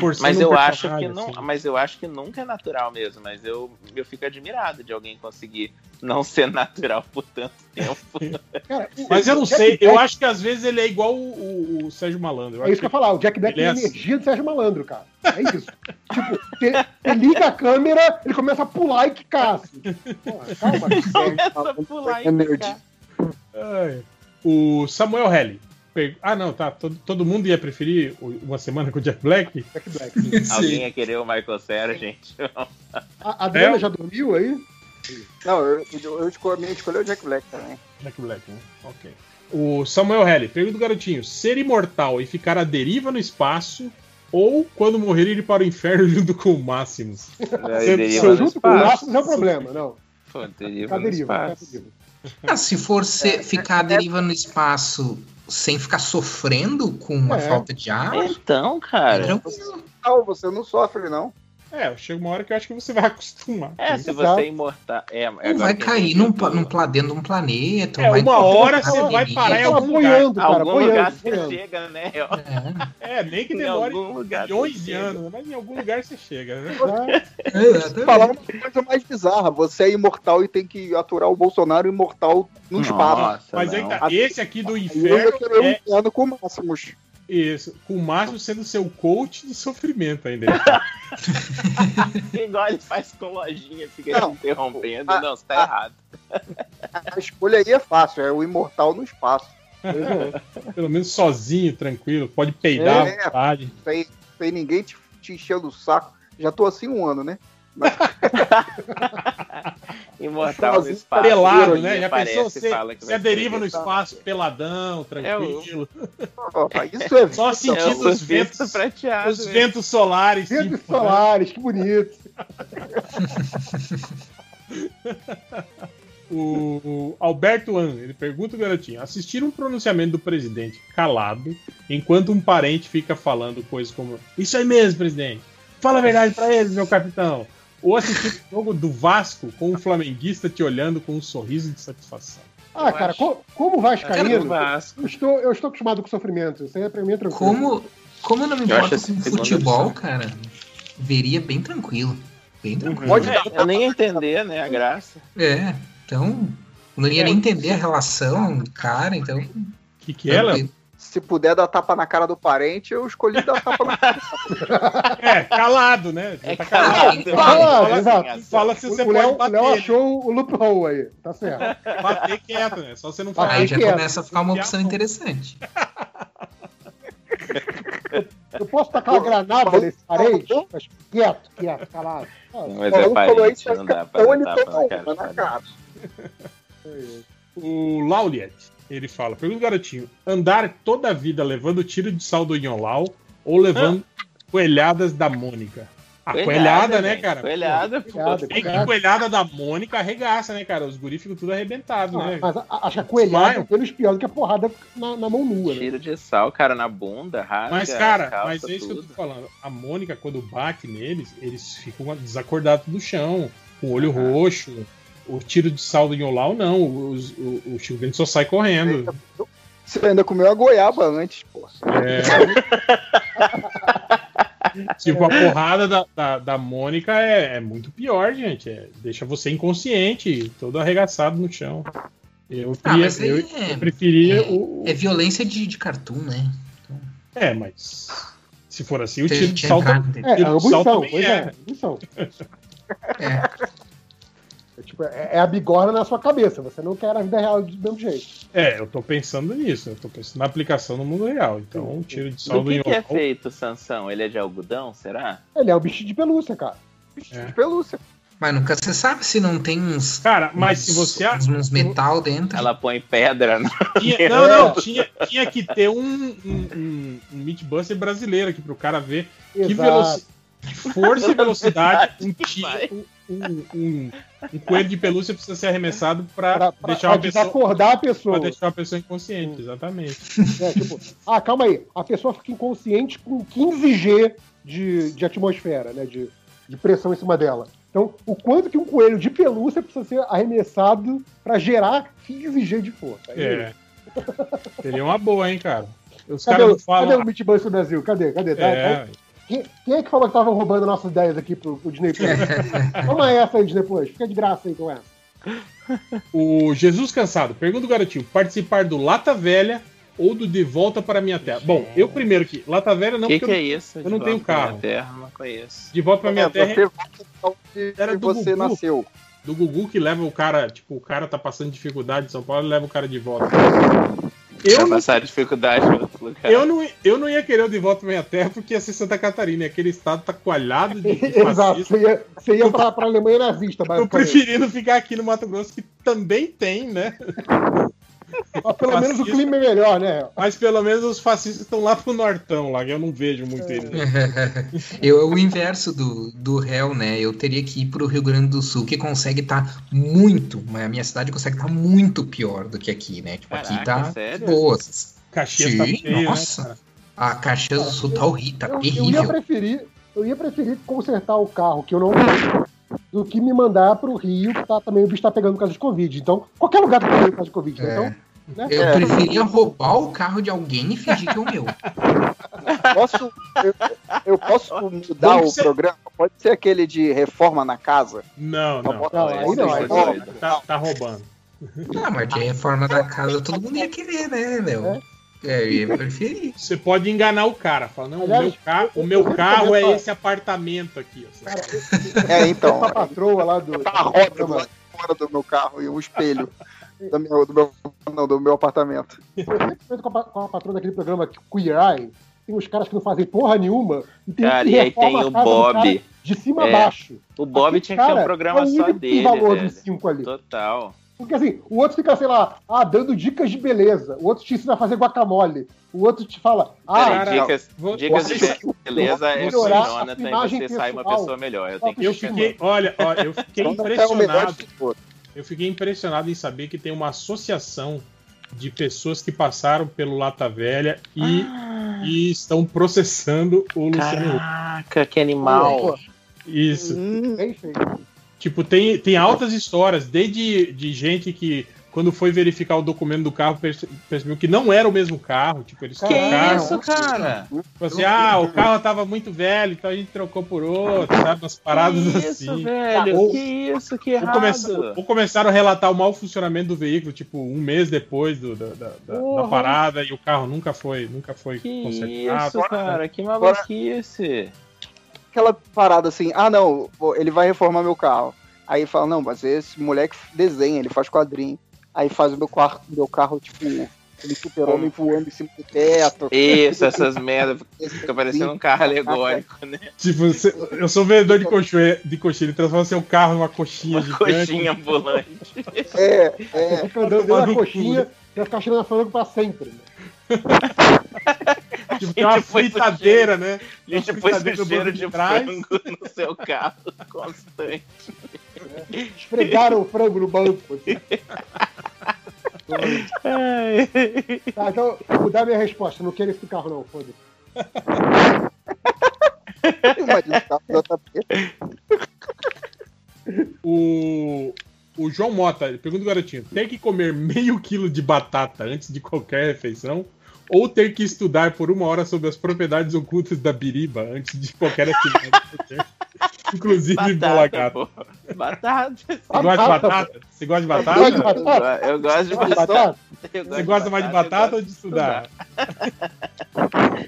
forçando Mas um eu acho que não, assim. mas eu acho que nunca é natural mesmo, mas eu, eu fico admirado de alguém conseguir não ser natural por tanto tempo. <laughs> <laughs> Mas eu não Jack sei, eu acho que às vezes ele é igual o, o- o Sérgio Malandro. Eu É acho isso que eu ia falar, o Jack Black ele é a assim. energia do Sérgio Malandro, cara. É isso. <laughs> tipo, você liga a câmera, ele começa a pular e quicar. Assim. Porra, calma. Começa a pular É nerd. Ai. O Samuel Helly. per- Ah, não, tá. Todo, todo mundo ia preferir o- uma semana com o Jack Black? Jack Black. <laughs> Alguém ia querer o Michael Cera, gente. A a Adriana É. já dormiu aí? Não, eu, eu, eu escolhi, a minha escolha é o Jack Black também. Jack Black, né? Ok. O Samuel Helly, pergunta do garotinho: ser imortal e ficar à deriva no espaço ou quando morrer ir para o inferno <laughs> junto com o Máximos? É, junto com o espaço. Máximo não é problema, não. Pô, deriva Ficar no deriva, deriva. Ah, se for ser, ficar à deriva no espaço sem ficar sofrendo com uma É. falta de ar, Então, cara. tranquilo. Não, você não sofre, não. É, chega uma hora que eu acho que você vai <laughs> acostumar. É, se você é imortal. É, agora vai cair num, num, dentro de um planeta. É, uma hora você vai parar em algum lugar. apoiando, cara, Algum apoiando, lugar você apoiando. chega, né? É, nem que Em demore milhões de anos, mas em algum lugar você chega, né? Exatamente. Falar uma coisa mais bizarra, você é imortal e tem que aturar o Bolsonaro imortal no espaço. Nossa, Mas aí não. tá, esse aqui do Aí eu inferno querer um é inferno com máximos. Isso, com o máximo sendo seu coach de sofrimento ainda. <laughs> Igual ele faz com lojinha, fica Não. interrompendo. Ah, não, você tá ah. errado. A escolha aí é fácil, é o imortal no espaço. <laughs> Pelo menos sozinho, tranquilo, pode peidar É. à vontade. Sem, sem ninguém te, te enchendo o saco. Já tô assim um ano, né? <laughs> Imortal no espaço. Pelado, né? Já parece, pensou você, você vai deriva no espaço peladão, É o- tranquilo. Isso é <laughs> Só É sentindo o os ventos, prateado. os né? ventos solares. Ventos tipo, né? solares, que bonito. O, <laughs> o Alberto An, ele pergunta o garotinho: assistir um pronunciamento do presidente calado, enquanto um parente fica falando coisas como: Isso aí mesmo, presidente. Fala a verdade pra eles, meu capitão. Ou assistir o jogo do Vasco com um flamenguista te olhando com um sorriso de satisfação. Ah, cara, co- como vascaíno, Vasco. eu estou, eu estou acostumado com sofrimento. Isso aí é pra mim é tranquilo. Como, como eu não me Eu acho importo com futebol, cara, veria bem tranquilo. Bem tranquilo. Pode É, dar eu nem entender, né? A graça. É, então. Eu não ia nem entender a relação do cara, então. O que, que é, tranquilo. Se puder dar tapa na cara do parente, eu escolhi dar tapa na cara. <laughs> É, calado, né? É tá calado. Fala, Fala, exato. assim, fala se você o Léo, pode o Léo bater. achou o loophole aí, tá certo. Bater quieto, né? Só você não falar. Aí já quieto. começa a ficar uma opção interessante. Eu posso tacar uma granada nesse parede? Mas quieto, quieto, calado. Mas Paulo é falou parente, isso, não dá pra então ele tapa toma na cara. uma na cara. O Lauliet, ele fala, pergunta o garotinho, andar toda a vida levando tiro de sal do Yonlau ou levando coelhadas da Mônica? A coelhada, né, gente, cara? Coelhada, pô. Coelhada, Tem que coelhada. coelhada da Mônica arregaça, né, cara? Os guris ficam tudo arrebentados, Ah, né? mas acho que a coelhada é menos pior do que a porrada na, na mão nua, né? Tiro de sal, cara, na bunda, rasga. Mas, cara, calça, mas é isso que eu tudo. tô falando. A Mônica, quando bate neles, eles ficam desacordados do chão, com o olho roxo. O tiro de sal do Yonlau, não. Os- O, o Chico Bento só sai correndo. Você ainda comeu a goiaba antes, pô. É. <laughs> tipo, a porrada da, da, da Mônica é, é muito pior, gente. É, deixa você inconsciente, todo arregaçado no chão. Eu, Ah, queria- eu, é- eu preferia é, o. é violência de, de cartoon, né? É, mas. Se for assim, o tiro de salto. o tem- É, tiro de salto também pois é. é. É, tipo, é, é a bigorna na sua cabeça, você não quer a vida real do mesmo jeito. É, eu tô pensando nisso, eu tô pensando na aplicação no mundo real. Então, um tiro de Do saldo que, que é feito, Sansão? Ele é de algodão, será? Ele é um bicho de pelúcia, cara. Bicho É. de pelúcia. Mas nunca você sabe se não tem uns. Cara, mas uns, se você. Uns, uns metal dentro. Ela põe pedra no. Tinha- <laughs> não, não, tinha, tinha que ter um, um, um, um Meatbuster brasileiro aqui pro cara ver que, Exato. veloci- que força e <laughs> velocidade um, ti- um, um, um, coelho de pelúcia precisa ser arremessado pra, deixar pra uma pessoa. desacordar a pessoa. Pra deixar uma pessoa inconsciente, exatamente. É, tipo, ah, calma aí. A pessoa fica inconsciente com 15G de, de atmosfera, né? De, de pressão em cima dela. Então, o quanto que um coelho de pelúcia precisa ser arremessado pra gerar 15G de força? Aí, É. Seria uma boa, hein, cara. Os Cadê, caras o, não falam. cadê o Meatbuster Brasil? Cadê? Cadê? Tá- É. tá- Quem, quem é que falou que estavam roubando nossas ideias aqui pro, pro Disney Plus? <laughs> Toma essa aí, Disney Plus. Fica de graça aí com essa. O Jesus Cansado, pergunta o garotinho: participar do Lata Velha ou do De Volta para Minha Terra? Bom, eu primeiro que Lata Velha não, O que, porque que eu, é isso? eu De não tenho carro. minha Terra, não conheço. De Volta para Minha É, Terra você onde era do você Gugu. nasceu. do Gugu que leva o cara, tipo, o cara tá passando dificuldade em São Paulo e leva o cara de volta. Eu não, passar dificuldade lugar. eu, não, eu não ia querer o de volta pra minha terra porque ia ser Santa Catarina, e aquele estado tá coalhado de, de <laughs> Exato. Você ia, você ia pra, pra Alemanha nazista, Eu basicamente. preferindo ficar aqui no Mato Grosso, que também tem, né? Mas pelo menos o Fascista. clima é melhor, né? Mas pelo menos os fascistas estão lá pro Nortão, lá, que eu não vejo muito eles. <laughs> Eu, o inverso do, do réu, né? Eu teria que ir pro Rio Grande do Sul, que consegue estar muito, mas a minha cidade consegue estar muito pior do que aqui, né? Tipo, aqui Caraca, tá sério? boa. Caxias tá Sim, feio, nossa. né, A Caxias do Sul tá horrível, tá Eu, eu ia terrível. preferir, eu ia preferir consertar o carro que eu não do que me mandar pro Rio, que tá, também o bicho tá pegando por causa de Covid. Então, qualquer lugar tá pegando por causa de Covid, né? É. Então, né? Eu É. preferia roubar o carro de alguém e fingir que é o meu. <laughs> Posso, eu, eu posso mudar Como o você- programa? Pode ser aquele de reforma na casa? Não, não. Não, aí não, aí Não, não. Tá, tá roubando. Ah, mas de reforma da casa todo mundo ia querer, né, Léo? É, eu ia preferir. Você pode enganar o cara. Fala, não, o Aliás, meu, carro, o eu- meu eu carro é esse apartamento aqui. ó. Cara, É, então. Essa patroa lá do. Tá a roda do lado de fora do meu carro e um espelho do meu, do meu, não, do meu apartamento. Eu sempre com a, com a patroa daquele programa Queer Eye. Tem uns caras que não fazem porra nenhuma. E tem Cara, que e aí tem a o Bob. De cima É. a baixo. O Bob Aquele tinha que ter um programa é o só dele. tem valor velho. dos cinco ali. Total. Porque assim, o outro fica, sei lá, ah, dando dicas de beleza. O outro te ensina a fazer guacamole. O outro te fala, ah, Peraí, cara, dicas, vou- dicas de beleza é a tem imagem você sai uma pessoal. pessoa melhor. Eu tenho que Eu fiquei, olha, ó, eu fiquei Então, é o impressionado. Eu fiquei impressionado em saber que tem uma associação de pessoas que passaram pelo Lata Velha e, Ah. e estão processando o Luciano Huck. Caraca, que animal. Isso. bem feito. Tipo, tem, tem altas histórias, desde de gente que, quando foi verificar o documento do carro, perce- percebeu que não era o mesmo carro. Tipo, eles Que trocaram. isso, cara? Tipo assim, ah, o carro tava muito velho, então a gente trocou por outro, sabe? Umas paradas que isso, assim. velho? Ou- que isso, que Ou, errado. começaram, ou começaram a relatar o mau funcionamento do veículo, tipo, um mês depois do- da, da- da- parada e o carro nunca foi, nunca foi Que consertado. isso, cara? Que maluquice. Aquela parada assim, ah não, ele vai reformar meu carro. Aí fala, não, mas esse moleque desenha, ele faz quadrinho. Aí faz o meu, quarto, meu carro, tipo, ele super-homem voando em cima do teto. Isso, essas <laughs> merdas. Fica parecendo um carro alegórico, né? Tipo, eu sou vendedor de coxinha, de coxinha, ele transforma seu carro numa coxinha Uma gigante. coxinha ambulante. É, Você é. fica andando dentro da coxinha, você vai ficar cheirando a frango pra sempre. Né? <laughs> Tipo, tem uma gente foi fritadeira, né? A gente pôs fritadeira o cheiro banco de frango no seu carro <laughs> constante. Esfregaram o frango no banco. assim. <laughs> Tá, então, vou mudar minha resposta. Não quero esse carro, não, foda-se. Imagina o. O, João Mota, pergunta o garotinho: ter que comer meio quilo de batata antes de qualquer refeição? Ou ter que estudar por uma hora sobre as propriedades ocultas da biriba antes de qualquer atividade? <laughs> Inclusive bola Batata, gata. batata. Você gosta de batata? Você gosta de batata? Eu go- Eu gosto de batata. Eu gosto Você gosta mais de batata, ou de estudar?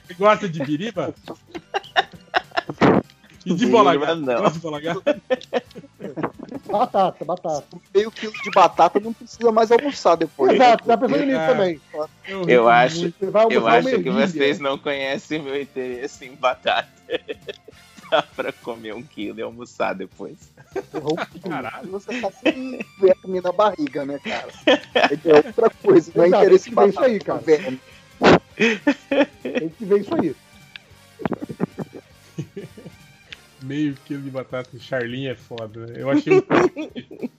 Você gosta de biriba? <laughs> E de bola gata? não. Gosta de bola gata? <laughs> Batata, batata. Meio quilo de batata não precisa mais almoçar depois. Exato, tá pensando nisso também. Eu acho, eu acho que vocês não conhecem meu interesse em batata. <laughs> Dá pra comer um quilo e almoçar depois. Caralho. Você tá com verme na barriga, né, cara? É outra coisa, não é Exato, interesse tem que ver isso batata, aí, cara. verme. Tem que ver isso aí. Meio quilo de batata, Charlinho é foda. né? Eu achei um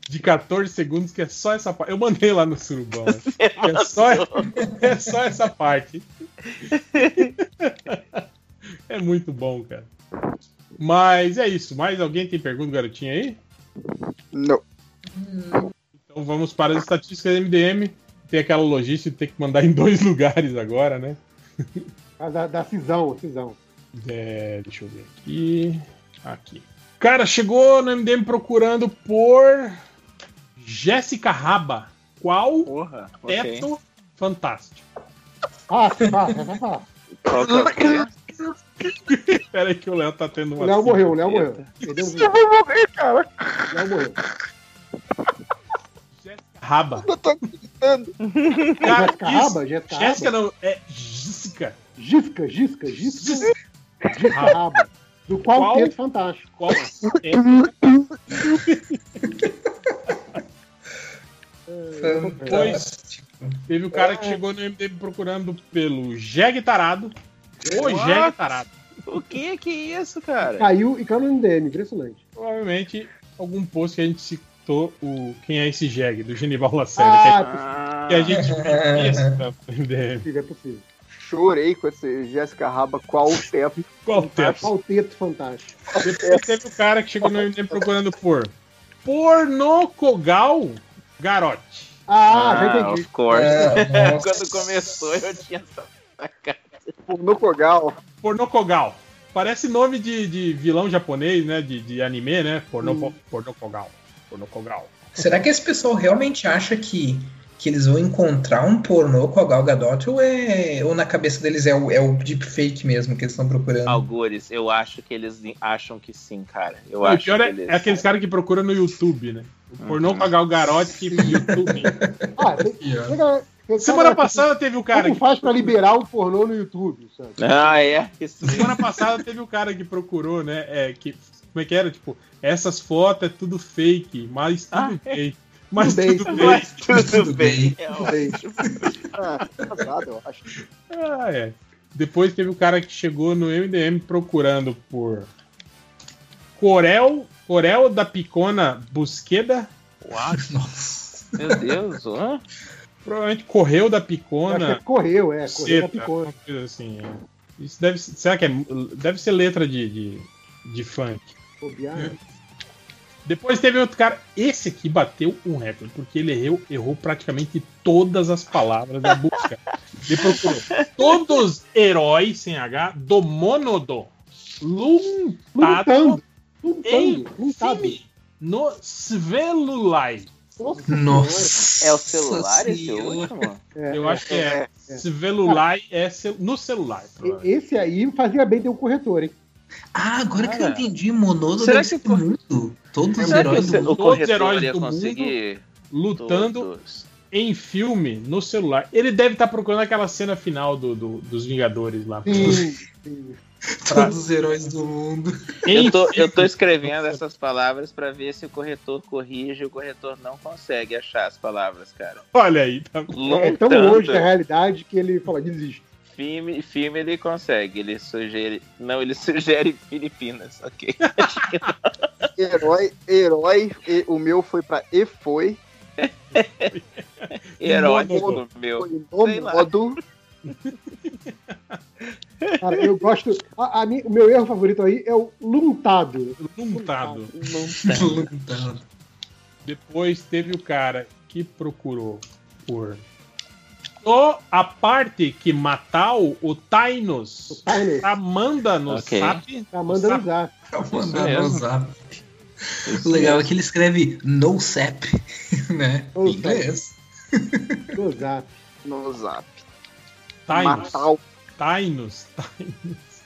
de 14 segundos que é só essa parte. Eu mandei lá no surubão. né? É só, <laughs> é só essa parte. É muito bom, cara. Mas é isso. Mais alguém tem pergunta, garotinho aí? Não. Então vamos para as estatísticas do MDM. Tem aquela logística de ter que mandar em dois <laughs> lugares agora, né? A da, da cisão, cisão. É, deixa eu ver aqui. Aqui. Cara, chegou no MDM procurando por Jéssica Raba. Qual Porra, teto fantástico? Essa é fácil. Qual que é o <laughs> Pera aí que o Léo tá tendo uma. O Léo morreu, o Léo morreu. Perdeu Eu vou morrer, cara. O Léo morreu. Raba. Eu tô acreditando. Jéssica Raba? Jéssica Jéssica Raba? não, é Jéssica. Gisca, Gisca, Gisca. Gisca Raba. Do qual, Qual? fantástico. Qual <laughs> teto? Depois teve o cara que chegou no MDM procurando pelo Jeg Tarado. O? Jeg Tarado. O que é que é isso, cara? Caiu e caiu no MDM, impressionante. Provavelmente algum post que a gente citou o quem é esse Jeg, do Genival Lacerda. Ah, que, a, que a gente no MDM. possível, é possível. Chorei com esse Jéssica Raba, qual o teto? Qual teto? Qual teto fantástico? Depois teve o cara que chegou no MDM procurando por Pornocogal Garote. Ah, já entendi. of course. É. <laughs> Quando começou, eu tinha sacado. No Kogal. Pornocogal. Parece nome de, de vilão japonês, né? De, de anime, né? Porno, Hum. Pornocogal. Pornocogal. Será que esse pessoal realmente acha que, que eles vão encontrar um pornô com a Gal Gadot ou, é, ou na cabeça deles é o, é o deepfake mesmo que eles estão procurando? Algures, eu acho que eles acham que sim, cara. Eu o acho pior que é, eles... é aqueles caras que procuram no YouTube, né? O pornô com a Gal Garote que no YouTube. <laughs> Ah, tem, Semana passada teve o cara Como que. faz pra liberar o pornô no YouTube, sabe? Ah, é? Semana passada teve o cara que procurou, né? É, que, como é que era? Tipo, essas fotos é tudo fake, mas tudo bem. Mas Tudo bem. tudo bem. Mas <laughs> tudo bem. É Tudo bem. <laughs> Ah, casado, eu acho. Ah, é. Depois teve o cara que chegou no MDM procurando por Corel, Corel da Picona Busqueda. Nossa. Meu Deus, hã? Provavelmente correu da Acho que Picona. é correu, é, correu da picona. assim. é. Isso deve ser, será que é, deve ser letra de, de, de funk. Bobear, né? Depois teve outro cara. Esse aqui bateu um recorde, porque ele errou, errou praticamente todas as palavras da busca. Ele procurou todos heróis sem H do Monodo. Luntado Lutando, em lutado. filme no Svelulai. Nossa. É o celular esse último? É, Eu é, acho que é. é. Svelulai é cel- no celular. Esse aí fazia bem ter um corretor, hein? Ah, agora que eu Cara, entendi, Monodo será deve que ser muito. Todos os Será heróis do mundo. Todos os corretor heróis do conseguir Lutando todos? em filme no celular. Ele deve estar procurando aquela cena final do, do- dos Vingadores lá. Sim, <laughs> sim. Todos os heróis do mundo. Eu tô, eu tô escrevendo essas palavras pra ver se o corretor corrige e o corretor não consegue achar as palavras, cara. Olha aí, tá É tão longe da realidade que ele fala, desiste. Filme, filme ele consegue, ele sugere. Não, ele <laughs> sugere Filipinas, ok. Herói, herói, e- o meu foi pra E foi. <laughs> Erótico, meu. Foi no modo. Cara, eu gosto. A, a o meu erro favorito aí é o luntado. Luntado. Lutando. Depois teve o cara que procurou por. Só a parte que matou o Tainos. O Tainos. Amanda no Ok. SAP. Tá mandando zap. Tá mesmo. no zap. O legal é que ele escreve no sap, <laughs> né? No Em inglês. No zap. No zap. Tainos. Matar o- Tainos.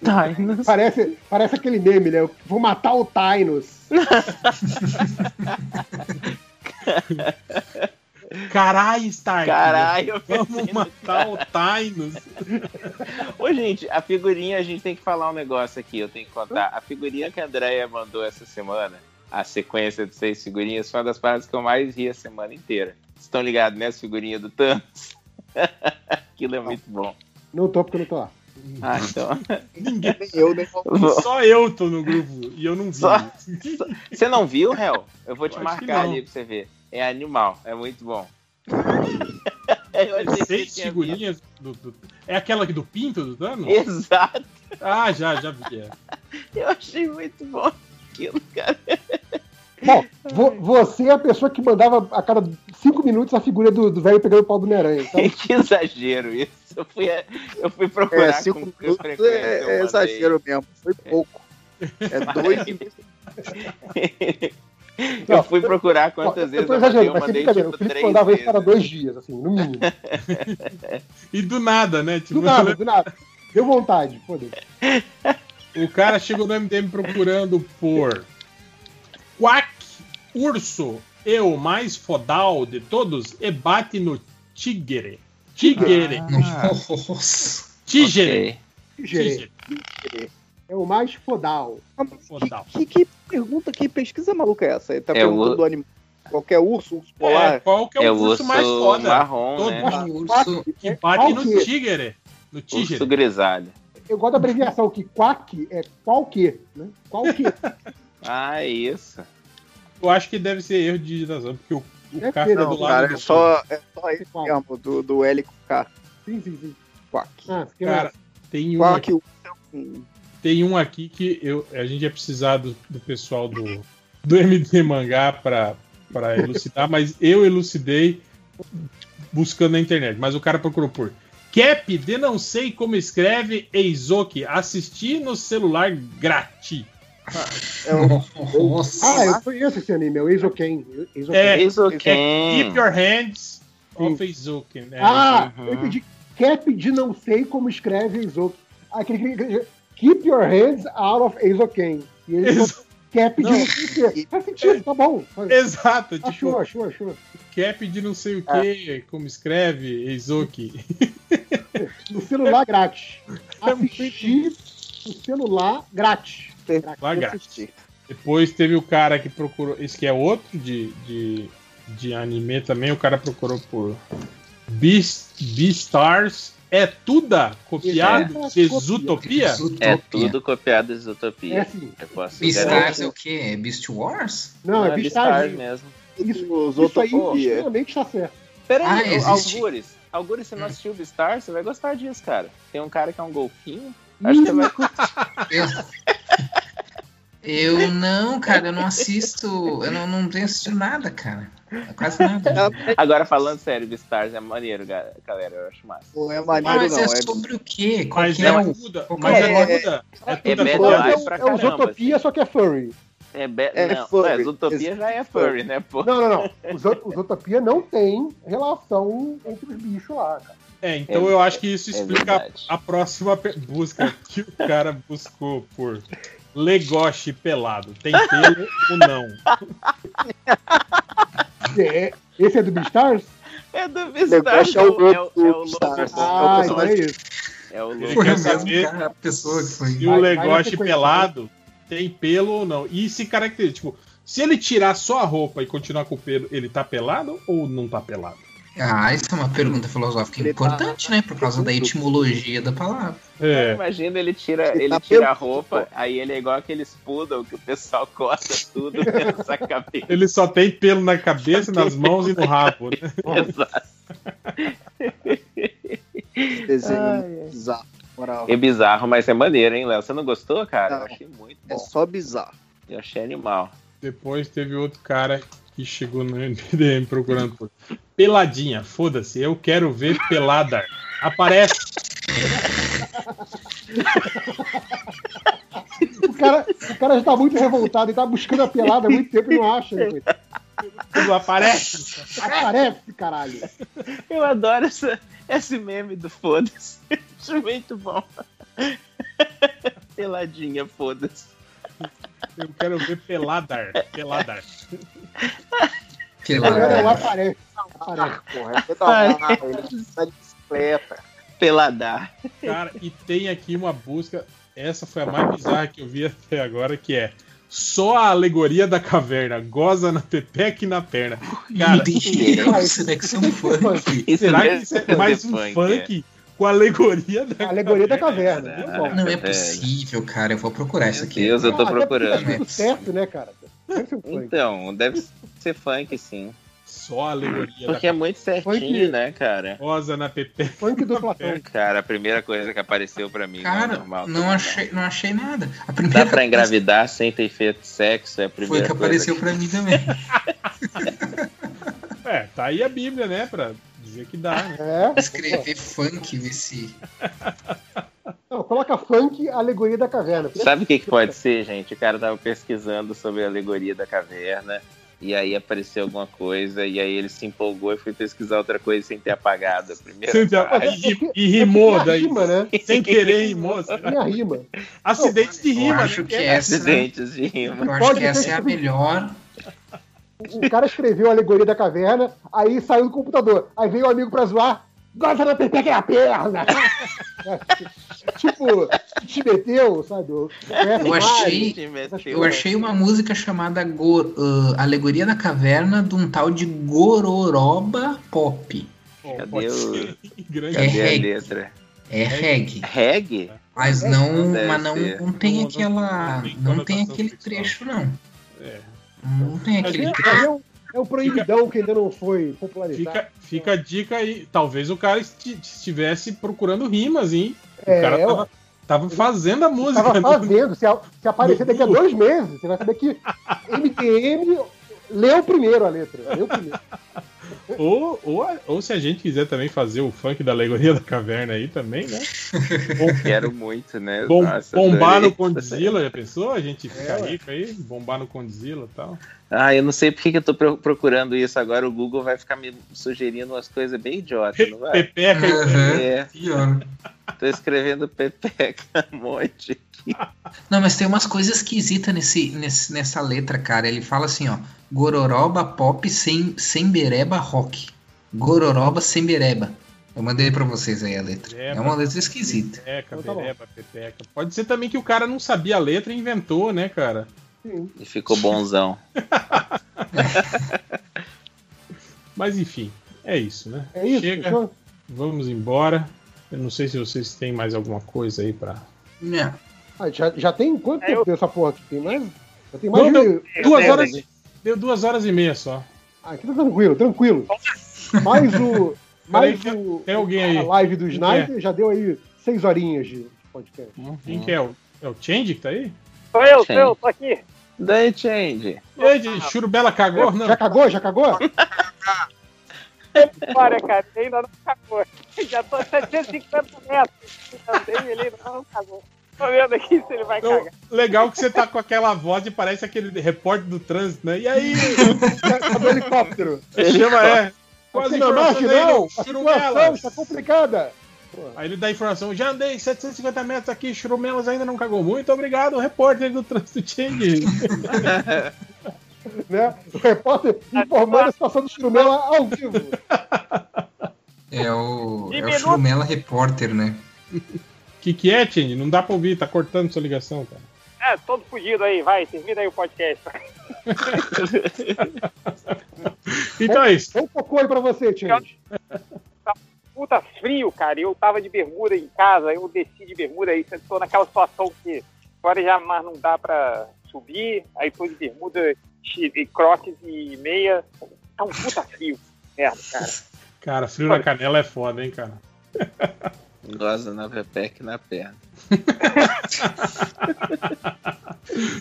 Tainos. Parece, parece aquele meme, né? Eu vou matar o Tainos. <laughs> <laughs> Caralho, Stark. Caralho, eu Vamos matar o Tainos. <laughs> Ô, gente, a figurinha, a gente tem que falar um negócio aqui, eu tenho que contar. A figurinha que a Andrea mandou essa semana, a sequência de seis figurinhas, foi uma das paradas que eu mais ri a semana inteira. Vocês estão ligados nessa figurinha do Thanos? <laughs> Aquilo é muito bom. Não tô porque eu não tô lá. Ah, então. Ninguém. Nem <laughs> eu, nem Só eu tô no grupo e eu não vi. Só- Você não viu, Hel? Eu vou te Eu que marcar ali pra você ver. É animal, é muito bom. <laughs> Eu achei que Seis figurinhas do, do- É aquela aqui do Pinto do Thanos? Exato. Ah, já, já vi. é. <laughs> Eu achei muito bom aquilo, cara. Bom, vo- você é a pessoa que mandava a cada cinco minutos a figura do do velho pegando o pau do Homem-Aranha. Então, <laughs> Que exagero isso. Eu fui, eu fui procurar É, cinco com minutos frequência é, é exagero mesmo. Foi pouco. É dois e Eu fui procurar quantas eu vezes eu eu mandei tipo O Felipe mandava isso vezes. cada dois dias, assim, no mínimo. <laughs> E do nada, né? Tipo, Do nada, do nada. Deu vontade, foda-se. <laughs> O cara chegou no MDM procurando por Quack Urso, eu mais fodal de todos, e bate no Tigre. Tigre. Nossa. Tigre. Tigre. É o mais fodal. Fodal. Que, que pergunta, que pesquisa maluca é essa? Ele tá É perguntando o- do animal. Qualquer urso, urso polar. É, qual que é, É o urso urso mais foda? marrom, Todo né? O urso. que bate Qual no que é? Tigre. No Tigre. Urso grisalho. Eu gosto da abreviação, que quack é qual que, né? Qual que. <laughs> Ah, é isso. Eu acho que deve ser erro de digitação, porque o, o cara ser, tá do lado cara, do é só, é só esse mesmo, do, do L com K. Sim, sim, sim. Quack. Ah, que Cara, tem um, Quack, aqui, o- hum, tem um aqui que eu, a gente ia precisar do, do pessoal do, do MD Mangá pra, pra elucidar, mas eu elucidei buscando na internet. Mas o cara procurou por Cap de não sei como escreve Eizoki, assistir no celular grátis. é o- Nossa. Ah, eu conheço esse anime, é o Eizoken. Eizoken. É, Eizoken. é Keep Your Hands off Eizoki. Né? Ah, Uhum. eu entendi. Cap de não sei como escreve Eizoken. Ah, aquele, aquele- Keep your hands out of Eizoken. E ele Ex- Cap de Não. sei o quê. Faz sentido, tá bom. Exato, tipo, Achou, achou, achou. Cap de não sei o que, como escreve Eizoki. <laughs> No celular grátis. Assistir no celular grátis. Grátis. Depois teve o cara que procurou. Esse que é outro de, de, de anime também. O cara procurou por Beast, Beastars. É tudo copiado É. de Zootopia? É tudo copiado de Zootopia. É sim. Eu posso Beastars é o quê? É Beast Wars? Não, é Beastars. mesmo. Isso, Os isso aí extremamente está certo. Peraí, Ah. Algures. Algures, você não assistiu Beastars, você vai gostar disso, cara. Tem um cara que é um golfinho. Acho que você vai <laughs> curtir. Eu... eu não, cara, eu não assisto. Eu não, não tenho assistido nada, cara. Quase nada. <laughs> Agora, falando sério, Beastars é maneiro, ga- galera. Eu acho massa. Não é maneiro, mas não. é É, sobre o quê? Qual Mas que é é que Mas é é tudo. É É É. Zootopia, assim. só que é furry. É, be... É não, furry. é, Zootopia já é furry, né, pô? Não, não, não. O Zo- o Zootopia não tem relação entre os bichos lá, cara. É, então É- eu acho que isso é explica a, verdade. a próxima busca que o cara buscou por Legoshi pelado. Tem pelo ou não? É, esse é do Beastars? É do Negócio Beastars. é o É o, é o, é o lobo. Ah, então é isso. É o lobo. Foi o mesmo cara, a pessoa que foi. se o Legoshi pelado tem pelo ou não. E se caracteriza, tipo, se ele tirar só a roupa e continuar com o pelo, ele tá pelado ou não tá pelado? Ah, isso é uma pergunta filosófica Ele tá- importante, né? Por causa da etimologia da palavra. É. Imagina ele tira, Ele ele tá tira a pelo- roupa, aí ele é igual aqueles poodle que o pessoal corta tudo <laughs> nessa cabeça. Ele só tem pelo na cabeça, nas mãos e no rabo. Né? <laughs> Exato. desenho bizarro. Moral. É bizarro, mas é maneiro, hein, Léo? Você não gostou, cara? Eu Não. achei muito É bom. só bizarro. Eu achei animal. Depois teve outro cara que chegou no MDM procurando por peladinha. Foda-se, eu quero ver pelada. Aparece. O cara, o cara já tá muito revoltado, ele tá buscando a pelada há muito tempo e não acha. né, aparece. Aparece, caralho. Eu adoro essa, esse meme do foda-se. <laughs> Acho muito bom. Peladinha, foda-se. Eu quero ver peladar. Peladar. Agora não aparece. Aparece. Porra, é pedalar, ele tá de bicicleta. Peladar. Cara, e tem aqui uma busca. Essa foi a mais bizarra que eu vi até agora, que é só a alegoria da caverna. Goza na pepeca e na perna. Cara, Deus, né, que são funk. <laughs> será que isso é mais um funk, funk com a alegoria da A alegoria da caverna. Bom. Não é possível, cara. Eu vou procurar isso aqui. Deus, eu tô Ah, procurando. Tá certo, né, cara? Deve ser um funk. Então, deve ser funk, sim. Só a alegoria Porque é muito certinho, Funk- né, cara? Goza na pepeca. Funk do <laughs> Platão. Cara, a primeira coisa que apareceu pra mim não é Cara, normal. não achei, não achei nada. A Dá primeira pra engravidar sem ter feito sexo, é a foi primeira que coisa. apareceu pra mim também. <laughs> É, tá aí a Bíblia, né? Pra dizer que dá, né? É. Escrever funk, ver se. Não, coloca funk, alegoria da caverna. Sabe o que, que pode ser, gente? O cara tava pesquisando sobre a alegoria da caverna. E aí apareceu alguma coisa, e aí ele se empolgou e foi pesquisar outra coisa sem ter apagado a primeira. Sem ter- parte. E, e rimou Tem a daí. rima, né? Sem querer rimou. será? Tem a rima. Acidentes de Eu rima, acho né? que essa. Acidentes de rima. Eu acho Pode que essa é a melhor. O cara escreveu a alegoria da caverna, aí saiu do computador. Aí veio o amigo pra zoar. Gosta da pepeca é a perna! <laughs> tipo, te meteu, sabe? Eu achei, Essas eu coisas. achei uma música chamada Gor- ah, Alegoria da Caverna de um tal de Gororoba Pop. Cadê, o... <laughs> Grande É Cadê a reggae. letra? É reggae. Reggae? Mas não, deve mas não, não tem aquela. tem Não tem aquele sexual. trecho, não. É. Não tem aquele É, trecho. É, um proibidão que ainda não foi popularizado. Fica, fica a dica aí. Talvez o cara esti- estivesse procurando rimas, hein? O É, cara eu- tava, tava fazendo a música. Tava né? fazendo. Se, a- se aparecer daqui a dois meses, você vai saber que MTM leu primeiro a letra. Leu primeiro. Ou, ou, ou se a gente quiser também fazer o funk da alegoria da caverna aí também, né? Quero muito, né? Bom, Nossa, bombar no. Condzilla, já pensou? A gente fica É, rico aí, bombar no Condzilla e tal. Ah, eu não sei por que eu tô pro- procurando isso agora. O Google vai ficar me sugerindo umas coisas bem idiotas, não vai? Pepeca Aham, É, pior. tô escrevendo pepeca um monte aqui. Não, mas tem umas coisas esquisitas nesse, nesse, nessa letra, cara. Ele fala assim, ó. Gororoba pop sem, sem bereba rock. Gororoba sem bereba. Eu mandei pra vocês aí a letra. É uma letra esquisita. Pepeca, Então tá bereba, pepeca. Pode ser também que o cara não sabia a letra e inventou, né, cara? Sim. E ficou bonzão. <laughs> Mas enfim, é isso, né? É isso. Chega, fechou? vamos embora. Eu não sei se vocês têm mais alguma coisa aí pra. Não. Ah, já, já tem quanto É, tempo eu- dessa porra aqui? Tem mais? Já tem mais Não, de... deu duas eu- horas. Deu duas horas e meia só. Ah, aqui tá tranquilo, tranquilo. Mais o. <laughs> Mais Peraí, o. tem alguém aí. A live do Quem Sniper já deu aí seis horinhas de podcast. Quem que é? O, é o Change que tá aí? Sou eu, sou eu, tô aqui. Daí, Change. Change, Churubela cagou? Não. Já cagou? Já cagou? <laughs> Olha, cara, ainda não cagou. <laughs> Já tô a 750 metros. Andei, ele ainda não cagou. Tô vendo aqui se ele vai Então, cagar. legal que você tá com aquela voz de parece aquele repórter do trânsito, né? E aí? Tá do helicóptero. Chama, é. Quase Assim, não, não, informação aí, não. A Churumelas. situação está complicada. Aí ele dá a informação, já andei 750 metros aqui, Churumelas ainda não cagou. Muito obrigado, repórter do trânsito Change. <laughs> Né? O repórter informando a situação do Churumela ao vivo. É o, é o. Churumela Repórter, né? que que é, Change? Não dá pra ouvir, tá cortando sua ligação, cara. É, todo fugido aí, vai, termina aí o podcast. <laughs> Então é isso. Um cocô aí pra você, Change. Puta frio, cara. e Eu tava de bermuda em casa, eu desci de bermuda aí, tô naquela situação que agora já mais não dá pra subir, aí tô de bermuda, e crocs e meia. Tá um puta frio. Merda, cara. Cara, frio na canela é foda, hein, cara. <laughs> Goza na pepeca e na perna. <laughs>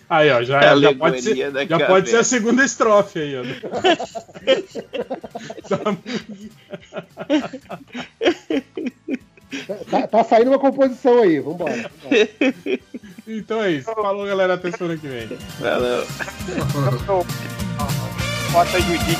Aí, ó, já, já pode ser, já pode ser a segunda estrofe aí, ó. <laughs> Tá, tá saindo uma composição aí, vambora. vambora. Então é isso. Falou, galera. Até semana que vem. Valeu. Bota Judite